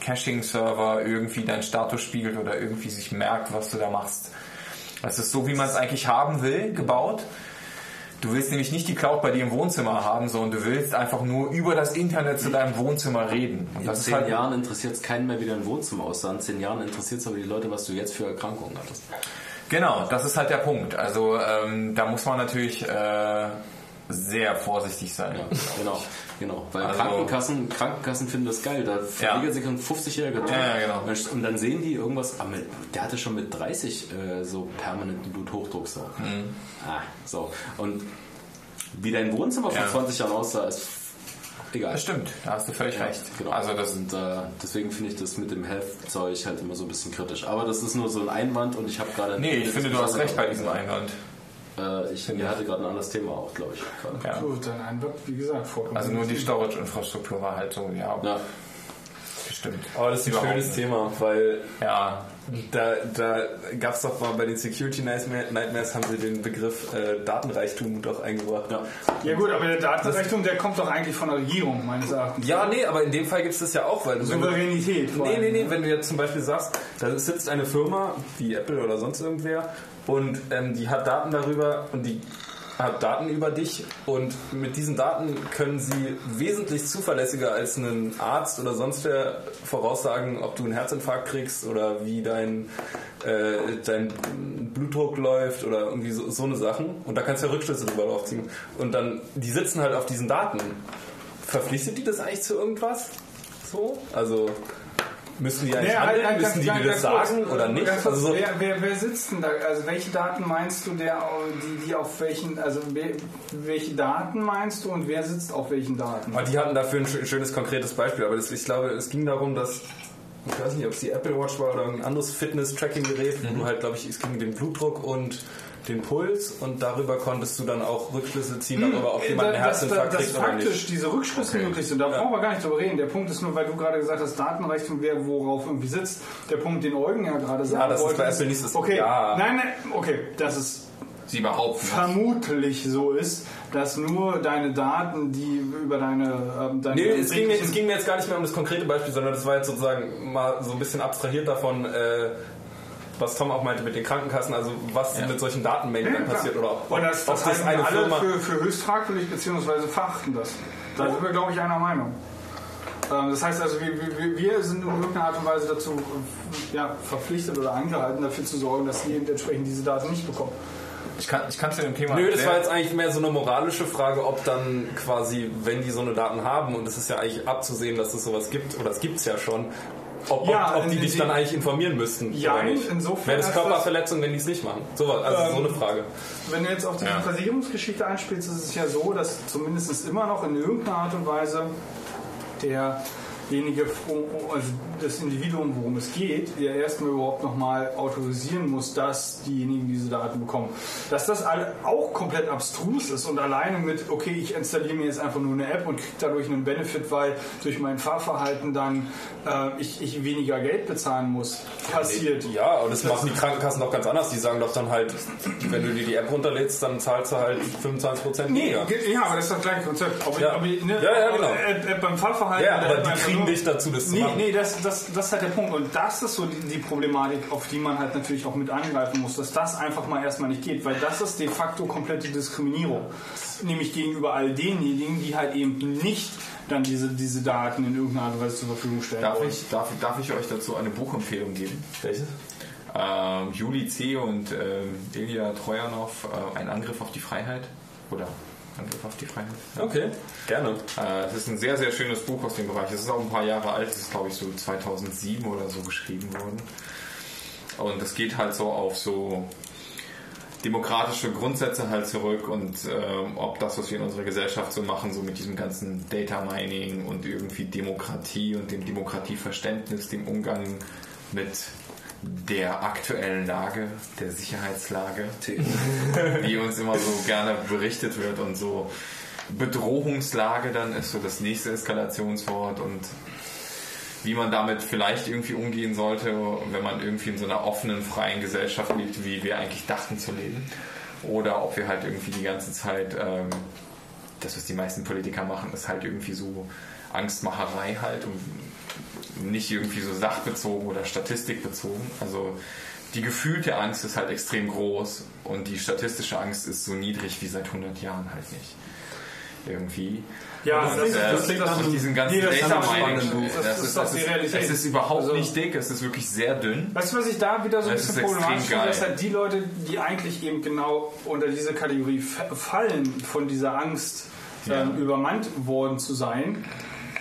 Caching-Server irgendwie deinen Status spiegelt oder irgendwie sich merkt, was du da machst. Das ist so, wie man es eigentlich haben will, gebaut. Du willst nämlich nicht die Cloud bei dir im Wohnzimmer haben, sondern du willst einfach nur über das Internet zu deinem Wohnzimmer reden. Und in zehn halt Jahren interessiert es keinen mehr, wie dein Wohnzimmer aussah. In zehn Jahren interessiert es aber die Leute, was du jetzt für Erkrankungen hattest. Genau, das ist halt der Punkt. Also ähm, da muss man natürlich äh, sehr vorsichtig sein. Ja, genau, genau. Weil Also- Krankenkassen, Krankenkassen finden das geil. Da verlegt sich ein 50-jähriger Typ. Ja, ja, genau. Und dann sehen die irgendwas, ah, mit, der hatte schon mit 30 äh, so permanenten Bluthochdruck. So. Mhm. Ah, so. Und wie dein Wohnzimmer vor Ja. 20 Jahren aussah, ist egal. Das stimmt, da hast du völlig Ja, recht. Genau. Also das und äh, deswegen finde ich das mit dem Health-Zeug halt immer so ein bisschen kritisch. Aber das ist nur so ein Einwand und ich habe gerade. Nee, ich finde, du hast recht bei diesem Einwand. Äh, ich mir hatte gerade ein anderes Thema auch, glaube ich. Ja. Gut, dann Einwand, wie gesagt, vollkommen. Also nur die Storage-Infrastruktur war halt so, ja, Ja. bestimmt. Aber das ist ein schönes. Thema, weil Ja, da, da gab es doch mal bei den Security Nightmares haben sie den Begriff äh, Datenreichtum doch eingebracht. Ja. ja gut, aber der Datenrechnung, der kommt doch eigentlich von der Regierung, meines Erachtens. Ja, nee, aber in dem Fall gibt es das ja auch, weil du du- Souveränität. vor Nee, nee, nee, ne? wenn du jetzt zum Beispiel sagst, da sitzt eine Firma, wie Apple oder sonst irgendwer, und ähm, die hat Daten darüber und die hat Daten über dich und mit diesen Daten können sie wesentlich zuverlässiger als ein Arzt oder sonst wer voraussagen, ob du einen Herzinfarkt kriegst oder wie dein, äh, dein Blutdruck läuft oder irgendwie so, so eine Sachen. Und da kannst du ja Rückschlüsse drüber drauf ziehen. Und dann, die sitzen halt auf diesen Daten. Verpflichtet die das eigentlich zu irgendwas? So? Also müssen die eigentlich Nee, handeln? halt, halt, müssen die ganz- dir das ganz kurz, sagen oder äh, nicht? ganz kurz, Also so, wer, wer, wer sitzt denn da? Also welche Daten meinst du, der, die, die auf welchen, also wer, welche Daten meinst du und wer sitzt auf welchen Daten? Aber die hatten dafür ein schö- schönes konkretes Beispiel, aber das, ich glaube, es ging darum, dass ich weiß nicht, ob es die Apple Watch war oder ein anderes Fitness-Tracking-Gerät, wo du halt, glaube ich, es ging den Blutdruck und den Puls und darüber konntest du dann auch Rückschlüsse ziehen darüber, ob jemand einen Hm, Herzinfarkt kriegt oder faktisch nicht. diese Rückschlüsse möglich sind, da brauchen wir gar nicht drüber reden. Der Punkt ist nur, weil du gerade gesagt hast, Datenrechnung, wer worauf irgendwie sitzt. Der Punkt, den Eugen ja gerade sagen das ist wollte. bei Apple nicht das- Okay, ja. nein, nein, okay, das ist sie behaupten. das. vermutlich so ist, dass nur deine Daten, die über deine, ähm, deine Nee, es ging, mir, es ging mir jetzt gar nicht mehr um das konkrete Beispiel, sondern das war jetzt sozusagen mal so ein bisschen abstrahiert davon, äh, was Tom auch meinte mit den Krankenkassen, also was Ja. mit solchen Datenmengen Ja, dann passiert oder ob, Und das, ob das eine alle Firma... für, für höchst fragwürdig beziehungsweise verachten das. Da sind wir, glaube ich, einer Meinung. Ähm, Das heißt also, wir, wir, wir sind in irgendeiner Art und Weise dazu äh, ja, verpflichtet oder angehalten, dafür zu sorgen, dass sie eben entsprechend diese Daten nicht bekommen. Ich kann, ich kann zu dem Thema. Nö, das war jetzt eigentlich mehr so eine moralische Frage, ob dann quasi, wenn die so eine Daten haben, und es ist ja eigentlich abzusehen, dass es sowas gibt, oder es gibt es ja schon, ob, Ja, ob, ob die dich dann eigentlich informieren müssten. Ja, oder nicht. insofern Wäre das Körperverletzung, wenn die es nicht machen? So, also so Ähm, eine Frage. Wenn du jetzt auf diese Ja. Versicherungsgeschichte einspielst, ist es ja so, dass zumindest immer noch in irgendeiner Art und Weise derjenige, also das Individuum, worum es geht, ja erstmal überhaupt nochmal autorisieren muss, dass diejenigen diese Daten bekommen. Dass das alle auch komplett abstrus ist und alleine mit, okay, ich installiere mir jetzt einfach nur eine App und kriege dadurch einen Benefit, weil durch mein Fahrverhalten dann äh, ich, ich weniger Geld bezahlen muss, passiert. Ja, und das machen die Krankenkassen doch ganz anders. Die sagen doch dann halt, wenn du dir die App runterlädst, dann zahlst du halt 25% Nee, weniger. ge- ja, aber das ist das gleiche Konzept. Ob, Ja. ob, ne, Ja, ja, genau. App, App beim Fahrverhalten. Ja, aber die kriegen nur- dich dazu, das zu Nee, machen. nee, das, das, das ist halt der Punkt. Und das ist so die, die Problematik, auf die man halt natürlich auch mit angreifen muss, dass das einfach mal erstmal nicht geht, weil das ist de facto komplette Diskriminierung. Nämlich gegenüber all denjenigen, die halt eben nicht dann diese, diese Daten in irgendeiner Art und Weise zur Verfügung stellen Darf wollen. ich, darf, darf ich euch dazu eine Buchempfehlung geben? Welches? Ähm, Juli C. und ähm, Ilya Trojanow, äh, Ein Angriff auf die Freiheit. Oder Angriff auf die Freiheit. Ja. Okay, gerne. Äh, Es ist ein sehr, sehr schönes Buch aus dem Bereich. Es ist auch ein paar Jahre alt. Es ist, glaube ich, so 2007 oder so geschrieben worden. Und es geht halt so auf so demokratische Grundsätze halt zurück und ähm, ob das, was wir in unserer Gesellschaft so machen, so mit diesem ganzen Data Mining und irgendwie Demokratie und dem Demokratieverständnis, dem Umgang mit der aktuellen Lage, der Sicherheitslage, die uns immer so gerne berichtet wird und so Bedrohungslage dann ist so das nächste Eskalationswort und wie man damit vielleicht irgendwie umgehen sollte, wenn man irgendwie in so einer offenen, freien Gesellschaft lebt, wie wir eigentlich dachten zu leben. Oder ob wir halt irgendwie die ganze Zeit, ähm, das was die meisten Politiker machen, ist halt irgendwie so Angstmacherei halt und nicht irgendwie so sachbezogen oder statistikbezogen. Also die gefühlte Angst ist halt extrem groß und die statistische Angst ist so niedrig wie seit 100 Jahren halt nicht. Irgendwie. Ja, das klingt- äh, das klingt nach diesen ganzen Nee, das ist das, Das ist, ist das ist, Realität. es ist überhaupt Also- nicht dick, es ist wirklich sehr dünn. Weißt du, was ich da wieder so ein bisschen ist problematisch finde, dass halt die Leute, die eigentlich eben genau unter diese Kategorie fa- fallen, von dieser Angst ähm, übermannt worden zu sein,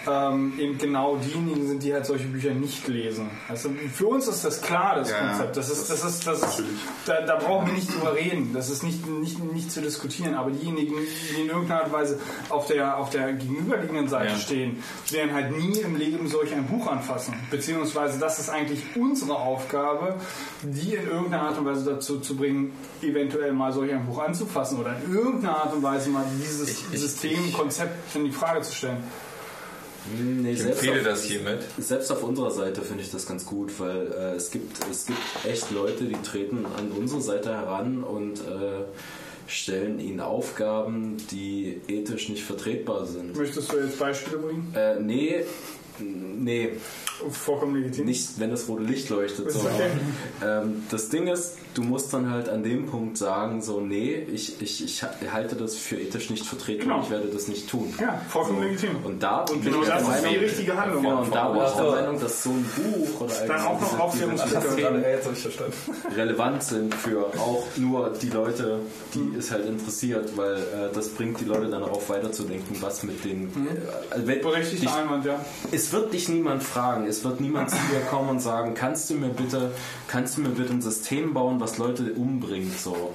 ähm, eben genau diejenigen sind, die halt solche Bücher nicht lesen. Also für uns ist das klar, das Ja, Konzept. Das ist, das ist, das ist, da, da brauchen wir nicht drüber reden. Das ist nicht, nicht, nicht zu diskutieren. Aber diejenigen, die in irgendeiner Art und Weise auf der, auf der gegenüberliegenden Seite Ja. stehen, werden halt nie im Leben solch ein Buch anfassen. Beziehungsweise das ist eigentlich unsere Aufgabe, die in irgendeiner Art und Weise dazu zu bringen, eventuell mal solch ein Buch anzufassen oder in irgendeiner Art und Weise mal dieses System, Konzept in die Frage zu stellen. Nee, Ich selbst empfehle auf, das hiermit. Selbst auf unserer Seite finde ich das ganz gut, weil äh, es, gibt, es gibt echt Leute, die treten an unsere Seite heran und äh, stellen ihnen Aufgaben, die ethisch nicht vertretbar sind. Möchtest du jetzt Beispiele bringen? Äh, nee, nee, Vollkommen legitim. nicht, wenn das rote Licht leuchtet. So. okay. Ähm, das Ding ist, du musst dann halt an dem Punkt sagen, so, nee, ich, ich, ich halte das für ethisch nicht vertretbar, Genau. ich werde das nicht tun. Ja, vollkommen So. legitim. Und da bin genau ich der das ist die Meinung- richtige Handlung. Genau, und da bin ich der Also- Meinung, dass so ein Buch oder Dann auch noch diese- Aufklärungsblätter. diese Themen jetzt habe ich verstanden. relevant sind für auch nur die Leute, die es halt interessiert, weil äh, das bringt die Leute dann auch weiterzudenken, was mit den... Äh, also Berechtigter Einwand, ja. Es wird dich niemand fragen, es wird niemand zu dir kommen und sagen, kannst du mir bitte, kannst du mir bitte ein System bauen, was Leute umbringt, so.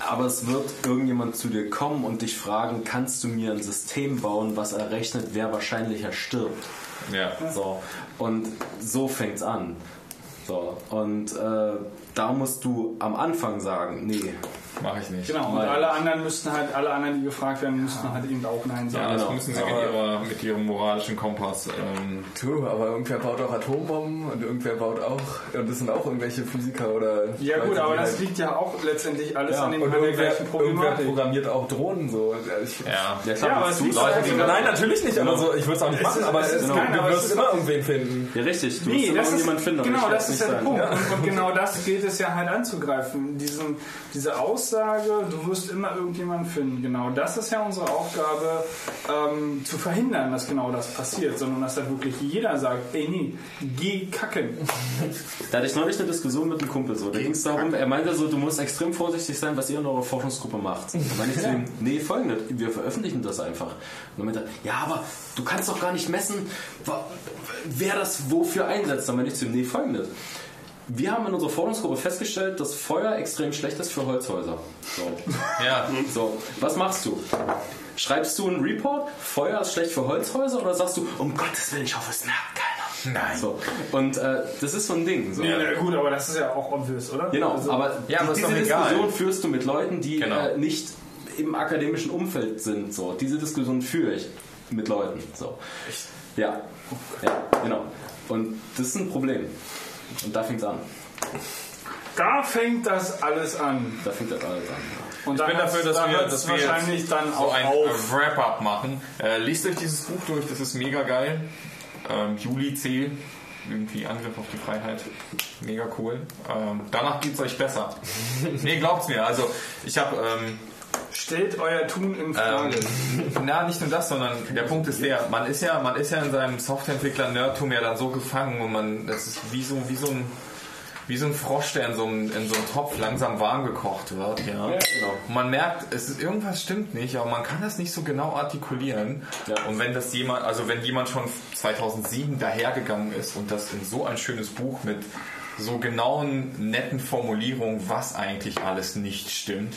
Aber es wird irgendjemand zu dir kommen und dich fragen, kannst du mir ein System bauen, was errechnet, wer wahrscheinlicher stirbt. Ja. So. Und so fängt's an. So. Und äh, da musst du am Anfang sagen, nee, Mache ich nicht. Genau, und Weil- alle anderen müssten halt, alle anderen, die gefragt werden, müssten halt eben auch Nein Ja, sagen. das genau. müssen sie mit, ihrer, mit ihrem moralischen Kompass. Ähm, Du, aber irgendwer baut auch Atombomben und irgendwer baut auch, und das sind auch irgendwelche Physiker oder. Ja gut, Leute, aber die das halt- liegt ja auch letztendlich alles Ja, an, den, und irgendwer, irgendwer programmiert auch Drohnen so. Ich, ja. Ja, klar, Ja, aber es du liegt Leute, halt die- so- Nein, natürlich nicht, aber so, ich würde es auch nicht machen, ist- aber es ist- nein, du aber es wirst immer irgendwen finden. Ja, richtig. Du Nee, musst immer das ist, jemanden finden. aber genau, das ist ja der. Punkt. Und, und genau das gilt es ja halt anzugreifen. Diesen, diese Aussage, du wirst immer irgendjemanden finden. Genau das ist ja unsere Aufgabe, ähm, zu verhindern, dass genau das passiert. Sondern dass halt wirklich jeder sagt, ey nee, geh kacken. Da hatte ich neulich eine Diskussion mit einem Kumpel so. Da ging es darum, er meinte so, du musst extrem vorsichtig sein, was ihr in eurer Forschungsgruppe macht. Da meinte ich zu ihm, nee, folgendes, wir veröffentlichen das einfach. Und dann meinte er, ja, aber du kannst doch gar nicht messen, wer das wofür einsetzt. Dann meinte ich zu ihm, nee, folgendes. Wir haben in unserer Forschungsgruppe festgestellt, dass Feuer extrem schlecht ist für Holzhäuser. So. Ja. So, was machst du? Schreibst du einen Report, Feuer ist schlecht für Holzhäuser oder sagst du, um Gottes Willen, ich hoffe, es merkt keiner? Nein. So. Und äh, das ist so ein Ding. So. Ja, gut, aber das ist ja auch obvious, oder? Genau, Also, aber, Ja, aber diese egal. Diskussion führst du mit Leuten, die Genau. äh, nicht im akademischen Umfeld sind. So. Diese Diskussion führe ich mit Leuten. So. Ja. ja, genau. Und das ist ein Problem. Und da fängt es an. Da fängt das alles an. Da fängt das alles an. Und Ich bin dafür, dass da wir, dass wir wahrscheinlich jetzt dann so auch ein auf. äh, Wrap-up machen. Äh, lest euch dieses Buch durch, das ist mega geil. Ähm, Juli C. Irgendwie Angriff auf die Freiheit. Mega cool. Ähm, danach geht's euch besser. nee, glaubt's mir. Also ich habe ähm, Stellt euer Tun in Frage. ähm, na, nicht nur das, sondern der Punkt ist der, man ist ja, man ist ja in seinem Softwareentwickler-Nerdtum ja dann so gefangen und man, das ist wie so, wie so ein, wie so ein Frosch, der in so einem, in so einem Topf langsam warm gekocht wird, ja. genau. Und man merkt, es ist, irgendwas stimmt nicht, aber man kann das nicht so genau artikulieren. Ja. Und wenn das jemand, also wenn jemand schon 2007 dahergegangen ist und das in so ein schönes Buch mit so genauen, netten Formulierungen, was eigentlich alles nicht stimmt,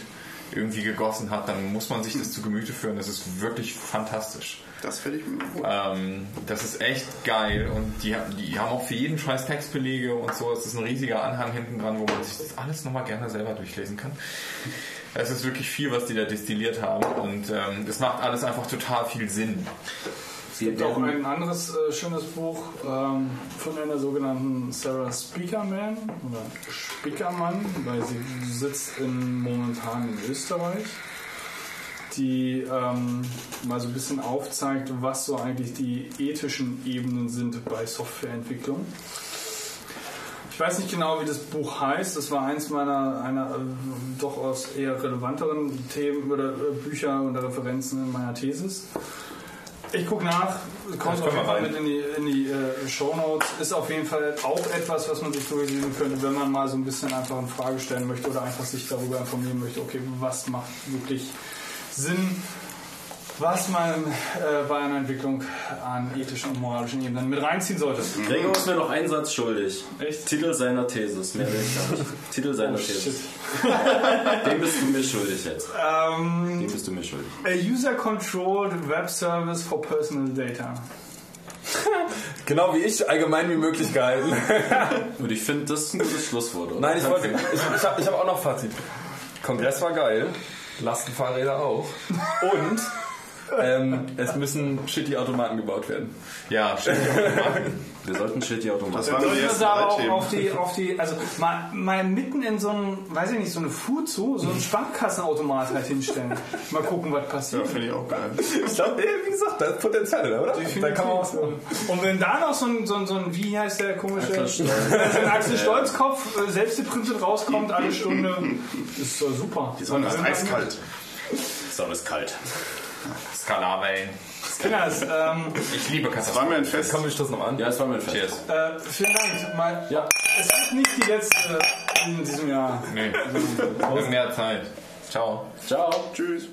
irgendwie gegossen hat, dann muss man sich das zu Gemüte führen. Das ist wirklich fantastisch. Das finde ich gut. Ähm, das ist echt geil und die, die haben auch für jeden Scheiß Textbelege und so. Es ist ein riesiger Anhang hinten dran, wo man sich das alles nochmal gerne selber durchlesen kann. Es ist wirklich viel, was die da destilliert haben und ähm, es macht alles einfach total viel Sinn. Es gibt auch ein anderes äh, schönes Buch ähm, von einer sogenannten Sarah Speakerman oder Spickermann, weil sie sitzt in, momentan in Österreich, die ähm, mal so ein bisschen aufzeigt, was so eigentlich die ethischen Ebenen sind bei Softwareentwicklung. Ich weiß nicht genau, wie das Buch heißt. Das war eins meiner einer äh, doch aus eher relevanteren Themen oder äh, Bücher oder Referenzen in meiner Thesis. Ich gucke nach, kommt auf jeden Fall mit in die, in die äh, Show Notes. Ist auf jeden Fall auch etwas, was man sich durchlesen könnte, wenn man mal so ein bisschen einfach in Frage stellen möchte oder einfach sich darüber informieren möchte, okay, was macht wirklich Sinn, was man äh, bei einer Entwicklung an ethischen und moralischen Ebenen mit reinziehen sollte. Gregor ist mir noch einen Satz schuldig. Echt? Titel seiner Thesis. Mehr will ich gar nicht. Titel seiner Oh, shit. Thesis. Den bist du mir schuldig jetzt. Ähm, Den bist du mir schuldig. a User-Controlled Web Service for Personal Data. Genau wie ich, allgemein wie möglich gehalten. Und ich finde, das ist ein gutes Schlusswort, oder? Nein, ich wollte. Ich, ich habe hab auch noch Fazit. Kongress war geil. Lastenfahrräder auch. Und ähm, es müssen shitty Automaten gebaut werden. Ja, stimmt. Wir sollten shitty Automaten. Das waren die Sollten wir ersten aber auch auf die, auf die, also mal, mal mitten in so einem, weiß ich nicht, so eine Fuzu, so einen Sparkassenautomat halt hinstellen. Mal gucken, was passiert. Ja, finde ich auch geil. Ich glaube, wie gesagt, da ist Potenzial, oder? Da kann man was machen. Und wenn da noch so ein, so ein, so ein wie heißt der komische, so ein Axel Stolzkopf äh, selbst geprintet rauskommt, alle Stunde, ist doch super. Die Sonne ist eiskalt. Die Sonne ist kalt. Skalarwellen. Kinders, ähm, Ich liebe War Katastrophen. mir ein Fest. Komm, ich stoß noch an. Ja, es war mein Fest. Cheers. äh, vielen Dank. Mal, Ja. Es ist nicht die letzte in diesem Jahr. Nee. Wir haben mehr Zeit. Ciao. Ciao. Tschüss.